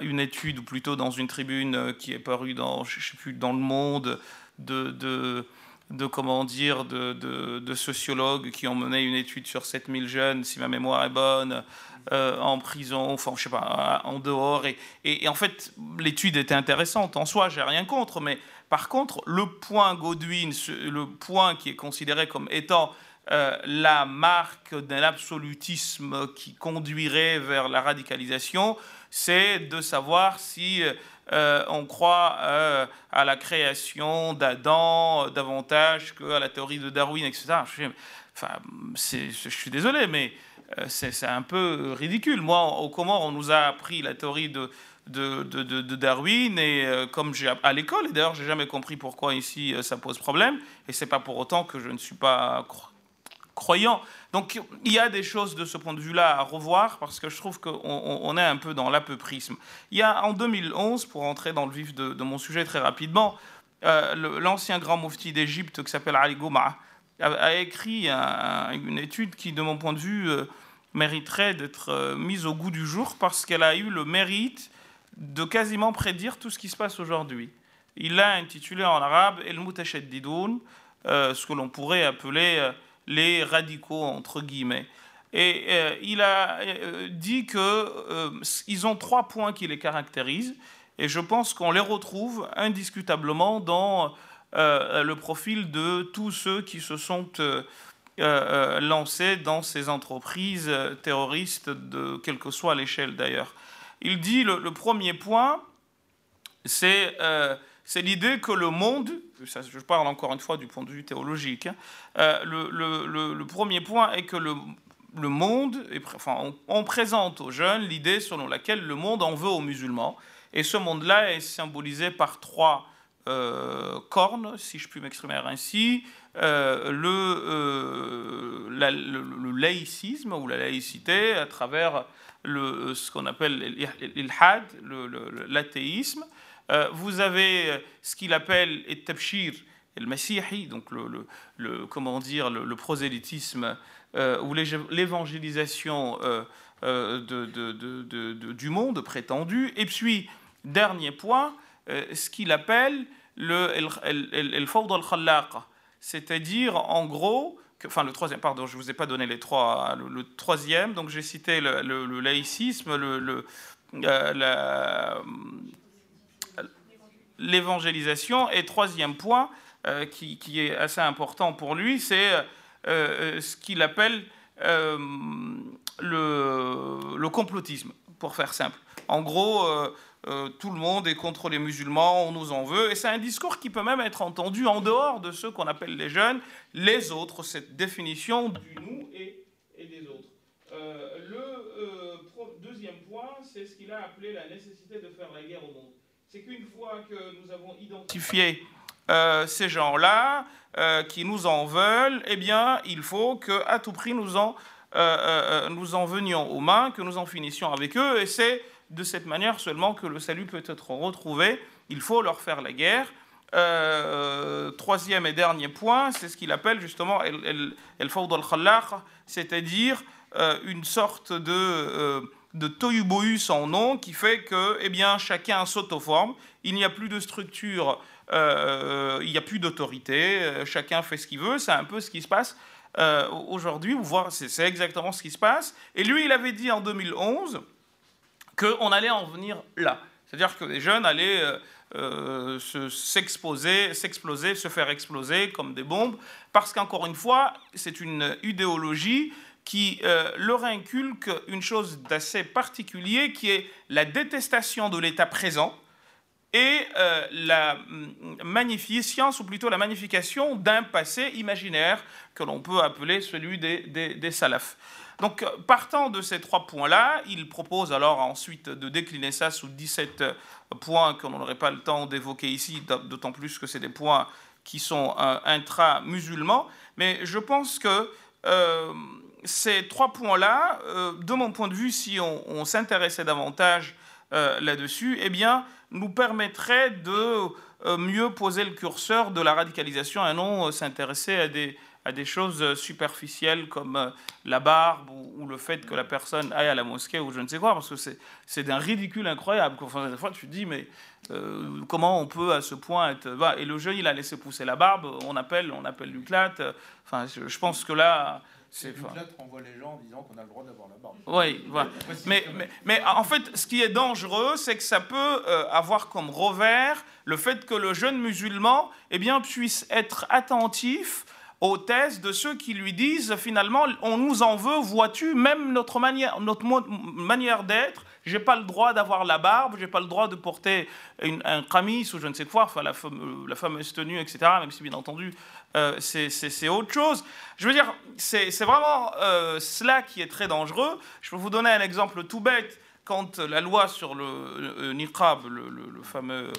une étude, ou plutôt dans une tribune qui est parue dans, je sais plus, dans le Monde, de, de de comment dire de, sociologues qui ont mené une étude sur 7000 jeunes, si ma mémoire est bonne, euh, en prison, enfin je sais pas, en dehors. Et, en fait, l'étude était intéressante en soi, j'ai rien contre, mais par contre, le point Godwin, le point qui est considéré comme étant euh, la marque d'un absolutisme qui conduirait vers la radicalisation, c'est de savoir si euh, on croit euh, à la création d'Adam davantage qu'à la théorie de Darwin, etc. Je, enfin, je suis désolé, mais euh, c'est un peu ridicule. Moi, au Comores, on nous a appris la théorie de, Darwin, et comme j'ai à l'école, et d'ailleurs, j'ai jamais compris pourquoi ici ça pose problème, et c'est pas pour autant que je ne suis pas croyant. Donc il y a des choses de ce point de vue-là à revoir parce que je trouve qu'on est un peu dans l'apeuprisme. Il y a en 2011, pour entrer dans le vif de, mon sujet très rapidement, euh, l'ancien grand mufti d'Égypte qui s'appelle Ali Gouma a, écrit une étude qui, de mon point de vue, euh, mériterait d'être euh, mise au goût du jour parce qu'elle a eu le mérite de quasiment prédire tout ce qui se passe aujourd'hui. Il l'a intitulé en arabe El Mutashaddidoun, ce que l'on pourrait appeler les radicaux, entre guillemets. Et euh, il a euh, dit qu'ils euh, ont trois points qui les caractérisent, et je pense qu'on les retrouve indiscutablement dans le profil de tous ceux qui se sont lancés dans ces entreprises terroristes, de quelle que soit l'échelle d'ailleurs. Il dit le, le premier point, c'est c'est l'idée que le monde, je parle encore une fois du point de vue théologique, hein, euh, le, premier point est que le, monde, enfin, on, présente aux jeunes l'idée selon laquelle le monde en veut aux musulmans, et ce monde-là est symbolisé par trois euh, cornes, si je puis m'exprimer ainsi, euh, le, laïcisme ou la laïcité à travers ce qu'on appelle l'ilhad, l'athéisme, euh, vous avez euh, ce qu'il appelle le tabshir le messihi, donc le, le, comment dire, le, prosélytisme euh, ou l'évangélisation de, de, du monde prétendu. Et puis, dernier point, ce qu'il appelle le fawd al c'est-à-dire en gros, enfin le troisième, pardon, je ne vous ai pas donné les trois, le, troisième, donc j'ai cité le, laïcisme, le, la, l'évangélisation. Et troisième point, euh, qui, est assez important pour lui, c'est euh, euh, ce qu'il appelle le, complotisme, pour faire simple. En gros, tout le monde est contre les musulmans, on nous en veut, et c'est un discours qui peut même être entendu en dehors de ceux qu'on appelle les jeunes, les autres, cette définition du nous et des autres. le deuxième point, c'est ce qu'il a appelé la nécessité de faire la guerre au monde c'est qu'une fois que nous avons identifié euh, ces gens-là euh, qui nous en veulent, eh bien, il faut qu'à tout prix nous en, euh, nous en venions aux mains, que nous en finissions avec eux, et c'est de cette manière seulement que le salut peut être retrouvé. Il faut leur faire la guerre. troisième et dernier point, c'est ce qu'il appelle justement el, el, al cest c'est-à-dire une sorte de de tohu-bohu sans nom qui fait que eh bien, chacun s'autoforme. Il n'y a plus de structure euh, il n'y a plus d'autorité, euh, chacun fait ce qu'il veut, c'est un peu ce qui se passe euh, aujourd'hui, c'est exactement ce qui se passe. Et lui, il avait dit en 2011 qu'on allait en venir là. C'est-à-dire que les jeunes allaient s'exposer, s'exploser, se faire exploser comme des bombes, parce qu'encore une fois, c'est une idéologie qui leur inculque une chose d'assez particulier, qui est la détestation de l'état présent, et euh, la mm, magnificence, ou plutôt la magnification d'un passé imaginaire que l'on peut appeler celui des, des, salafs. Donc, euh, partant de ces trois points-là, il propose alors ensuite de décliner ça sous 17 euh, points que l'on n'aurait pas le temps d'évoquer ici, d'autant plus que c'est des points qui sont intra-musulmans. Mais je pense que ces trois points-là, de mon point de vue, si on, s'intéressait davantage là-dessus, eh bien, nous permettrait de euh, mieux poser le curseur de la radicalisation et non euh, s'intéresser à des, à des choses superficielles comme euh, la barbe ou, le fait que la personne aille à la mosquée ou je ne sais quoi, parce que c'est d'un ridicule incroyable. Enfin, des fois, tu te dis, mais comment on peut à ce point être. Et le jeune, il a laissé pousser la barbe, on appelle, on appelle Luclat. Enfin, je pense que là, c'est renvoie les gens en disant qu'on a le droit d'avoir la barbe. Oui, voilà. Mais, mais, mais, en fait, ce qui est dangereux, c'est que ça peut euh, avoir comme revers le fait que le jeune musulman eh bien, puisse être attentif aux thèses de ceux qui lui disent finalement on nous en veut, vois-tu, même notre manière, notre manière d'être, j'ai pas le droit d'avoir la barbe, j'ai pas le droit de porter un camis ou je ne sais quoi, enfin la, la fameuse tenue, etc. Même si bien entendu euh, c'est autre chose. Je veux dire, c'est vraiment euh, cela qui est très dangereux. Je peux vous donner un exemple tout bête. Quand la loi sur le, niqab, le, fameux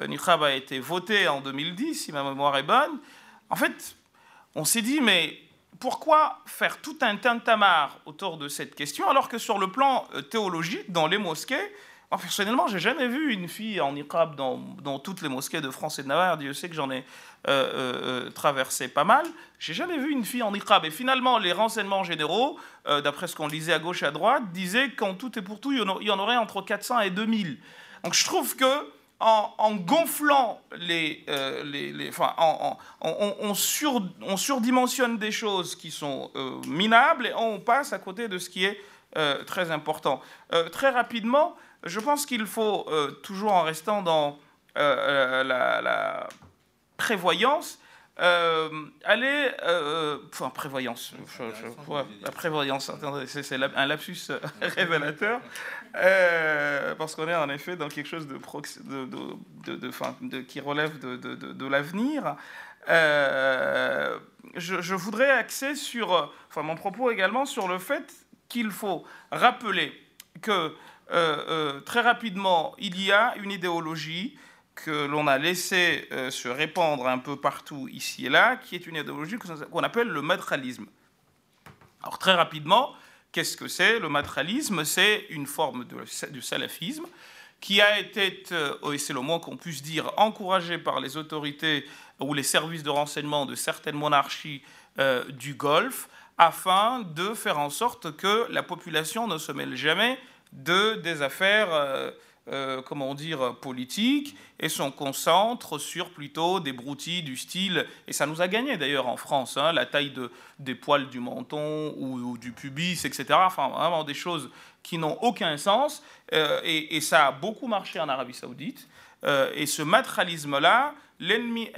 euh, niqab, a été votée en 2010, si ma mémoire est bonne, en fait, on s'est dit, mais pourquoi faire tout un tintamarre autour de cette question alors que sur le plan théologique, dans les mosquées, personnellement, j'ai jamais vu une fille en niqab dans, toutes les mosquées de France et de Navarre. Dieu sait que j'en ai euh, euh, euh, traversé pas mal. J'ai jamais vu une fille en niqab. Et finalement, les renseignements généraux, d'après ce qu'on lisait à gauche et à droite, disaient qu'en tout et pour tout, il y en aurait entre 400 et 2000. Donc je trouve que en, gonflant les, les, enfin, en, on, sur, on, surdimensionne des choses qui sont minables et on passe à côté de ce qui est très important. très rapidement, je pense qu'il faut, euh, toujours en restant dans euh, euh, la, prévoyance, aller. enfin, prévoyance. la prévoyance, c'est un lapsus révélateur. Parce qu'on est en effet dans quelque chose de, qui relève de, l'avenir. Je, je, voudrais axer sur, enfin mon propos également sur le fait qu'il faut rappeler que euh, euh, très rapidement, il y a une idéologie que l'on a laissé euh, se répandre un peu partout ici et là, qui est une idéologie qu'on appelle le matralisme. Alors très rapidement, qu'est-ce que c'est? Le matralisme, c'est une forme de, du salafisme qui a été, et c'est le moins qu'on puisse dire, encouragé par les autorités ou les services de renseignement de certaines monarchies du Golfe, afin de faire en sorte que la population ne se mêle jamais de, des affaires, euh, euh, comment dire, politiques, et s'on concentre sur plutôt des broutilles du style, et ça nous a gagné d'ailleurs en France, hein, la taille de, des poils du menton ou, du pubis, etc. Enfin, vraiment des choses qui n'ont aucun sens, euh, et, et, ça a beaucoup marché en Arabie saoudite. et ce matralisme-là, l'ennemi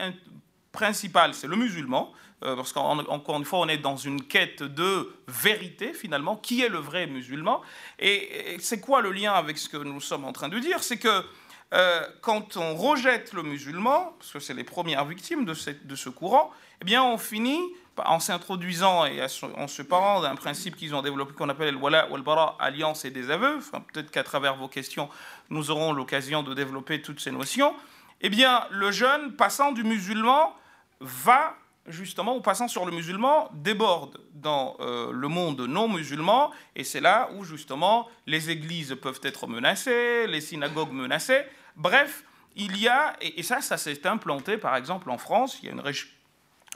principal, c'est le musulman, euh, parce qu'encore une fois, on est dans une quête de vérité, finalement, qui est le vrai musulman. Et, c'est quoi le lien avec ce que nous sommes en train de dire? C'est que euh, quand on rejette le musulman, parce que c'est les premières victimes de, ce courant, eh bien, on finit en s'introduisant et en se parant d'un principe qu'ils ont développé qu'on appelle le wala wal bara, alliance et désaveu. Peut-être qu'à travers vos questions, nous aurons l'occasion de développer toutes ces notions. Eh bien, le jeune, passant du musulman, va justement, en passant sur le musulman, déborde dans euh, le monde non musulman, et c'est là où justement les églises peuvent être menacées, les synagogues menacées. Bref, il y a, et, ça, ça s'est implanté par exemple en France, il y a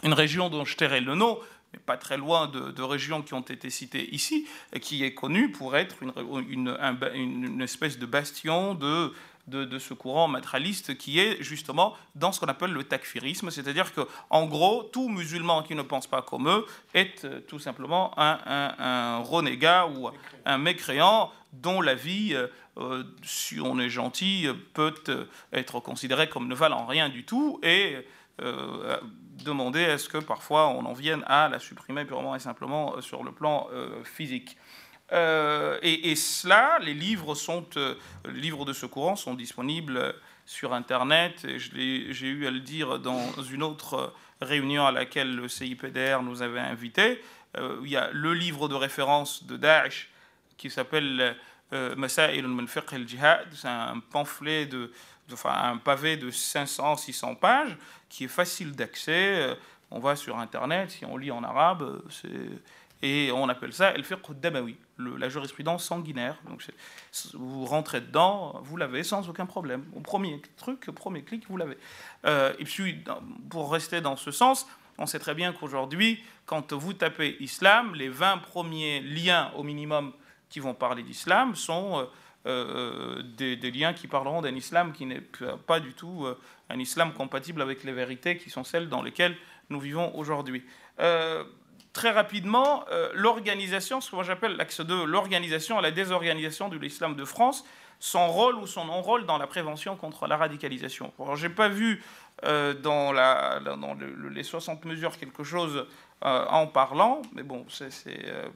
une, région dont je tairai le nom, mais pas très loin de, régions qui ont été citées ici, qui est connue pour être une espèce de bastion de de, ce courant matraliste qui est justement dans ce qu'on appelle le takfirisme, c'est-à-dire que en gros, tout musulman qui ne pense pas comme eux est euh, tout simplement un, renégat ou un mécréant dont la vie, euh, euh, si on est gentil, peut être considérée comme ne valant rien du tout et demander à ce que parfois on en vienne à la supprimer purement et simplement sur le plan physique. Euh, et, cela, les livres, sont, euh, livres de ce courant sont disponibles sur Internet. J'ai eu à le dire dans une autre réunion à laquelle le CIPDR nous avait invités. Euh, il y a le livre de référence de Daesh qui s'appelle Masail al-Fiqh al-Jihad. C'est un pamphlet, de, enfin un pavé de 500-600 pages qui est facile d'accès. On va sur Internet, si on lit en arabe, et on appelle ça el fiqh la jurisprudence sanguinaire. Donc vous rentrez dedans, vous l'avez sans aucun problème. Au premier truc, au premier clic, vous l'avez. Euh, et puis, pour rester dans ce sens, on sait très bien qu'aujourd'hui, quand vous tapez islam, les 20 premiers liens au minimum qui vont parler d'islam sont euh, euh, des, liens qui parleront d'un islam qui n'est pas du tout un islam compatible avec les vérités qui sont celles dans lesquelles nous vivons aujourd'hui très rapidement euh, l'organisation, ce que j'appelle l'axe 2, l'organisation à la désorganisation de l'islam de France, son rôle ou son non-rôle dans la prévention contre la radicalisation. je n'ai pas vu euh, dans, les 60 mesures quelque chose euh, en parlant, mais bon, c'est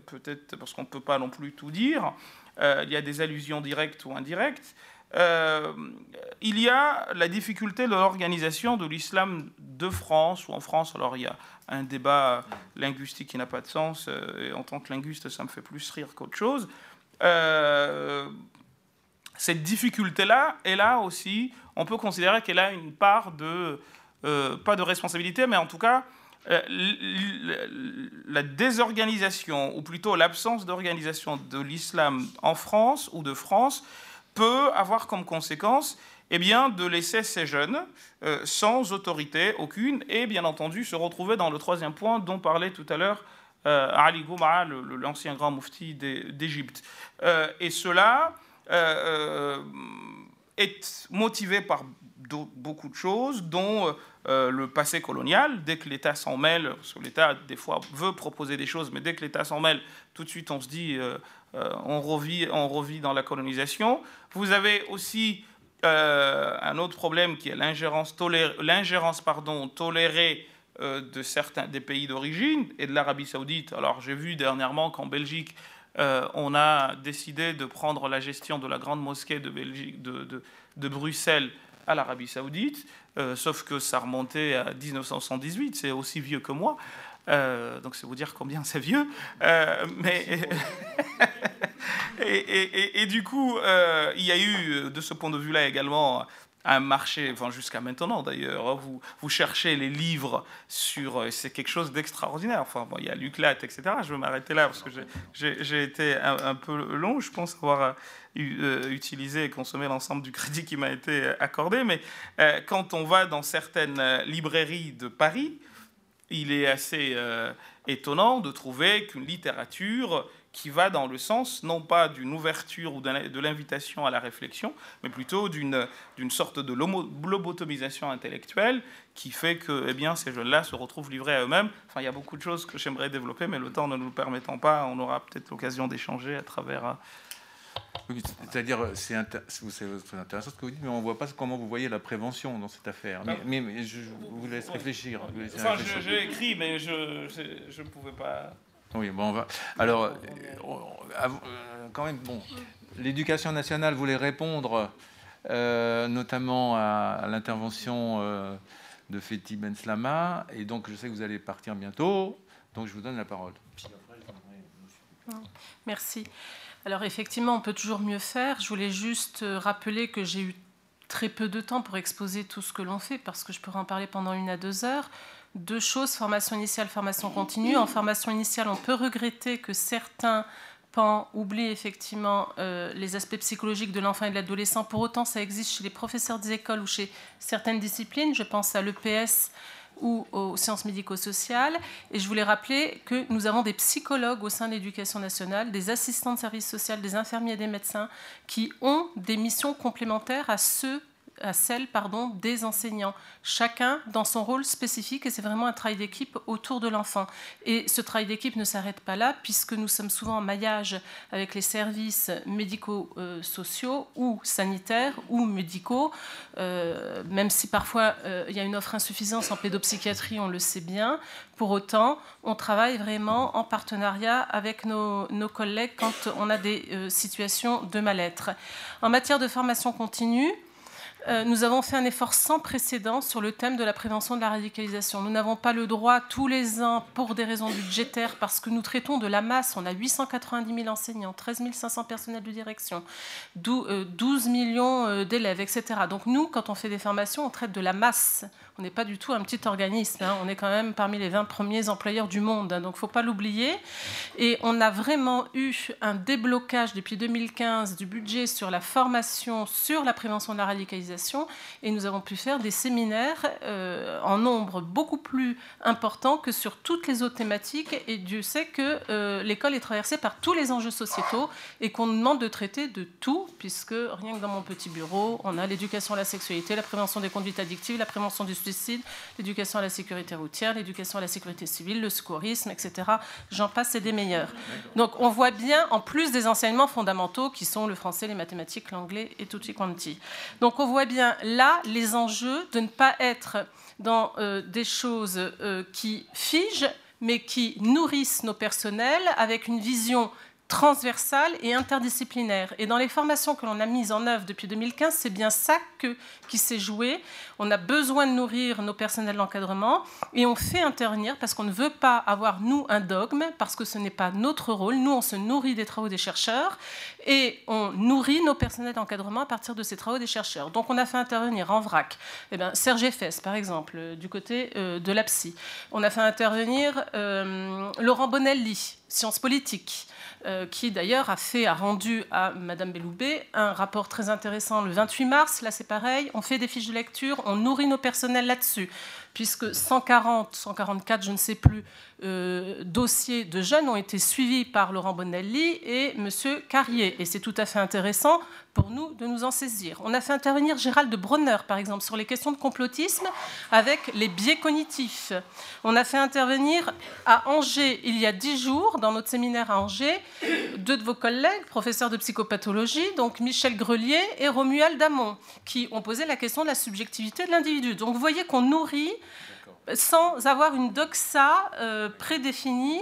peut-être parce qu'on ne peut pas non plus tout dire. il y a des allusions directes ou indirectes. Il y a la difficulté de l'organisation de l'islam de France, ou en France, alors il y a un débat linguistique qui n'a pas de sens. Euh, et en tant que linguiste, ça me fait plus rire qu'autre chose. Euh, cette difficulté-là est là aussi, on peut considérer qu'elle a une part de, euh, pas de responsabilité, mais en tout cas, la désorganisation, ou plutôt l'absence d'organisation de l'islam en France ou de France, peut avoir comme conséquence eh bien, de laisser ces jeunes euh, sans autorité aucune et bien entendu se retrouver dans le troisième point dont parlait tout à l'heure euh, Ali Gouma, l'ancien grand mufti d'Égypte. Euh, et cela est motivé par beaucoup de choses, dont le passé colonial. Dès que l'État s'en mêle, parce que l'État, des fois, veut proposer des choses, mais dès que l'État s'en mêle, tout de suite, on se dit, on, revit, on revit dans la colonisation. Vous avez aussi euh, un autre problème qui est l'ingérence pardon, tolérée euh, de certains des pays d'origine et de l'Arabie saoudite. Alors j'ai vu dernièrement qu'en Belgique, euh, on a décidé de prendre la gestion de la grande mosquée de, de, Bruxelles à l'Arabie saoudite, sauf que ça remontait à 1978, c'est aussi vieux que moi. Donc c'est vous dire combien c'est vieux. mais et, du coup, euh, il y a eu, de ce point de vue-là également, un marché, enfin jusqu'à maintenant d'ailleurs, vous, vous cherchez les livres sur, euh, c'est quelque chose d'extraordinaire. Enfin, bon, il y a l'UCLAT, etc. Je vais m'arrêter là parce que j'ai été un, peu long, je pense avoir euh, utilisé et consommé l'ensemble du crédit qui m'a été accordé. Mais quand on va dans certaines librairies de Paris, il est assez étonnant de trouver qu'une littérature qui va dans le sens non pas d'une ouverture ou de l'invitation à la réflexion, mais plutôt d'une sorte de lobotomisation intellectuelle qui fait que eh bien, ces jeunes-là se retrouvent livrés à eux-mêmes. Enfin, il y a beaucoup de choses que j'aimerais développer, mais le temps ne nous permettant pas, on aura peut-être l'occasion d'échanger à travers... Euh, c'est-à-dire, c'est très intéressant ce que vous dites, mais on ne voit pas comment vous voyez la prévention dans cette affaire. Mais, mais, je vous laisse réfléchir. Enfin, j'ai écrit, mais je ne pouvais pas... Oui, bon, on va. Alors, euh, euh, quand même, bon, l'éducation nationale voulait répondre euh, notamment à, l'intervention de Fethi Ben Slama, et donc je sais que vous allez partir bientôt, donc je vous donne la parole. Merci. Alors effectivement, on peut toujours mieux faire. Je voulais juste rappeler que j'ai eu très peu de temps pour exposer tout ce que l'on fait, parce que je pourrais en parler pendant une à deux heures deux choses, formation initiale, formation continue. En formation initiale, on peut regretter que certains pans oublient effectivement euh, les aspects psychologiques de l'enfant et de l'adolescent. Pour autant, ça existe chez les professeurs des écoles ou chez certaines disciplines. Je pense à l'EPS ou aux sciences médico-sociales. Et je voulais rappeler que nous avons des psychologues au sein de l'éducation nationale, des assistants de services sociaux, des infirmiers et des médecins qui ont des missions complémentaires à ceux à celle des enseignants, chacun dans son rôle spécifique, et c'est vraiment un travail d'équipe autour de l'enfant. Et ce travail d'équipe ne s'arrête pas là, puisque nous sommes souvent en maillage avec les services médico-sociaux ou sanitaires ou médicaux, euh, même si parfois euh, il y a une offre insuffisante en pédopsychiatrie, on le sait bien. Pour autant, on travaille vraiment en partenariat avec nos, collègues quand on a des euh, situations de mal-être. En matière de formation continue, euh, nous avons fait un effort sans précédent sur le thème de la prévention de la radicalisation. Nous n'avons pas le droit tous les ans, pour des raisons budgétaires, parce que nous traitons de la masse. On a 890 000 enseignants, 13 500 personnels de direction, 12 euh, millions euh, d'élèves, etc. Donc nous, quand on fait des formations, on traite de la masse. N'est pas du tout un petit organisme. Hein. On est quand même parmi les 20 premiers employeurs du monde. Hein. donc faut pas l'oublier. Et on a vraiment eu un déblocage depuis 2015 du budget sur la formation, sur la prévention de la radicalisation. Et nous avons pu faire des séminaires euh, en nombre beaucoup plus important que sur toutes les autres thématiques. Et Dieu sait que euh, l'école est traversée par tous les enjeux sociétaux et qu'on demande de traiter de tout, puisque rien que dans mon petit bureau, on a l'éducation à la sexualité, la prévention des conduites addictives, la prévention du l'éducation à la sécurité routière, l'éducation à la sécurité civile, le secourisme, etc. J'en passe, c'est des meilleurs. Donc on voit bien, en plus des enseignements fondamentaux qui sont le français, les mathématiques, l'anglais et tutti quanti. Donc on voit bien là les enjeux de ne pas être dans euh, des choses euh, qui figent, mais qui nourrissent nos personnels avec une vision transversale et interdisciplinaire. Et dans les formations que l'on a mises en œuvre depuis 2015, c'est bien ça qui s'est joué. On a besoin de nourrir nos personnels d'encadrement et on fait intervenir parce qu'on ne veut pas avoir, nous, un dogme, parce que ce n'est pas notre rôle. Nous, on se nourrit des travaux des chercheurs et on nourrit nos personnels d'encadrement à partir de ces travaux des chercheurs. Donc on a fait intervenir en vrac eh bien, Serge Fess, par exemple, euh, du côté euh, de la psy. On a fait intervenir euh, Laurent Bonelli, sciences politiques. Euh, qui d'ailleurs a rendu à Madame Belloubet un rapport très intéressant le 28 mars. Là, c'est pareil. On fait des fiches de lecture, on nourrit nos personnels là-dessus puisque 140, 144, je ne sais plus, euh, dossiers de jeunes ont été suivis par Laurent Bonelli et M. Carrier. Et c'est tout à fait intéressant pour nous de nous en saisir. On a fait intervenir Gérald de Bronner, par exemple, sur les questions de complotisme avec les biais cognitifs. On a fait intervenir à Angers, il y a dix jours, dans notre séminaire à Angers, deux de vos collègues, professeurs de psychopathologie, donc Michel Grelier et Romuald Damon, qui ont posé la question de la subjectivité de l'individu. Donc vous voyez qu'on nourrit sans avoir une doxa euh, prédéfinie.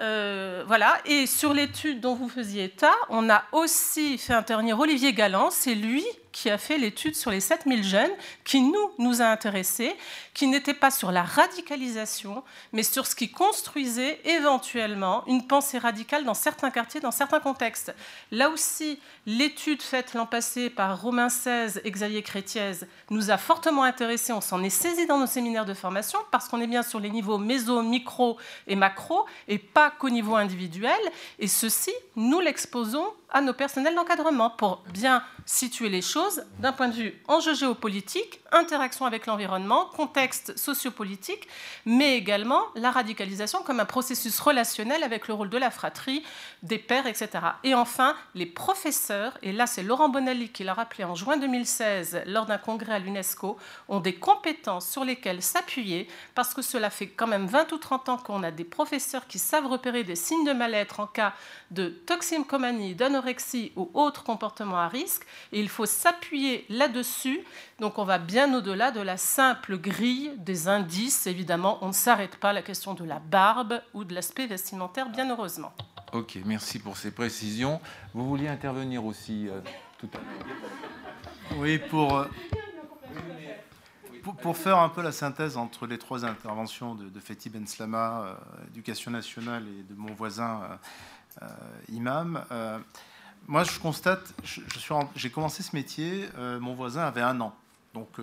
Euh, voilà. Et sur l'étude dont vous faisiez état, on a aussi fait intervenir Olivier Galland. C'est lui qui a fait l'étude sur les 7000 jeunes, qui nous, nous a intéressés, qui n'était pas sur la radicalisation, mais sur ce qui construisait éventuellement une pensée radicale dans certains quartiers, dans certains contextes. Là aussi, l'étude faite l'an passé par Romain XVI et Xavier Crétiez nous a fortement intéressés. On s'en est saisi dans nos séminaires de formation parce qu'on est bien sur les niveaux méso, micro et macro et pas qu'au niveau individuel. Et ceci, nous l'exposons à nos personnels d'encadrement pour bien situer les choses d'un point de vue enjeu géopolitique, interaction avec l'environnement, contexte sociopolitique, mais également la radicalisation comme un processus relationnel avec le rôle de la fratrie, des pères, etc. Et enfin, les professeurs, et là c'est Laurent Bonelli qui l'a rappelé en juin 2016 lors d'un congrès à l'UNESCO, ont des compétences sur lesquelles s'appuyer parce que cela fait quand même 20 ou 30 ans qu'on a des professeurs qui savent repérer des signes de mal-être en cas de toxicomanie, d'anorexie ou autres comportements à risque. Et il faut s'appuyer là-dessus. Donc on va bien au-delà de la simple grille des indices. Évidemment, on ne s'arrête pas à la question de la barbe ou de l'aspect vestimentaire, bien heureusement. Ok, merci pour ces précisions. Vous vouliez intervenir aussi euh, tout à l'heure Oui, pour, euh, pour, faire un peu la synthèse entre les trois interventions de, de Fethi Ben Slama, euh, Éducation nationale, et de mon voisin euh, imam. Euh, moi, je constate, j'ai je, commencé ce métier, euh, mon voisin avait un an. Donc,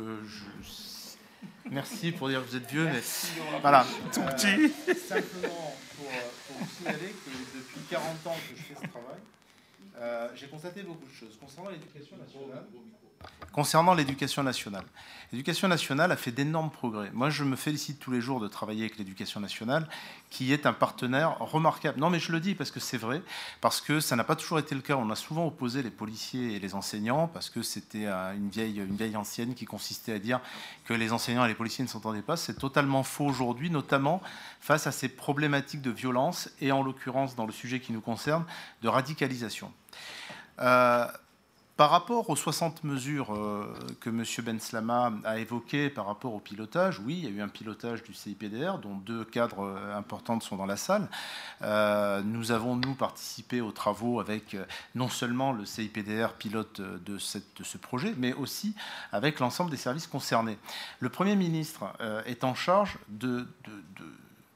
merci pour dire que vous êtes vieux, mais voilà. Tout petit. simplement pour, vous signaler que depuis 40 ans que je fais ce travail, j'ai constaté beaucoup de choses. Concernant l'éducation nationale, Concernant l'éducation nationale, l'éducation nationale a fait d'énormes progrès. Moi, je me félicite tous les jours de travailler avec l'éducation nationale, qui est un partenaire remarquable. Non, mais je le dis parce que c'est vrai, parce que ça n'a pas toujours été le cas. On a souvent opposé les policiers et les enseignants, parce que c'était une vieille, une vieille ancienne qui consistait à dire que les enseignants et les policiers ne s'entendaient pas. C'est totalement faux aujourd'hui, notamment face à ces problématiques de violence et en l'occurrence, dans le sujet qui nous concerne, de radicalisation. Euh, par rapport aux 60 mesures euh, que M. Benslama a évoquées par rapport au pilotage, oui, il y a eu un pilotage du CIPDR, dont deux cadres euh, importants sont dans la salle. Euh, nous avons, nous, participé aux travaux avec non seulement le CIPDR pilote de, ce projet, mais aussi avec l'ensemble des services concernés. Le Premier ministre est en charge de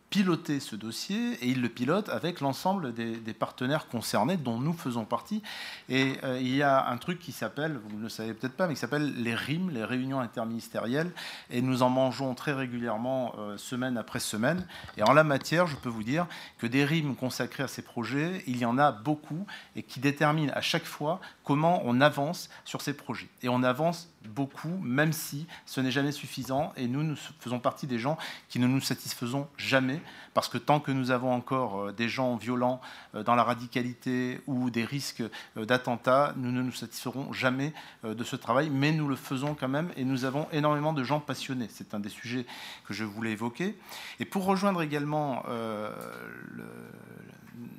piloter ce dossier et il le pilote avec l'ensemble des, partenaires concernés dont nous faisons partie. Et euh, il y a un truc qui s'appelle, vous ne le savez peut-être pas, mais qui s'appelle les RIM, les réunions interministérielles, et nous en mangeons très régulièrement euh, semaine après semaine. Et en la matière, je peux vous dire que des RIM consacrés à ces projets, il y en a beaucoup et qui déterminent à chaque fois comment on avance sur ces projets. Et on avance beaucoup, même si ce n'est jamais suffisant. Et nous, nous faisons partie des gens qui ne nous satisfaisons jamais, parce que tant que nous avons encore euh, des gens violents euh, dans la radicalité ou des risques euh, d'attentats, nous ne nous satisferons jamais de ce travail, mais nous le faisons quand même, et nous avons énormément de gens passionnés. C'est un des sujets que je voulais évoquer. Et pour rejoindre également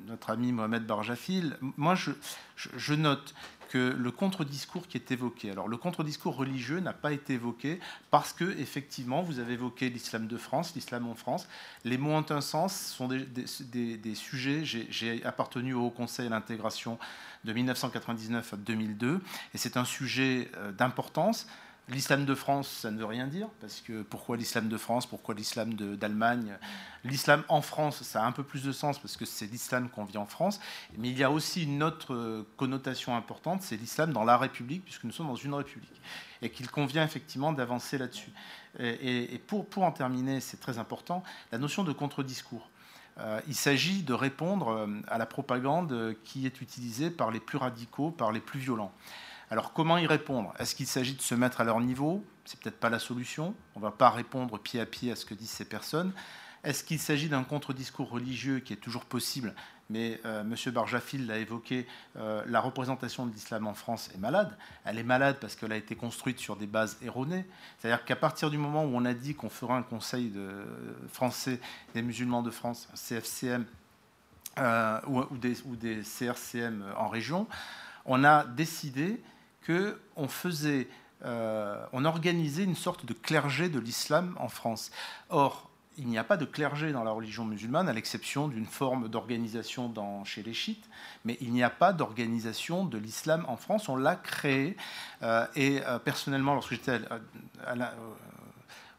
notre ami Mohamed Barjafil, moi je, note que le contre-discours qui est évoqué. Alors le contre-discours religieux n'a pas été évoqué parce que effectivement vous avez évoqué l'islam de France, l'islam en France. Les mots ont un sens, sont des, des, des, sujets. J'ai appartenu au Haut Conseil à l'intégration de 1999 à 2002 et c'est un sujet euh, d'importance. L'islam de France, ça ne veut rien dire, parce que pourquoi l'islam de France, pourquoi l'islam d'Allemagne? L'islam en France, ça a un peu plus de sens, parce que c'est l'islam qu'on vit en France, mais il y a aussi une autre euh, connotation importante, c'est l'islam dans la République, puisque nous sommes dans une République, et qu'il convient effectivement d'avancer là-dessus. Et, pour, pour en terminer, c'est très important, la notion de contre-discours. Euh, il s'agit de répondre euh, à la propagande qui est utilisée par les plus radicaux, par les plus violents. Alors comment y répondre? Est-ce qu'il s'agit de se mettre à leur niveau? C'est peut-être pas la solution. On ne va pas répondre pied à pied à ce que disent ces personnes. Est-ce qu'il s'agit d'un contre-discours religieux qui est toujours possible? Mais euh, M. Barjafil l'a évoqué, euh, la représentation de l'islam en France est malade. Elle est malade parce qu'elle a été construite sur des bases erronées. C'est-à-dire qu'à partir du moment où on a dit qu'on ferait un conseil de, français des musulmans de France, un CFCM, euh, ou, des, CRCM en région, on a décidé qu'on faisait, euh, on organisait une sorte de clergé de l'islam en France. Or, il n'y a pas de clergé dans la religion musulmane, à l'exception d'une forme d'organisation chez les chiites, mais il n'y a pas d'organisation de l'islam en France. On l'a créé. Euh, et euh, personnellement, lorsque j'étais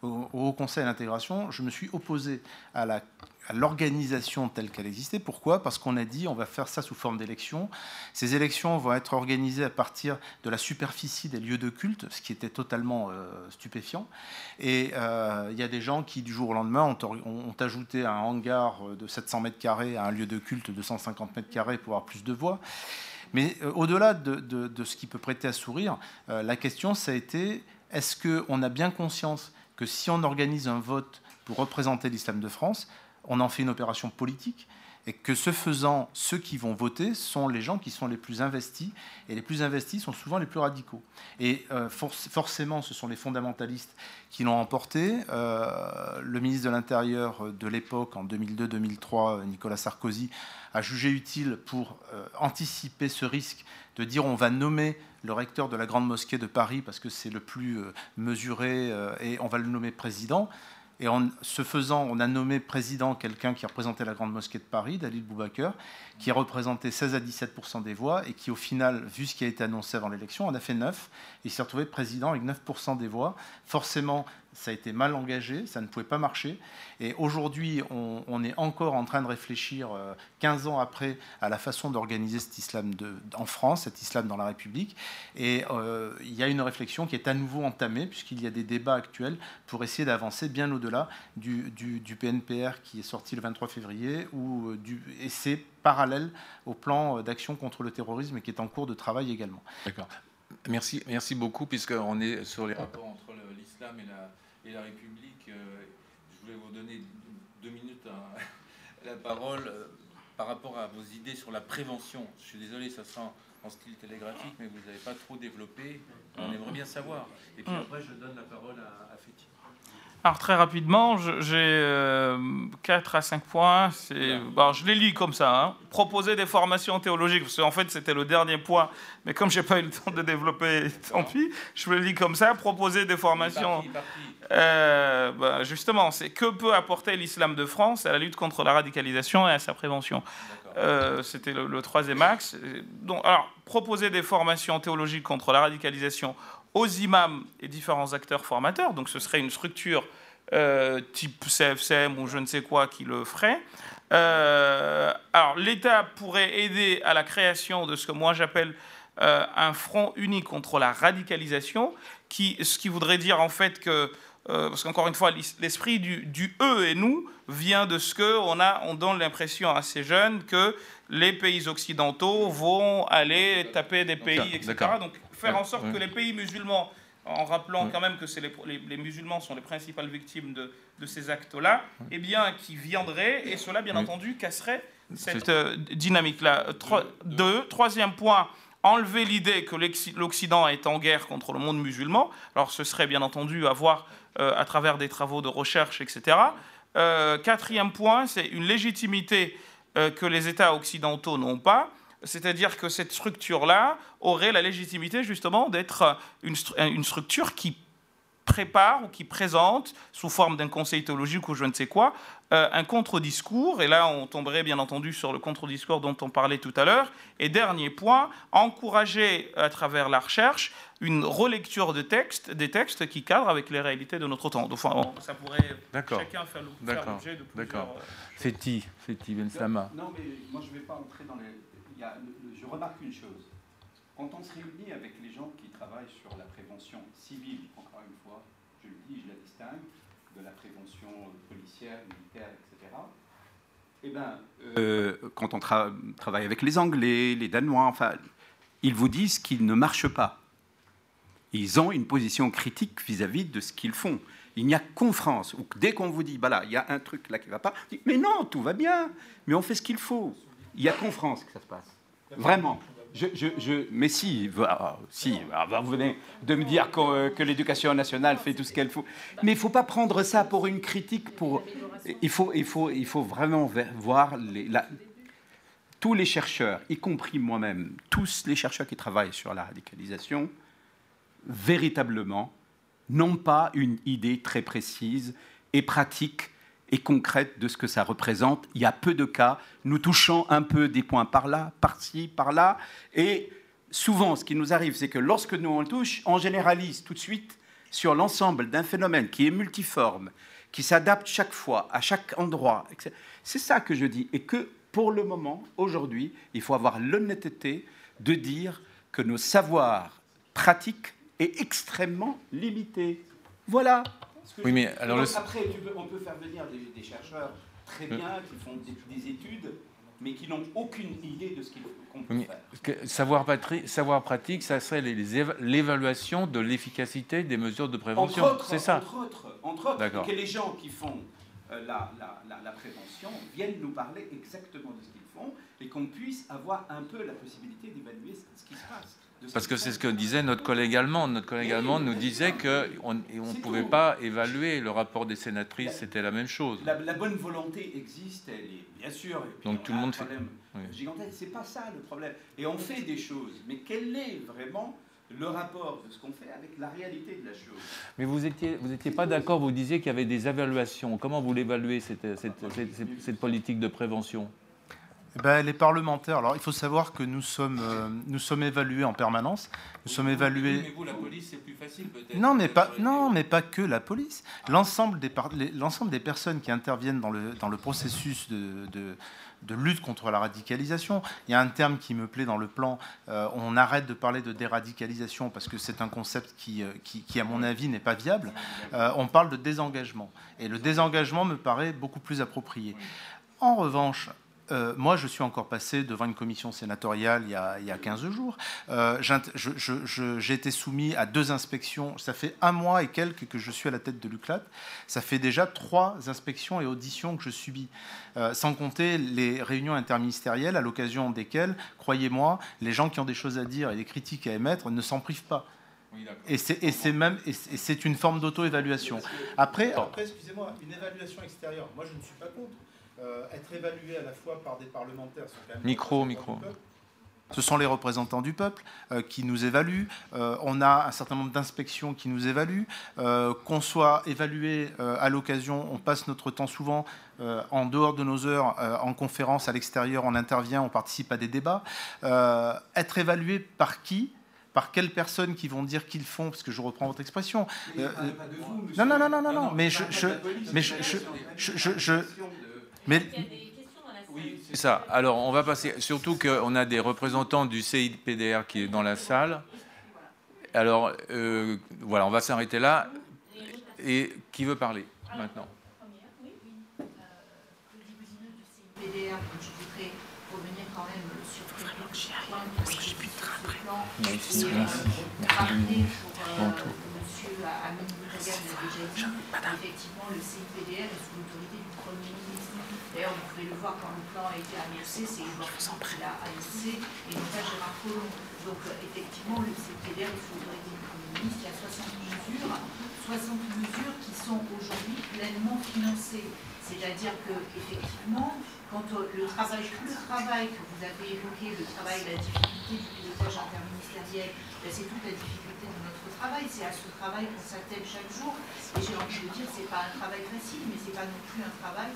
au Haut Conseil d'intégration, je me suis opposé à la à l'organisation telle qu'elle existait. Pourquoi? Parce qu'on a dit on va faire ça sous forme d'élections. Ces élections vont être organisées à partir de la superficie des lieux de culte, ce qui était totalement euh, stupéfiant. Et euh, il y a des gens qui, du jour au lendemain, ont, ajouté un hangar de 700 mètres carrés à un lieu de culte de 150 mètres carrés pour avoir plus de voix. Mais euh, au-delà de, de, ce qui peut prêter à sourire, la question, ça a été est-ce qu'on a bien conscience que si on organise un vote pour représenter l'islam de France, on en fait une opération politique et que ce faisant, ceux qui vont voter sont les gens qui sont les plus investis, et les plus investis sont souvent les plus radicaux. Et euh, forcément, ce sont les fondamentalistes qui l'ont emporté. Euh, le ministre de l'Intérieur de l'époque, en 2002-2003, Nicolas Sarkozy, a jugé utile pour euh, anticiper ce risque de dire on va nommer le recteur de la Grande Mosquée de Paris parce que c'est le plus mesuré et on va le nommer président. Et en ce faisant, on a nommé président quelqu'un qui représentait la Grande Mosquée de Paris, Dalil Boubaker, qui a représenté 16 à 17% des voix et qui, au final, vu ce qui a été annoncé avant l'élection, en a fait 9. Il s'est retrouvé président avec 9% des voix. Forcément, ça a été mal engagé, ça ne pouvait pas marcher. Et aujourd'hui, on, est encore en train de réfléchir, 15 euh, ans après, à la façon d'organiser cet islam en France, cet islam dans la République. Et euh, il y a une réflexion qui est à nouveau entamée, puisqu'il y a des débats actuels pour essayer d'avancer bien au-delà du, PNPR qui est sorti le 23 février, ou euh, et c'est parallèle au plan d'action contre le terrorisme qui est en cours de travail également. D'accord. Merci, merci beaucoup, puisqu'on est sur les rapports entre l'islam et la, et la République. Euh, je voulais vous donner deux minutes hein, la parole euh, par rapport à vos idées sur la prévention. Je suis désolé, ça sent en style télégraphique, mais vous n'avez pas trop développé. On aimerait bien savoir. Et puis après, je donne la parole à, à Féti. Alors très rapidement, j'ai 4 à 5 points. Bon, je les lis comme ça. Hein. Proposer des formations théologiques, parce qu'en fait c'était le dernier point, mais comme j'ai pas eu le temps de développer, tant pis, je le lis comme ça. Proposer des formations. Euh, bah, justement, c'est que peut apporter l'islam de France à la lutte contre la radicalisation et à sa prévention. Euh, c'était le, troisième axe. Donc, alors, proposer des formations théologiques contre la radicalisation aux imams et différents acteurs formateurs. Donc ce serait une structure euh, type CFCM ou je ne sais quoi qui le ferait. Euh, alors l'État pourrait aider à la création de ce que moi j'appelle euh, un front uni contre la radicalisation, qui, ce qui voudrait dire en fait que parce qu'encore une fois, l'esprit du, du, eux et nous vient de ce que on a, on donne l'impression à ces jeunes que les pays occidentaux vont aller taper des pays, etc. Donc faire en sorte que les pays musulmans, en rappelant quand même que les, les, musulmans sont les principales victimes de, de ces actes-là, eh bien, qui viendraient, et cela, bien entendu, casserait cette euh, dynamique-là. deux, troisième point, enlever l'idée que l'Occident est en guerre contre le monde musulman. Alors, ce serait bien entendu à voir euh, à travers des travaux de recherche, etc. Euh, quatrième point, c'est une légitimité que les États occidentaux n'ont pas c'est-à-dire que cette structure-là aurait la légitimité justement d'être une, structure qui prépare ou qui présente, sous forme d'un conseil théologique ou je ne sais quoi, euh, un contre-discours. Et là, on tomberait bien entendu sur le contre-discours dont on parlait tout à l'heure. Et dernier point, encourager à travers la recherche une relecture de textes, des textes qui cadrent avec les réalités de notre temps. Enfin, ça pourrait chacun faire l'objet de plusieurs... D'accord. Féti, Féti Ben Sama. Non, mais moi, je ne vais pas entrer dans les je remarque une chose. Quand on se réunit avec les gens qui travaillent sur la prévention civile, encore une fois, je le dis, je la distingue, de la prévention policière, militaire, etc., eh ben, euh, quand on travaille avec les Anglais, les Danois, enfin, ils vous disent qu'ils ne marchent pas. Ils ont une position critique vis-à-vis de ce qu'ils font. Il n'y a qu'en France, où dès qu'on vous dit, bah il y a un truc là qui ne va pas, mais non, tout va bien, mais on fait ce qu'il faut. Il n'y a qu'en France que ça se passe. Vraiment. Mais si, ah, si ah, vous venez de me dire que, que l'éducation nationale fait tout ce qu'elle faut. Mais il ne faut pas prendre ça pour une critique. Pour, il, faut, vraiment voir tous les chercheurs, y compris moi-même, tous les chercheurs qui travaillent sur la radicalisation, véritablement, n'ont pas une idée très précise et pratique et concrète de ce que ça représente. Il y a peu de cas. Nous touchons un peu des points par là, par-ci, par-là. Et souvent, ce qui nous arrive, c'est que lorsque nous on touche, on généralise tout de suite sur l'ensemble d'un phénomène qui est multiforme, qui s'adapte chaque fois, à chaque endroit. C'est ça que je dis. Et que pour le moment, aujourd'hui, il faut avoir l'honnêteté de dire que nos savoirs pratiques est extrêmement limité. Voilà. Oui, mais alors Après, on peut faire venir des, chercheurs très bien, qui font des, études, mais qui n'ont aucune idée de ce peut faire. Savoir, savoir pratique, ça serait l'évaluation de l'efficacité des mesures de prévention. C'est ça. Entre autres, entre autres que les gens qui font euh, la, la, la, prévention viennent nous parler exactement de ce qu'ils font et qu'on puisse avoir un peu la possibilité d'évaluer ce qui se passe. Parce que c'est ce que disait notre collègue allemand. Notre collègue allemand nous disait qu'on ne pouvait pas évaluer le rapport des sénatrices, c'était la même chose. La, bonne volonté existe, elle est bien sûr. Donc tout le monde fait. Gigantesque, c'est pas ça le problème. Et on fait des choses, mais quel est vraiment le rapport de ce qu'on fait avec la réalité de la chose? Mais vous n'étiez vous étiez pas d'accord, vous disiez qu'il y avait des évaluations. Comment vous l'évaluez, cette, cette, politique de prévention? Ben, les parlementaires, alors il faut savoir que nous sommes, euh, nous sommes évalués en permanence. Nous sommes évalués. Mais vous, la police, c'est plus facile peut-être. Non, mais pas, non, mais pas que la police. L'ensemble des, l'ensemble des personnes qui interviennent dans le, dans le processus de, de, lutte contre la radicalisation. Il y a un terme qui me plaît dans le plan. Euh, on arrête de parler de déradicalisation parce que c'est un concept qui, euh, qui, qui, à mon avis, n'est pas viable. on parle de désengagement. Et le désengagement me paraît beaucoup plus approprié. En revanche, euh, moi, je suis encore passé devant une commission sénatoriale il y a, il y a 15 jours. Euh, j'ai été soumis à deux inspections. Ça fait un mois et quelques que je suis à la tête de l'UCLAT. Ça fait déjà trois inspections et auditions que je subis, euh, sans compter les réunions interministérielles à l'occasion desquelles, croyez-moi, les gens qui ont des choses à dire et des critiques à émettre ne s'en privent pas. et c'est même et c'est une forme d'auto-évaluation. Après, après excusez-moi, une évaluation extérieure. Moi, je ne suis pas contre. Euh, être évalué à la fois par des parlementaires. micro, micro. Ce sont les représentants du peuple euh, qui nous évaluent. Euh, on a un certain nombre d'inspections qui nous évaluent. Qu'on soit évalué à l'occasion, on passe notre temps souvent en dehors de nos heures en conférence à l'extérieur, on intervient, on participe à des débats. être évalué par qui? Par quelles personnes qui vont dire qu'ils font, parce que je reprends votre expression. non, non, non, non, non, non, mais je, je, mais je, je, je mais oui, c'est ça. Alors, on va passer. Surtout qu'on a des représentants du CIPDR qui est dans la salle. Alors, euh, voilà, on va s'arrêter là. Et qui veut parler maintenant? CIPDR, je voudrais revenir quand même sur quelques points parce que j'ai plus de train après. Merci, merci. Merci. Pour monsieur Amin Boutagan l'a déjà dit, effectivement, le CIPDR est sous l'autorité. D'ailleurs, vous pouvez le voir quand le plan a été annoncé, c'est Yves qui l'a annoncé, et non pas Gérard Collomb. Donc, euh, effectivement, le CPDR du Premier ministre. Il y a 60 mesures, 60 mesures qui sont aujourd'hui pleinement financées. C'est-à-dire que, effectivement, quand euh, le travail, tout le travail que vous avez évoqué, le travail, la difficulté du pilotage interministériel, ben, c'est toute la difficulté de notre travail. C'est à ce travail qu'on s'attelle chaque jour. Et j'ai envie de dire, c'est pas un travail facile, mais c'est pas non plus un travail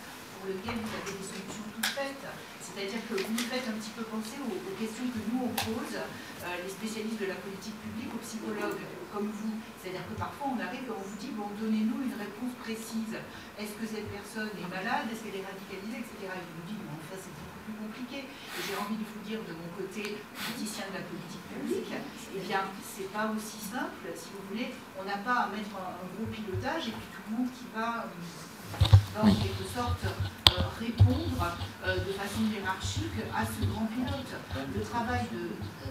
lequel vous avez des solutions toutes faites. C'est-à-dire que vous nous faites un petit peu penser aux, questions que nous on pose, euh, les spécialistes de la politique publique, aux psychologues comme vous. C'est-à-dire que parfois on arrive et on vous dit, bon, donnez-nous une réponse précise. Est-ce que cette personne est malade? Est-ce qu'elle est radicalisée? Etc. Et vous nous dites, bon, ça c'est beaucoup plus compliqué. Et j'ai envie de vous dire de mon côté, politicien de la politique publique, eh bien, c'est pas aussi simple, si vous voulez. On n'a pas à mettre un, gros pilotage et puis tout le monde qui va... Euh, en quelque sorte euh, répondre euh, de façon hiérarchique à ce grand pilote. Le travail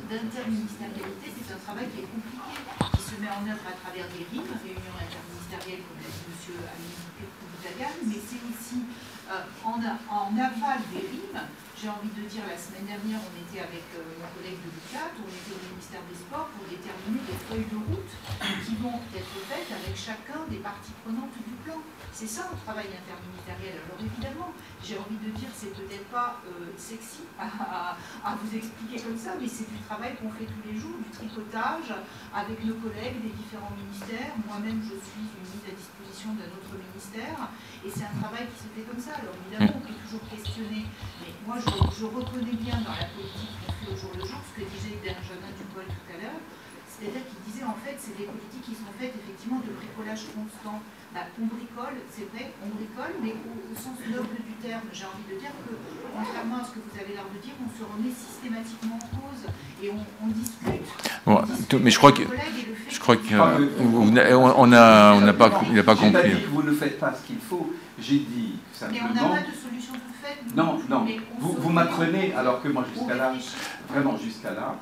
d'interministérialité, c'est un travail qui est compliqué, qui se met en œuvre à travers des RIM, réunions interministérielles, comme l'a dit M. Amin mais c'est aussi euh, en, en, aval des RIM. J'ai envie de dire, la semaine dernière, on était avec mon collègue de l'UCAT, on était au ministère des Sports pour déterminer des feuilles de route qui vont être faites avec chacun des parties prenantes du plan. C'est ça un travail interministériel. Alors évidemment, j'ai envie de dire, c'est peut-être pas euh, sexy à, vous expliquer comme ça, mais c'est du travail qu'on fait tous les jours, du tricotage avec nos collègues des différents ministères. Moi-même, je suis mise à disposition d'un autre ministère, et c'est un travail qui se fait comme ça. Alors évidemment, on peut toujours questionner, mais moi, je, reconnais bien dans la politique qu'on fait au jour le jour ce que disait Benjamin Dupol tout à l'heure, c'est-à-dire qu'il disait en fait, c'est des politiques qui sont faites effectivement de bricolage constant. Bah, on bricole, c'est vrai, on bricole, mais au, sens noble du terme, j'ai envie de dire que, contrairement à ce que vous avez l'air de dire, on se remet systématiquement en cause et on, discute. mais je crois que, je crois que euh, on a, on n'a pas, il n'a pas compris. Pas dit que vous ne faites pas ce qu'il faut. J'ai dit simplement. Mais on n'a pas de solution toute faite. Non, non. Vous, vous m'apprenez alors que moi jusqu'à là, vraiment jusqu'à là,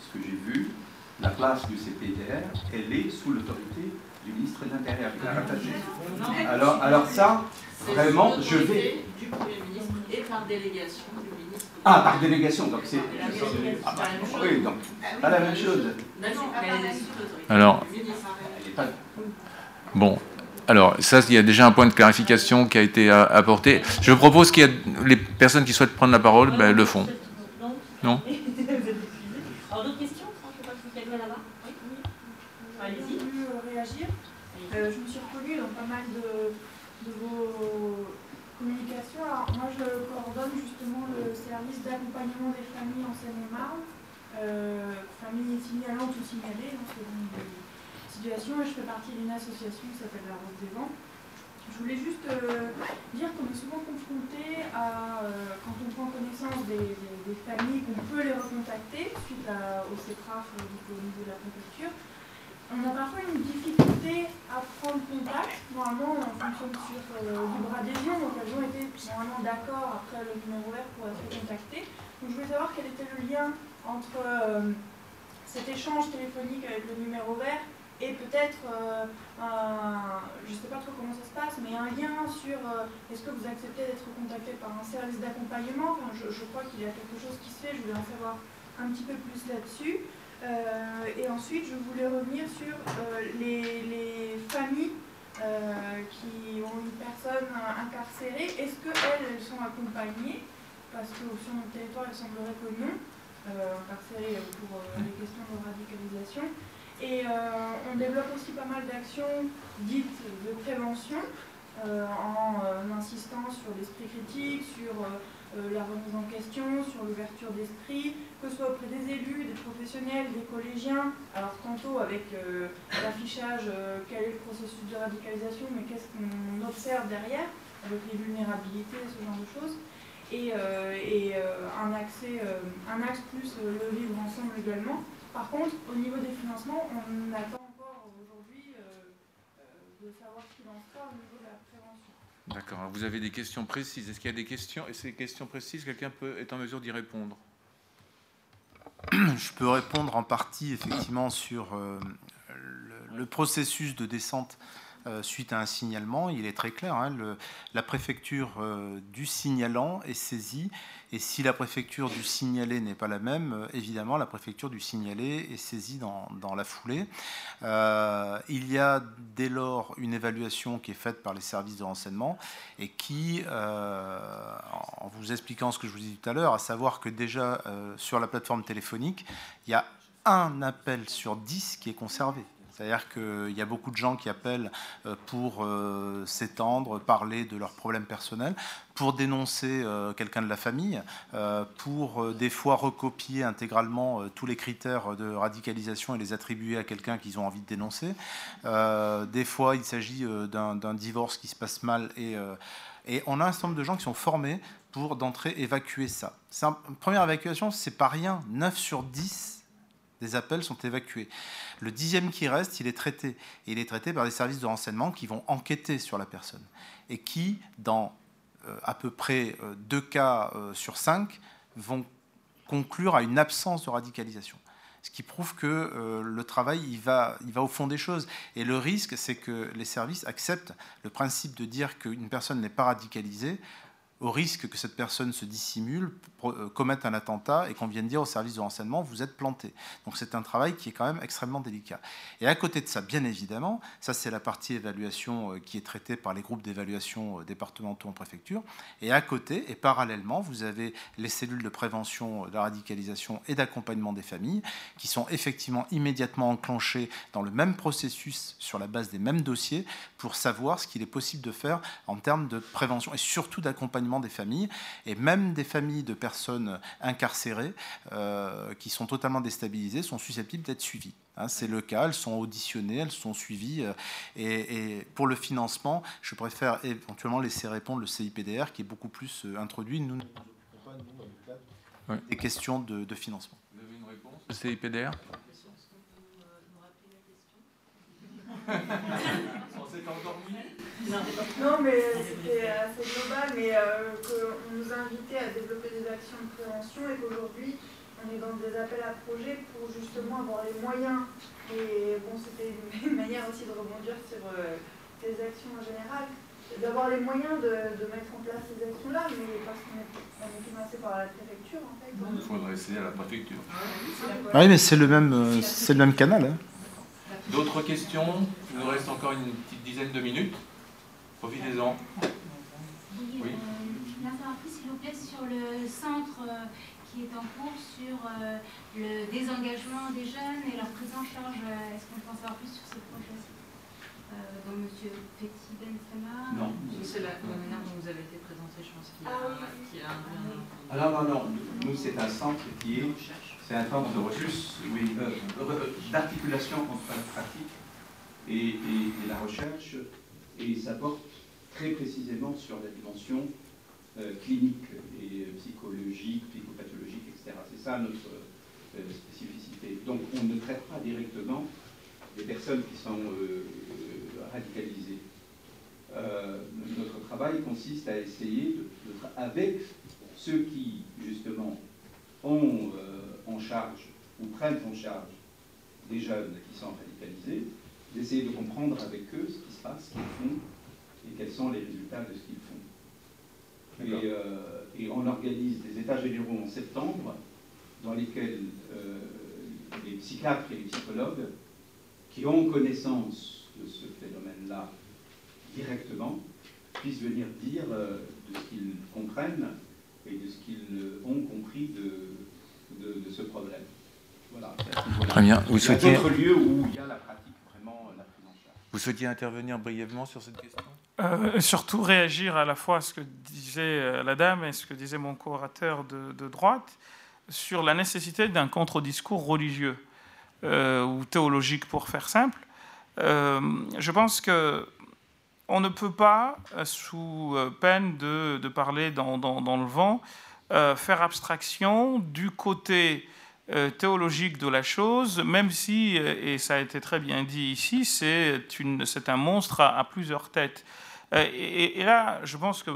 ce que j'ai vu, la place du CPDR, elle est sous l'autorité du ministre de l'Intérieur. Alors, alors ça, vraiment, je vais... Du Premier ministre et par délégation du ministre. Ah, par délégation, donc c'est... Ah, bah, oui, donc, pas la même chose. Alors... Bon, alors, ça, il y a déjà un point de clarification qui a été apporté. Je propose qu'il y ait les personnes qui souhaitent prendre la parole ben, le font. Non Euh, je me suis reconnue dans pas mal de, vos communications. Alors, moi, je coordonne justement le service d'accompagnement des familles en Seine-et-Marne, euh, familles signalantes ou signalées, selon les situations, et je fais partie d'une association qui s'appelle La Rose des Vents. Je voulais juste euh, dire qu'on est souvent confronté à, quand on prend connaissance des, familles, qu'on peut les recontacter suite au CEPRAF au niveau de la préfecture, on a parfois une difficulté à prendre contact. Normalement, on fonctionne sur euh, libre adhésion, donc elles ont été normalement d'accord après le numéro vert pour être contactées. Donc je voulais savoir quel était le lien entre euh, cet échange téléphonique avec le numéro vert et peut-être euh, un, je ne sais pas trop comment ça se passe, mais un lien sur euh, est-ce que vous acceptez d'être contacté par un service d'accompagnement? Je, crois qu'il y a quelque chose qui se fait, je voulais en savoir un petit peu plus là-dessus. Euh, et ensuite, je voulais revenir sur euh, les, les, familles euh, qui ont une personne incarcérée. Est-ce qu'elles elles sont accompagnées? Parce que sur notre territoire, il semblerait que non, incarcérées pour les questions de radicalisation. Et euh, on développe aussi pas mal d'actions dites de prévention euh, en euh, insistant sur l'esprit critique, sur la remise en question, sur l'ouverture d'esprit, que ce soit auprès des élus, des professionnels, des collégiens. Alors tantôt avec l'affichage, quel est le processus de radicalisation, mais qu'est-ce qu'on observe derrière, avec les vulnérabilités, ce genre de choses. Et, un, un axe plus le vivre ensemble également. Par contre, au niveau des financements, on attend encore aujourd'hui euh, euh, de savoir ce qu'il en sera au niveau de la prévention. D'accord. Vous avez des questions précises. Est-ce qu'il y a des questions? Et ces questions précises, quelqu'un peut est en mesure d'y répondre? Je peux répondre en partie, effectivement, sur euh, le, le, processus de descente euh, suite à un signalement. Il est très clair, hein, la préfecture euh, du signalant est saisie, et si la préfecture du signalé n'est pas la même, euh, évidemment, la préfecture du signalé est saisie dans, dans la foulée. Il y a dès lors une évaluation qui est faite par les services de renseignement et qui, en vous expliquant ce que je vous dis tout à l'heure, à savoir que déjà sur la plateforme téléphonique, il y a un appel sur 10 qui est conservé. C'est-à-dire qu'il y a beaucoup de gens qui appellent euh, pour euh, s'étendre, parler de leurs problèmes personnels, pour dénoncer euh, quelqu'un de la famille, pour des fois recopier intégralement tous les critères de radicalisation et les attribuer à quelqu'un qu'ils ont envie de dénoncer. Des fois, il s'agit d'un divorce qui se passe mal et, on a un certain nombre de gens qui sont formés pour d'entrée évacuer ça. Première évacuation, c'est pas rien. 9 sur 10 des appels sont évacués. Le dixième qui reste, il est traité. Et il est traité par des services de renseignement qui vont enquêter sur la personne. Et qui, dans euh, à peu près euh, deux cas euh, sur cinq, vont conclure à une absence de radicalisation. Ce qui prouve que le travail, il va, il va au fond des choses. Et le risque, c'est que les services acceptent le principe de dire qu'une personne n'est pas radicalisée au risque que cette personne se dissimule, euh, commette un attentat et qu'on vienne dire au service de renseignement vous êtes planté. Donc c'est un travail qui est quand même extrêmement délicat. Et à côté de ça, bien évidemment, ça c'est la partie évaluation euh, qui est traitée par les groupes d'évaluation euh, départementaux en préfecture. Et à côté et parallèlement, vous avez les cellules de prévention de la radicalisation et d'accompagnement des familles qui sont effectivement immédiatement enclenchées dans le même processus sur la base des mêmes dossiers pour savoir ce qu'il est possible de faire en termes de prévention et surtout d'accompagnement des familles, et même des familles de personnes incarcérées euh, qui sont totalement déstabilisées sont susceptibles d'être suivies. Hein, c'est le cas, elles sont auditionnées, elles sont suivies. Euh, et, et, pour le financement, je préfère éventuellement laisser répondre le CIPDR qui est beaucoup plus euh, introduit. Nous ne pas, nous, des questions de, de, financement. Vous avez une réponse? Le CIPDR On s'est endormi non, mais c'était assez global, mais euh, qu'on nous invitait à développer des actions de prévention et qu'aujourd'hui, on est dans des appels à projets pour justement avoir les moyens. Et bon, c'était une manière aussi de rebondir sur euh, les actions en général, d'avoir les moyens de, de, mettre en place ces actions-là, mais parce qu'on est, financé par la préfecture, en fait. Il faudrait essayer à la préfecture. Oui, mais c'est le même, euh, c'est le même canal. Hein. D'autres questions Il nous reste encore une petite dizaine de minutes. Profitez-en. Oui. Euh, plus, s'il vous plaît, sur le centre euh, qui est en cours sur euh, le désengagement des jeunes et leur prise en charge. Est-ce qu'on peut en savoir plus sur ce projet euh, dont M. Fethi Benzema Non. C'est la, manière dont vous avez été présenté, je pense qu'il y a, ah, qui a un lien. Ah non, non, non. Nous, c'est un centre qui est. C'est un centre de recherche, oui, d'articulation entre la pratique et, la recherche et ça porte très précisément sur la dimension euh, clinique et euh, psychologique, psychopathologique, etc. C'est ça notre euh, spécificité. Donc on ne traite pas directement les personnes qui sont euh, radicalisés. notre travail consiste à essayer, avec ceux qui, justement, ont en charge ou prennent en charge des jeunes qui sont radicalisés, d'essayer de comprendre avec eux ce qui se passe, ce qu'ils font et quels sont les résultats de ce qu'ils font. Et, et, on organise des états généraux en septembre dans lesquels euh, les psychiatres et les psychologues qui ont connaissance de ce phénomène-là directement puissent venir dire euh, de ce qu'ils comprennent et de ce qu'ils ont compris de, de, ce problème. Voilà. Très bien. Vous souhaitiez... lieux où il y a la pratique vraiment la prise en charge. Vous souhaitiez intervenir brièvement sur cette question? Euh, surtout réagir à la fois à ce que disait la dame et ce que disait mon co-orateur de, de droite sur la nécessité d'un contre-discours religieux euh, ou théologique, pour faire simple. Euh, je pense que on ne peut pas, euh, sous peine de, de parler dans, dans, dans, le vent, faire abstraction du côté théologique de la chose, même si, et ça a été très bien dit ici, c'est un monstre à plusieurs têtes. Euh, et, là, je pense que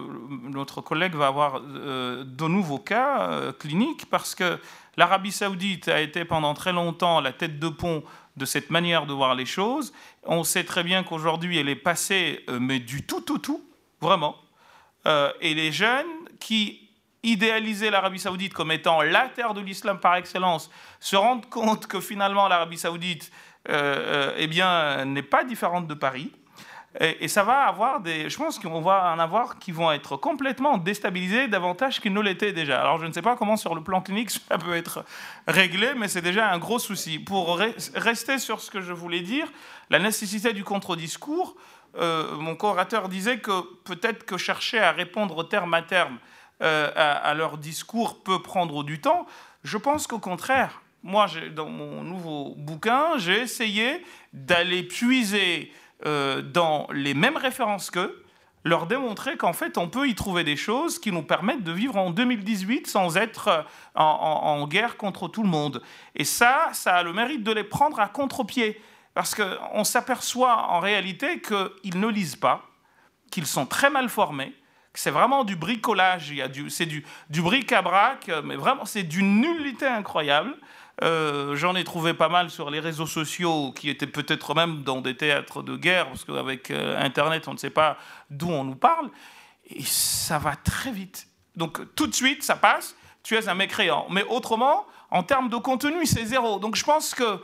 notre collègue va avoir euh, de nouveaux cas euh, cliniques parce que l'Arabie saoudite a été pendant très longtemps la tête de pont de cette manière de voir les choses. On sait très bien qu'aujourd'hui, elle est passée, mais du tout, tout, tout, vraiment. et les jeunes qui idéalisaient l'Arabie saoudite comme étant la terre de l'islam par excellence se rendent compte que finalement l'Arabie saoudite eh bien, n'est pas différente de Paris et, ça va avoir des. Je pense qu'on va en avoir qui vont être complètement déstabilisés davantage qu'ils ne l'étaient déjà. Alors je ne sais pas comment sur le plan clinique ça peut être réglé, mais c'est déjà un gros souci. Pour rester sur ce que je voulais dire, la nécessité du contre-discours, euh, mon co-orateur disait que peut-être que chercher à répondre terme à terme euh, à, leur discours peut prendre du temps. Je pense qu'au contraire, moi, dans mon nouveau bouquin, j'ai essayé d'aller puiser euh, dans les mêmes références qu'eux, leur démontrer qu'en fait, on peut y trouver des choses qui nous permettent de vivre en 2018 sans être euh, en, guerre contre tout le monde. Et ça, ça a le mérite de les prendre à contre-pied. Parce qu'on s'aperçoit en réalité qu'ils ne lisent pas, qu'ils sont très mal formés, c'est vraiment du bricolage, c'est du, du bric-à-brac, mais vraiment c'est d'une nullité incroyable. Euh, j'en ai trouvé pas mal sur les réseaux sociaux qui étaient peut-être même dans des théâtres de guerre, parce qu'avec euh, Internet, on ne sait pas d'où on nous parle. Et ça va très vite. Donc tout de suite, ça passe, tu es un mécréant. Mais autrement, en termes de contenu, c'est zéro. Donc je pense que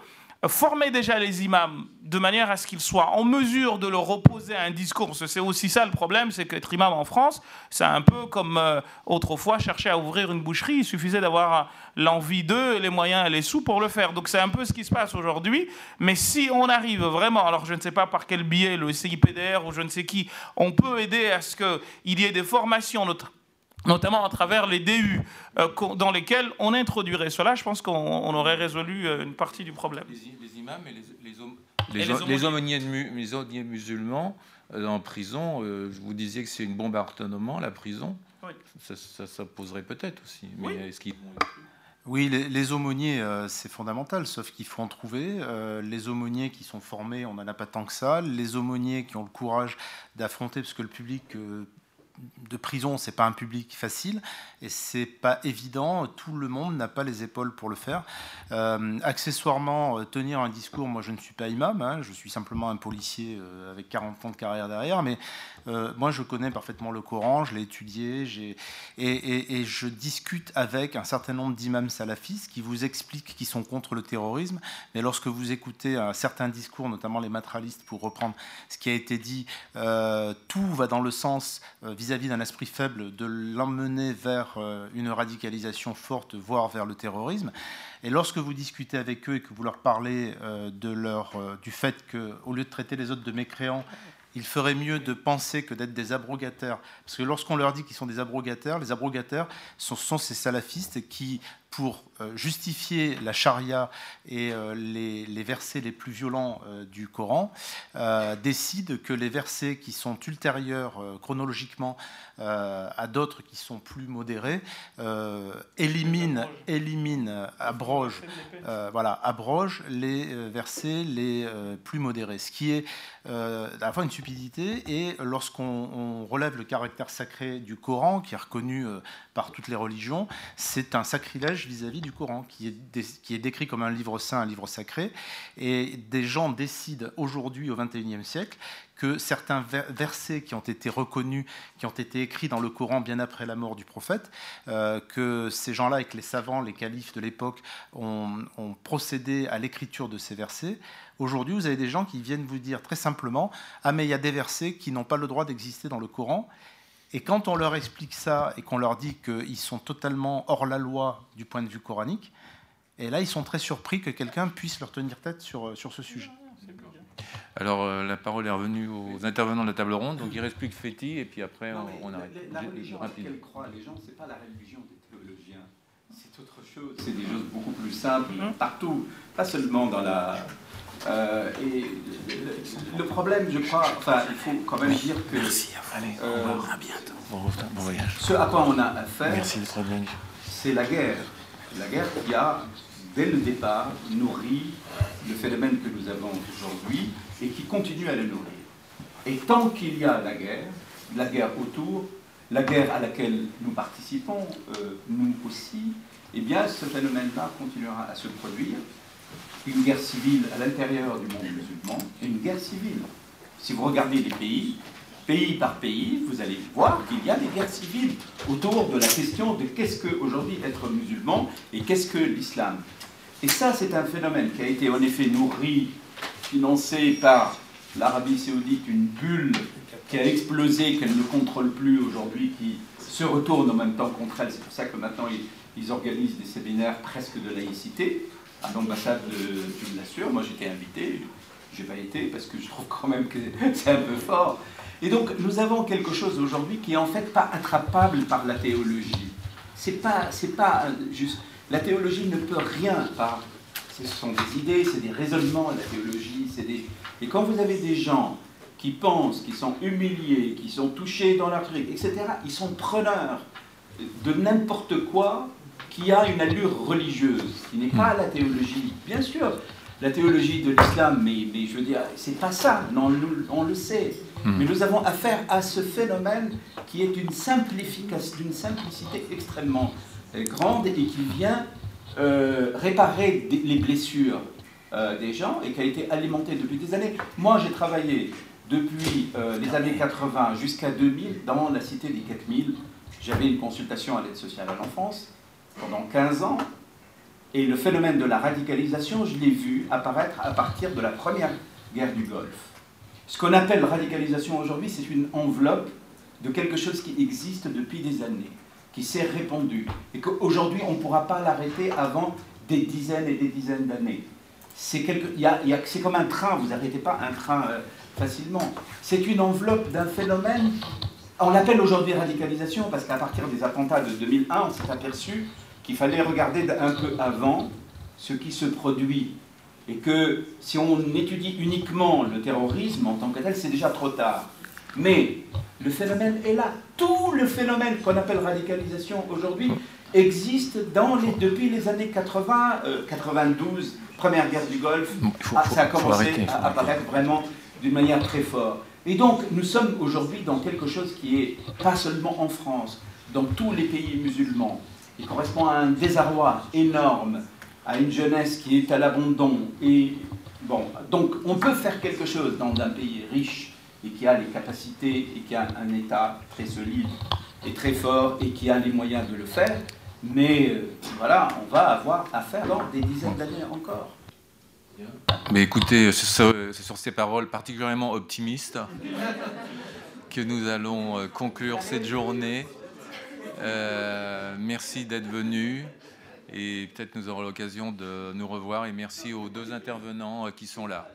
former déjà les imams de manière à ce qu'ils soient en mesure de leur opposer un discours, c'est aussi ça le problème, c'est qu'être imam en France, c'est un peu comme euh, autrefois chercher à ouvrir une boucherie, il suffisait d'avoir l'envie d'eux, les moyens et les sous pour le faire. Donc c'est un peu ce qui se passe aujourd'hui, mais si on arrive vraiment, alors je ne sais pas par quel biais, le CIPDR ou je ne sais qui, on peut aider à ce qu'il y ait des formations, notamment à travers les DU euh, dans lesquels on introduirait cela, je pense qu'on aurait résolu euh, une partie du problème. Les, imams et les, les, aumôniers, musulmans euh, en prison, je vous disais que c'est une bombe à retardement, la prison. Ça, poserait peut-être aussi. Mais oui. est-ce qu'ils oui, les, aumôniers, c'est fondamental, sauf qu'il faut en trouver. les aumôniers qui sont formés, on n'en a pas tant que ça. Les aumôniers qui ont le courage d'affronter, parce que le public de prison, c'est pas un public facile et c'est pas évident. Tout le monde n'a pas les épaules pour le faire. Euh, accessoirement, euh, tenir un discours, moi je ne suis pas imam, hein, je suis simplement un policier euh, avec 40 ans de carrière derrière, mais moi je connais parfaitement le Coran, je l'ai étudié, et, je discute avec un certain nombre d'imams salafistes qui vous expliquent qu'ils sont contre le terrorisme, mais lorsque vous écoutez un certain discours, notamment les matralistes, pour reprendre ce qui a été dit, tout va dans le sens vis-à-vis d'un esprit faible de l'emmener vers euh, une radicalisation forte, voire vers le terrorisme. Et lorsque vous discutez avec eux et que vous leur parlez euh, euh, du fait qu'au lieu de traiter les autres de mécréants, il ferait mieux de penser que d'être des abrogataires. Parce que lorsqu'on leur dit qu'ils sont des abrogataires, les abrogataires sont, sont ces salafistes qui pour justifier la charia et les, les, versets les plus violents du Coran, décide que les versets qui sont ultérieurs chronologiquement à d'autres qui sont plus modérés éliminent, éliminent, abrogent, voilà, abroge les versets les plus modérés, ce qui est à la fois une stupidité et lorsqu'on relève le caractère sacré du Coran, qui est reconnu par toutes les religions, c'est un sacrilège vis-à-vis du Coran, qui est, qui est décrit comme un livre saint, un livre sacré. Et des gens décident aujourd'hui, au XXIe siècle, que certains versets qui ont été reconnus, qui ont été écrits dans le Coran bien après la mort du prophète, euh, que ces gens-là, avec les savants, les califes de l'époque, ont, ont, procédé à l'écriture de ces versets. Aujourd'hui, vous avez des gens qui viennent vous dire très simplement Ah, mais il y a des versets qui n'ont pas le droit d'exister dans le Coran. Et quand on leur explique ça et qu'on leur dit qu'ils sont totalement hors la loi du point de vue coranique, et là, ils sont très surpris que quelqu'un puisse leur tenir tête sur, sur ce sujet. Alors, euh, la parole est revenue aux intervenants de la table ronde. Donc, il reste plus que Féti, et puis après, on, on, arrête. La, la religion qu'elle croient les gens, ce n'est pas la religion des théologiens. C'est autre chose. C'est des choses beaucoup plus simples, partout, pas seulement dans la, euh, et le, le, problème, je crois, enfin, il faut quand même dire que. Merci, allez, euh, au revoir, à bientôt. Bon, bon voyage. Ce à quoi on a affaire, Merci c'est la guerre. La guerre qui a, dès le départ, nourri le phénomène que nous avons aujourd'hui et qui continue à le nourrir. Et tant qu'il y a la guerre, la guerre autour, la guerre à laquelle nous participons, euh, nous aussi, eh bien, ce phénomène-là continuera à se produire une guerre civile à l'intérieur du monde musulman une guerre civile. Si vous regardez les pays, pays par pays, vous allez voir qu'il y a des guerres civiles autour de la question de qu'est-ce que aujourd'hui être musulman et qu'est-ce que l'islam. Et ça, c'est un phénomène qui a été en effet nourri, financé par l'Arabie saoudite, une bulle qui a explosé, qu'elle ne contrôle plus aujourd'hui, qui se retourne en même temps contre elle. C'est pour ça que maintenant ils organisent des séminaires presque de laïcité à l'ambassade de, tu me l'assures, moi j'étais invité, j'ai pas été parce que je trouve quand même que c'est un peu fort. Et donc nous avons quelque chose aujourd'hui qui est en fait pas attrapable par la théologie. C'est pas, c'est pas juste. La théologie ne peut rien par. Ce sont des idées, c'est des raisonnements, la théologie, c'est des. Et quand vous avez des gens qui pensent, qui sont humiliés, qui sont touchés dans leur truc, etc., ils sont preneurs de n'importe quoi qui a une allure religieuse, qui n'est pas la théologie. Bien sûr, la théologie de l'islam, mais, mais, je veux dire, c'est pas ça, on le sait. Mais nous avons affaire à ce phénomène qui est d'une simplification, d'une simplicité extrêmement grande et qui vient euh, réparer les blessures euh, des gens et qui a été alimenté depuis des années. Moi, j'ai travaillé depuis euh, les années 80 jusqu'à 2000 dans la cité des 4000. J'avais une consultation à l'aide sociale à l'enfance pendant 15 ans. Et le phénomène de la radicalisation, je l'ai vu apparaître à partir de la première guerre du Golfe. Ce qu'on appelle radicalisation aujourd'hui, c'est une enveloppe de quelque chose qui existe depuis des années, qui s'est répandu, et qu'aujourd'hui on ne pourra pas l'arrêter avant des dizaines et des dizaines d'années. C'est comme un train, vous n'arrêtez pas un train euh, facilement. C'est une enveloppe d'un phénomène, on l'appelle aujourd'hui radicalisation, parce qu'à partir des attentats de 2001, on s'est aperçu qu'il fallait regarder un peu avant ce qui se produit. Et que si on étudie uniquement le terrorisme en tant que tel, c'est déjà trop tard. Mais le phénomène est là. Tout le phénomène qu'on appelle radicalisation aujourd'hui existe dans les, depuis les années 80, euh, 92, première guerre du Golfe. Faut, ah, faut, ça a commencé arrêter, à apparaître vraiment d'une manière très forte. Et donc, nous sommes aujourd'hui dans quelque chose qui est pas seulement en France, dans tous les pays musulmans, il correspond à un désarroi énorme, à une jeunesse qui est à l'abandon. Et bon, donc on peut faire quelque chose dans un pays riche et qui a les capacités et qui a un État très solide et très fort et qui a les moyens de le faire. Mais euh, voilà, on va avoir à faire dans des dizaines d'années encore. Mais écoutez, c'est sur, sur, ces paroles particulièrement optimistes que nous allons euh, conclure cette journée. Euh, merci d'être venu. Et peut-être nous aurons l'occasion de nous revoir. Et merci aux deux intervenants qui sont là.